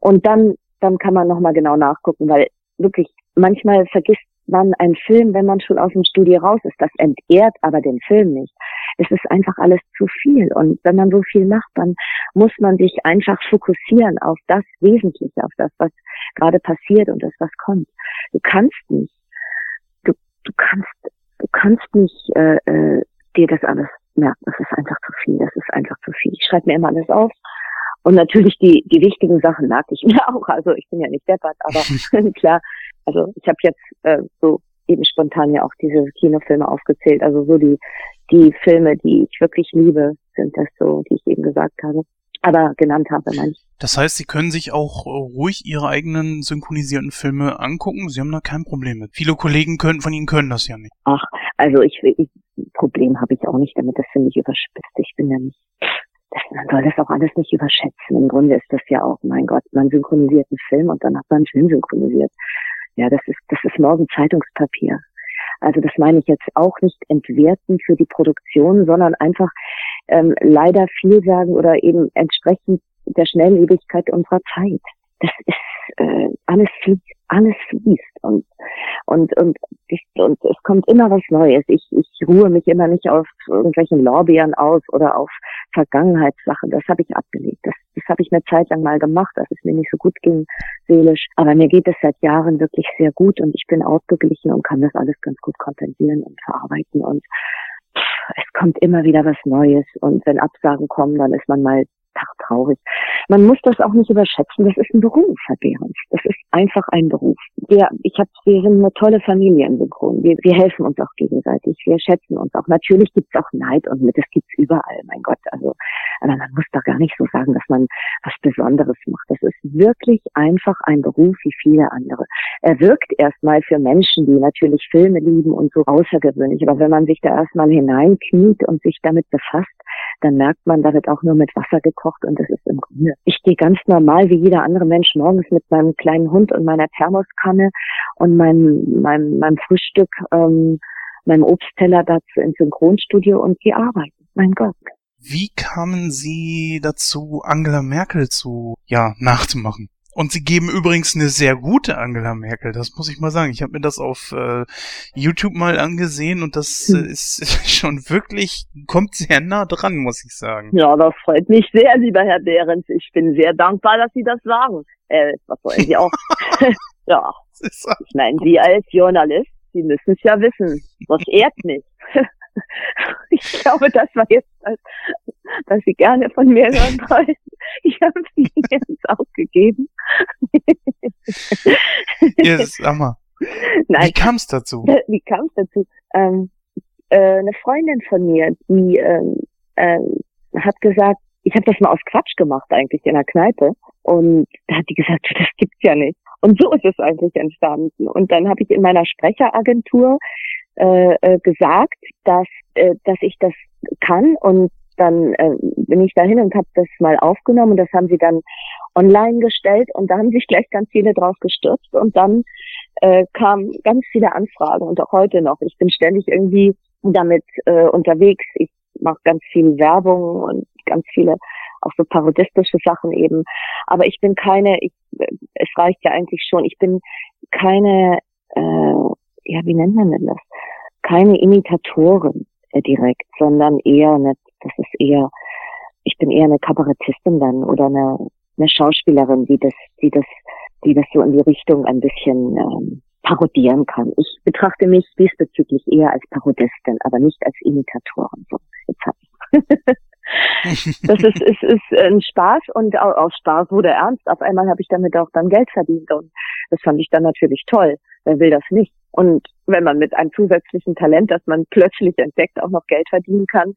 Und dann, dann kann man nochmal genau nachgucken, weil wirklich manchmal vergisst man einen Film, wenn man schon aus dem Studio raus ist. Das entehrt aber den Film nicht. Es ist einfach alles zu viel. Und wenn man so viel macht, dann muss man sich einfach fokussieren auf das Wesentliche, auf das, was gerade passiert und das, was kommt. Du kannst nicht, du, du kannst, du kannst nicht äh, äh, dir das alles merken. Das ist einfach zu viel. Das ist einfach zu viel. Ich schreibe mir immer alles auf. Und natürlich die, die wichtigen Sachen merke ich mir (laughs) auch. Also ich bin ja nicht deppert, aber (laughs) (laughs) klar, also ich habe jetzt äh, so eben spontan ja auch diese Kinofilme aufgezählt. Also so die, die Filme, die ich wirklich liebe, sind das so, die ich eben gesagt habe. Aber genannt habe, meine ich.
Das heißt, Sie können sich auch äh, ruhig Ihre eigenen synchronisierten Filme angucken. Sie haben da kein Problem mit. Viele Kollegen können, von Ihnen können das ja nicht.
Ach, also ich, ich Problem habe ich auch nicht damit. Das finde ich überspitzt. Ich bin ja nicht man soll das auch alles nicht überschätzen. Im Grunde ist das ja auch, mein Gott, man synchronisiert einen Film und dann hat man einen Film synchronisiert. Ja, das ist, das ist morgen Zeitungspapier. Also das meine ich jetzt auch nicht entwerten für die Produktion, sondern einfach ähm, leider viel sagen oder eben entsprechend der Schnelllebigkeit unserer Zeit. Das ist äh, alles fließt, alles fließt und und und und es kommt immer was Neues. Ich ich ruhe mich immer nicht auf irgendwelchen Lorbeeren aus oder auf Vergangenheitssachen. Das habe ich abgelegt. Das das habe ich eine Zeit lang mal gemacht, als es mir nicht so gut ging seelisch. Aber mir geht es seit Jahren wirklich sehr gut und ich bin ausgeglichen und kann das alles ganz gut kompensieren und verarbeiten und es kommt immer wieder was Neues und wenn Absagen kommen, dann ist man mal traurig. Man muss das auch nicht überschätzen. Das ist ein Beruf, Herr Behrens. Das ist einfach ein Beruf. Wir, ich hab, wir sind eine tolle Familie in Synchron. Wir, wir helfen uns auch gegenseitig. Wir schätzen uns auch. Natürlich gibt's auch Neid und das gibt's überall, mein Gott. Also, aber man muss doch gar nicht so sagen, dass man was Besonderes macht. Das ist wirklich einfach ein Beruf wie viele andere. Er wirkt erstmal für Menschen, die natürlich Filme lieben und so außergewöhnlich. Aber wenn man sich da erstmal hineinkniet und sich damit befasst, dann merkt man, da wird auch nur mit Wasser gekocht und das ist im Grunde. Ich gehe ganz normal wie jeder andere Mensch morgens mit meinem kleinen Hund und meiner Thermoskanne und meinem, meinem, meinem Frühstück, ähm, meinem Obstteller dazu ins Synchronstudio und gehe arbeiten. Mein Gott.
Wie kamen Sie dazu, Angela Merkel zu, ja, nachzumachen? Und sie geben übrigens eine sehr gute Angela Merkel, das muss ich mal sagen. Ich habe mir das auf äh, YouTube mal angesehen und das hm. ist, ist (laughs) schon wirklich, kommt sehr nah dran, muss ich sagen.
Ja, das freut mich sehr, lieber Herr Behrens. Ich bin sehr dankbar, dass Sie das sagen. Äh, was wollen Sie auch? (laughs) (laughs) ja, ich meine, Sie als Journalist, Sie müssen es ja wissen. Was ehrt mich. (laughs) ich glaube, das war jetzt das, was Sie gerne von mir hören (laughs) wollten. Ich habe es Ihnen jetzt auch gegeben.
yes, sag mal. Nein. Wie kam es dazu?
Wie kam es dazu? Ähm, äh, eine Freundin von mir, die ähm, ähm, hat gesagt, ich habe das mal aus Quatsch gemacht eigentlich in der Kneipe und da hat die gesagt, das gibt's ja nicht. Und so ist es eigentlich entstanden. Und dann habe ich in meiner Sprecheragentur äh, äh, gesagt, dass, äh, dass ich das kann und dann äh, bin ich dahin und habe das mal aufgenommen und das haben sie dann online gestellt und da haben sich gleich ganz viele drauf gestürzt und dann äh, kamen ganz viele Anfragen und auch heute noch. Ich bin ständig irgendwie damit äh, unterwegs. Ich mache ganz viel Werbung und ganz viele auch so parodistische Sachen eben. Aber ich bin keine, ich, es reicht ja eigentlich schon, ich bin keine, äh, ja, wie nennt man denn das? Keine Imitatorin äh, direkt, sondern eher eine, das ist eher, ich bin eher eine Kabarettistin dann oder eine, eine Schauspielerin, die das, die das, die das so in die Richtung ein bisschen ähm, parodieren kann. Ich betrachte mich diesbezüglich eher als Parodistin, aber nicht als Imitatorin. So, jetzt hab ich. (laughs) das ist, ist, ist ein Spaß und aus Spaß wurde ernst. Auf einmal habe ich damit auch dann Geld verdient und das fand ich dann natürlich toll. Wer will das nicht? Und wenn man mit einem zusätzlichen Talent, das man plötzlich entdeckt, auch noch Geld verdienen kann,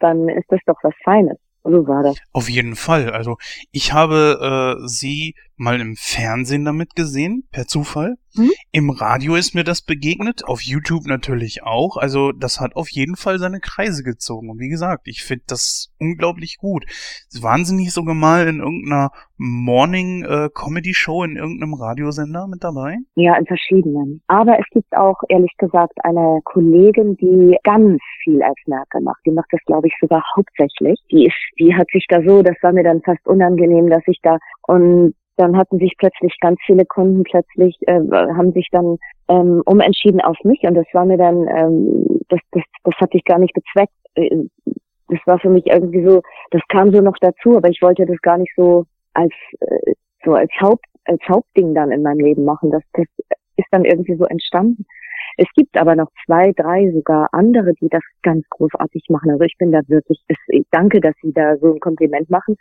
dann ist das doch was Feines. So war das.
Auf jeden Fall. Also ich habe äh, sie mal im Fernsehen damit gesehen, per Zufall. Hm? Im Radio ist mir das begegnet, auf YouTube natürlich auch. Also das hat auf jeden Fall seine Kreise gezogen. Und wie gesagt, ich finde das unglaublich gut. Waren Sie nicht sogar mal in irgendeiner Morning-Comedy-Show äh, in irgendeinem Radiosender mit dabei?
Ja, in verschiedenen. Aber es gibt auch, ehrlich gesagt, eine Kollegin, die ganz viel als Merkel macht. Die macht das, glaube ich, sogar hauptsächlich. Die ist, die hat sich da so, das war mir dann fast unangenehm, dass ich da und dann hatten sich plötzlich ganz viele Kunden plötzlich, äh, haben sich dann ähm, umentschieden auf mich und das war mir dann, ähm, das, das, das hatte ich gar nicht bezweckt. Äh, das war für mich irgendwie so, das kam so noch dazu, aber ich wollte das gar nicht so als äh, so als Haupt als Hauptding dann in meinem Leben machen. Das, das ist dann irgendwie so entstanden. Es gibt aber noch zwei, drei sogar andere, die das ganz großartig machen. Also ich bin da wirklich, ich danke, dass Sie da so ein Kompliment machen.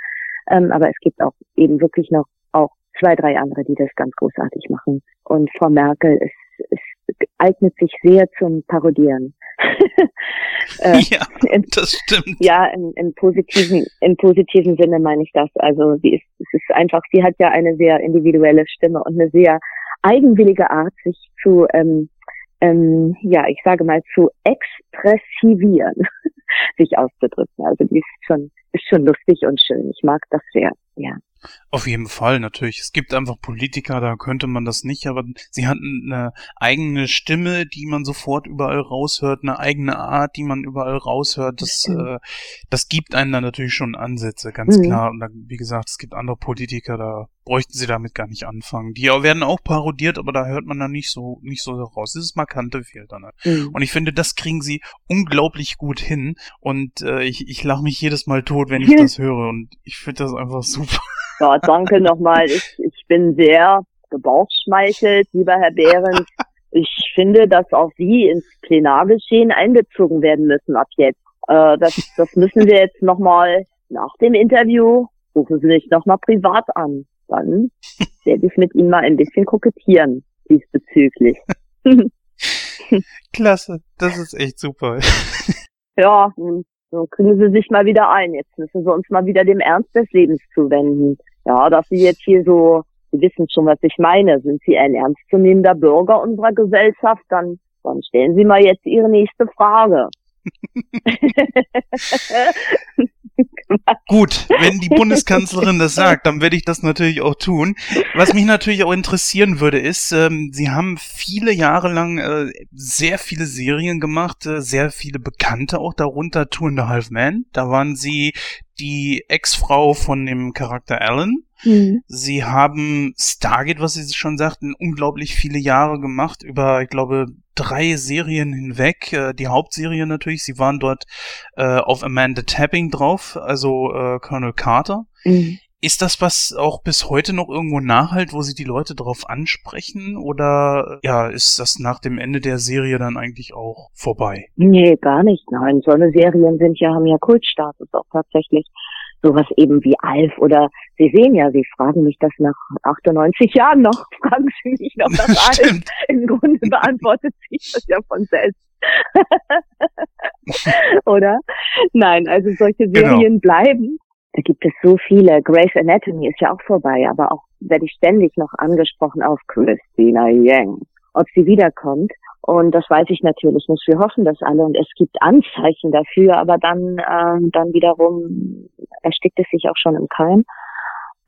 Ähm, aber es gibt auch eben wirklich noch auch zwei, drei andere, die das ganz großartig machen. Und Frau Merkel ist, ist eignet sich sehr zum Parodieren. (laughs)
äh, ja, in, das stimmt.
Ja, in, in positiven, in positiven Sinne meine ich das. Also sie ist, es ist einfach, sie hat ja eine sehr individuelle Stimme und eine sehr eigenwillige Art, sich zu, ähm, ähm, ja, ich sage mal, zu expressivieren, (laughs) sich auszudrücken. Also die ist schon, ist schon lustig und schön. Ich mag das sehr, ja.
Auf jeden Fall, natürlich. Es gibt einfach Politiker, da könnte man das nicht, aber sie hatten eine eigene Stimme, die man sofort überall raushört, eine eigene Art, die man überall raushört. Das, äh, das gibt einen dann natürlich schon Ansätze, ganz mhm. klar. Und dann, wie gesagt, es gibt andere Politiker, da bräuchten sie damit gar nicht anfangen. Die werden auch parodiert, aber da hört man dann nicht so, nicht so raus. Dieses Markante fehlt dann. Halt. Mhm. Und ich finde, das kriegen sie unglaublich gut hin. Und äh, ich, ich lache mich jedes Mal tot, wenn ich (laughs) das höre. Und ich finde das einfach super.
Ja, danke nochmal. Ich, ich bin sehr gebauchschmeichelt, lieber Herr Behrens. Ich finde, dass auch Sie ins Plenargeschehen einbezogen werden müssen ab jetzt. Äh, das, das müssen wir jetzt nochmal nach dem Interview, rufen Sie mich nochmal privat an. Dann werde ich mit Ihnen mal ein bisschen kokettieren diesbezüglich. (laughs)
Klasse, das ist echt super. (laughs)
ja, so kriegen Sie sich mal wieder ein. Jetzt müssen wir uns mal wieder dem Ernst des Lebens zuwenden. Ja, dass Sie jetzt hier so, Sie wissen schon, was ich meine. Sind Sie ein ernstzunehmender Bürger unserer Gesellschaft, dann, dann stellen Sie mal jetzt Ihre nächste Frage. (laughs)
Gut, wenn die (laughs) Bundeskanzlerin das sagt, dann werde ich das natürlich auch tun. Was mich natürlich auch interessieren würde, ist, ähm, Sie haben viele Jahre lang äh, sehr viele Serien gemacht, äh, sehr viele Bekannte auch darunter, Two and a Half Men. Da waren Sie die Ex-Frau von dem Charakter Alan. Mhm. Sie haben Stargate, was Sie schon sagten, unglaublich viele Jahre gemacht, über, ich glaube, drei Serien hinweg. Äh, die Hauptserie natürlich, Sie waren dort äh, auf Amanda Tapping drauf, also äh, Colonel Carter. Mhm. Ist das was auch bis heute noch irgendwo nachhalt, wo sie die Leute darauf ansprechen? Oder ja, ist das nach dem Ende der Serie dann eigentlich auch vorbei?
Nee, gar nicht. Nein, so eine Serien sind ja, haben ja Kultstatus auch tatsächlich. Sowas eben wie Alf oder Sie sehen ja, Sie fragen mich das nach 98 Jahren noch, (laughs) fragen Sie mich noch nach (laughs) Alf. Im Grunde beantwortet (laughs) sich das ja von selbst. oder? Nein, also solche genau. Serien genau. bleiben da gibt es so viele. Grey's Anatomy ist ja auch vorbei, aber auch werde ich ständig noch angesprochen auf Christina Yang, ob sie wiederkommt. Und das weiß ich natürlich nicht. Wir hoffen das alle und es gibt Anzeichen dafür, aber dann, äh, dann wiederum erstickt es sich auch schon im Keim.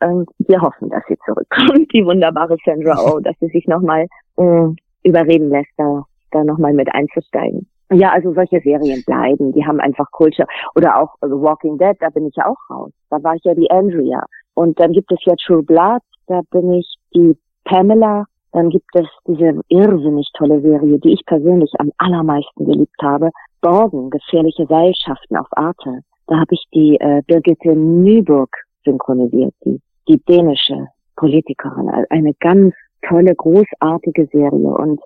Und wir hoffen, dass sie zurückkommt, die wunderbare Sandra Oh, dass sie sich nochmal äh, überreden lässt, da, da nochmal mit einzusteigen. Ja, also solche Serien bleiben, die haben einfach Kultur. Oder auch The Walking Dead, da bin ich ja auch raus. Da war ich ja die Andrea. Und dann gibt es ja True Blood, da bin ich die Pamela. Dann gibt es diese irrsinnig tolle Serie, die ich persönlich am allermeisten geliebt habe. Borgen, gefährliche Seilschaften auf Arte. Da habe ich die äh, Birgitte Nyburg synchronisiert, die, die dänische Politikerin. Eine ganz tolle, großartige Serie. Und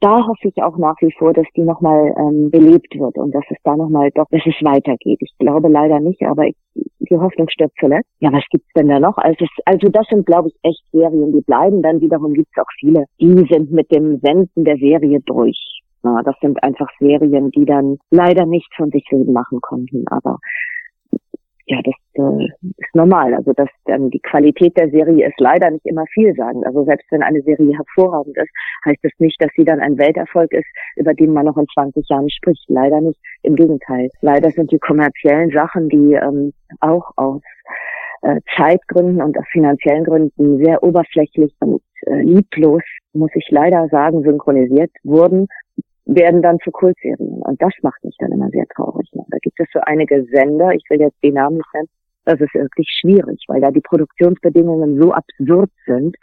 da hoffe ich auch nach wie vor, dass die nochmal ähm, belebt wird und dass es da nochmal doch, dass es weitergeht. Ich glaube leider nicht, aber ich, die Hoffnung stirbt zuletzt. Ja, was gibt's denn da noch? Also, es, also das sind, glaube ich, echt Serien, die bleiben. Dann wiederum gibt's auch viele, die sind mit dem Senden der Serie durch. Na, das sind einfach Serien, die dann leider nicht von sich reden machen konnten. Aber ja, das äh, ist normal. Also dass dann die Qualität der Serie ist leider nicht immer vielsagend. Also selbst wenn eine Serie hervorragend ist, heißt das nicht, dass sie dann ein Welterfolg ist, über den man noch in 20 Jahren spricht. Leider nicht. Im Gegenteil. Leider sind die kommerziellen Sachen, die ähm, auch aus äh, Zeitgründen und aus finanziellen Gründen sehr oberflächlich und äh, lieblos, muss ich leider sagen, synchronisiert wurden, werden dann zu Kultserien. Und das macht mich dann immer sehr traurig. Ne? Da gibt es so einige Sender, ich will jetzt die Namen nicht nennen, das ist wirklich schwierig, weil da die Produktionsbedingungen so absurd sind,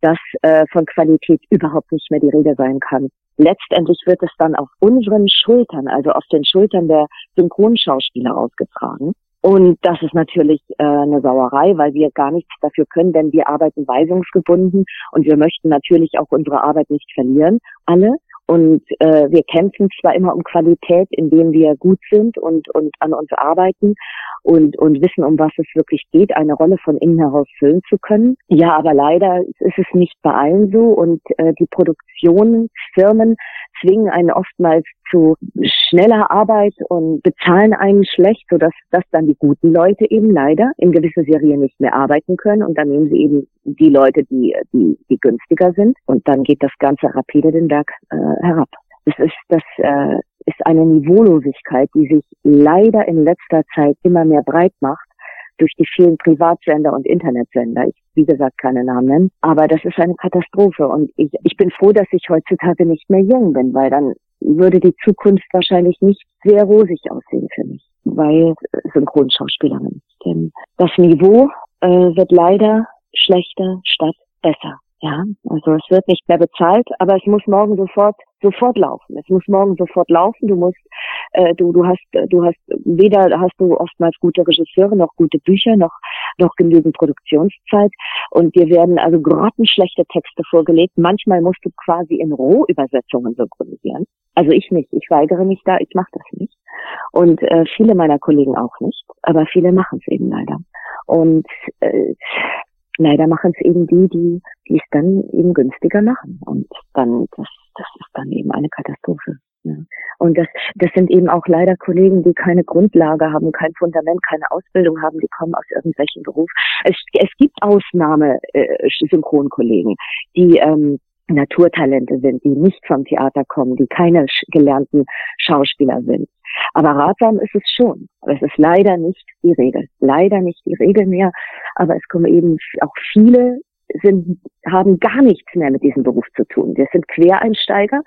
dass äh, von Qualität überhaupt nicht mehr die Rede sein kann. Letztendlich wird es dann auf unseren Schultern, also auf den Schultern der Synchronschauspieler ausgetragen. Und das ist natürlich äh, eine Sauerei, weil wir gar nichts dafür können, denn wir arbeiten weisungsgebunden und wir möchten natürlich auch unsere Arbeit nicht verlieren, alle. Und äh, wir kämpfen zwar immer um Qualität, indem wir gut sind und, und an uns arbeiten und, und wissen, um was es wirklich geht, eine Rolle von innen heraus füllen zu können. Ja, aber leider ist es nicht bei allen so und äh, die Produktionsfirmen zwingen einen oftmals zu schneller Arbeit und bezahlen einen schlecht, sodass dass dann die guten Leute eben leider in gewisse Serien nicht mehr arbeiten können. Und dann nehmen sie eben die Leute, die, die, die günstiger sind. Und dann geht das Ganze rapide den Berg äh, herab. Das ist, das äh, ist eine Niveaulosigkeit, die sich leider in letzter Zeit immer mehr breit macht durch die vielen Privatsender und Internetsender. Ich, wie gesagt, keine Namen nennen. Aber das ist eine Katastrophe. Und ich, ich bin froh, dass ich heutzutage nicht mehr jung bin, weil dann würde die Zukunft wahrscheinlich nicht sehr rosig aussehen für mich, weil Synchronschauspielerin. Denn das Niveau äh, wird leider schlechter statt besser. Ja, also es wird nicht mehr bezahlt, aber es muss morgen sofort sofort laufen. Es muss morgen sofort laufen. Du musst, äh, du du hast du hast weder hast du oftmals gute Regisseure noch gute Bücher noch noch genügend Produktionszeit und dir werden also grottenschlechte Texte vorgelegt. Manchmal musst du quasi in Rohübersetzungen synchronisieren. Also ich nicht. Ich weigere mich da. Ich mache das nicht. Und äh, viele meiner Kollegen auch nicht. Aber viele machen es eben leider. Und äh, leider machen es eben die, die, die es dann eben günstiger machen. Und dann, das, das ist dann eben eine Katastrophe. Ja. Und das, das sind eben auch leider Kollegen, die keine Grundlage haben, kein Fundament, keine Ausbildung haben, die kommen aus irgendwelchen Berufen. Es, es gibt Ausnahme-Synchronkollegen, äh, die ähm, Naturtalente sind, die nicht vom Theater kommen, die keine gelernten Schauspieler sind. Aber ratsam ist es schon. Aber es ist leider nicht die Regel. Leider nicht die Regel mehr. Aber es kommen eben auch viele sind, haben gar nichts mehr mit diesem Beruf zu tun. Das sind Quereinsteiger,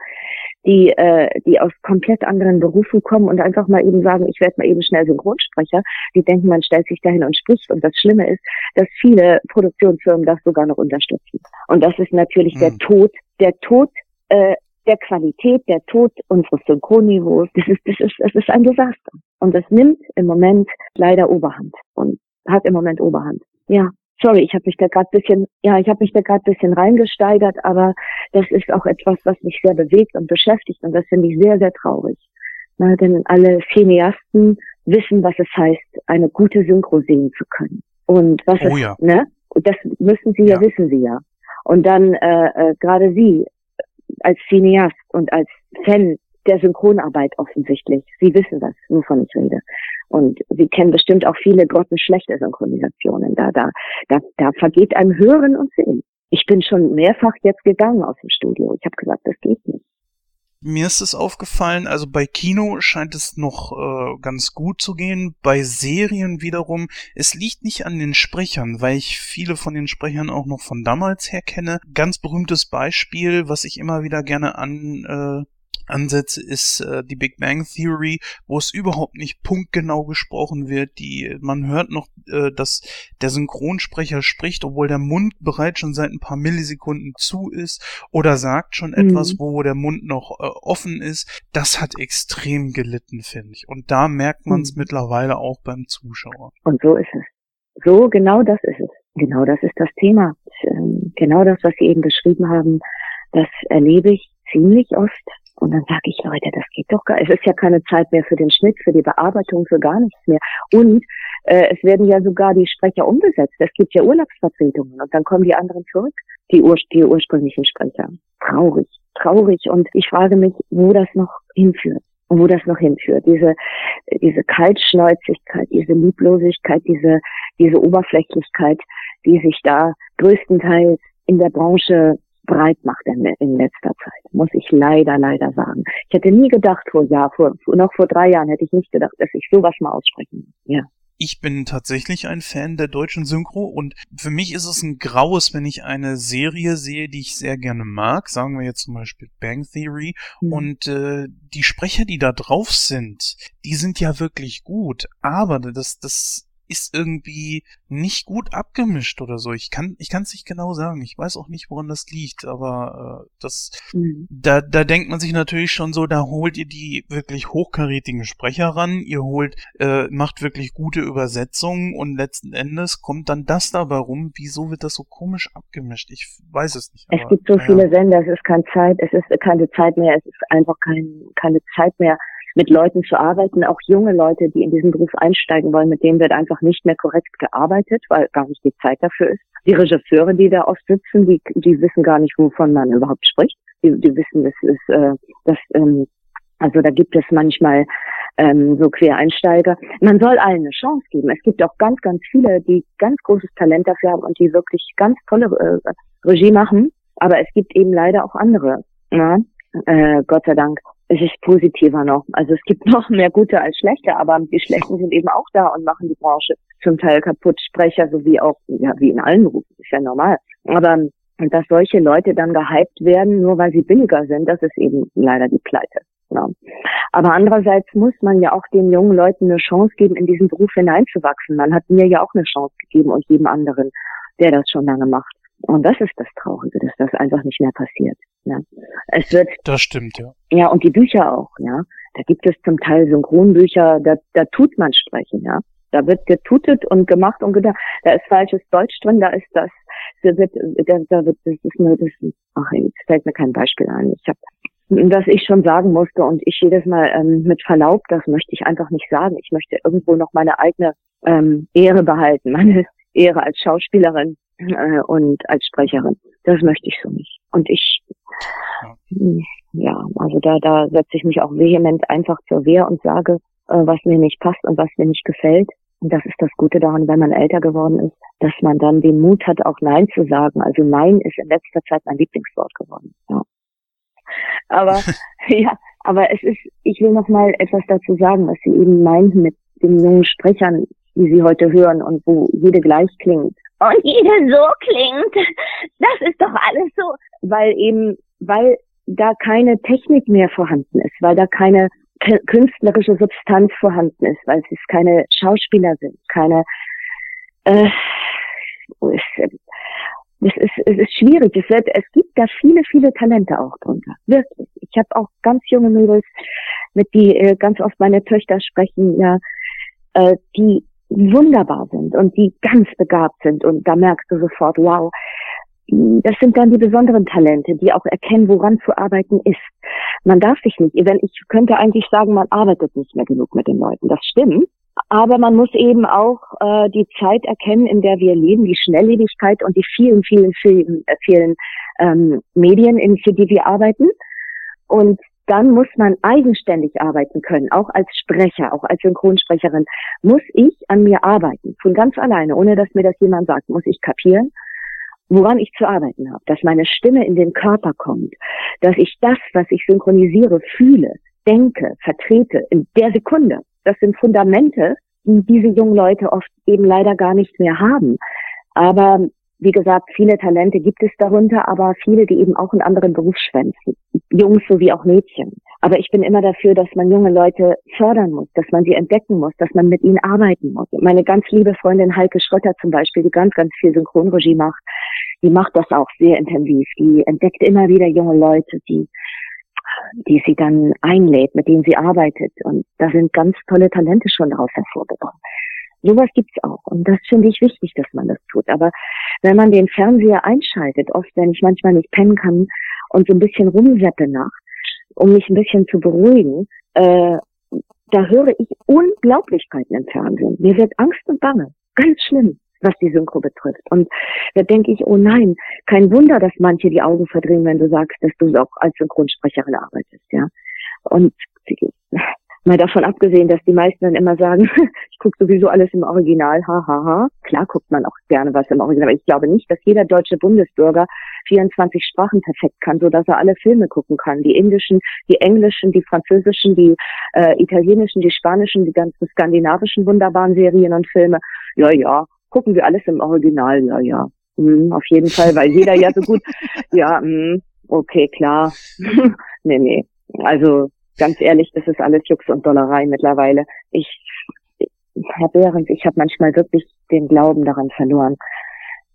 die, äh, die aus komplett anderen Berufen kommen und einfach mal eben sagen, ich werde mal eben schnell Synchronsprecher. Die denken, man stellt sich dahin und spricht. Und das Schlimme ist, dass viele Produktionsfirmen das sogar noch unterstützen. Und das ist natürlich mhm. der. Tod, der Tod äh, der Qualität, der Tod unseres Synchronniveaus, das ist, das ist, das ist ein Desaster. Und das nimmt im Moment leider Oberhand und hat im Moment Oberhand. Ja, sorry, ich habe mich da gerade bisschen, ja, ich habe mich da gerade bisschen reingesteigert, aber das ist auch etwas, was mich sehr bewegt und beschäftigt und das finde ich sehr, sehr traurig. Na, denn alle Cineasten wissen, was es heißt, eine gute Synchro sehen zu können. Und was oh, es, ja. ne? Das müssen sie ja, ja wissen sie ja. Und dann äh, äh, gerade sie als Cineast und als Fan der Synchronarbeit offensichtlich. Sie wissen das, wovon ich rede. Und Sie kennen bestimmt auch viele grottenschlechte Synchronisationen. Da, da, da, da vergeht einem Hören und Sehen. Ich bin schon mehrfach jetzt gegangen aus dem Studio. Ich habe gesagt, das geht.
Mir ist es aufgefallen, also bei Kino scheint es noch äh, ganz gut zu gehen. Bei Serien wiederum, es liegt nicht an den Sprechern, weil ich viele von den Sprechern auch noch von damals her kenne. Ganz berühmtes Beispiel, was ich immer wieder gerne an äh, Ansätze ist äh, die Big Bang Theory, wo es überhaupt nicht punktgenau gesprochen wird. Die, man hört noch, äh, dass der Synchronsprecher spricht, obwohl der Mund bereits schon seit ein paar Millisekunden zu ist oder sagt schon mhm. etwas, wo der Mund noch äh, offen ist. Das hat extrem gelitten, finde ich. Und da merkt man es mhm. mittlerweile auch beim Zuschauer.
Und so ist es. So, genau das ist es. Genau das ist das Thema. Ähm, genau das, was Sie eben beschrieben haben, das erlebe ich ziemlich oft. Und dann sage ich, Leute, das geht doch gar Es ist ja keine Zeit mehr für den Schnitt, für die Bearbeitung, für gar nichts mehr. Und äh, es werden ja sogar die Sprecher umgesetzt. Es gibt ja Urlaubsvertretungen und dann kommen die anderen zurück, die, ur die ursprünglichen Sprecher. Traurig, traurig. Und ich frage mich, wo das noch hinführt. Und wo das noch hinführt. Diese, diese Kaltschnäuzigkeit, diese Lieblosigkeit, diese, diese Oberflächlichkeit, die sich da größtenteils in der Branche breit macht in, in letzter Zeit, muss ich leider, leider sagen. Ich hätte nie gedacht vor Jahr, vor, noch vor drei Jahren hätte ich nicht gedacht, dass ich sowas mal aussprechen. Ja.
Ich bin tatsächlich ein Fan der deutschen Synchro und für mich ist es ein Graues, wenn ich eine Serie sehe, die ich sehr gerne mag, sagen wir jetzt zum Beispiel Bang Theory, mhm. und äh, die Sprecher, die da drauf sind, die sind ja wirklich gut, aber das, das ist irgendwie nicht gut abgemischt oder so. Ich kann ich kann es nicht genau sagen. Ich weiß auch nicht, woran das liegt, aber äh, das mhm. da da denkt man sich natürlich schon so, da holt ihr die wirklich hochkarätigen Sprecher ran, ihr holt äh, macht wirklich gute Übersetzungen und letzten Endes kommt dann das dabei rum. Wieso wird das so komisch abgemischt? Ich weiß es nicht.
Es aber, gibt so naja. viele Sender, es ist keine Zeit, es ist keine Zeit mehr, es ist einfach kein, keine Zeit mehr mit Leuten zu arbeiten, auch junge Leute, die in diesen Beruf einsteigen wollen, mit denen wird einfach nicht mehr korrekt gearbeitet, weil gar nicht die Zeit dafür ist. Die Regisseure, die da oft sitzen, die, die wissen gar nicht, wovon man überhaupt spricht. Die, die wissen, das ist, äh, das, ähm, also da gibt es manchmal ähm, so Quereinsteiger. Man soll allen eine Chance geben. Es gibt auch ganz, ganz viele, die ganz großes Talent dafür haben und die wirklich ganz tolle äh, Regie machen. Aber es gibt eben leider auch andere. Ja? Äh, Gott sei Dank es ist positiver noch. Also es gibt (laughs) noch mehr gute als schlechte, aber die Schlechten sind eben auch da und machen die Branche zum Teil kaputt. Sprecher sowie auch, ja, wie in allen Berufen, ist ja normal. Aber dass solche Leute dann gehypt werden, nur weil sie billiger sind, das ist eben leider die Pleite. Ja. Aber andererseits muss man ja auch den jungen Leuten eine Chance geben, in diesen Beruf hineinzuwachsen. Man hat mir ja auch eine Chance gegeben und jedem anderen, der das schon lange macht. Und das ist das Traurige, dass das einfach nicht mehr passiert. Ja. Es wird.
Das stimmt, ja.
Ja, und die Bücher auch, ja. Da gibt es zum Teil Synchronbücher, da, da tut man sprechen, ja. Da wird getutet und gemacht und gedacht, da ist falsches Deutsch drin, da ist das, da wird, da, da wird, das ist nur, das, ach, jetzt fällt mir kein Beispiel ein. Ich habe dass ich schon sagen musste und ich jedes Mal ähm, mit Verlaub, das möchte ich einfach nicht sagen. Ich möchte irgendwo noch meine eigene ähm, Ehre behalten, meine Ehre als Schauspielerin äh, und als Sprecherin. Das möchte ich so nicht. Und ich, ja, also da, da setze ich mich auch vehement einfach zur Wehr und sage, äh, was mir nicht passt und was mir nicht gefällt. Und das ist das Gute daran, wenn man älter geworden ist, dass man dann den Mut hat, auch Nein zu sagen. Also Nein ist in letzter Zeit mein Lieblingswort geworden. Ja. Aber (laughs) ja, aber es ist, ich will noch mal etwas dazu sagen, was Sie eben meinten mit den jungen Sprechern, die Sie heute hören und wo jede gleich klingt und jede so klingt. Das ist doch alles so, weil eben, weil da keine Technik mehr vorhanden ist, weil da keine künstlerische Substanz vorhanden ist, weil es keine Schauspieler sind, keine äh, es, ist, es ist schwierig. Es, wird, es gibt da viele, viele Talente auch drunter. Wirklich. Ich habe auch ganz junge Mädels, mit die äh, ganz oft meine Töchter sprechen, ja, äh, die wunderbar sind und die ganz begabt sind und da merkst du sofort, wow, das sind dann die besonderen Talente, die auch erkennen, woran zu arbeiten ist. Man darf sich nicht, ich könnte eigentlich sagen, man arbeitet nicht mehr genug mit den Leuten. Das stimmt. Aber man muss eben auch äh, die Zeit erkennen, in der wir leben, die Schnelllebigkeit und die vielen, vielen, vielen, äh, vielen ähm, Medien, in, für die wir arbeiten. Und dann muss man eigenständig arbeiten können, auch als Sprecher, auch als Synchronsprecherin, muss ich an mir arbeiten, von ganz alleine, ohne dass mir das jemand sagt, muss ich kapieren, woran ich zu arbeiten habe, dass meine Stimme in den Körper kommt, dass ich das, was ich synchronisiere, fühle, denke, vertrete in der Sekunde. Das sind Fundamente, die diese jungen Leute oft eben leider gar nicht mehr haben. Aber wie gesagt, viele Talente gibt es darunter, aber viele, die eben auch in anderen Beruf schwänzen. Jungs sowie auch Mädchen. Aber ich bin immer dafür, dass man junge Leute fördern muss, dass man sie entdecken muss, dass man mit ihnen arbeiten muss. Meine ganz liebe Freundin Heike Schrötter zum Beispiel, die ganz, ganz viel Synchronregie macht, die macht das auch sehr intensiv. Die entdeckt immer wieder junge Leute, die die sie dann einlädt, mit denen sie arbeitet. Und da sind ganz tolle Talente schon daraus hervorgekommen. Sowas gibt's auch. Und das finde ich wichtig, dass man das tut. Aber wenn man den Fernseher einschaltet, oft wenn ich manchmal nicht pennen kann und so ein bisschen rumseppe nach, um mich ein bisschen zu beruhigen, äh, da höre ich Unglaublichkeiten im Fernsehen. Mir wird Angst und Bange. Ganz schlimm, was die Synchro betrifft. Und da denke ich, oh nein, kein Wunder, dass manche die Augen verdrehen, wenn du sagst, dass du auch als Synchronsprecherin arbeitest, ja. Und Mal davon abgesehen, dass die meisten dann immer sagen, (laughs) ich gucke sowieso alles im Original, hahaha. Ha, ha. Klar guckt man auch gerne was im Original, aber ich glaube nicht, dass jeder deutsche Bundesbürger 24 Sprachen perfekt kann, so dass er alle Filme gucken kann. Die indischen, die englischen, die französischen, die äh, italienischen, die spanischen, die ganzen skandinavischen wunderbaren Serien und Filme. Ja, ja, gucken wir alles im Original, ja, ja. Hm, auf jeden Fall, weil jeder ja so gut, (laughs) ja, hm, okay, klar. (laughs) nee, nee. Also ganz ehrlich, das ist alles Jux und Dollerei mittlerweile. Ich, Herr Behrens, ich habe manchmal wirklich den Glauben daran verloren.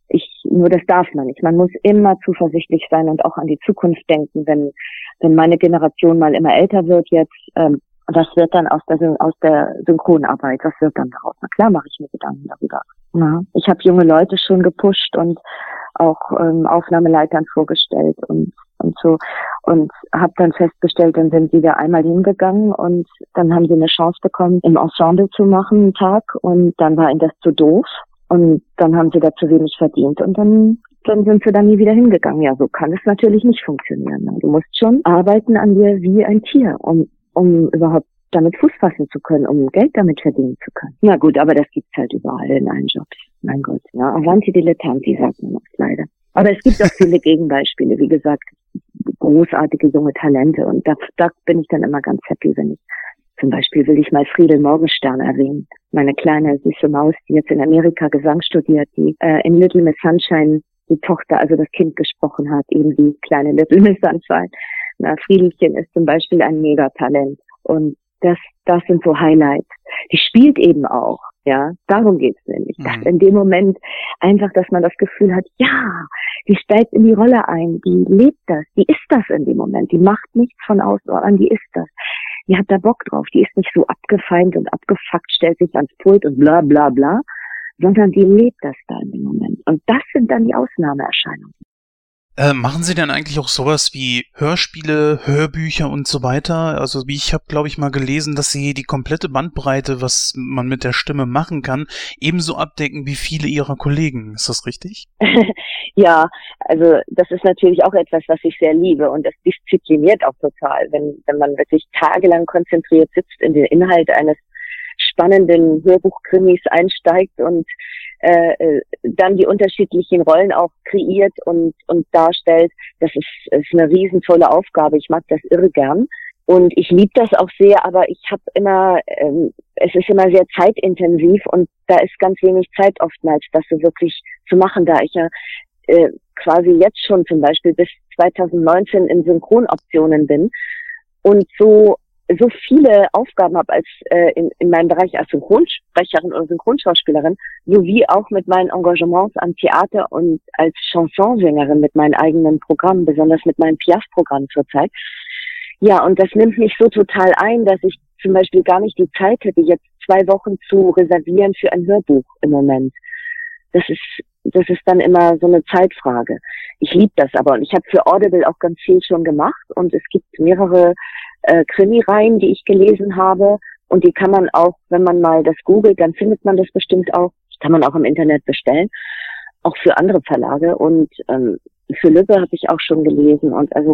Ich, nur das darf man nicht. Man muss immer zuversichtlich sein und auch an die Zukunft denken, wenn, wenn meine Generation mal immer älter wird jetzt, ähm, was wird dann aus der, aus der Synchronarbeit? Was wird dann daraus? Na klar mache ich mir Gedanken darüber. Ja, ich habe junge Leute schon gepusht und auch ähm, Aufnahmeleitern vorgestellt und und so. Und habe dann festgestellt, dann sind sie da einmal hingegangen und dann haben sie eine Chance bekommen, im Ensemble zu machen einen Tag. Und dann war ihnen das zu doof. Und dann haben sie da zu wenig verdient. Und dann dann sind sie dann nie wieder hingegangen. Ja, so kann es natürlich nicht funktionieren. Du musst schon arbeiten an dir wie ein Tier, um um überhaupt damit Fuß fassen zu können, um Geld damit verdienen zu können. Na gut, aber das gibt's halt überall in allen Jobs. Mein Gott, ja. Avanti dilettanti, sagt man oft leider. Aber es gibt auch viele (laughs) Gegenbeispiele, wie gesagt, großartige junge Talente. Und da, da bin ich dann immer ganz happy, wenn ich zum Beispiel will ich mal Friedel Morgenstern erwähnen. Meine kleine süße Maus, die jetzt in Amerika Gesang studiert, die äh, in Little Miss Sunshine die Tochter, also das Kind gesprochen hat, eben die kleine Little Miss Sunshine. Na, Friedelchen ist zum Beispiel ein Megatalent. Und das, das sind so Highlights. Die spielt eben auch. Ja, darum geht's nämlich. Mhm. Dass in dem Moment einfach, dass man das Gefühl hat, ja, die steigt in die Rolle ein, die lebt das, die ist das in dem Moment, die macht nichts von außen an, die ist das. Die hat da Bock drauf, die ist nicht so abgefeind und abgefuckt, stellt sich ans Pult und bla bla bla, sondern die lebt das da in dem Moment. Und das sind dann die Ausnahmeerscheinungen.
Äh, machen Sie denn eigentlich auch sowas wie Hörspiele, Hörbücher und so weiter? Also wie ich habe, glaube ich, mal gelesen, dass Sie die komplette Bandbreite, was man mit der Stimme machen kann, ebenso abdecken wie viele Ihrer Kollegen. Ist das richtig? (laughs)
ja, also das ist natürlich auch etwas, was ich sehr liebe und das diszipliniert auch total, wenn, wenn man wirklich tagelang konzentriert sitzt in den Inhalt eines spannenden Hörbuchkrimis einsteigt und äh, äh, dann die unterschiedlichen Rollen auch kreiert und, und darstellt. Das ist, ist eine riesenvolle Aufgabe. Ich mag das irre gern. Und ich liebe das auch sehr, aber ich habe immer, ähm, es ist immer sehr zeitintensiv und da ist ganz wenig Zeit oftmals, das so wirklich zu machen, da ich ja äh, quasi jetzt schon zum Beispiel bis 2019 in Synchronoptionen bin und so so viele Aufgaben habe als äh, in, in meinem Bereich als Synchronsprecherin oder Synchronschauspielerin, sowie auch mit meinen Engagements am Theater und als Chansonsängerin mit meinen eigenen Programmen, besonders mit meinem Piaf-Programm zurzeit. Ja, und das nimmt mich so total ein, dass ich zum Beispiel gar nicht die Zeit hätte, jetzt zwei Wochen zu reservieren für ein Hörbuch im Moment. Das ist, das ist dann immer so eine Zeitfrage. Ich liebe das aber und ich habe für Audible auch ganz viel schon gemacht und es gibt mehrere äh, Krimireihen, die ich gelesen habe. Und die kann man auch, wenn man mal das googelt, dann findet man das bestimmt auch. Kann man auch im Internet bestellen. Auch für andere Verlage. Und ähm, für Lübbe habe ich auch schon gelesen. Und also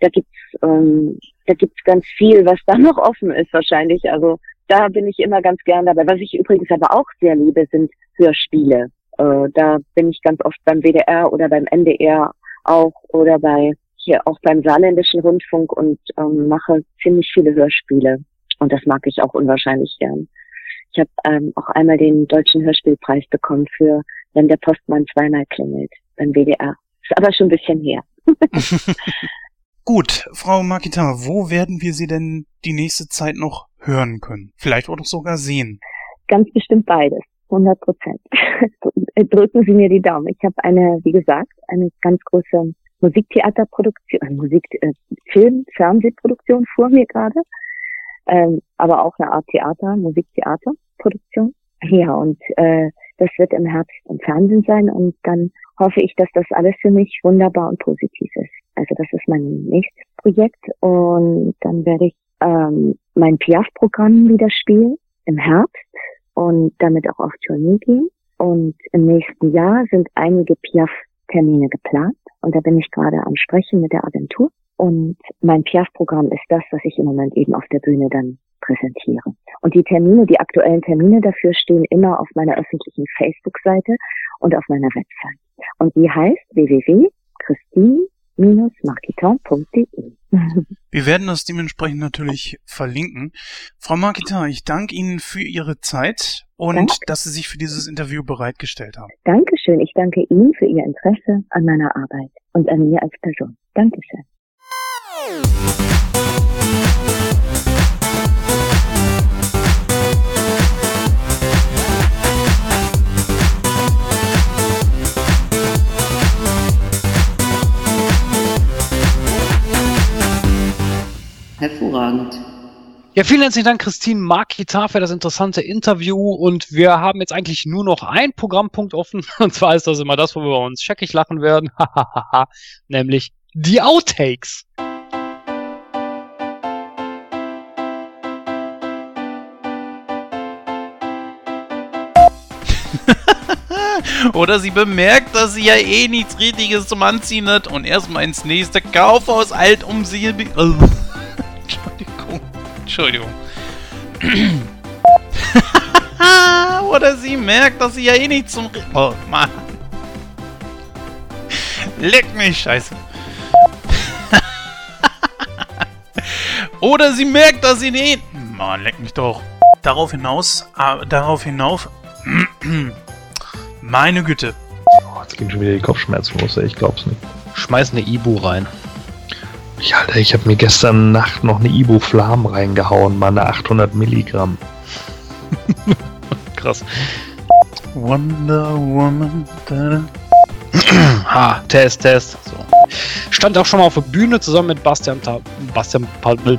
da gibt's ähm, da gibt's ganz viel, was da (laughs) noch offen ist wahrscheinlich. Also da bin ich immer ganz gern dabei. Was ich übrigens aber auch sehr liebe, sind Hörspiele. Äh, da bin ich ganz oft beim WDR oder beim NDR auch oder bei hier auch beim Saarländischen Rundfunk und ähm, mache ziemlich viele Hörspiele. Und das mag ich auch unwahrscheinlich gern. Ich habe ähm, auch einmal den Deutschen Hörspielpreis bekommen für Wenn der Postmann zweimal klingelt beim WDR. Ist aber schon ein bisschen her. (laughs)
Gut, Frau Makita, wo werden wir Sie denn die nächste Zeit noch hören können? Vielleicht auch sogar sehen.
Ganz bestimmt beides. 100 Prozent. (laughs) Drücken Sie mir die Daumen. Ich habe eine, wie gesagt, eine ganz große Musiktheaterproduktion, äh, Musik, äh, Film, Fernsehproduktion vor mir gerade, ähm, aber auch eine Art Theater, Musiktheaterproduktion. (laughs) Ja, und äh, das wird im Herbst im Fernsehen sein und dann hoffe ich, dass das alles für mich wunderbar und positiv ist. Also das ist mein nächstes Projekt und dann werde ich ähm, mein Piaf-Programm wieder spielen im Herbst und damit auch auf Tournee gehen. Und im nächsten Jahr sind einige Piaf-Termine geplant und da bin ich gerade am Sprechen mit der Agentur. Und mein Piaf-Programm ist das, was ich im Moment eben auf der Bühne dann präsentiere. Und die Termine, die aktuellen Termine dafür stehen immer auf meiner öffentlichen Facebook-Seite und auf meiner Website. Und die heißt www.christine-marquitan.de.
Wir werden das dementsprechend natürlich verlinken. Frau Marquitan, ich danke Ihnen für Ihre Zeit und
Danke.
dass Sie sich für dieses Interview bereitgestellt haben.
Dankeschön. Ich danke Ihnen für Ihr Interesse an meiner Arbeit und an mir als Person. Dankeschön.
Hervorragend.
Ja, vielen herzlichen Dank, Christine Markitar, für das interessante Interview. Und wir haben jetzt eigentlich nur noch einen Programmpunkt offen. (laughs) Und zwar ist das immer das, wo wir uns scheckig lachen werden. (laughs) Nämlich die Outtakes. (laughs)
Oder sie bemerkt, dass sie ja eh nichts Richtiges zum Anziehen hat und erstmal ins nächste Kaufhaus alt um sie. Entschuldigung. Entschuldigung. (laughs) Oder sie merkt, dass sie ja eh nicht zum. Re oh, Mann. Leck mich, scheiße. (laughs) Oder sie merkt, dass sie eh. Mann, leck mich doch. Darauf hinaus, äh, darauf hinauf. (clears throat) Meine Güte.
Oh, jetzt gehen schon wieder die Kopfschmerzen los, ey, ich glaub's nicht.
Schmeiß eine Ibu rein.
Ich, Alter, ich habe mir gestern Nacht noch eine Ibu-Flam reingehauen, mal eine 800 Milligramm. (laughs)
Krass.
Wonder Woman. Da, (clears throat)
Ha, Test, Test. So. Stand auch schon mal auf der Bühne zusammen mit Bastian Ta Bastian Palmel.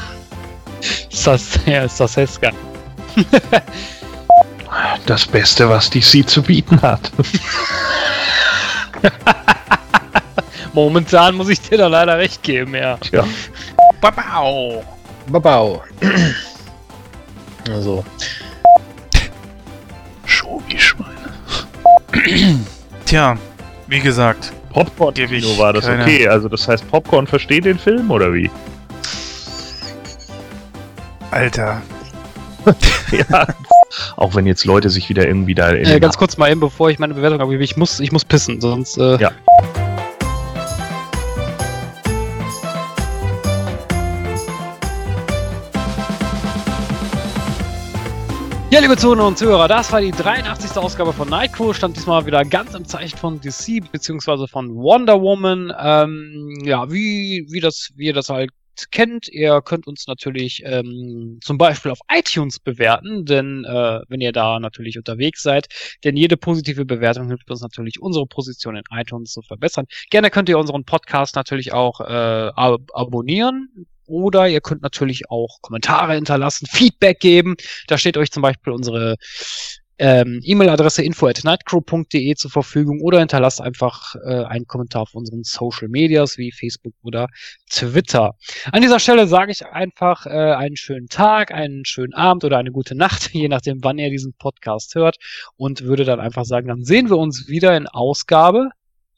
(laughs) Sas ja, Saseska.
Das Beste, was DC zu bieten hat. (laughs)
Momentan muss ich dir da leider recht geben, ja.
Tja.
Babau.
Babau. Also.
Schobi-Schweine. Tja, wie gesagt,
Popcorn-Kino war das
keine-
okay. Also das heißt, Popcorn versteht den Film oder wie?
Alter. (laughs)
ja. Auch wenn jetzt Leute sich wieder irgendwie da in
Äh, ganz kurz mal eben, bevor ich meine Bewertung abgebe. Ich muss, ich muss pissen, sonst. Äh,
Ja.
Ja, liebe Zuhörer und Zuhörer, das war die 83. Ausgabe von Nightcrow. Stand diesmal wieder ganz im Zeichen von DC beziehungsweise von Wonder Woman. Ähm, ja, wie, wie, das, wie ihr das halt kennt, ihr könnt uns natürlich ähm, zum Beispiel auf iTunes bewerten, denn äh, wenn ihr da natürlich unterwegs seid, denn jede positive Bewertung hilft uns natürlich, unsere Position in iTunes zu verbessern. Gerne könnt ihr unseren Podcast natürlich auch äh, ab abonnieren. Oder ihr könnt natürlich auch Kommentare hinterlassen, Feedback geben. Da steht euch zum Beispiel unsere ähm, E-Mail-Adresse info at nightcrow.de zur Verfügung oder hinterlasst einfach äh, einen Kommentar auf unseren Social Medias wie Facebook oder Twitter. An dieser Stelle sage ich einfach äh, einen schönen Tag, einen schönen Abend oder eine gute Nacht, (laughs) je nachdem, wann ihr diesen Podcast hört und würde dann einfach sagen, dann sehen wir uns wieder in Ausgabe.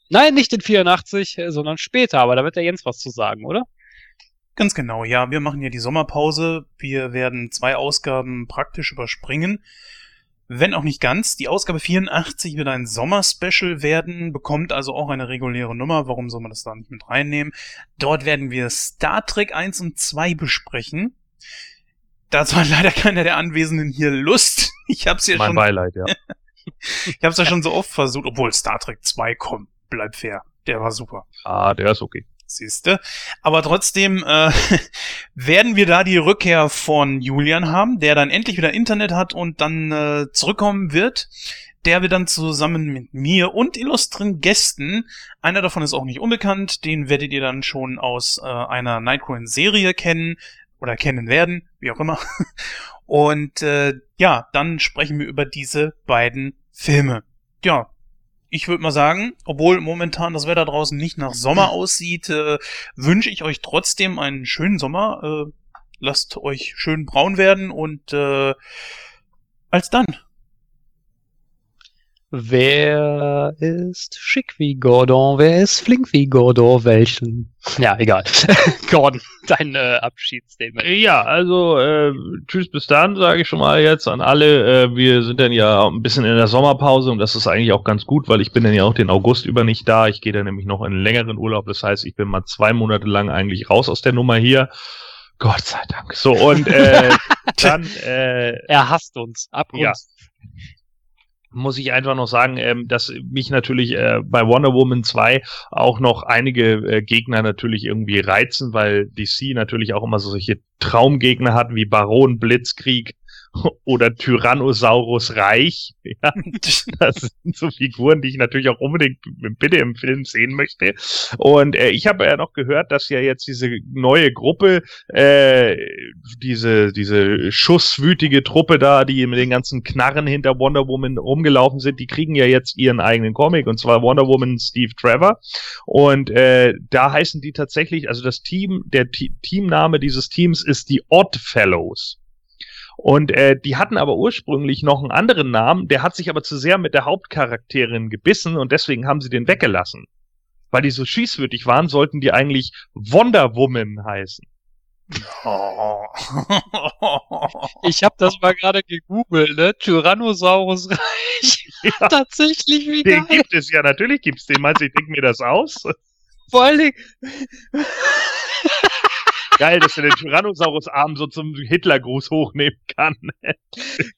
Nein, nicht in 84, äh, sondern später, aber da wird der Jens was zu sagen, oder?
Ganz genau, ja. Wir machen hier die Sommerpause. Wir werden zwei Ausgaben praktisch überspringen. Wenn auch nicht ganz. Die Ausgabe 84 wird ein Sommerspecial werden, bekommt also auch eine reguläre Nummer. Warum soll man das da nicht mit reinnehmen? Dort werden wir Star Trek 1 und 2 besprechen. Dazu hat leider keiner der Anwesenden hier Lust. (laughs) Ich hab's ja
mein
schon,
Beileid, ja. (laughs)
ich hab's ja schon so oft versucht, obwohl Star Trek 2 kommt. Bleib fair. Der war super.
Ah, der ist okay.
Siehste. Aber trotzdem äh, (laughs) werden wir da die Rückkehr von Julian haben, der dann endlich wieder Internet hat und dann äh, zurückkommen wird. Der wir dann zusammen mit mir und illustren Gästen, einer davon ist auch nicht unbekannt, den werdet ihr dann schon aus äh, einer Nightcrawler-Serie kennen oder kennen werden, wie auch immer. (laughs) Und äh, ja, dann sprechen wir über diese beiden Filme. Ja, ich würde mal sagen, obwohl momentan das Wetter draußen nicht nach Sommer (clears throat) aussieht, äh, wünsche ich euch trotzdem einen schönen Sommer. Äh, lasst euch schön braun werden und äh, als dann.
Wer ist schick wie Gordon? Wer ist flink wie Gordon? Welchen? Ja, egal. (laughs) Gordon, dein äh, Abschiedsstatement.
Ja, also äh, tschüss bis dann, sage ich schon mal jetzt an alle. Äh, wir sind dann ja ein bisschen in der Sommerpause und das ist eigentlich auch ganz gut, weil ich bin dann ja auch den August über nicht da. Ich gehe dann nämlich noch in einen längeren Urlaub. Das heißt, ich bin mal zwei Monate lang eigentlich raus aus der Nummer hier. Gott sei Dank. So, und äh, (laughs) dann äh,
Er hasst uns. Ab
Ja. Muss ich einfach noch sagen, ähm, dass mich natürlich äh, bei Wonder Woman 2 auch noch einige äh, Gegner natürlich irgendwie reizen, weil DC natürlich auch immer so solche Traumgegner hat wie Baron Blitzkrieg oder Tyrannosaurus Reich. (laughs) Ja, das sind so Figuren, die ich natürlich auch unbedingt bitte im Film sehen möchte. Und äh, ich habe ja noch gehört, dass ja jetzt diese neue Gruppe, äh, diese, diese schusswütige Truppe da, die mit den ganzen Knarren hinter Wonder Woman rumgelaufen sind, die kriegen ja jetzt ihren eigenen Comic und zwar Wonder Woman Steve Trevor. Und äh, da heißen die tatsächlich, also das Team, der T Teamname dieses Teams ist die Odd Fellows. Und äh, die hatten aber ursprünglich noch einen anderen Namen, der hat sich aber zu sehr mit der Hauptcharakterin gebissen und deswegen haben sie den weggelassen. Weil die so schießwürdig waren, sollten die eigentlich Wonder Woman heißen.
Oh.
Ich habe das mal gerade gegoogelt, ne? Tyrannosaurus (laughs) Reich.
Ja.
Tatsächlich, wie
Den
geil.
gibt es ja, natürlich gibt's den. Meinst du, ich denke mir das aus?
Vor allen Dingen,
Geil, dass er den Tyrannosaurus-Arm so zum Hitlergruß hochnehmen kann. (laughs)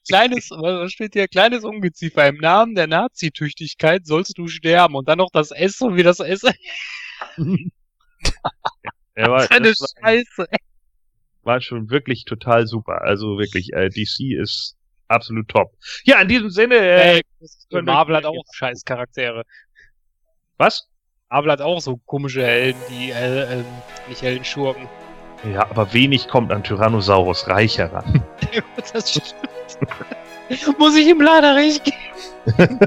kleines, was steht hier? Kleines Ungeziefer. Im Namen der Nazitüchtigkeit sollst du sterben. Und dann noch das S und wie das S.
Er war,
Eine
das war,
Scheiße.
war schon wirklich total super. Also wirklich, äh, DC ist absolut top. Ja, in diesem Sinne, äh,
Ey, Marvel hat auch scheiß Charaktere.
was?
Marvel hat auch so komische Helden, die, äh, äh, nicht Helden, Schurken.
Ja, aber wenig kommt an Tyrannosaurus Reich heran. (laughs)
das stimmt. Muss ich ihm leider recht geben. (laughs)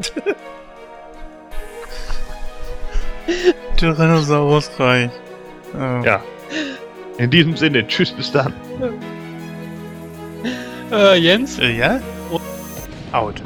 Tyrannosaurus Reich. Äh,
Ja. In diesem Sinne, tschüss, bis dann.
Äh, Jens?
Äh, ja? Out.